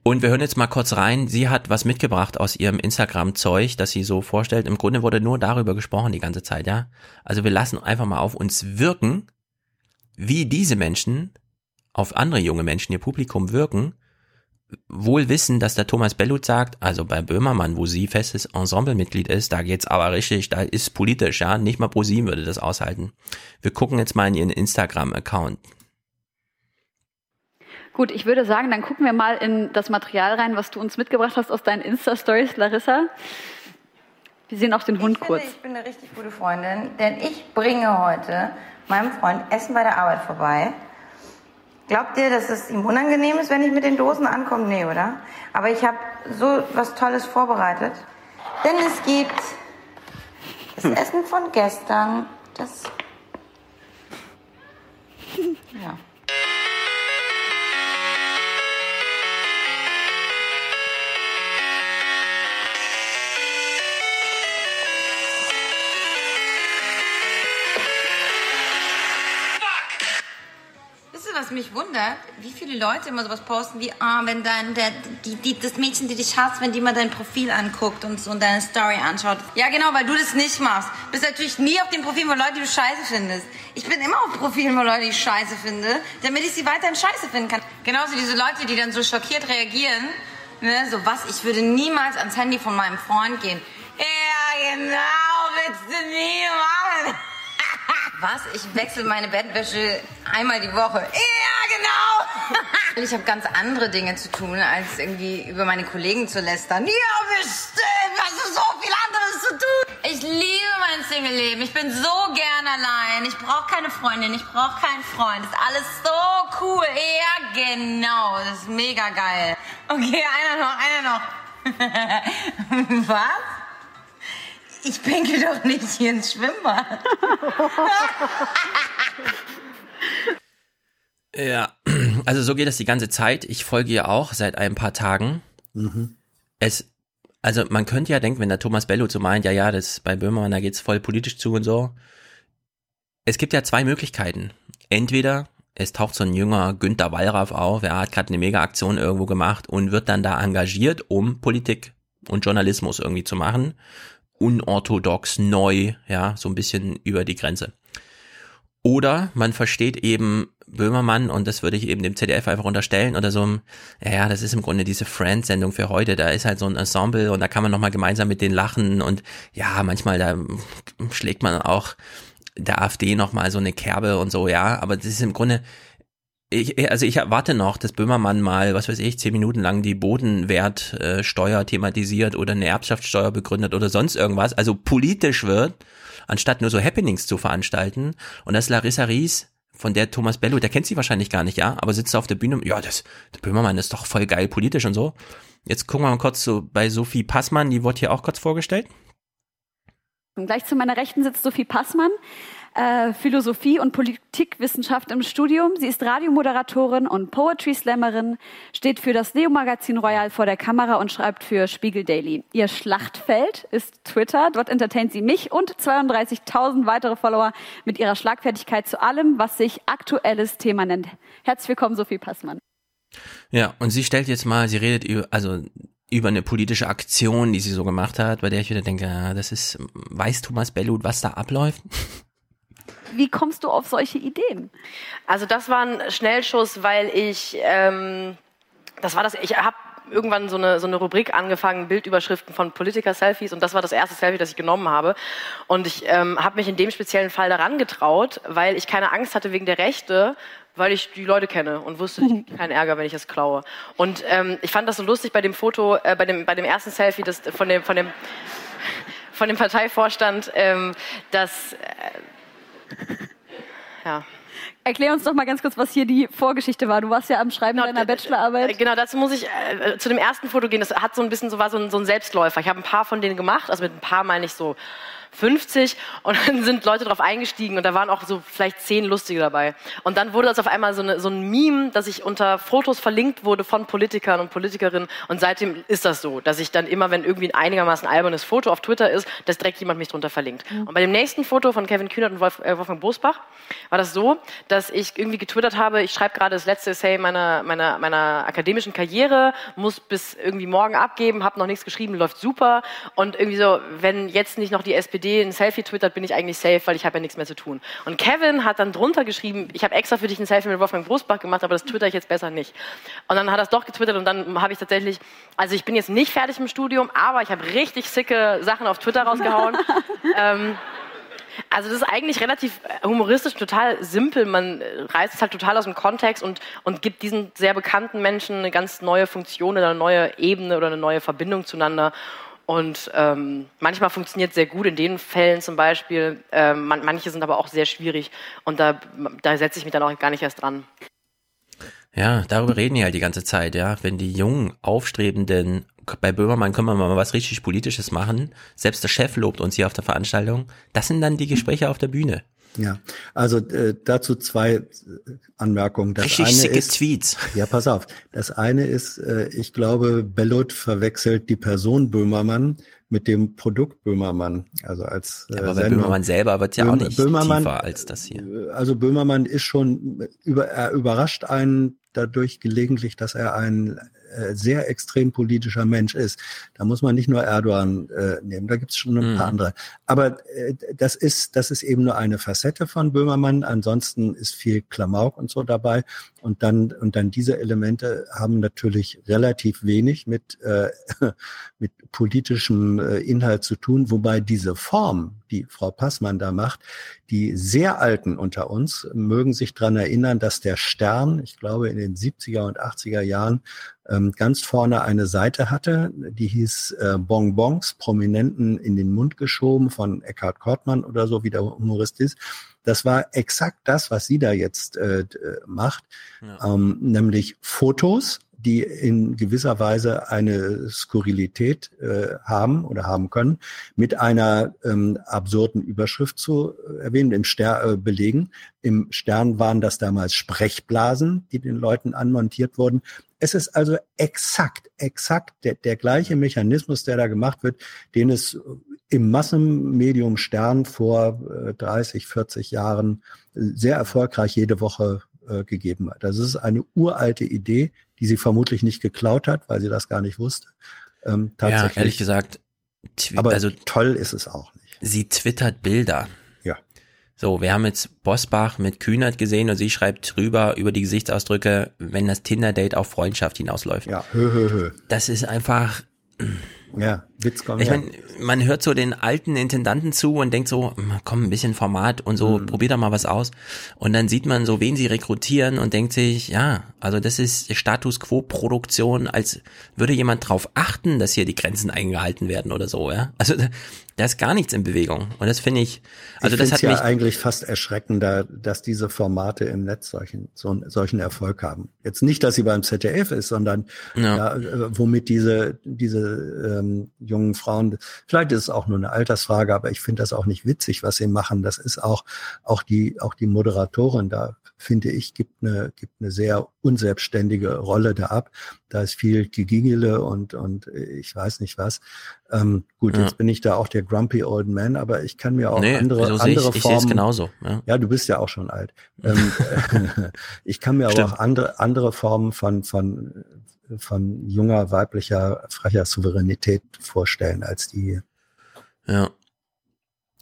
Und wir hören jetzt mal kurz rein, sie hat was mitgebracht aus ihrem Instagram-Zeug, das sie so vorstellt. Im Grunde wurde nur darüber gesprochen die ganze Zeit, ja. Also wir lassen einfach mal auf uns wirken, wie diese Menschen auf andere junge Menschen, ihr Publikum wirken, wohl wissen, dass der Thomas Bellut sagt, also bei Böhmermann, wo sie festes Ensemblemitglied ist, da geht's aber richtig, da ist politisch, ja, nicht mal ProSieben würde das aushalten. Wir gucken jetzt mal in ihren Instagram-Account. Gut, ich würde sagen, dann gucken wir mal in das Material rein, was du uns mitgebracht hast aus deinen Insta-Stories, Larissa. Wir sehen auch den Hund kurz. Ich bin eine richtig gute Freundin, denn ich bringe heute meinem Freund Essen bei der Arbeit vorbei. Glaubt ihr, dass es ihm unangenehm ist, wenn ich mit den Dosen ankomme? Nee, oder? Aber ich habe so was Tolles vorbereitet. Denn es gibt das Essen von gestern. Das. Ja. Mich wundert? Wie viele Leute immer sowas posten wie, ah, wenn dein, der, die, die, das Mädchen, die dich hasst, wenn die mal dein Profil anguckt und und deine Story anschaut. Ja, genau, weil du das nicht machst. Bist natürlich nie auf den Profilen von Leuten, die du scheiße findest. Ich bin immer auf Profilen von Leuten, die ich scheiße finde, damit ich sie weiterhin scheiße finden kann. Genauso diese Leute, die dann so schockiert reagieren, ne, so was, ich würde niemals ans Handy von meinem Freund gehen. Ja, genau, willst du nie machen. Was? Ich wechsle meine Bettwäsche einmal die Woche. Ja, genau. Ich habe ganz andere Dinge zu tun, als irgendwie über meine Kollegen zu lästern. Ja, bestimmt. Hast du so viel anderes zu tun? Ich liebe mein Single-Leben. Ich bin so gern allein. Ich brauche keine Freundin. Ich brauche keinen Freund. Das ist alles so cool. Ja, genau. Das ist mega geil. Okay, einer noch, einer noch. Was? Ich pinkel doch nicht hier ins Schwimmbad. Ja, also so geht das die ganze Zeit. Ich folge ihr auch seit ein paar Tagen. Mhm. Es, also man könnte ja denken, wenn der Thomas Bello so meint, ja, ja, das bei Böhmermann, da geht's voll politisch zu und so. Es gibt ja zwei Möglichkeiten. Entweder es taucht so ein jünger Günther Wallraff auf, er hat gerade eine Mega-Aktion irgendwo gemacht und wird dann da engagiert, um Politik und Journalismus irgendwie zu machen. Unorthodox, neu, ja, so ein bisschen über die Grenze. Oder man versteht eben Böhmermann und das würde ich eben dem ZDF einfach unterstellen oder so, ja, das ist im Grunde diese Friends-Sendung für heute, da ist halt so ein Ensemble und da kann man nochmal gemeinsam mit denen lachen. Und ja, manchmal da schlägt man auch der AfD nochmal so eine Kerbe und so, ja, aber das ist im Grunde, ich, also ich erwarte noch, dass Böhmermann mal, was weiß ich, zehn Minuten lang die Bodenwertsteuer thematisiert oder eine Erbschaftssteuer begründet oder sonst irgendwas, also politisch wird, anstatt nur so Happenings zu veranstalten. Und das Larissa Ries, von der Thomas Bello, der kennt sie wahrscheinlich gar nicht, ja, aber sitzt auf der Bühne, ja, das, der Böhmermann ist doch voll geil politisch und so. Jetzt gucken wir mal kurz so bei Sophie Passmann, die wurde hier auch kurz vorgestellt. Und gleich zu meiner Rechten sitzt Sophie Passmann, äh, Philosophie und Politikwissenschaft im Studium. Sie ist Radiomoderatorin und Poetry Slammerin, steht für das Neo-Magazin Royal vor der Kamera und schreibt für Spiegel Daily. Ihr Schlachtfeld ist Twitter. Dort entertaint sie mich und 32.000 weitere Follower mit ihrer Schlagfertigkeit zu allem, was sich aktuelles Thema nennt. Herzlich willkommen, Sophie Passmann. Ja, und sie stellt jetzt mal, sie redet über, also über eine politische Aktion, die sie so gemacht hat, bei der ich wieder denke, ja, das ist, weiß Thomas Bellut, was da abläuft? Wie kommst du auf solche Ideen? Also das war ein Schnellschuss, weil ich, ähm, das war das, ich habe irgendwann so eine, so eine Rubrik angefangen, Bildüberschriften von Politiker-Selfies und das war das erste Selfie, das ich genommen habe. Und ich ähm, habe mich in dem speziellen Fall daran getraut, weil ich keine Angst hatte wegen der Rechte, weil ich die Leute kenne und wusste, ich keinen Ärger, wenn ich es klaue. Und ähm, ich fand das so lustig bei dem Foto, äh, bei, dem, bei dem ersten Selfie das, von, dem, von, dem, von dem Parteivorstand, ähm, dass... Ja. Erklär uns doch mal ganz kurz, was hier die Vorgeschichte war. Du warst ja am Schreiben deiner Bachelorarbeit. Genau, dazu muss ich äh, zu dem ersten Foto gehen. Das hat so ein bisschen so war so ein, so ein Selbstläufer. Ich habe ein paar von denen gemacht, also mit ein paar meine ich so 50 und dann sind Leute drauf eingestiegen und da waren auch so vielleicht zehn lustige dabei. Und dann wurde das auf einmal so, eine, so ein Meme, dass ich unter Fotos verlinkt wurde von Politikern und Politikerinnen und seitdem ist das so, dass ich dann immer, wenn irgendwie ein einigermaßen albernes Foto auf Twitter ist, dass direkt jemand mich drunter verlinkt. Mhm. Und bei dem nächsten Foto von Kevin Kühnert und Wolf, äh, Wolfgang Bosbach war das so, dass ich irgendwie getwittert habe, ich schreibe gerade das letzte Essay meiner, meiner, meiner akademischen Karriere, muss bis irgendwie morgen abgeben, habe noch nichts geschrieben, läuft super und irgendwie so, wenn jetzt nicht noch die SPD SPD ein Selfie twittert, bin ich eigentlich safe, weil ich habe ja nichts mehr zu tun. Und Kevin hat dann drunter geschrieben, ich habe extra für dich ein Selfie mit Wolfgang Brustbach gemacht, aber das twitter ich jetzt besser nicht. Und dann hat er es doch getwittert und dann habe ich tatsächlich, also ich bin jetzt nicht fertig im Studium, aber ich habe richtig sicke Sachen auf Twitter rausgehauen. ähm, also das ist eigentlich relativ humoristisch, total simpel. Man reißt es halt total aus dem Kontext und, und gibt diesen sehr bekannten Menschen eine ganz neue Funktion oder eine neue Ebene oder eine neue Verbindung zueinander. Und ähm, manchmal funktioniert sehr gut in den Fällen zum Beispiel. Ähm, man, manche sind aber auch sehr schwierig und da, da setze ich mich dann auch gar nicht erst dran. Ja, darüber reden die halt die ganze Zeit, ja. Wenn die jungen, aufstrebenden, bei Böhmermann können wir mal was richtig Politisches machen, selbst der Chef lobt uns hier auf der Veranstaltung, das sind dann die Gespräche auf der Bühne. Ja, also äh, dazu zwei äh, Anmerkungen. Das Richtig eine ist, Tweets. Ja, pass auf. Das eine ist, äh, ich glaube, Bellot verwechselt die Person Böhmermann mit dem Produkt Böhmermann. Also als äh, Aber bei Böhmermann selber wird ja Böhm, auch nicht Böhmermann, tiefer als das hier. Also Böhmermann ist schon über, er überrascht einen dadurch gelegentlich, dass er ein äh, sehr extrem politischer Mensch ist. Da muss man nicht nur Erdogan äh, nehmen, da gibt es schon ein paar Mhm. andere. Aber äh, das ist das ist eben nur eine Facette von Böhmermann. Ansonsten ist viel Klamauk und so dabei. Und dann und dann diese Elemente haben natürlich relativ wenig mit äh, mit politischem äh, Inhalt zu tun, wobei diese Form, die Frau Passmann da macht, die sehr Alten unter uns mögen sich dran erinnern, dass der Stern, ich glaube in den 70er und 80er Jahren, ähm, ganz vorne eine Seite hatte, die hieß äh, Bonbons, Prominenten in den Mund geschoben von Eckhard Kortmann oder so, wie der Humorist ist. Das war exakt das, was sie da jetzt äh, äh, macht, ähm, nämlich Fotos, die in gewisser Weise eine Skurrilität äh, haben oder haben können, mit einer ähm, absurden Überschrift zu äh, erwähnen, im Stern äh, belegen. Im Stern waren das damals Sprechblasen, die den Leuten anmontiert wurden. Es ist also exakt, exakt der, der gleiche Mechanismus, der da gemacht wird, den es im Massenmedium Stern vor äh, 30, 40 Jahren sehr erfolgreich jede Woche äh, gegeben hat. Das ist eine uralte Idee, die sie vermutlich nicht geklaut hat, weil sie das gar nicht wusste. Ähm, Ja, tatsächlich. ehrlich gesagt, Aber also toll ist es auch nicht. Sie twittert Bilder. Ja. So, wir haben jetzt Bosbach mit Kühnert gesehen und sie schreibt drüber über die Gesichtsausdrücke, wenn das Tinder-Date auf Freundschaft hinausläuft. Ja, hö, hö, hö. Das ist einfach, Ja, Witz kommt ich meine, man hört so den alten Intendanten zu und denkt so, "Hm, komm, ein bisschen Format und so, probier doch mal was aus. Und dann sieht man so, wen sie rekrutieren und denkt sich, ja, also das ist Status Quo-Produktion, als würde jemand drauf achten, dass hier die Grenzen eingehalten werden oder so, ja. Also da, ist gar nichts in Bewegung. Und das finde ich, also ich das hat ja mich, eigentlich fast erschreckender, dass diese Formate im Netz solchen, so, solchen Erfolg haben. Jetzt nicht, dass sie beim ZDF ist, sondern Ja. ja. äh, womit diese, diese ähm, jungen Frauen, vielleicht ist es auch nur eine Altersfrage, aber ich finde das auch nicht witzig, was sie machen. Das ist auch, auch die, auch die Moderatorin da, finde ich, gibt eine, gibt eine sehr unselbstständige Rolle da ab. Da ist viel Gegigele und, und ich weiß nicht was. Ähm, gut, Ja. jetzt bin ich da auch der grumpy old man, aber ich kann mir auch Nee, andere, so sehe ich- andere ich sehe es Formen. genauso, ja. du bist ja auch schon alt. Ähm, ich kann mir aber Stimmt. auch andere, andere Formen von, von von junger, weiblicher, frecher Souveränität vorstellen als die. Ja.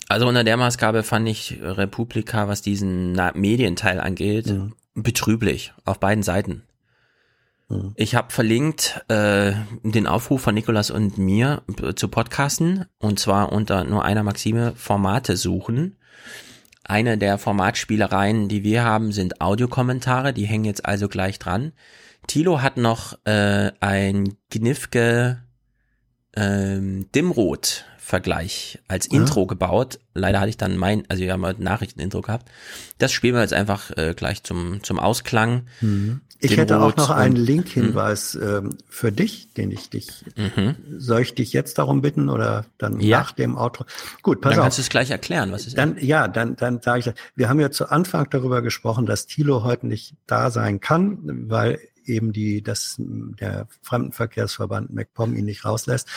Also unter der Maßgabe fand ich Republika, was diesen Medienteil angeht, mhm. betrüblich auf beiden Seiten. Mhm. Ich habe verlinkt äh, den Aufruf von Nikolas und mir äh, zu Podcasten und zwar unter nur einer Maxime Formate suchen. Eine der Formatspielereien, die wir haben, sind Audiokommentare, die hängen jetzt also gleich dran. Tilo hat noch äh, ein Gnifke ähm, Dimrot Vergleich als ja. Intro gebaut. Leider hatte ich dann mein, also wir haben heute Nachrichten-Intro gehabt. Das spielen wir jetzt einfach äh, gleich zum, zum Ausklang. Mhm. Ich hätte auch noch einen Link-Hinweis ähm, für dich, den ich dich, mhm. soll ich dich jetzt darum bitten oder dann ja. nach dem Outro? Gut, pass dann auf. Dann kannst du es gleich erklären, was ist Dann, ja, dann, dann sage ich, wir haben ja zu Anfang darüber gesprochen, dass Thilo heute nicht da sein kann, weil eben die, dass der Fremdenverkehrsverband MacPom ihn nicht rauslässt.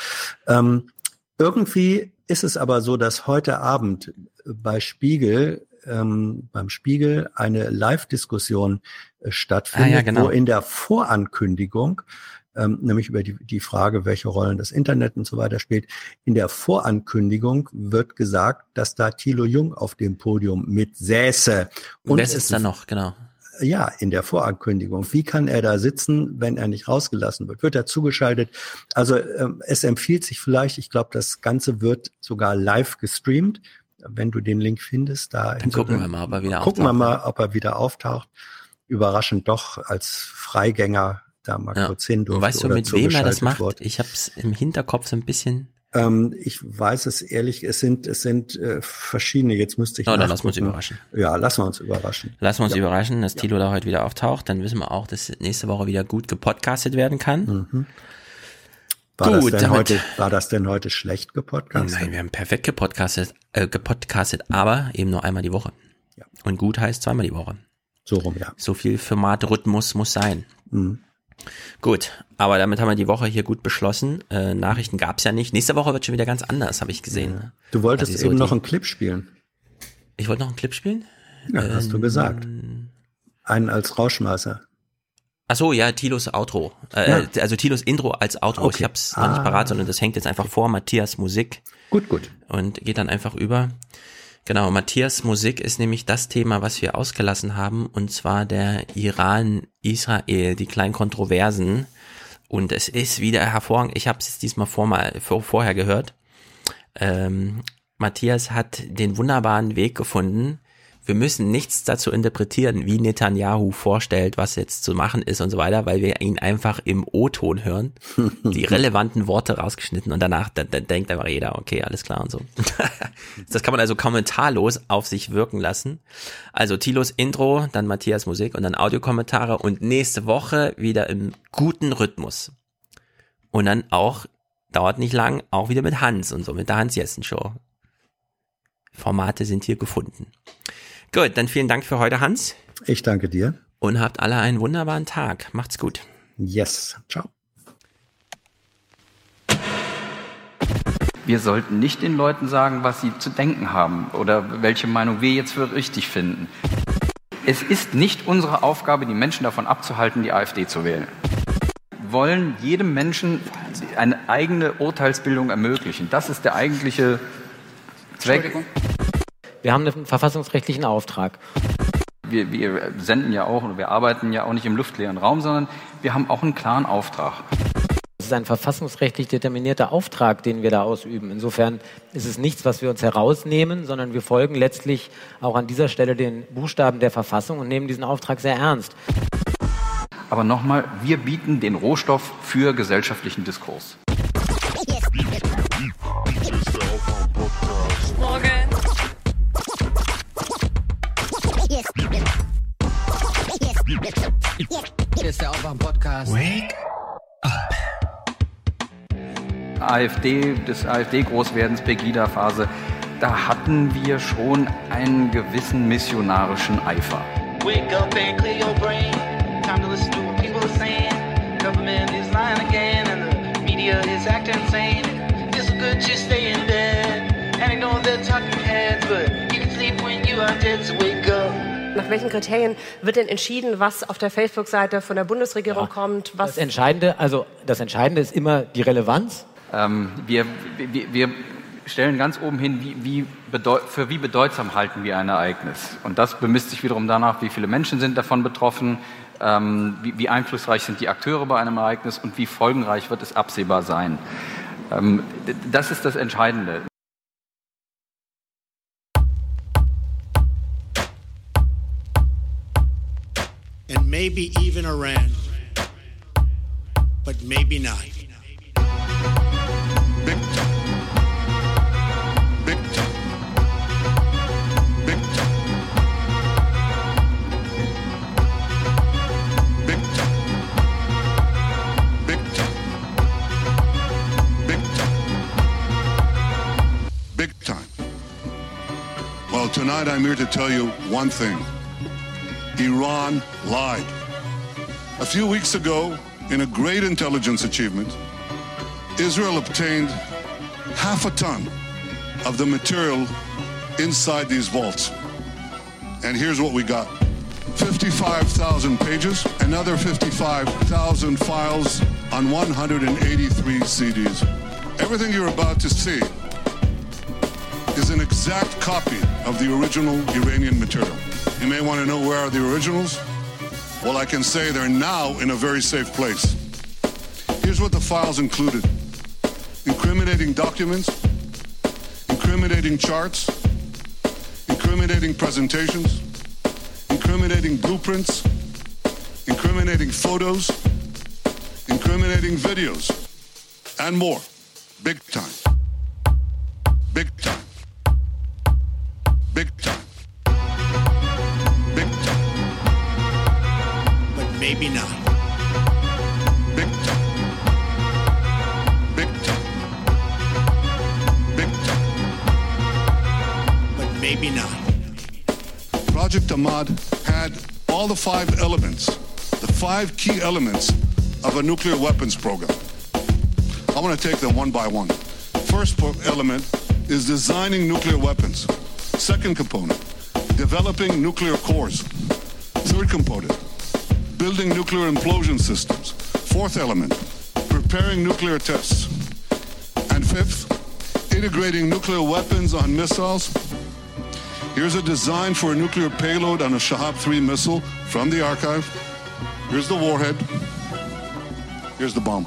Ähm, irgendwie ist es aber so, dass heute Abend bei Spiegel, ähm, beim Spiegel eine Live-Diskussion äh, stattfindet, ah, ja, genau. wo in der Vorankündigung ähm, nämlich über die, die Frage, welche Rollen das Internet und so weiter spielt. In der Vorankündigung wird gesagt, dass da Thilo Jung auf dem Podium mitsäße. Und Wer ist da noch, genau? Ja, in der Vorankündigung. Wie kann er da sitzen, wenn er nicht rausgelassen wird? Wird er zugeschaltet? Also ähm, es empfiehlt sich vielleicht, ich glaube, das Ganze wird sogar live gestreamt. Wenn du den Link findest, da Dann gucken wir mal, ob er wieder gucken auftaucht. Gucken wir mal, ob er wieder auftaucht. Überraschend doch als Freigänger da mal ja. kurz hin durfte. Weißt du, mit wem er das macht? Wurde. Ich habe es im Hinterkopf so ein bisschen. Ähm, ich weiß es ehrlich, es sind, es sind äh, verschiedene, jetzt müsste ich Oh, dann lassen wir uns überraschen. Ja, lassen wir uns überraschen. Lassen wir uns ja. überraschen, dass ja. Tilo da heute wieder auftaucht, dann wissen wir auch, dass nächste Woche wieder gut gepodcastet werden kann. Mhm. War, gut, das denn heute, war das denn heute schlecht gepodcastet? Nein, wir haben perfekt gepodcastet, äh, gepodcastet, aber eben nur einmal die Woche. Ja. Und gut heißt zweimal die Woche. So rum, ja. So viel Formatrhythmus muss sein. Mhm. Gut, aber damit haben wir die Woche hier gut beschlossen. Äh, Nachrichten gab's ja nicht. Nächste Woche wird schon wieder ganz anders, habe ich gesehen. Du wolltest also eben so noch einen Clip spielen. Ich wollte noch einen Clip spielen? Ja, ähm, hast du gesagt. Einen als Rauschmeißer. Ach so, ja, Tilos Outro. Äh, ja. Also Tilos Intro als Outro. Okay. Ich hab's ah. noch nicht parat, sondern das hängt jetzt einfach vor Matthias Musik. Gut, gut. Und geht dann einfach über. Genau, Matthias Musik ist nämlich das Thema, was wir ausgelassen haben, und zwar der Iran-Israel, die kleinen Kontroversen. Und es ist wieder hervorragend. Ich habe es diesmal vor mal, vor, vorher gehört. Ähm, Matthias hat den wunderbaren Weg gefunden, wir müssen nichts dazu interpretieren, wie Netanyahu vorstellt, was jetzt zu machen ist und so weiter, weil wir ihn einfach im O-Ton hören, die relevanten Worte rausgeschnitten und danach da, da denkt einfach jeder, okay, alles klar und so. das kann man also kommentarlos auf sich wirken lassen. Also Tilos Intro, dann Matthias Musik und dann Audiokommentare und nächste Woche wieder im guten Rhythmus. Und dann auch, dauert nicht lang, auch wieder mit Hans und so, mit der Hans-Jessen-Show. Formate sind hier gefunden. Gut, dann vielen Dank für heute, Hans. Ich danke dir. Und habt alle einen wunderbaren Tag. Macht's gut. Yes. Ciao. Wir sollten nicht den Leuten sagen, was sie zu denken haben oder welche Meinung wir jetzt für richtig finden. Es ist nicht unsere Aufgabe, die Menschen davon abzuhalten, die AfD zu wählen. Wir wollen jedem Menschen eine eigene Urteilsbildung ermöglichen. Das ist der eigentliche Zweck. Wir haben einen verfassungsrechtlichen Auftrag. Wir, wir senden ja auch und wir arbeiten ja auch nicht im luftleeren Raum, sondern wir haben auch einen klaren Auftrag. Es ist ein verfassungsrechtlich determinierter Auftrag, den wir da ausüben. Insofern ist es nichts, was wir uns herausnehmen, sondern wir folgen letztlich auch an dieser Stelle den Buchstaben der Verfassung und nehmen diesen Auftrag sehr ernst. Aber nochmal, wir bieten den Rohstoff für gesellschaftlichen Diskurs. Hier ist der Aufwach-Podcast. Wake up. AfD, des AfD-Großwerdens, Pegida-Phase, da hatten wir schon einen gewissen missionarischen Eifer. Wake up and clear your brain. Time to listen to what people are saying. Government is lying again and the media is acting insane. It's good to stay in bed and ignore the talking heads, but you can sleep when you are dead, so wake up. Nach welchen Kriterien wird denn entschieden, was auf der Facebook-Seite von der Bundesregierung ja, kommt? Was das Entscheidende, also das Entscheidende ist immer die Relevanz. Ähm, wir, wir, wir, stellen ganz oben hin, wie, wie für wie bedeutsam halten wir ein Ereignis. Und das bemisst sich wiederum danach, wie viele Menschen sind davon betroffen, ähm, wie, wie, einflussreich sind die Akteure bei einem Ereignis und wie folgenreich wird es absehbar sein. Ähm, das ist das Entscheidende. And maybe even Iran, but maybe not. Big time. Well, tonight I'm here to tell you one thing. Iran lied. A few weeks ago, in a great intelligence achievement, Israel obtained half a ton of the material inside these vaults. And here's what we got. 55,000 pages, another 55,000 files on 183 CDs. Everything you're about to see is an exact copy of the original Iranian material. You may want to know where are the originals? Well, I can say they're now in a very safe place. Here's what the files included. Incriminating documents, incriminating charts, incriminating presentations, incriminating blueprints, incriminating photos, incriminating videos, and more. Big time. Big time. Ahmad had all the five elements, the five key elements of a nuclear weapons program. I want to take them one by one. First element is designing nuclear weapons. Second component, developing nuclear cores. Third component, building nuclear implosion systems. Fourth element, preparing nuclear tests. And fifth, integrating nuclear weapons on missiles. Here's a design for a nuclear payload on a Shahab 3 missile from the archive. Here's the warhead. Here's the bomb.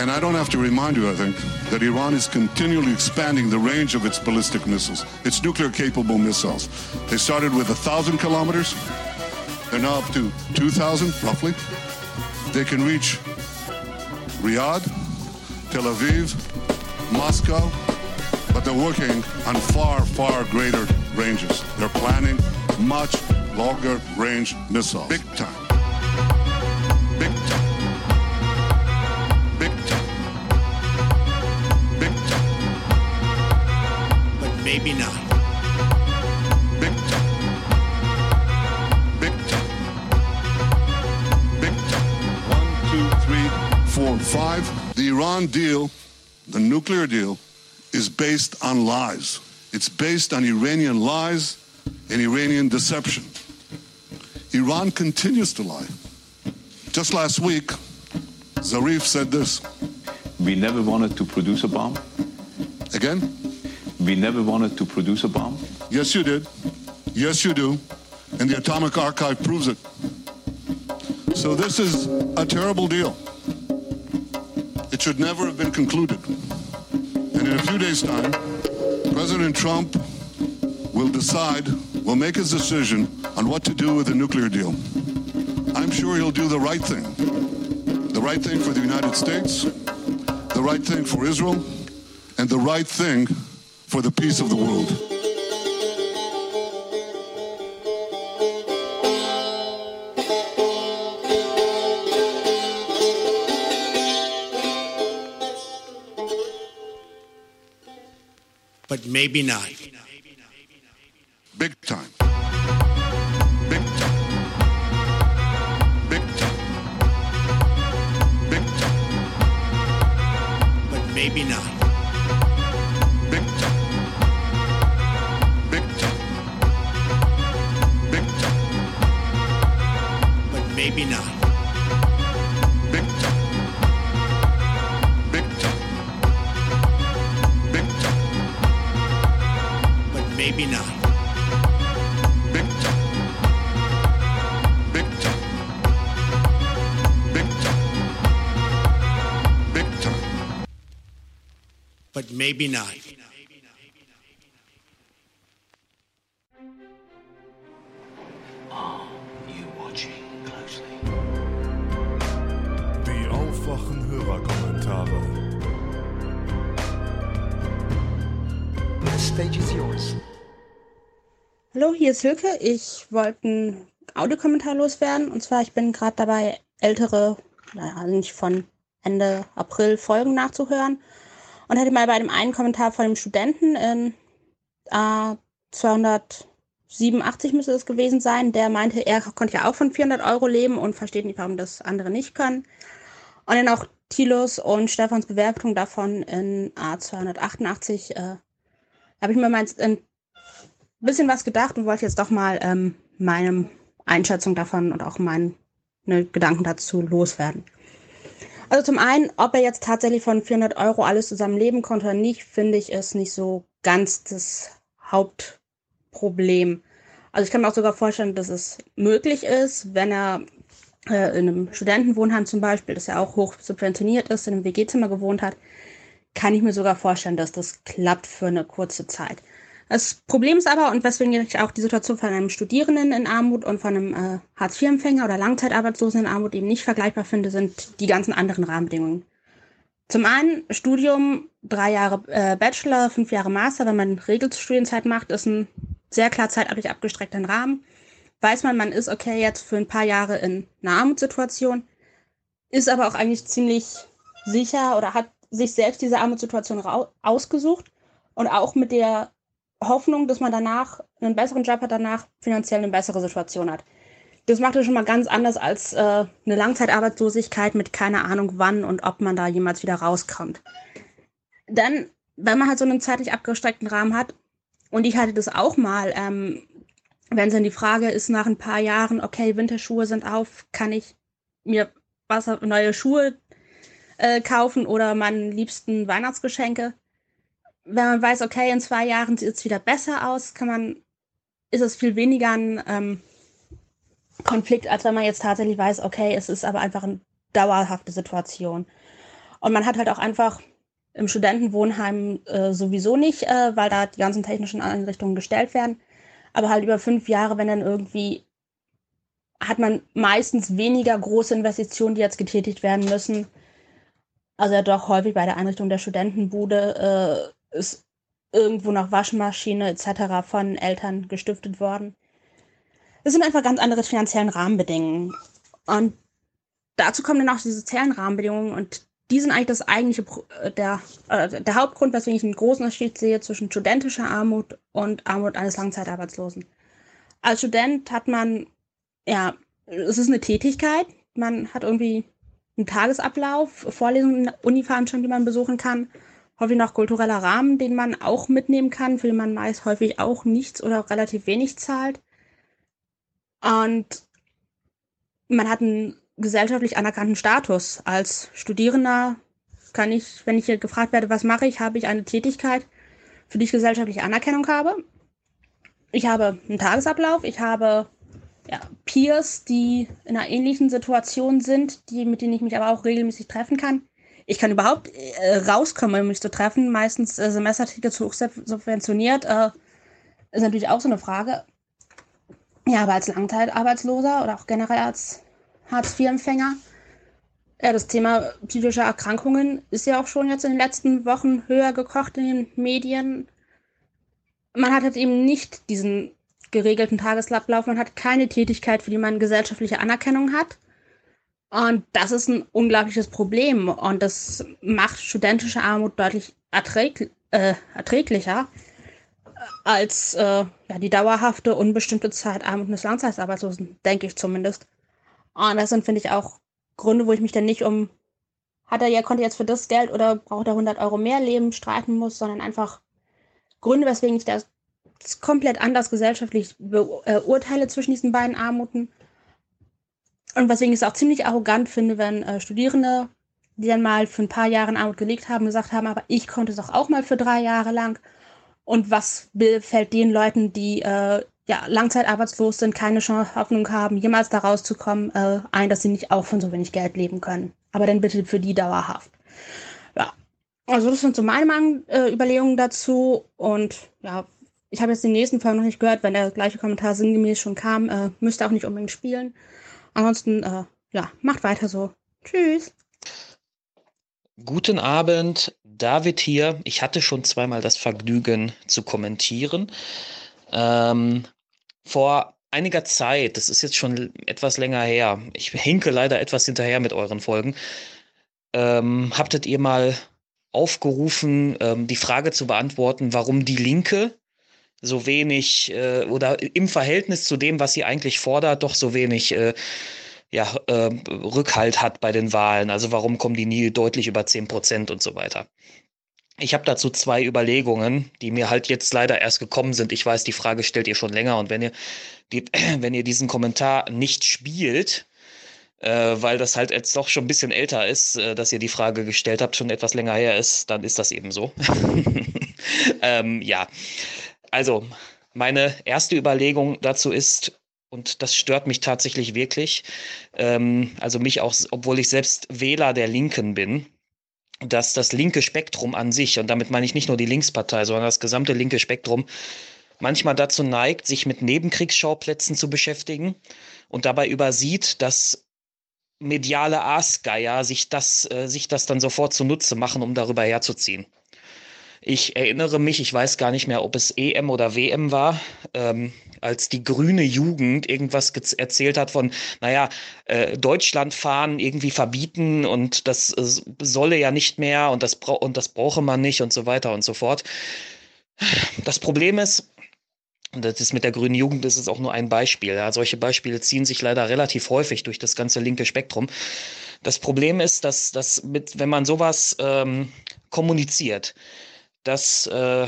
And I don't have to remind you, I think, that Iran is continually expanding the range of its ballistic missiles, its nuclear capable missiles. They started with 1,000 kilometers, they're now up to 2,000, roughly. They can reach Riyadh, Tel Aviv, Moscow, but they're working on far, far greater ranges. They're planning much longer range missiles. Big time. Big time. Big time. Big time. But maybe not. Big time. Big time. Big time. One, two, three, four, five. The Iran deal, the nuclear deal, is based on lies. It's based on Iranian lies and Iranian deception. Iran continues to lie. Just last week, Zarif said this. We never wanted to produce a bomb. Again? We never wanted to produce a bomb? Yes, you did. Yes, you do. And the Atomic Archive proves it. So this is a terrible deal. It should never have been concluded. And in a few days' time, President Trump will decide, will make his decision on what to do with the nuclear deal. I'm sure he'll do the right thing. The right thing for the United States, the right thing for Israel, and the right thing for the peace of the world. Maybe not. Maybe not. Are you watching closely? Die aufwachen Hörerkommentare. The stage is yours. Hallo, hier ist Hilke. Ich wollte einen Audiokommentar loswerden. Und zwar, ich bin gerade dabei, ältere, naja, nicht von Ende April Folgen nachzuhören. Und hatte mal bei dem einen Kommentar von dem Studenten in äh, 287 müsste es gewesen sein, der meinte, er konnte ja auch von 400 Euro leben und versteht nicht, warum das andere nicht können. Und dann auch Tilos und Stefans Bewertung davon in A288 äh, habe ich mir mal ein bisschen was gedacht und wollte jetzt doch mal ähm, meine Einschätzung davon und auch meine ne, Gedanken dazu loswerden. Also zum einen, ob er jetzt tatsächlich von 400 Euro alles zusammen leben konnte oder nicht, finde ich es nicht so ganz das Hauptproblem. Also ich kann mir auch sogar vorstellen, dass es möglich ist, wenn er äh, in einem Studentenwohnheim zum Beispiel, das ja auch hoch subventioniert ist, in einem WG-Zimmer gewohnt hat, kann ich mir sogar vorstellen, dass das klappt für eine kurze Zeit. Das Problem ist aber, und weswegen ich auch die Situation von einem Studierenden in Armut und von einem äh, Hartz-IV-Empfänger oder Langzeitarbeitslosen in Armut eben nicht vergleichbar finde, sind die ganzen anderen Rahmenbedingungen. Zum einen Studium, drei Jahre äh, Bachelor, fünf Jahre Master, wenn man Regelstudienzeit macht, ist ein sehr klar zeitlich abgestreckter Rahmen. Weiß man, man ist okay jetzt für ein paar Jahre in einer Armutssituation, ist aber auch eigentlich ziemlich sicher oder hat sich selbst diese Armutssituation ausgesucht und auch mit der Hoffnung, dass man danach einen besseren Job hat, danach finanziell eine bessere Situation hat. Das macht es schon mal ganz anders als äh, eine Langzeitarbeitslosigkeit mit keine Ahnung wann und ob man da jemals wieder rauskommt. Dann, wenn man halt so einen zeitlich abgestreckten Rahmen hat, und ich hatte das auch mal, ähm, wenn es dann die Frage ist nach ein paar Jahren, okay, Winterschuhe sind auf, kann ich mir was, neue Schuhe äh, kaufen oder meinen liebsten Weihnachtsgeschenke? Wenn man weiß, okay, in zwei Jahren sieht es wieder besser aus, kann man, ist es viel weniger ein ähm, Konflikt, als wenn man jetzt tatsächlich weiß, okay, es ist aber einfach eine dauerhafte Situation. Und man hat halt auch einfach im Studentenwohnheim äh, sowieso nicht, äh, weil da die ganzen technischen Einrichtungen gestellt werden. Aber halt über fünf Jahre, wenn dann irgendwie hat man meistens weniger große Investitionen, die jetzt getätigt werden müssen. Also ja doch häufig bei der Einrichtung der Studentenbude äh, ist irgendwo noch Waschmaschine etc. von Eltern gestiftet worden. Es sind einfach ganz andere finanziellen Rahmenbedingungen. Und dazu kommen dann auch die sozialen Rahmenbedingungen und die sind eigentlich das eigentliche, äh, der, äh, der Hauptgrund, weswegen ich einen großen Unterschied sehe zwischen studentischer Armut und Armut eines Langzeitarbeitslosen. Als Student hat man, ja, es ist eine Tätigkeit, man hat irgendwie einen Tagesablauf, Vorlesungen, Univeranstaltungen, die man besuchen kann häufig noch kultureller Rahmen, den man auch mitnehmen kann, für den man meist häufig auch nichts oder relativ wenig zahlt. Und man hat einen gesellschaftlich anerkannten Status. Als Studierender kann ich, wenn ich hier gefragt werde, was mache ich, habe ich eine Tätigkeit, für die ich gesellschaftliche Anerkennung habe. Ich habe einen Tagesablauf, ich habe ja, Peers, die in einer ähnlichen Situation sind, die, mit denen ich mich aber auch regelmäßig treffen kann ich kann überhaupt äh, rauskommen, um mich zu treffen. Meistens äh, Semestertickets hoch subventioniert. Äh, ist natürlich auch so eine Frage. Ja, aber als Langzeitarbeitsloser oder auch generell als Hartz-IV-Empfänger, ja, das Thema psychische Erkrankungen ist ja auch schon jetzt in den letzten Wochen höher gekocht in den Medien. Man hat halt eben nicht diesen geregelten Tagesablauf, man hat keine Tätigkeit, für die man gesellschaftliche Anerkennung hat. Und das ist ein unglaubliches Problem. Und das macht studentische Armut deutlich erträgl äh, erträglicher als äh, ja, die dauerhafte, unbestimmte Zeit Armut eines Langzeitarbeitslosen, denke ich zumindest. Und das sind, finde ich, auch Gründe, wo ich mich dann nicht um, hat er ja, konnte jetzt für das Geld oder braucht er 100 Euro mehr leben, streiten muss, sondern einfach Gründe, weswegen ich das komplett anders gesellschaftlich beurteile zwischen diesen beiden Armuten Und weswegen ich es auch ziemlich arrogant finde, wenn äh, Studierende, die dann mal für ein paar Jahre in Armut gelegt haben, gesagt haben, aber ich konnte es doch auch mal für drei Jahre lang. Und was fällt den Leuten, die äh, ja, langzeitarbeitslos sind, keine Chance, Hoffnung haben, jemals da rauszukommen, äh, ein, dass sie nicht auch von so wenig Geld leben können. Aber dann bitte für die dauerhaft. Ja, also das sind so meine Mang äh, Überlegungen dazu. Und ja, ich habe jetzt den nächsten Fall noch nicht gehört, wenn der gleiche Kommentar sinngemäß schon kam, äh, müsste auch nicht unbedingt spielen. Ansonsten, äh, ja, macht weiter so. Tschüss. Guten Abend, David hier. Ich hatte schon zweimal das Vergnügen zu kommentieren. Ähm, vor einiger Zeit, das ist jetzt schon etwas länger her, ich hinke leider etwas hinterher mit euren Folgen, ähm, habtet ihr mal aufgerufen, ähm, die Frage zu beantworten, warum die Linke so wenig äh, oder im Verhältnis zu dem, was sie eigentlich fordert, doch so wenig äh, ja, äh, Rückhalt hat bei den Wahlen. Also warum kommen die nie deutlich über 10 Prozent und so weiter. Ich habe dazu zwei Überlegungen, die mir halt jetzt leider erst gekommen sind. Ich weiß, die Frage stellt ihr schon länger und wenn ihr, die, wenn ihr diesen Kommentar nicht spielt, äh, weil das halt jetzt doch schon ein bisschen älter ist, äh, dass ihr die Frage gestellt habt, schon etwas länger her ist, dann ist das eben so. ähm, ja, also meine erste Überlegung dazu ist, und das stört mich tatsächlich wirklich, ähm, also mich auch, obwohl ich selbst Wähler der Linken bin, dass das linke Spektrum an sich, und damit meine ich nicht nur die Linkspartei, sondern das gesamte linke Spektrum, manchmal dazu neigt, sich mit Nebenkriegsschauplätzen zu beschäftigen und dabei übersieht, dass mediale Aasgeier sich das, äh, sich das dann sofort zunutze machen, um darüber herzuziehen. Ich erinnere mich, ich weiß gar nicht mehr, ob es EM oder WM war, ähm, als die grüne Jugend irgendwas erzählt hat von, naja, äh, Deutschland fahren irgendwie verbieten und das äh, solle ja nicht mehr und das, und das brauche man nicht und so weiter und so fort. Das Problem ist, und das ist mit der grünen Jugend, das ist auch nur ein Beispiel. Ja. Solche Beispiele ziehen sich leider relativ häufig durch das ganze linke Spektrum. Das Problem ist, dass, dass mit, wenn man sowas ähm, kommuniziert, dass äh,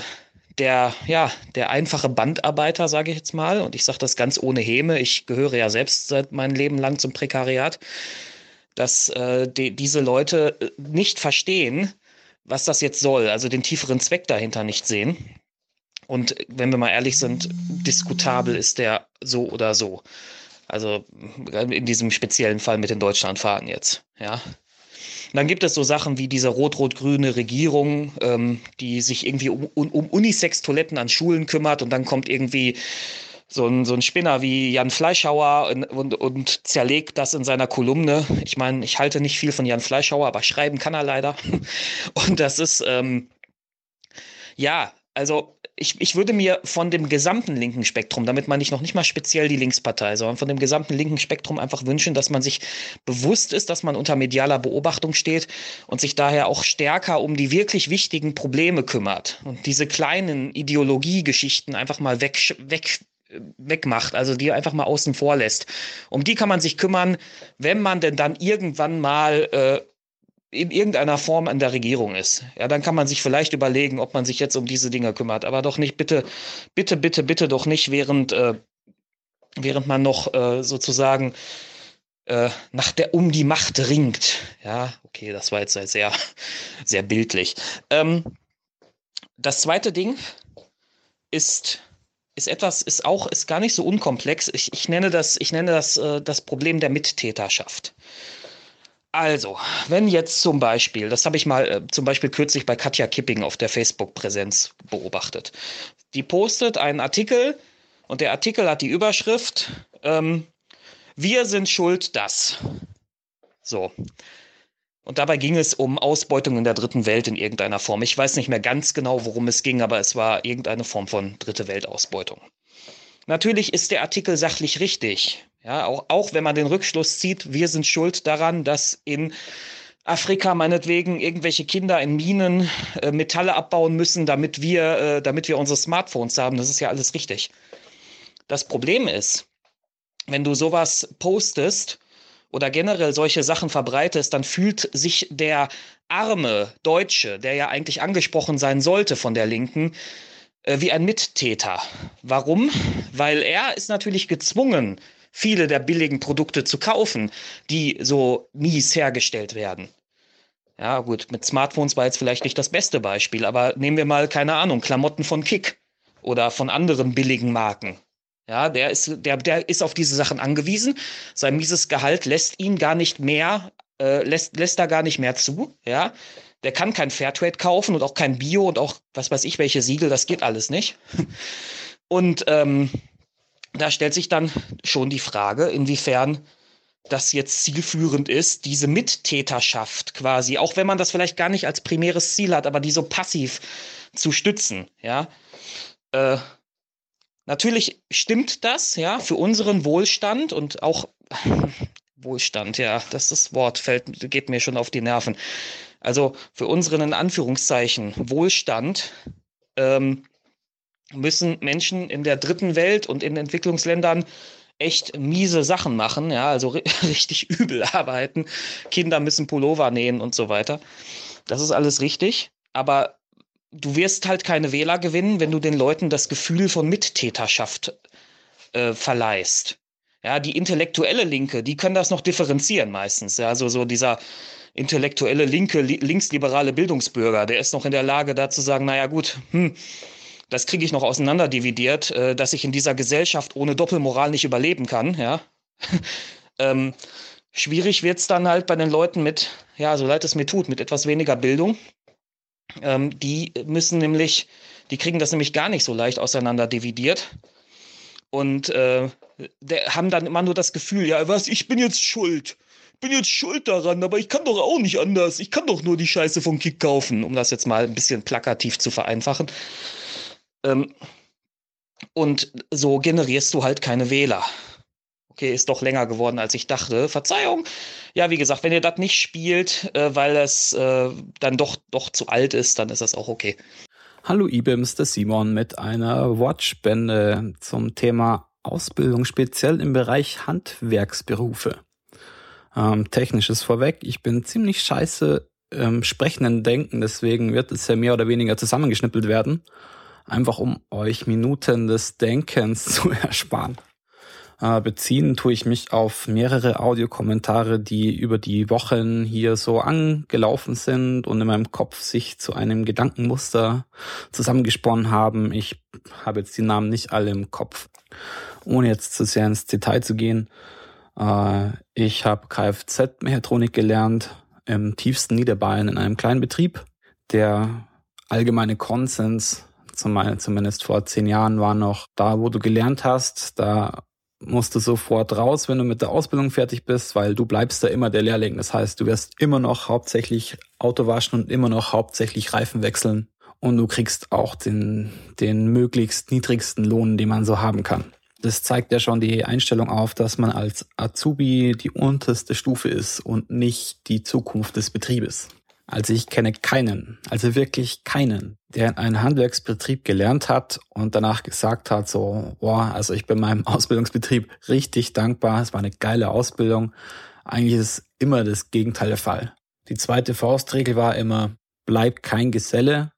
der, ja, der einfache Bandarbeiter, sage ich jetzt mal, und ich sage das ganz ohne Häme, ich gehöre ja selbst seit meinem Leben lang zum Prekariat, dass äh, die, diese Leute äh, nicht verstehen, was das jetzt soll, also den tieferen Zweck dahinter nicht sehen. Und wenn wir mal ehrlich sind, diskutabel ist der so oder so. Also in diesem speziellen Fall mit den Deutschlandfahrten jetzt, ja. Dann gibt es so Sachen wie diese rot-rot-grüne Regierung, ähm, die sich irgendwie um, um, um Unisex-Toiletten an Schulen kümmert und dann kommt irgendwie so ein, so ein Spinner wie Jan Fleischhauer und, und, und zerlegt das in seiner Kolumne. Ich meine, ich halte nicht viel von Jan Fleischhauer, aber schreiben kann er leider. Und das ist, ähm, ja, also ich, ich würde mir von dem gesamten linken Spektrum, damit meine ich noch nicht mal speziell die Linkspartei, sondern von dem gesamten linken Spektrum einfach wünschen, dass man sich bewusst ist, dass man unter medialer Beobachtung steht und sich daher auch stärker um die wirklich wichtigen Probleme kümmert und diese kleinen Ideologiegeschichten einfach mal weg, weg wegmacht, also die einfach mal außen vor lässt. Um die kann man sich kümmern, wenn man denn dann irgendwann mal äh, in irgendeiner Form an der Regierung ist, ja, dann kann man sich vielleicht überlegen, ob man sich jetzt um diese Dinge kümmert. Aber doch nicht, bitte, bitte, bitte, bitte doch nicht, während, äh, während man noch äh, sozusagen äh, nach der um die Macht ringt. Ja, okay, das war jetzt sehr, sehr bildlich. Ähm, das zweite Ding ist ist etwas, ist auch, ist gar nicht so unkomplex. Ich, ich nenne das, ich nenne das äh, das Problem der Mittäterschaft. Also, wenn jetzt zum Beispiel, das habe ich mal äh, zum Beispiel kürzlich bei Katja Kipping auf der Facebook-Präsenz beobachtet. Die postet einen Artikel und der Artikel hat die Überschrift ähm, Wir sind schuld, das. So. Und dabei ging es um Ausbeutung in der dritten Welt in irgendeiner Form. Ich weiß nicht mehr ganz genau, worum es ging, aber es war irgendeine Form von dritte Welt-Ausbeutung. Natürlich ist der Artikel sachlich richtig. Ja, auch, auch wenn man den Rückschluss zieht, wir sind schuld daran, dass in Afrika meinetwegen irgendwelche Kinder in Minen äh, Metalle abbauen müssen, damit wir, äh, damit wir unsere Smartphones haben. Das ist ja alles richtig. Das Problem ist, wenn du sowas postest oder generell solche Sachen verbreitest, dann fühlt sich der arme Deutsche, der ja eigentlich angesprochen sein sollte von der Linken, äh, wie ein Mittäter. Warum? Weil er ist natürlich gezwungen, viele der billigen Produkte zu kaufen, die so mies hergestellt werden. Ja, gut, mit Smartphones war jetzt vielleicht nicht das beste Beispiel, aber nehmen wir mal, keine Ahnung, Klamotten von Kick oder von anderen billigen Marken. Ja, der ist, der, der ist auf diese Sachen angewiesen. Sein mieses Gehalt lässt ihn gar nicht mehr, äh, lässt, lässt da gar nicht mehr zu. Ja, der kann kein Fairtrade kaufen und auch kein Bio und auch was weiß ich welche Siegel, das geht alles nicht. Und ähm, da stellt sich dann schon die Frage, inwiefern das jetzt zielführend ist, diese Mittäterschaft quasi, auch wenn man das vielleicht gar nicht als primäres Ziel hat, aber die so passiv zu stützen, ja. Äh, natürlich stimmt das, ja, für unseren Wohlstand und auch Wohlstand, ja, das das Wort, fällt, geht mir schon auf die Nerven. Also für unseren in Anführungszeichen Wohlstand ähm, müssen Menschen in der dritten Welt und in Entwicklungsländern echt miese Sachen machen, ja, also richtig übel arbeiten. Kinder müssen Pullover nähen und so weiter. Das ist alles richtig, aber du wirst halt keine Wähler gewinnen, wenn du den Leuten das Gefühl von Mittäterschaft äh, verleihst. Ja, die intellektuelle Linke, die können das noch differenzieren meistens. Ja, also so dieser intellektuelle linke, li linksliberale Bildungsbürger, der ist noch in der Lage, da zu sagen, naja gut, hm, das kriege ich noch auseinanderdividiert, äh, dass ich in dieser Gesellschaft ohne Doppelmoral nicht überleben kann, ja. ähm, schwierig wird's dann halt bei den Leuten mit, ja, so leid es mir tut, mit etwas weniger Bildung. Ähm, die müssen nämlich, die kriegen das nämlich gar nicht so leicht auseinanderdividiert und äh, haben dann immer nur das Gefühl, ja, was, ich bin jetzt schuld. Bin jetzt schuld daran, aber ich kann doch auch nicht anders. Ich kann doch nur die Scheiße vom Kick kaufen, um das jetzt mal ein bisschen plakativ zu vereinfachen. Ähm, und so generierst du halt keine Wähler. Okay, ist doch länger geworden, als ich dachte. Verzeihung. Ja, wie gesagt, wenn ihr das nicht spielt, äh, weil es äh, dann doch, doch zu alt ist, dann ist das auch okay. Hallo IBIMS, der Simon mit einer Wortspende zum Thema Ausbildung, speziell im Bereich Handwerksberufe. Ähm, technisches vorweg, ich bin ziemlich scheiße ähm, sprechenden Denken, deswegen wird es ja mehr oder weniger zusammengeschnippelt werden einfach um euch Minuten des Denkens zu ersparen. Äh, beziehen tue ich mich auf mehrere Audiokommentare, die über die Wochen hier so angelaufen sind und in meinem Kopf sich zu einem Gedankenmuster zusammengesponnen haben. Ich habe jetzt die Namen nicht alle im Kopf. Ohne jetzt zu sehr ins Detail zu gehen. Äh, ich habe Kfz-Mechatronik gelernt im tiefsten Niederbayern in einem kleinen Betrieb. Der allgemeine Konsens zumindest vor zehn Jahren war noch da, wo du gelernt hast, da musst du sofort raus, wenn du mit der Ausbildung fertig bist, weil du bleibst da immer der Lehrling. Das heißt, du wirst immer noch hauptsächlich Auto waschen und immer noch hauptsächlich Reifen wechseln und du kriegst auch den, den möglichst niedrigsten Lohn, den man so haben kann. Das zeigt ja schon die Einstellung auf, dass man als Azubi die unterste Stufe ist und nicht die Zukunft des Betriebes. Also ich kenne keinen, also wirklich keinen, der in einem Handwerksbetrieb gelernt hat und danach gesagt hat, so, boah, also ich bin meinem Ausbildungsbetrieb richtig dankbar, es war eine geile Ausbildung. Eigentlich ist immer das Gegenteil der Fall. Die zweite Faustregel war immer, bleib kein Geselle.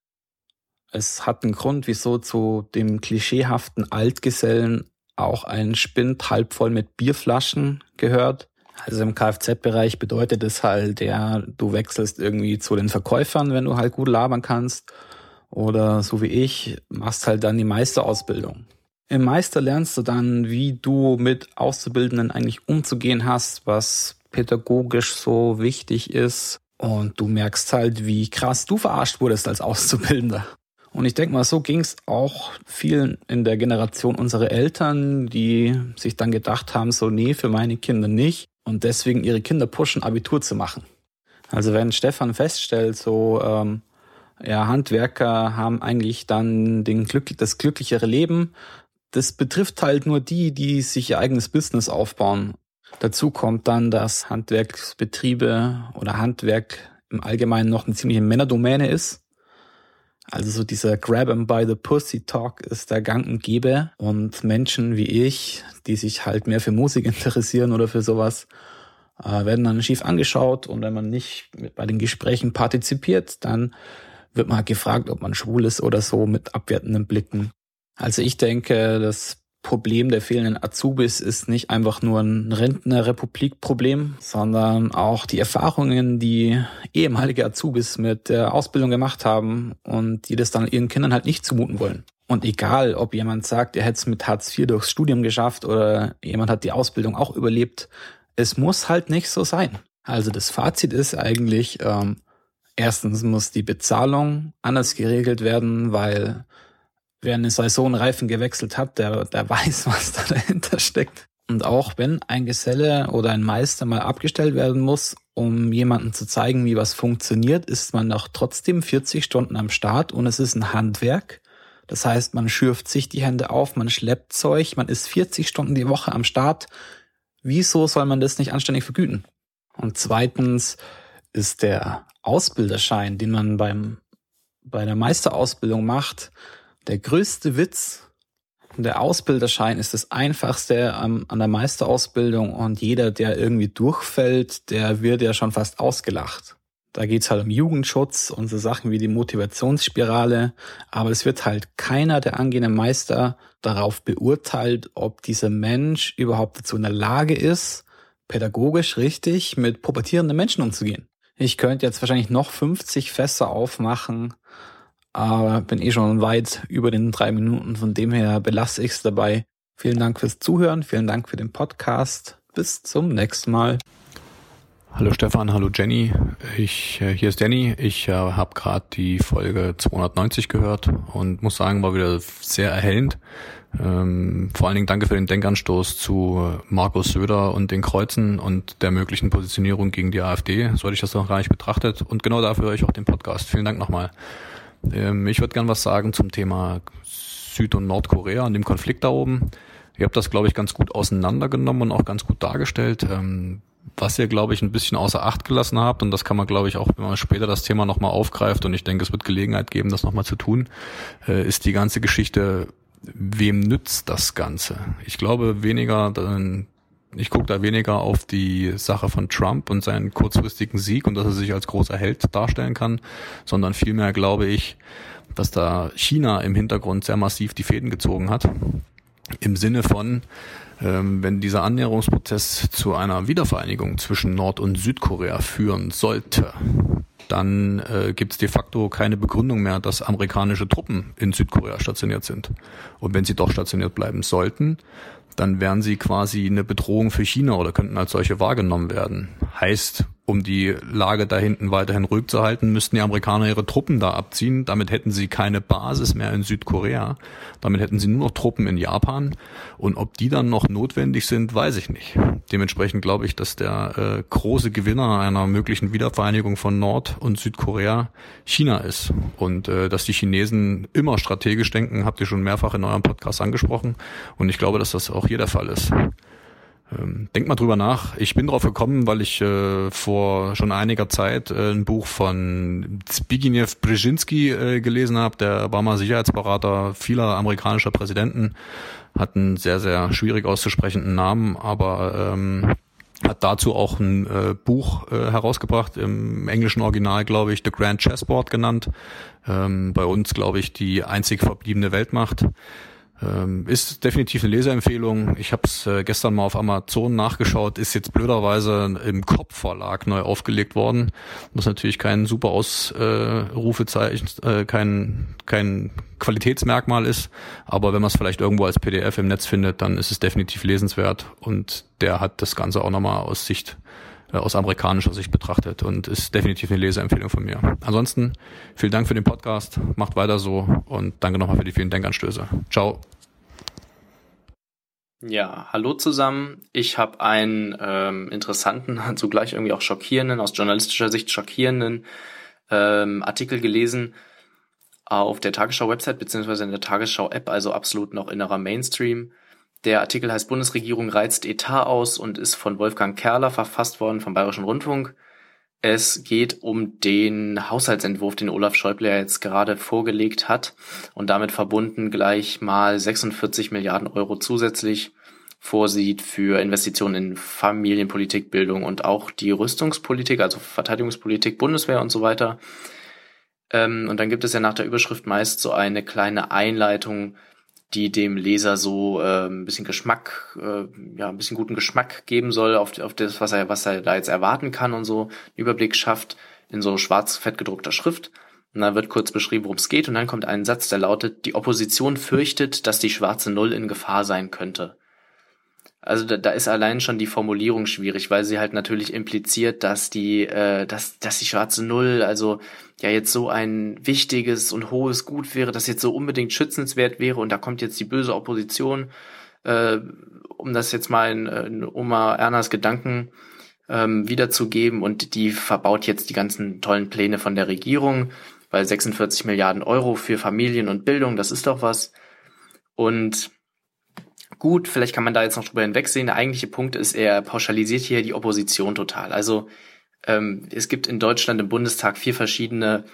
Es hat einen Grund, wieso zu dem klischeehaften Altgesellen auch ein Spind halb voll mit Bierflaschen gehört. Also im Kfz-Bereich bedeutet es halt, ja, du wechselst irgendwie zu den Verkäufern, wenn du halt gut labern kannst. Oder so wie ich, machst halt dann die Meisterausbildung. Im Meister lernst du dann, wie du mit Auszubildenden eigentlich umzugehen hast, was pädagogisch so wichtig ist. Und du merkst halt, wie krass du verarscht wurdest als Auszubildender. Und ich denke mal, so ging es auch vielen in der Generation unserer Eltern, die sich dann gedacht haben, so nee, für meine Kinder nicht und deswegen ihre Kinder pushen, Abitur zu machen. Also wenn Stefan feststellt, so ähm, ja, Handwerker haben eigentlich dann den Glück, das glücklichere Leben, das betrifft halt nur die, die sich ihr eigenes Business aufbauen. Dazu kommt dann, dass Handwerksbetriebe oder Handwerk im Allgemeinen noch eine ziemliche Männerdomäne ist. Also so dieser Grab 'em by the Pussy Talk ist der gang und gäbe. Und Menschen wie ich, die sich halt mehr für Musik interessieren oder für sowas, äh, werden dann schief angeschaut. Und wenn man nicht bei den Gesprächen partizipiert, dann wird man halt gefragt, ob man schwul ist oder so mit abwertenden Blicken. Also ich denke, das Problem der fehlenden Azubis ist nicht einfach nur ein Rentnerrepublik-Problem, sondern auch die Erfahrungen, die ehemalige Azubis mit der Ausbildung gemacht haben und die das dann ihren Kindern halt nicht zumuten wollen. Und egal, ob jemand sagt, er hätte es mit Hartz IV durchs Studium geschafft oder jemand hat die Ausbildung auch überlebt, es muss halt nicht so sein. Also das Fazit ist eigentlich, ähm, erstens muss die Bezahlung anders geregelt werden, weil wer eine Saisonreifen gewechselt hat, der, der weiß, was da dahinter steckt. Und auch wenn ein Geselle oder ein Meister mal abgestellt werden muss, um jemandem zu zeigen, wie was funktioniert, ist man noch trotzdem 40 Stunden am Start und es ist ein Handwerk. Das heißt, man schürft sich die Hände auf, man schleppt Zeug, man ist 40 Stunden die Woche am Start. Wieso soll man das nicht anständig vergüten? Und zweitens ist der Ausbilderschein, den man beim, bei der Meisterausbildung macht, der größte Witz. Der Ausbilderschein ist das einfachste an, der Meisterausbildung und jeder, der irgendwie durchfällt, der wird ja schon fast ausgelacht. Da geht's halt um Jugendschutz und so Sachen wie die Motivationsspirale, aber es wird halt keiner der angehenden Meister darauf beurteilt, ob dieser Mensch überhaupt dazu in der Lage ist, pädagogisch richtig mit pubertierenden Menschen umzugehen. Ich könnte jetzt wahrscheinlich noch 50 Fässer aufmachen, aber bin eh schon weit über den drei Minuten. Von dem her belasse ich es dabei. Vielen Dank fürs Zuhören, vielen Dank für den Podcast. Bis zum nächsten Mal. Hallo Stefan, hallo Jenny. Ich äh, hier ist Danny. Ich äh, habe gerade die Folge 290 gehört und muss sagen, war wieder sehr erhellend. Ähm, vor allen Dingen danke für den Denkanstoß zu Markus Söder und den Kreuzen und der möglichen Positionierung gegen die AfD. So hatte ich das noch gar nicht betrachtet. Und genau dafür höre ich auch den Podcast. Vielen Dank nochmal. Ähm, ich würde gern was sagen zum Thema Süd- und Nordkorea und dem Konflikt da oben. Ihr habt das, glaube ich, ganz gut auseinandergenommen und auch ganz gut dargestellt. Ähm, was ihr, glaube ich, ein bisschen außer Acht gelassen habt, und das kann man, glaube ich, auch, wenn man später das Thema nochmal aufgreift, und ich denke, es wird Gelegenheit geben, das nochmal zu tun, äh, ist die ganze Geschichte, wem nützt das Ganze? Ich glaube weniger, ich gucke da weniger auf die Sache von Trump und seinen kurzfristigen Sieg und dass er sich als großer Held darstellen kann, sondern vielmehr glaube ich, dass da China im Hintergrund sehr massiv die Fäden gezogen hat. Im Sinne von, ähm, wenn dieser Annäherungsprozess zu einer Wiedervereinigung zwischen Nord- und Südkorea führen sollte, dann äh, gibt es de facto keine Begründung mehr, dass amerikanische Truppen in Südkorea stationiert sind. Und wenn sie doch stationiert bleiben sollten, dann wären sie quasi eine Bedrohung für China oder könnten als solche wahrgenommen werden. Heißt, um die Lage da hinten weiterhin ruhig zu halten, müssten die Amerikaner ihre Truppen da abziehen. Damit hätten sie keine Basis mehr in Südkorea. Damit hätten sie nur noch Truppen in Japan. Und ob die dann noch notwendig sind, weiß ich nicht. Dementsprechend glaube ich, dass der äh, große Gewinner einer möglichen Wiedervereinigung von Nord- und Südkorea China ist. Und äh, dass die Chinesen immer strategisch denken, habt ihr schon mehrfach in eurem Podcast angesprochen. Und ich glaube, dass das auch hier der Fall ist. Ähm, denk mal drüber nach. Ich bin drauf gekommen, weil ich äh, vor schon einiger Zeit äh, ein Buch von Zbigniew Brzezinski äh, gelesen habe. Der war mal Sicherheitsberater vieler amerikanischer Präsidenten, hat einen sehr, sehr schwierig auszusprechenden Namen, aber ähm, hat dazu auch ein äh, Buch äh, herausgebracht, im englischen Original, glaube ich, The Grand Chessboard genannt. Ähm, bei uns, glaube ich, die einzig verbliebene Weltmacht. Ähm, ist definitiv eine Leseempfehlung. Ich habe es äh, gestern mal auf Amazon nachgeschaut, ist jetzt blöderweise im Kopfverlag neu aufgelegt worden. Ist natürlich kein super Ausrufezeichen, äh, kein, kein Qualitätsmerkmal ist, aber wenn man es vielleicht irgendwo als PDF im Netz findet, dann ist es definitiv lesenswert und der hat das Ganze auch nochmal aus Sicht äh, aus amerikanischer Sicht betrachtet und ist definitiv eine Leseempfehlung von mir. Ansonsten vielen Dank für den Podcast, macht weiter so und danke nochmal für die vielen Denkanstöße. Ciao. Ja, hallo zusammen. Ich habe einen ähm, interessanten, zugleich irgendwie auch schockierenden, aus journalistischer Sicht schockierenden ähm, Artikel gelesen auf der Tagesschau-Website beziehungsweise in der Tagesschau-App, also absolut noch innerer Mainstream. Der Artikel heißt Bundesregierung reizt Etat aus und ist von Wolfgang Kerler verfasst worden vom Bayerischen Rundfunk. Es geht um den Haushaltsentwurf, den Olaf Schäuble jetzt gerade vorgelegt hat und damit verbunden gleich mal 46 Milliarden Euro zusätzlich vorsieht für Investitionen in Familienpolitik, Bildung und auch die Rüstungspolitik, also Verteidigungspolitik, Bundeswehr und so weiter. Ähm, und dann gibt es ja nach der Überschrift meist so eine kleine Einleitung, die dem Leser so äh, ein bisschen Geschmack, äh, ja, ein bisschen guten Geschmack geben soll auf, auf das, was er, was er da jetzt erwarten kann und so einen Überblick schafft in so schwarz fett gedruckter Schrift. Und dann wird kurz beschrieben, worum es geht, und dann kommt ein Satz, der lautet, die Opposition fürchtet, dass die schwarze Null in Gefahr sein könnte. Also da, da ist allein schon die Formulierung schwierig, weil sie halt natürlich impliziert, dass die, äh, dass, dass die schwarze Null, also ja jetzt so ein wichtiges und hohes Gut wäre, das jetzt so unbedingt schützenswert wäre und da kommt jetzt die böse Opposition, äh, um das jetzt mal in, in Oma Ernas Gedanken ähm, wiederzugeben und die verbaut jetzt die ganzen tollen Pläne von der Regierung, weil 46 Milliarden Euro für Familien und Bildung, das ist doch was. Und gut, vielleicht kann man da jetzt noch drüber hinwegsehen. Der eigentliche Punkt ist, er pauschalisiert hier die Opposition total. Also ähm, es gibt in Deutschland im Bundestag vier verschiedene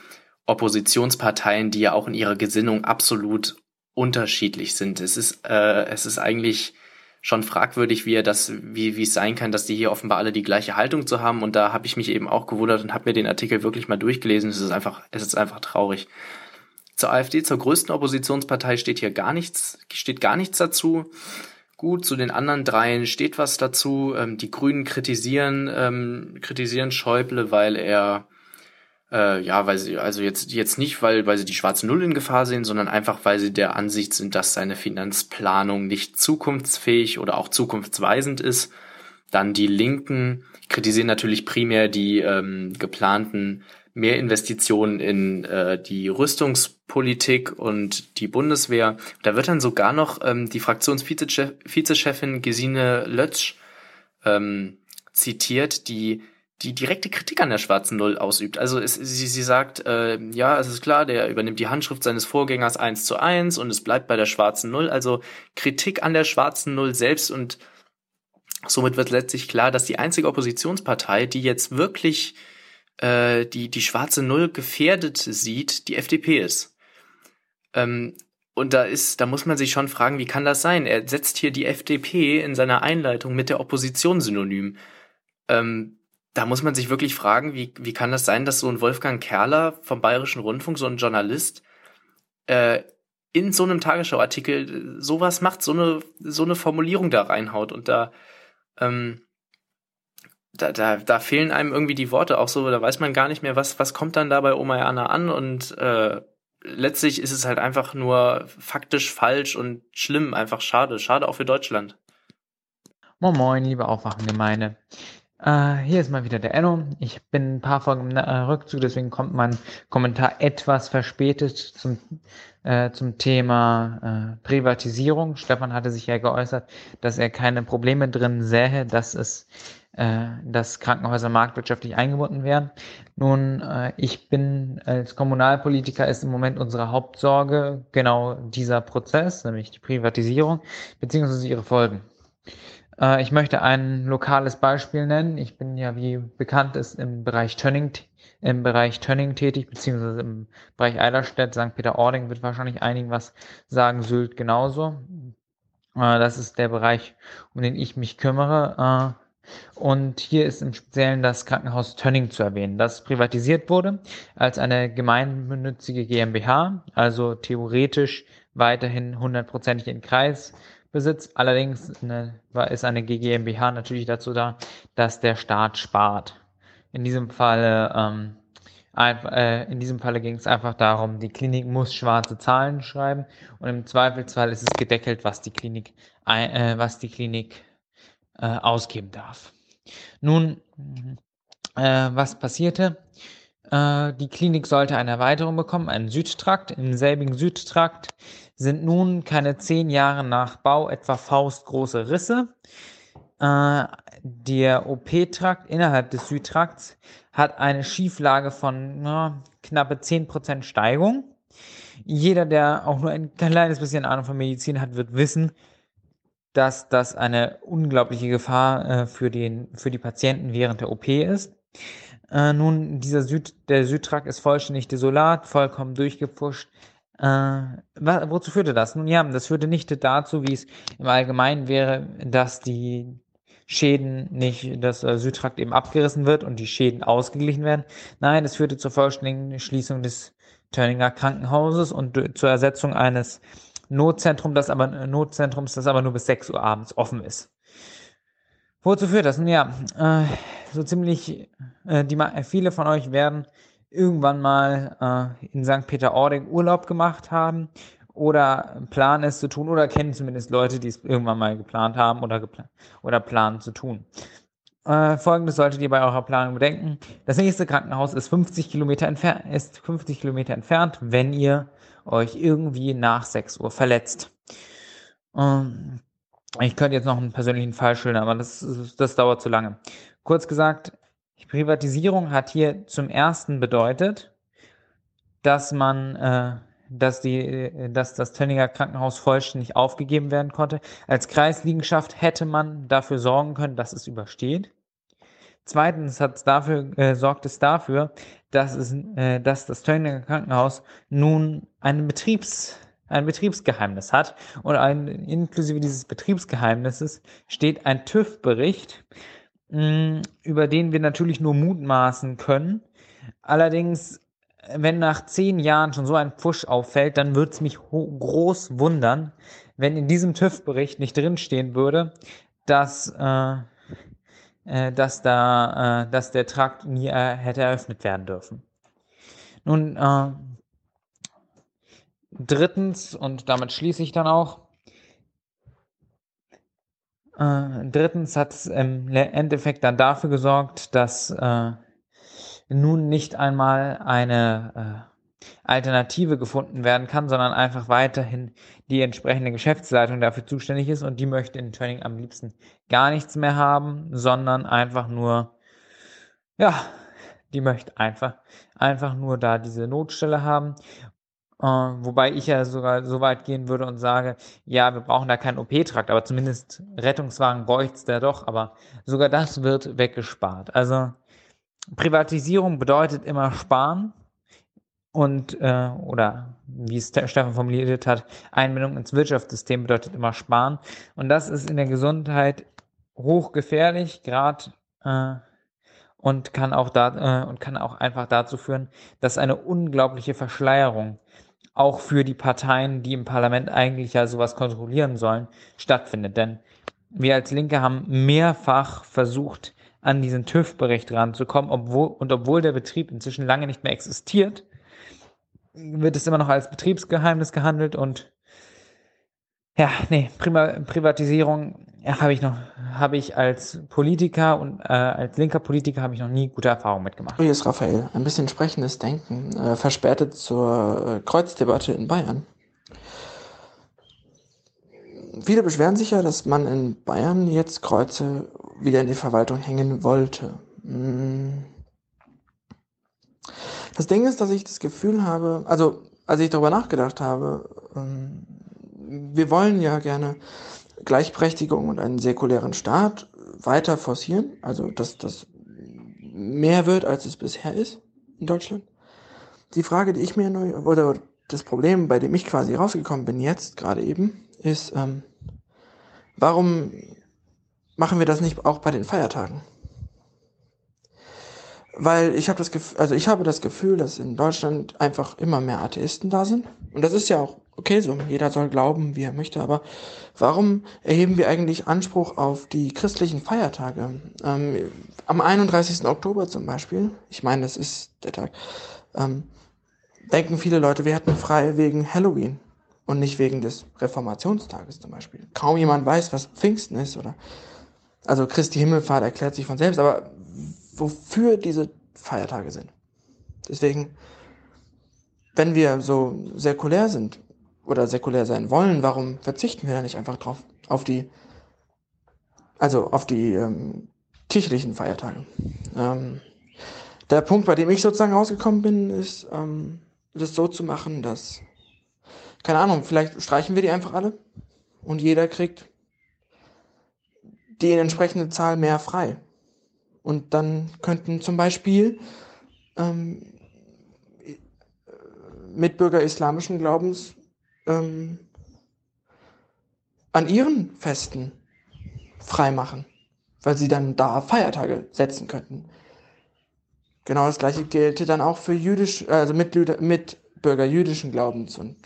Oppositionsparteien, die ja auch in ihrer Gesinnung absolut unterschiedlich sind. Es ist, äh, es ist eigentlich schon fragwürdig, wie er das, wie, wie es sein kann, dass die hier offenbar alle die gleiche Haltung zu haben. Und da habe ich mich eben auch gewundert und habe mir den Artikel wirklich mal durchgelesen. Es ist einfach, es ist einfach traurig. Zur AfD, zur größten Oppositionspartei, steht hier gar nichts, steht gar nichts dazu. Gut, zu den anderen dreien steht was dazu. Ähm, die Grünen kritisieren, ähm, kritisieren Schäuble, weil er äh, ja, weil sie, also jetzt, jetzt nicht, weil, weil sie die schwarze Null in Gefahr sehen, sondern einfach, weil sie der Ansicht sind, dass seine Finanzplanung nicht zukunftsfähig oder auch zukunftsweisend ist. Dann die Linken kritisieren natürlich primär die ähm, geplanten mehr Investitionen in äh, die Rüstungspolitik und die Bundeswehr. Da wird dann sogar noch ähm, die Fraktionsvizechefin Gesine Lötsch ähm, zitiert, die die direkte Kritik an der schwarzen Null ausübt. Also es, sie, sie sagt, äh, ja, es ist klar, der übernimmt die Handschrift seines Vorgängers eins zu eins und es bleibt bei der schwarzen Null. Also Kritik an der schwarzen Null selbst und somit wird letztlich klar, dass die einzige Oppositionspartei, die jetzt wirklich äh, die, die schwarze Null gefährdet sieht, die FDP ist. Ähm, und da ist, da muss man sich schon fragen, wie kann das sein? Er setzt hier die FDP in seiner Einleitung mit der Opposition synonym. Ähm, da muss man sich wirklich fragen, wie, wie kann das sein, dass so ein Wolfgang Kerler vom Bayerischen Rundfunk, so ein Journalist, äh, in so einem Tagesschauartikel sowas macht, so eine, so eine Formulierung da reinhaut und da, ähm, da, da, da fehlen einem irgendwie die Worte auch so, da weiß man gar nicht mehr, was, was kommt dann da bei Oma Jana an und äh, letztlich ist es halt einfach nur faktisch falsch und schlimm, einfach schade, schade auch für Deutschland. Moin Moin, liebe Aufwachengemeinde. Äh, hier ist mal wieder der Enno. Ich bin ein paar Folgen im äh, Rückzug, deswegen kommt mein Kommentar etwas verspätet zum, äh, zum Thema äh, Privatisierung. Stefan hatte sich ja geäußert, dass er keine Probleme drin sähe, dass es dass Krankenhäuser marktwirtschaftlich eingebunden werden. Nun, äh, ich bin als Kommunalpolitiker ist im Moment unsere Hauptsorge genau dieser Prozess, nämlich die Privatisierung beziehungsweise ihre Folgen. Äh, ich möchte ein lokales Beispiel nennen. Ich bin ja, wie bekannt ist, im Bereich Tönning, im Bereich Tönning tätig, beziehungsweise im Bereich Eiderstedt, St. Peter-Ording wird wahrscheinlich einigen was sagen, Sylt genauso. Das ist der Bereich, um den ich mich kümmere. Und hier ist im Speziellen das Krankenhaus Tönning zu erwähnen, das privatisiert wurde als eine gemeinnützige GmbH, also theoretisch weiterhin hundertprozentig in Kreisbesitz. Allerdings eine, ist eine GmbH natürlich dazu da, dass der Staat spart. In diesem Falle ähm, äh, in Falle ging es einfach darum, die Klinik muss schwarze Zahlen schreiben und im Zweifelsfall ist es gedeckelt, was die Klinik, äh, was die Klinik äh, ausgeben darf. Nun, äh, was passierte? Äh, die Klinik sollte eine Erweiterung bekommen, einen Südtrakt. Im selbigen Südtrakt sind nun keine zehn Jahre nach Bau etwa faustgroße Risse. Äh, der OP-Trakt innerhalb des Südtrakts hat eine Schieflage von na, knappe 10% Steigung. Jeder, der auch nur ein kleines bisschen Ahnung von Medizin hat, wird wissen, dass das eine unglaubliche Gefahr äh, für, den, für die Patienten während der OP ist. Äh, nun, dieser Süd, der Südtrakt ist vollständig desolat, vollkommen durchgepfuscht. Äh, wozu führte das? Nun ja, das führte nicht dazu, wie es im Allgemeinen wäre, dass die Schäden nicht, dass der Südtrakt eben abgerissen wird und die Schäden ausgeglichen werden. Nein, es führte zur vollständigen Schließung des Turninger Krankenhauses und zur Ersetzung eines Notzentrum, das aber, Notzentrums, das aber nur bis 6 Uhr abends offen ist. Wozu führt das? Nun ja, äh, so ziemlich, äh, die, viele von euch werden irgendwann mal äh, in St. Peter-Ording Urlaub gemacht haben oder planen es zu tun oder kennen zumindest Leute, die es irgendwann mal geplant haben oder, geplant, oder planen zu tun. Äh, Folgendes solltet ihr bei eurer Planung bedenken. Das nächste Krankenhaus ist 50 Kilometer, entfer ist 50 Kilometer entfernt, wenn ihr euch irgendwie nach 6 Uhr verletzt. Ähm, ich könnte jetzt noch einen persönlichen Fall schildern, aber das, das dauert zu lange. Kurz gesagt, Privatisierung hat hier zum ersten bedeutet, dass man, äh, dass die, dass das Tönninger Krankenhaus vollständig aufgegeben werden konnte. Als Kreisliegenschaft hätte man dafür sorgen können, dass es übersteht. Zweitens hat's dafür, äh, sorgt es dafür, dass, es, äh, dass das Tönninger Krankenhaus nun einen Betriebs, ein Betriebsgeheimnis hat. Und ein, inklusive dieses Betriebsgeheimnisses steht ein TÜV-Bericht, über den wir natürlich nur mutmaßen können. Allerdings, wenn nach zehn Jahren schon so ein Pfusch auffällt, dann würde es mich groß wundern, wenn in diesem TÜV-Bericht nicht drinstehen würde, dass, äh, dass, da, äh, dass der Trakt nie äh, hätte eröffnet werden dürfen. Nun, äh, drittens, und damit schließe ich dann auch, äh, drittens hat es im Endeffekt dann dafür gesorgt, dass äh, nun nicht einmal eine äh, Alternative gefunden werden kann, sondern einfach weiterhin die entsprechende Geschäftsleitung dafür zuständig ist und die möchte in Training am liebsten gar nichts mehr haben, sondern einfach nur, ja, die möchte einfach, einfach nur da diese Notstelle haben äh, wobei ich ja sogar so weit gehen würde und sage, ja, wir brauchen da keinen OP-Trakt, aber zumindest Rettungswagen bräuchte es da doch, aber sogar das wird weggespart. Also Privatisierung bedeutet immer sparen und äh, oder wie es Stefan formuliert hat, Einbindung ins Wirtschaftssystem bedeutet immer sparen und das ist in der Gesundheit hochgefährlich, gerade äh, und kann auch da äh, und kann auch einfach dazu führen, dass eine unglaubliche Verschleierung auch für die Parteien, die im Parlament eigentlich ja sowas kontrollieren sollen, stattfindet. Denn wir als Linke haben mehrfach versucht, an diesen TÜV-Bericht ranzukommen, obwohl, und obwohl der Betrieb inzwischen lange nicht mehr existiert, wird es immer noch als Betriebsgeheimnis gehandelt und ja, nee, Prima Privatisierung ja, habe ich noch, habe ich als Politiker und äh, als linker Politiker habe ich noch nie gute Erfahrungen mitgemacht. Hier ist Raphael. Ein bisschen sprechendes Denken, äh, verspätet zur äh, Kreuzdebatte in Bayern. Viele beschweren sich ja, dass man in Bayern jetzt Kreuze wieder in die Verwaltung hängen wollte. Hm. Das Ding ist, dass ich das Gefühl habe, also als ich darüber nachgedacht habe, ähm, wir wollen ja gerne Gleichberechtigung und einen säkulären Staat weiter forcieren, also dass das mehr wird, als es bisher ist in Deutschland. Die Frage, die ich mir neu, oder das Problem, bei dem ich quasi rausgekommen bin jetzt, gerade eben, ist, ähm, warum machen wir das nicht auch bei den Feiertagen? Weil ich habe das Gefühl, also ich habe das Gefühl, dass in Deutschland einfach immer mehr Atheisten da sind. Und das ist ja auch okay so. Jeder soll glauben, wie er möchte. Aber warum erheben wir eigentlich Anspruch auf die christlichen Feiertage? Ähm, am 31. Oktober zum Beispiel, ich meine, das ist der Tag, ähm, denken viele Leute, wir hätten frei wegen Halloween und nicht wegen des Reformationstages zum Beispiel. Kaum jemand weiß, was Pfingsten ist oder also Christi Himmelfahrt erklärt sich von selbst, aber wofür diese Feiertage sind. Deswegen, wenn wir so säkulär sind oder säkulär sein wollen, warum verzichten wir da nicht einfach drauf? Auf die, also auf die ähm, kirchlichen Feiertage. Ähm, der Punkt, bei dem ich sozusagen rausgekommen bin, ist, ähm, das so zu machen, dass, keine Ahnung, vielleicht streichen wir die einfach alle und jeder kriegt die entsprechende Zahl mehr frei. Und dann könnten zum Beispiel ähm, Mitbürger islamischen Glaubens ähm, an ihren Festen freimachen, weil sie dann da Feiertage setzen könnten. Genau das gleiche gelte dann auch für jüdisch, also Mitbürger, Mitbürger jüdischen Glaubens und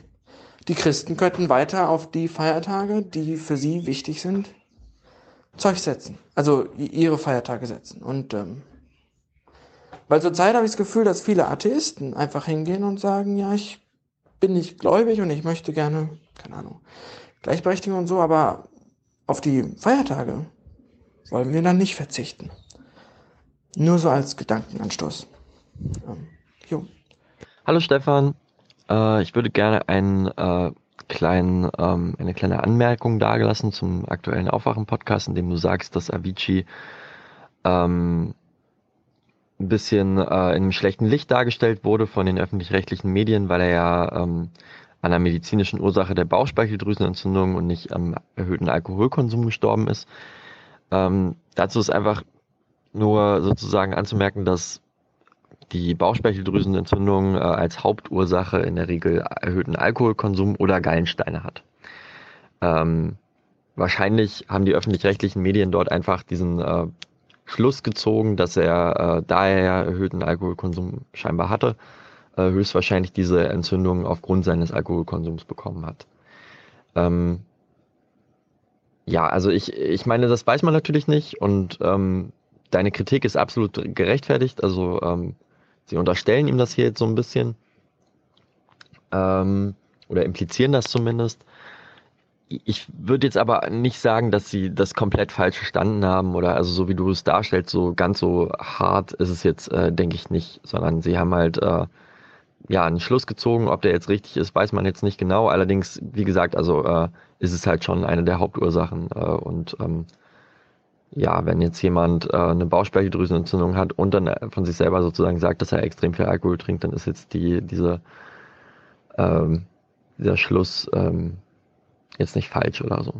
die Christen könnten weiter auf die Feiertage, die für sie wichtig sind, Zeug setzen. Also ihre Feiertage setzen. Und ähm, weil zurzeit habe ich das Gefühl, dass viele Atheisten einfach hingehen und sagen, ja, ich bin nicht gläubig und ich möchte gerne, keine Ahnung, Gleichberechtigung und so, aber auf die Feiertage wollen wir dann nicht verzichten. Nur so als Gedankenanstoß. Ähm, jo. Hallo Stefan, äh, ich würde gerne einen äh, kleinen, ähm, eine kleine Anmerkung dargelassen zum aktuellen Aufwachen-Podcast, in dem du sagst, dass Avicii ähm, ein bisschen äh, in einem schlechten Licht dargestellt wurde von den öffentlich-rechtlichen Medien, weil er ja ähm, an einer medizinischen Ursache der Bauchspeicheldrüsenentzündung und nicht am erhöhten Alkoholkonsum gestorben ist. Ähm, dazu ist einfach nur sozusagen anzumerken, dass die Bauchspeicheldrüsenentzündung äh, als Hauptursache in der Regel erhöhten Alkoholkonsum oder Gallensteine hat. Ähm, wahrscheinlich haben die öffentlich-rechtlichen Medien dort einfach diesen äh, Schluss gezogen, dass er, äh, da er erhöhten Alkoholkonsum scheinbar hatte, äh, höchstwahrscheinlich diese Entzündung aufgrund seines Alkoholkonsums bekommen hat. Ähm, ja, also ich, ich meine, das weiß man natürlich nicht und ähm, deine Kritik ist absolut gerechtfertigt. Also ähm, sie unterstellen ihm das hier jetzt so ein bisschen ähm, oder implizieren das zumindest. Ich würde jetzt aber nicht sagen, dass sie das komplett falsch verstanden haben oder also so wie du es darstellst, so ganz so hart ist es jetzt, äh, denke ich nicht, sondern sie haben halt äh, ja einen Schluss gezogen, ob der jetzt richtig ist, weiß man jetzt nicht genau. Allerdings, wie gesagt, also äh, ist es halt schon eine der Hauptursachen äh, und ähm, ja, wenn jetzt jemand äh, eine Bauchspeicheldrüsenentzündung hat und dann von sich selber sozusagen sagt, dass er extrem viel Alkohol trinkt, dann ist jetzt die diese ähm, dieser Schluss ähm, jetzt nicht falsch oder so.